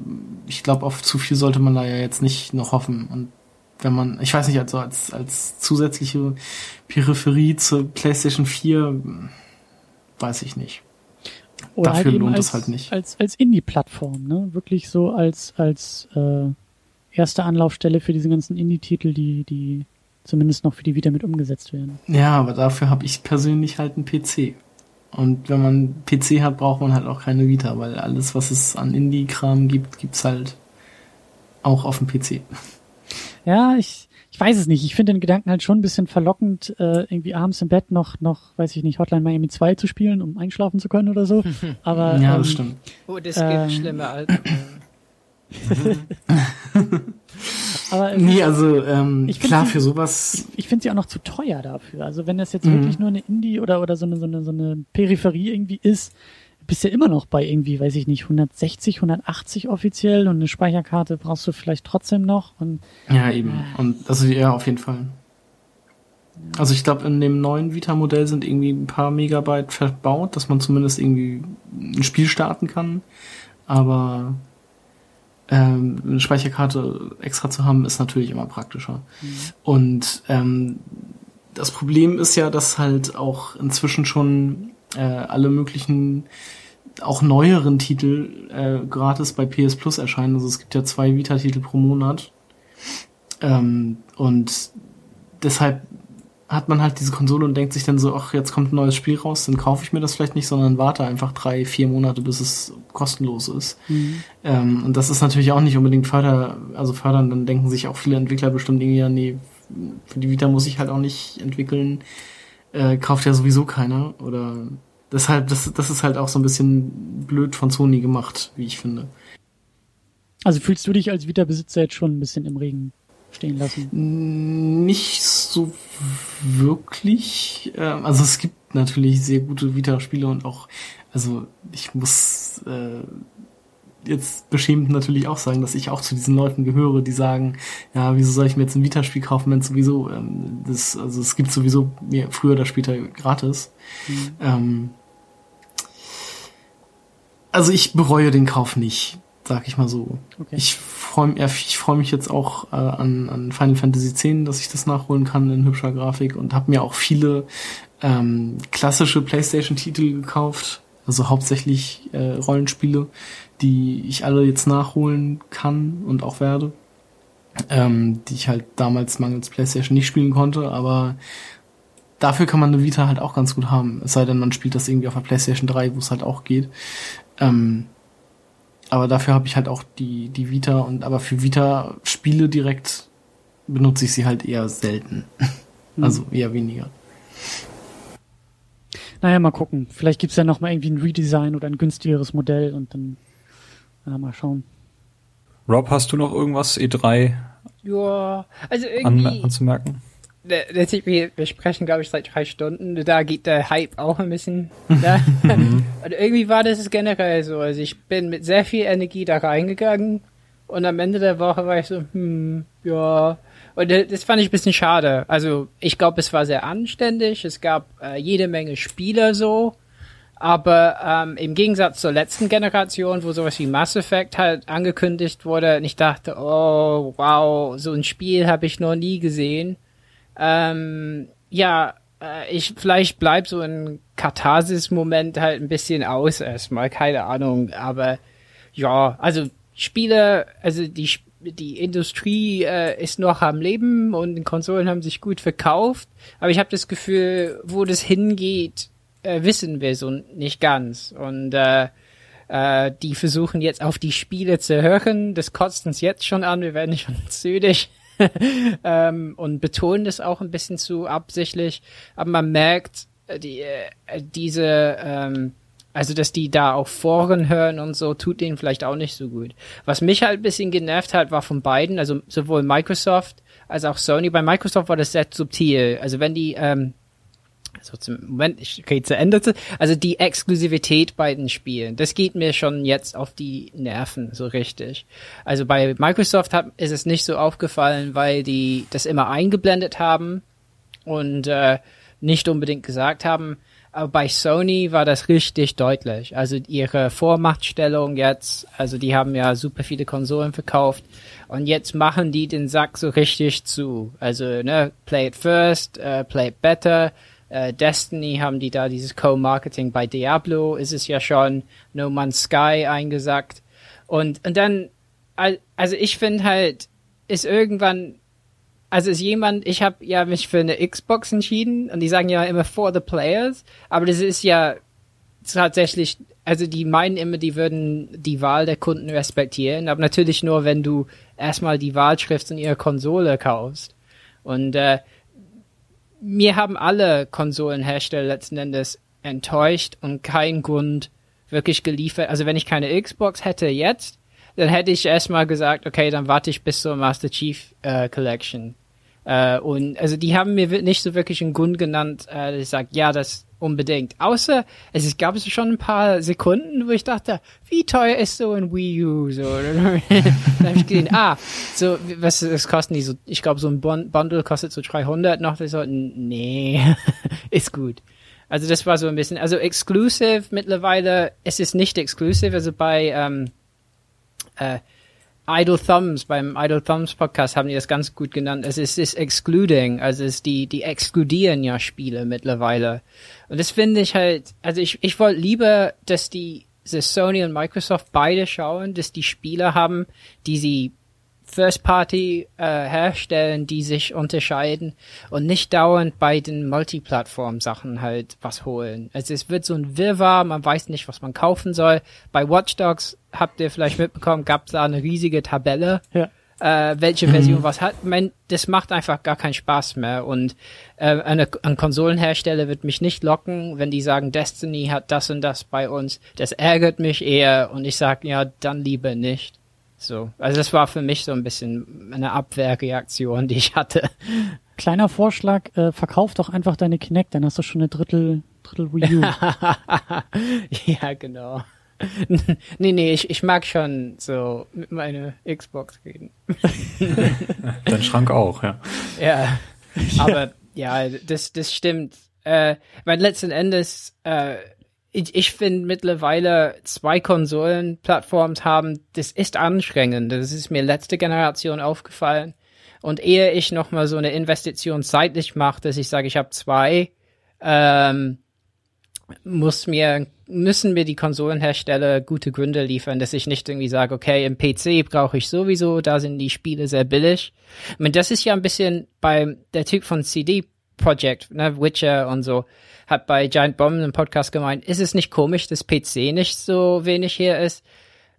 ich glaube, auf zu viel sollte man da ja jetzt nicht noch hoffen. Und wenn man, ich weiß nicht, also als, als zusätzliche Peripherie zur PlayStation 4, weiß ich nicht. Oder Dafür halt lohnt es halt nicht. Als, als Indie-Plattform, ne? Wirklich so als, als äh, erste Anlaufstelle für diese ganzen Indie-Titel, die, die zumindest noch für die Vita mit umgesetzt werden. Ja, aber dafür habe ich persönlich halt einen PC. Und wenn man PC hat, braucht man halt auch keine Vita, weil alles, was es an Indie-Kram gibt, gibt's halt auch auf dem PC. Ja, ich, ich weiß es nicht. Ich finde den Gedanken halt schon ein bisschen verlockend, äh, irgendwie abends im Bett noch, noch, weiß ich nicht, Hotline Miami 2 zu spielen, um einschlafen zu können oder so. Aber, ja, das ähm, stimmt. Oh, das gibt ähm, schlimme Alter. Aber ähm, nee, also ähm, ich klar sie, für sowas. Ich, ich finde sie auch noch zu teuer dafür. Also wenn das jetzt mhm. wirklich nur eine Indie oder oder so eine so eine so eine Peripherie irgendwie ist, bist ja immer noch bei irgendwie, weiß ich nicht, 160, 180 offiziell und eine Speicherkarte brauchst du vielleicht trotzdem noch. Und, ja, eben. Und also ja, auf jeden Fall. Also ich glaube, in dem neuen Vita-Modell sind irgendwie ein paar Megabyte verbaut, dass man zumindest irgendwie ein Spiel starten kann. Aber ähm, eine Speicherkarte extra zu haben, ist natürlich immer praktischer. Mhm. Und ähm, das Problem ist ja, dass halt auch inzwischen schon äh, alle möglichen auch neueren Titel äh, gratis bei PS Plus erscheinen. Also es gibt ja zwei Vita-Titel pro Monat. Ähm, und deshalb hat man halt diese Konsole und denkt sich dann so, ach, jetzt kommt ein neues Spiel raus, dann kaufe ich mir das vielleicht nicht, sondern warte einfach drei, vier Monate, bis es kostenlos ist. Mhm. Ähm, und das ist natürlich auch nicht unbedingt förder, also fördern, dann denken sich auch viele Entwickler bestimmt irgendwie, ja, nee, für die Vita muss ich halt auch nicht entwickeln, äh, kauft ja sowieso keiner. Oder deshalb, das, das ist halt auch so ein bisschen blöd von Sony gemacht, wie ich finde. Also fühlst du dich als Vita-Besitzer jetzt schon ein bisschen im Regen stehen lassen? Nicht so wirklich. Ähm, also es gibt natürlich sehr gute Vita-Spiele und auch, also ich muss äh, jetzt beschämend natürlich auch sagen, dass ich auch zu diesen Leuten gehöre, die sagen, ja, wieso soll ich mir jetzt ein Vita-Spiel kaufen, wenn es sowieso, ähm, das, also es gibt sowieso mir früher oder später gratis. Mhm. Ähm, also ich bereue den Kauf nicht, sag ich mal so. Okay. Ich freue ich freu mich jetzt auch äh, an, an Final Fantasy X, dass ich das nachholen kann in hübscher Grafik und habe mir auch viele ähm, klassische PlayStation-Titel gekauft Also hauptsächlich äh, Rollenspiele, die ich alle jetzt nachholen kann und auch werde. Ähm, die ich halt damals mangels PlayStation nicht spielen konnte, aber dafür kann man eine Vita halt auch ganz gut haben. Es sei denn, man spielt das irgendwie auf der PlayStation 3, wo es halt auch geht. Ähm, aber dafür habe ich halt auch die, die Vita und aber für Vita-Spiele direkt benutze ich sie halt eher selten. also eher weniger. Naja, mal gucken. Vielleicht gibt's ja noch mal irgendwie ein Redesign oder ein günstigeres Modell und dann ja, mal schauen. Rob, hast du noch irgendwas E3 Ja, also an, irgendwie. anzumerken? Letztlich, wir, wir sprechen, glaube ich, seit drei Stunden. Da geht der Hype auch ein bisschen. Ne? und irgendwie war das generell so. Also ich bin mit sehr viel Energie da reingegangen und am Ende der Woche war ich so, hm, ja. Und das das fand ich ein bisschen schade. Also ich glaube, es war sehr anständig. Es gab äh, jede Menge Spieler so. Aber ähm, im Gegensatz zur letzten Generation, wo sowas wie Mass Effect halt angekündigt wurde, und ich dachte, oh, wow, so ein Spiel habe ich noch nie gesehen. Ähm, ja, äh, ich vielleicht bleib so ein Katharsis-Moment halt ein bisschen aus erstmal, keine Ahnung. Aber ja, also Spiele, also die die Industrie äh, ist noch am Leben und die Konsolen haben sich gut verkauft. Aber ich habe das Gefühl, wo das hingeht, äh, wissen wir so nicht ganz. Und äh, äh, die versuchen jetzt auf die Spiele zu hören. Das kotzt uns jetzt schon an. Wir werden schon südig. ähm, und betonen das auch ein bisschen zu absichtlich. Aber man merkt, äh, die, äh, diese, ähm, also dass die da auch Foren hören und so, tut denen vielleicht auch nicht so gut. Was mich halt ein bisschen genervt hat, war von beiden, also sowohl Microsoft als auch Sony. Bei Microsoft war das sehr subtil. Also wenn die, ähm, so zum Moment, ich okay, zu Ende. Also die Exklusivität bei den Spielen, das geht mir schon jetzt auf die Nerven, so richtig. Also bei Microsoft hat, ist es nicht so aufgefallen, weil die das immer eingeblendet haben und äh, nicht unbedingt gesagt haben. Aber bei Sony war das richtig deutlich. Also ihre Vormachtstellung jetzt, also die haben ja super viele Konsolen verkauft und jetzt machen die den Sack so richtig zu. Also ne, play it first, äh, play it better. Äh, Destiny haben die da dieses Co-Marketing bei Diablo ist es ja schon, No Man's Sky eingesackt. Und, und dann, al- also ich finde halt, ist irgendwann also ist jemand, ich habe ja mich für eine Xbox entschieden und die sagen ja immer for the players, aber das ist ja tatsächlich, also die meinen immer, die würden die Wahl der Kunden respektieren, aber natürlich nur, wenn du erstmal die Wahl triffst und ihre Konsole kaufst. Und äh, mir haben alle Konsolenhersteller letzten Endes enttäuscht und keinen Grund wirklich geliefert. Also wenn ich keine Xbox hätte jetzt, dann hätte ich erstmal gesagt, okay, dann warte ich bis zur Master Chief äh, Collection. Äh, und also die haben mir nicht so wirklich einen Grund genannt, äh, dass ich sage, ja, das unbedingt. Außer es gab schon ein paar Sekunden, wo ich dachte, wie teuer ist so ein Wii U? So, dann habe ich gesehen, ah, so was, was kosten die so? Ich glaube, so ein Bun- Bundle kostet so 300 noch. Ich so, nee, ist gut. Also das war so ein bisschen, also exclusive mittlerweile, es ist nicht exclusive, also bei ähm, äh, Idle Thumbs, beim Idle Thumbs Podcast haben die das ganz gut genannt. Es ist, ist excluding, also es ist die, die exkludieren ja Spiele mittlerweile. Und das finde ich halt, also ich, ich wollte lieber, dass die, dass Sony und Microsoft beide schauen, dass die Spiele haben, die sie First Party äh, herstellen, die sich unterscheiden und nicht dauernd bei den Multiplattform Sachen halt was holen. Also es wird so ein Wirrwarr, man weiß nicht, was man kaufen soll. Bei Watch Dogs habt ihr vielleicht mitbekommen, gab es da eine riesige Tabelle, Ja. äh, welche Version was hat. Man, das macht einfach gar keinen Spaß mehr und äh, eine, ein Konsolenhersteller wird mich nicht locken, wenn die sagen, Destiny hat das und das bei uns. Das ärgert mich eher und ich sage, ja, dann lieber nicht. So, also das war für mich so ein bisschen eine Abwehrreaktion, die ich hatte. Kleiner Vorschlag, äh, verkauf doch einfach deine Kinect, dann hast du schon eine Drittel, Drittel Wii U. ja, genau. nee, nee, ich, ich mag schon so mit meiner Xbox reden. Dein Schrank auch, ja. Ja, aber ja, das, das stimmt. Äh, weil letzten Endes, äh, ich, ich finde mittlerweile zwei Konsolenplattformen haben, das ist anstrengend. Das ist mir letzte Generation aufgefallen. Und ehe ich nochmal so eine Investition zeitlich mache, dass ich sage, ich habe zwei, ähm, muss mir, müssen mir die Konsolenhersteller gute Gründe liefern, dass ich nicht irgendwie sage, okay, im PC brauche ich sowieso, da sind die Spiele sehr billig. Meine, das ist ja ein bisschen bei der Typ von CD Projekt, ne, Witcher und so, hat bei Giant Bomb im Podcast gemeint, ist es nicht komisch, dass PC nicht so wenig hier ist?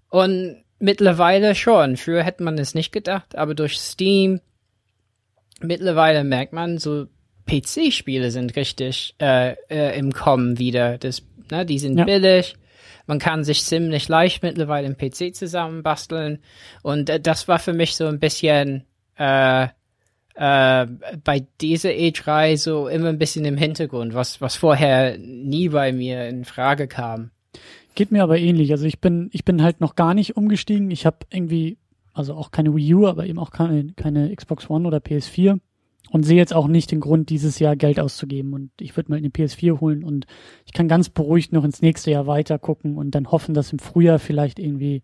Und mittlerweile schon. Früher hätte man es nicht gedacht, aber durch Steam mittlerweile merkt man, so PC-Spiele sind richtig äh, äh, im Kommen wieder. Das, ne, die sind ja. billig. Man kann sich ziemlich leicht mittlerweile im PC zusammenbasteln. Und äh, das war für mich so ein bisschen äh, äh, bei dieser E3 so immer ein bisschen im Hintergrund, was, was vorher nie bei mir in Frage kam. Geht mir aber ähnlich. Also ich bin, ich bin halt noch gar nicht umgestiegen. Ich habe irgendwie, also auch keine Wii U, aber eben auch keine, keine Xbox One oder PS4 und sehe jetzt auch nicht den Grund, dieses Jahr Geld auszugeben. Und ich würde mal eine PS4 holen und ich kann ganz beruhigt noch ins nächste Jahr weiter gucken und dann hoffen, dass im Frühjahr vielleicht irgendwie,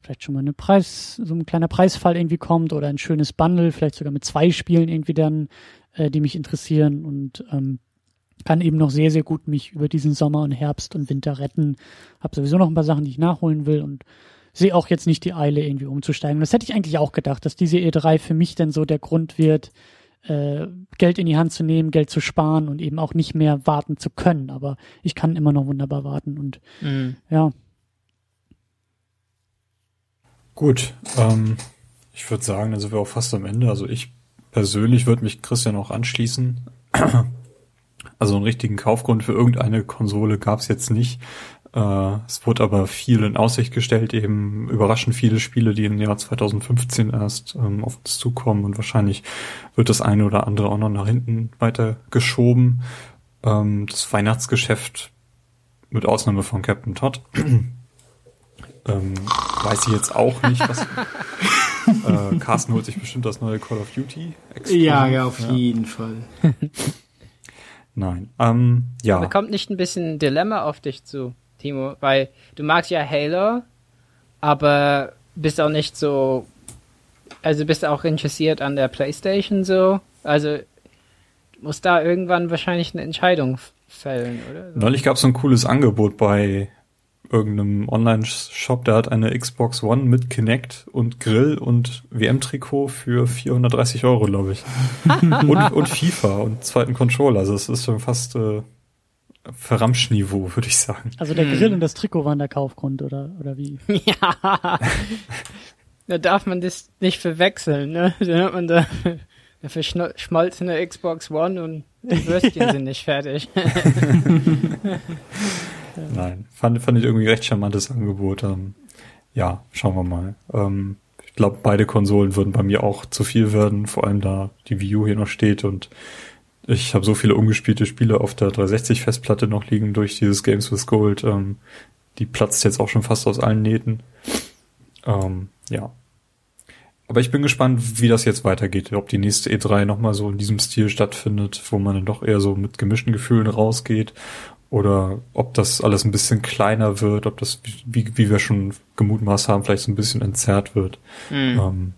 vielleicht schon mal eine Preis, so ein kleiner Preisfall irgendwie kommt oder ein schönes Bundle, vielleicht sogar mit zwei Spielen irgendwie dann, äh, die mich interessieren und ähm, kann eben noch sehr, sehr gut mich über diesen Sommer und Herbst und Winter retten. Hab sowieso noch ein paar Sachen, die ich nachholen will und sehe auch jetzt nicht die Eile, irgendwie umzusteigen. Das hätte ich eigentlich auch gedacht, dass diese E3 für mich dann so der Grund wird, äh, Geld in die Hand zu nehmen, Geld zu sparen und eben auch nicht mehr warten zu können. Aber ich kann immer noch wunderbar warten und mhm. ja. Gut, ähm, ich würde sagen, da sind wir auch fast am Ende. Also ich persönlich würde mich Christian auch anschließen. Also einen richtigen Kaufgrund für irgendeine Konsole gab es jetzt nicht. Äh, es wurde aber viel in Aussicht gestellt, eben überraschend viele Spiele, die im Jahr 2015 erst ähm, auf uns zukommen und wahrscheinlich wird das eine oder andere auch noch nach hinten weiter geschoben. Ähm, das Weihnachtsgeschäft mit Ausnahme von Captain Todd ähm, weiß ich jetzt auch nicht, was. äh, Carsten holt sich bestimmt das neue Call of Duty. Ja, ja, auf ja. jeden Fall. Nein. Ähm, ja. Da kommt nicht ein bisschen Dilemma auf dich zu. Timo, weil du magst ja Halo, aber bist auch nicht so, also bist auch interessiert an der PlayStation so, also muss da irgendwann wahrscheinlich eine Entscheidung fällen, oder? Neulich gab es so ein cooles Angebot bei irgendeinem Online-Shop, der hat eine Xbox One mit Kinect und Grill und WM-Trikot für 430 Euro, glaube ich. und, und FIFA und zweiten Controller. Also es ist schon fast äh, Verramschniveau, würde ich sagen. Also der Grill hm. und das Trikot waren der Kaufgrund, oder, oder wie? Ja. da darf man das nicht verwechseln, ne? Dann hat man da eine verschmolzene Xbox One und die Würstchen sind nicht fertig. Nein, fand, fand ich irgendwie recht charmantes Angebot. Ähm, ja, schauen wir mal. Ähm, ich glaube, beide Konsolen würden bei mir auch zu viel werden, vor allem da die Wii U hier noch steht und ich habe so viele ungespielte Spiele auf der 360-Festplatte noch liegen durch dieses Games with Gold. Ähm, die platzt jetzt auch schon fast aus allen Nähten. Ähm, ja. Aber ich bin gespannt, wie das jetzt weitergeht. Ob die nächste E3 nochmal so in diesem Stil stattfindet, wo man dann doch eher so mit gemischten Gefühlen rausgeht. Oder ob das alles ein bisschen kleiner wird, ob das, wie, wie wir schon gemutmaßt haben, vielleicht so ein bisschen entzerrt wird. Mhm. Ähm,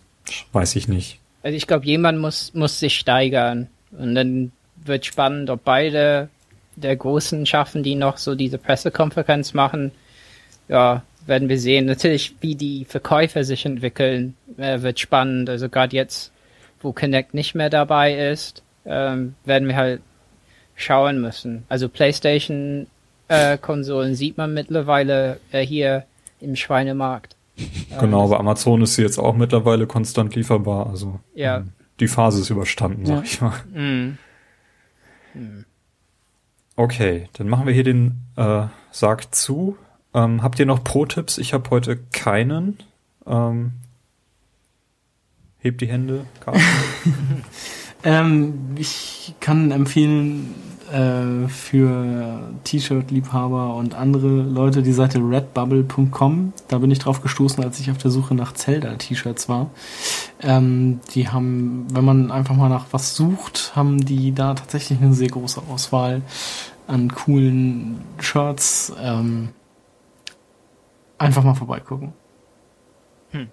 weiß ich nicht. Also ich glaube, jemand muss, muss sich steigern. Und dann wird spannend, ob beide der Großen schaffen, die noch so diese Pressekonferenz machen. Ja, werden wir sehen. Natürlich, wie die Verkäufer sich entwickeln, äh, wird spannend. Also gerade jetzt, wo Connect nicht mehr dabei ist, ähm, werden wir halt schauen müssen. Also PlayStation äh, Konsolen sieht man mittlerweile äh, hier im Schweinemarkt. Genau, ähm, aber Amazon ist sie jetzt auch mittlerweile konstant lieferbar. Also ja, ähm, die Phase ist überstanden, sag ja. ich mal. Mm. Mm. Okay, dann machen wir hier den äh, Sarg zu. Ähm, habt ihr noch Pro-Tipps? Ich habe heute keinen. Ähm, hebt die Hände, ähm, ich kann empfehlen, äh, für T-Shirt-Liebhaber und andere Leute die Seite redbubble.com. Da bin ich drauf gestoßen, als ich auf der Suche nach Zelda-T-Shirts war. Ähm, die haben, wenn man einfach mal nach was sucht, haben die da tatsächlich eine sehr große Auswahl an coolen Shirts. Ähm, einfach mal vorbeigucken. Hm.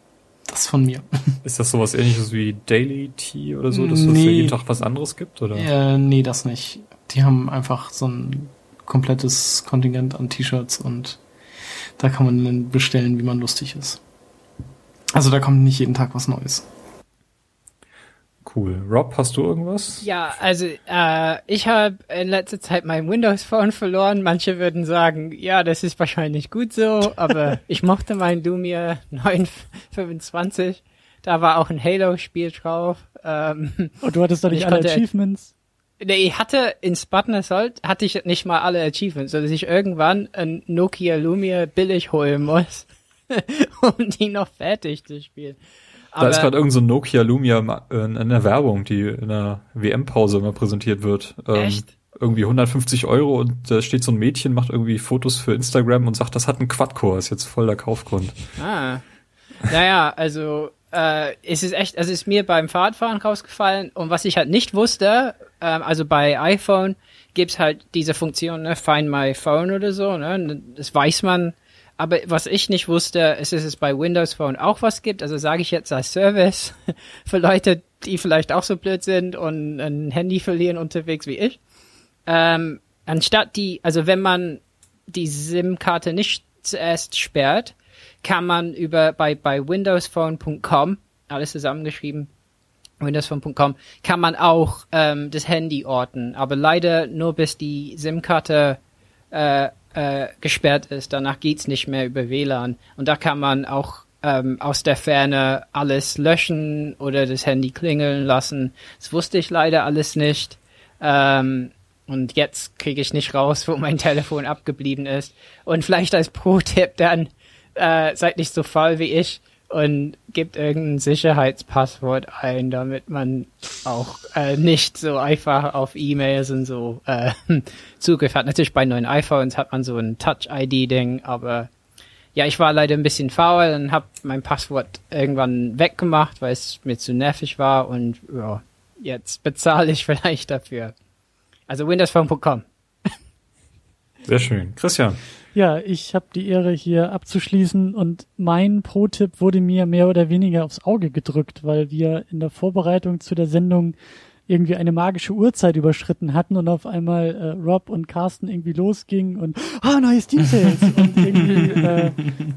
Das von mir. Ist das sowas ähnliches wie Daily Tea oder so, dass nee, es für jeden Tag was anderes gibt? Oder? Äh, nee, das nicht. Die haben einfach so einen komplettes Kontingent an T-Shirts und da kann man dann bestellen, wie man lustig ist. Also da kommt nicht jeden Tag was Neues. Cool. Rob, hast du irgendwas? Ja, also äh, ich habe in letzter Zeit mein Windows Phone verloren. Manche würden sagen, ja, das ist wahrscheinlich gut so, aber ich mochte mein Lumia 925. Da war auch ein Halo-Spiel drauf. Ähm, Und Oh, du hattest doch nicht Ich alle konnte- Achievements. Nee, ich hatte in Spartan Assault hatte ich nicht mal alle Achievements, sodass ich irgendwann ein Nokia Lumia billig holen muss, um die noch fertig zu spielen. da ist gerade irgend so ein Nokia Lumia in der Werbung, die in der WM-Pause immer präsentiert wird. Ähm, Echt? Irgendwie 150 Euro und da steht so ein Mädchen, macht irgendwie Fotos für Instagram und sagt, das hat einen Quad-Core, ist jetzt voll der Kaufgrund. Ah. Naja, also äh, es ist echt, also es ist mir beim Fahrradfahren rausgefallen und was ich halt nicht wusste, ähm, also bei iPhone gibt's halt diese Funktion, ne, Find My Phone oder so, ne, das weiß man. Aber was ich nicht wusste, ist, dass es bei Windows Phone auch was gibt. Also sage ich jetzt als Service für Leute, die vielleicht auch so blöd sind und ein Handy verlieren unterwegs wie ich. Ähm, anstatt die, also wenn man die SIM-Karte nicht zuerst sperrt, kann man über bei bei windowsphone.com alles zusammengeschrieben windowsphone.com kann man auch ähm, das Handy orten, aber leider nur bis die SIM-Karte äh, äh, gesperrt ist. Danach geht's nicht mehr über WLAN und da kann man auch ähm, aus der Ferne alles löschen oder das Handy klingeln lassen. Das wusste ich leider alles nicht. Ähm, und jetzt kriege ich nicht raus, wo mein Telefon abgeblieben ist. Und vielleicht als Pro-Tipp dann, äh, seid nicht so faul wie ich und gebt irgendein Sicherheitspasswort ein, damit man auch äh, nicht so einfach auf E-Mails und so äh, Zugriff hat. Natürlich bei neuen iPhones hat man so ein Touch-ID-Ding, aber ja, ich war leider ein bisschen faul und habe mein Passwort irgendwann weggemacht, weil es mir zu nervig war und ja, jetzt bezahle ich vielleicht dafür. Also windowsphone.com. Sehr schön. Christian. Ja, ich habe die Ehre hier abzuschließen und mein Pro-Tipp wurde mir mehr oder weniger aufs Auge gedrückt, weil wir in der Vorbereitung zu der Sendung irgendwie eine magische Uhrzeit überschritten hatten und auf einmal äh, Rob und Carsten irgendwie losgingen und ah, neue Steam Sales und irgendwie äh,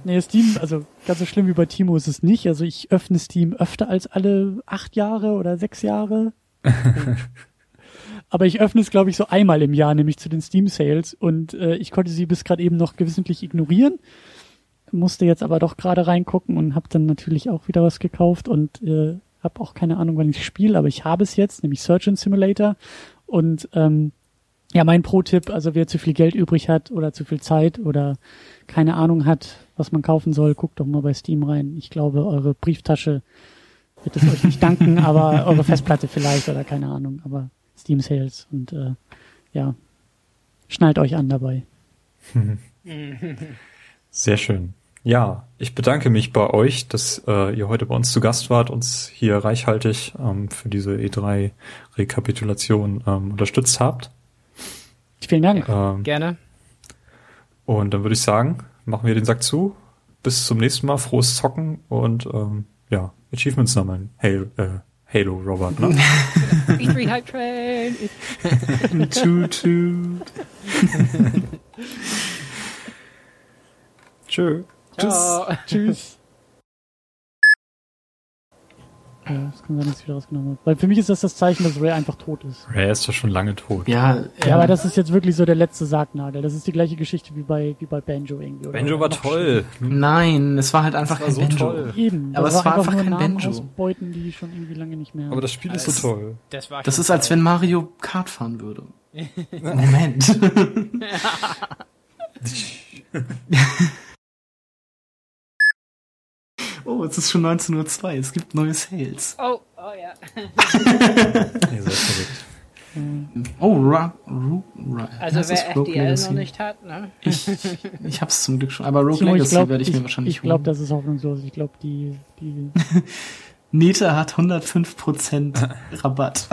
nee, Steam, also ganz so schlimm wie bei Timo ist es nicht. Also ich öffne Steam öfter als alle acht Jahre oder sechs Jahre. Aber ich öffne es, glaube ich, so einmal im Jahr, nämlich zu den Steam Sales. Und äh, ich konnte sie bis gerade eben noch gewissentlich ignorieren. Musste jetzt aber doch gerade reingucken und habe dann natürlich auch wieder was gekauft und äh, habe auch keine Ahnung, wann ich spiele, aber ich habe es jetzt, nämlich Surgeon Simulator. Und ähm, ja, mein Pro-Tipp, also wer zu viel Geld übrig hat oder zu viel Zeit oder keine Ahnung hat, was man kaufen soll, guckt doch mal bei Steam rein. Ich glaube, eure Brieftasche wird es euch nicht danken, aber eure Festplatte vielleicht oder keine Ahnung, aber Steam Sales und äh, ja, schnallt euch an dabei. Sehr schön. Ja, ich bedanke mich bei euch, dass äh, ihr heute bei uns zu Gast wart, uns hier reichhaltig ähm, für diese E3-Rekapitulation ähm, unterstützt habt. Vielen Dank. Ähm, Gerne. und dann würde ich sagen, machen wir den Sack zu. Bis zum nächsten Mal, frohes Zocken und ähm, ja, Achievements sammeln. Halo, äh, Halo Robert, ne? E3 Hype Train. Toot, toot. Tschö. Ciao. Tschüss. Ja, das kann sein, dass ich wieder rausgenommen habe. Weil für mich ist das das Zeichen, dass Ray einfach tot ist. Ray ist doch schon lange tot. Ja, Ja, aber das ist jetzt wirklich so der letzte Sargnagel. Das ist die gleiche Geschichte wie bei, wie bei Banjo irgendwie. Oder Banjo war toll. Nein, es war halt einfach war kein so Banjo. toll. schlimmer. Eben. Aber es war einfach kein Namen Banjo. ausbeuten, die schon irgendwie lange nicht mehr. Aber das Spiel ist so toll. Das war Das ist, als wenn Mario Kart fahren würde. Moment. oh, es ist schon 19.02 Uhr. Es gibt neue Sales. Oh, oh ja. Ihr seid verrückt. Oh, Ra Ru Ra Also das wer FDL Legacy? noch nicht hat, ne? Ich, ich hab's zum Glück schon. Aber Rogue ich Legacy glaube, werde ich, ich, mir wahrscheinlich ich glaube, das ist hoffnungslos. Ich glaube, die, die, Neta hat 105% Rabatt.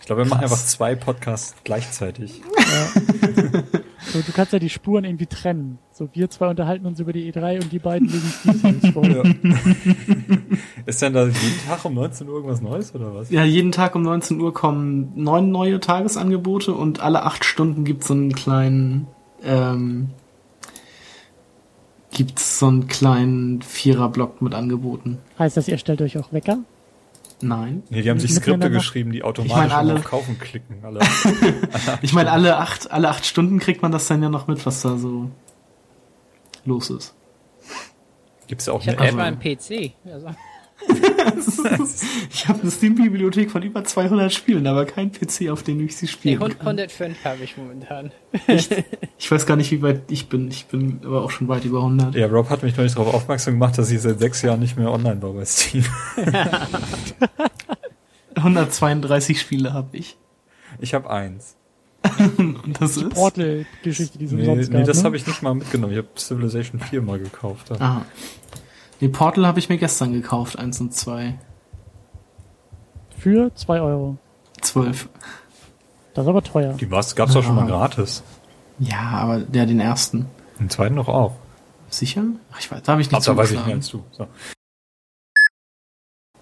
Ich glaube, wir machen einfach zwei Podcasts gleichzeitig. So, du kannst ja die Spuren irgendwie trennen. So, wir zwei unterhalten uns über die E3 und die beiden legen Details vor. Ja. Ist denn da jeden Tag um 19 Uhr irgendwas Neues oder was? Ja, jeden Tag um 19 Uhr kommen neun neue Tagesangebote und alle acht Stunden gibt's so einen kleinen, ähm, gibt's so einen kleinen Viererblock mit Angeboten. Heißt das, ihr stellt euch auch Wecker? Nein. Nee, die haben sich Skripte geschrieben, die automatisch Ich meine, alle- auf Kaufen klicken. Alle. Ich meine, alle acht, alle acht Stunden kriegt man das dann ja noch mit, was da so los ist. Gibt's ja auch Ich habe eine App. mal einen PC. Also, Ich habe eine Steam-Bibliothek von über 200 Spielen, aber kein PC, auf dem ich sie nee, spielen kann. 105 habe ich momentan. Ich weiß gar nicht, wie weit ich bin. Ich bin aber auch schon weit über 100. Ja, Rob hat mich neulich darauf aufmerksam gemacht, dass ich seit sechs Jahren nicht mehr online war bei Steam. 132 Spiele habe ich. Ich habe eins. Und das ist... Portal-Geschichte, die es Nee, umsonst nee gab. das ne? habe ich nicht mal mitgenommen. Ich habe Civilization 4 mal gekauft. Aha. Nee, Portal habe ich mir gestern gekauft, eins und zwei. Für zwei Euro. Zwölf. Das ist aber teuer. Die war's, gab's doch schon mal Ah. gratis. Ja, aber der den ersten. Den zweiten doch auch. Sicher? Ach, ich weiß, da habe ich Ach, nicht da weiß ich mehr zugeschlagen. als du.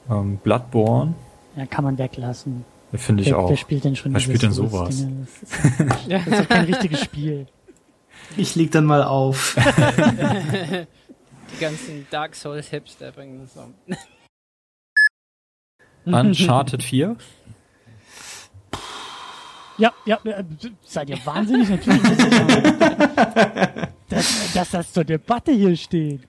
So. Ähm, Bloodborne, Ja, kann man weglassen. finde ich wer, auch. wer spielt denn schon Wer spielt denn Souls-Dinge? Das ist, ja- das ist doch kein richtiges Spiel. Ich leg dann mal auf. Die ganzen Dark Souls Hipster bringen das um. Uncharted 4. Ja, ja, äh, seid ihr wahnsinnig? Natürlich. dass, dass das zur Debatte hier steht.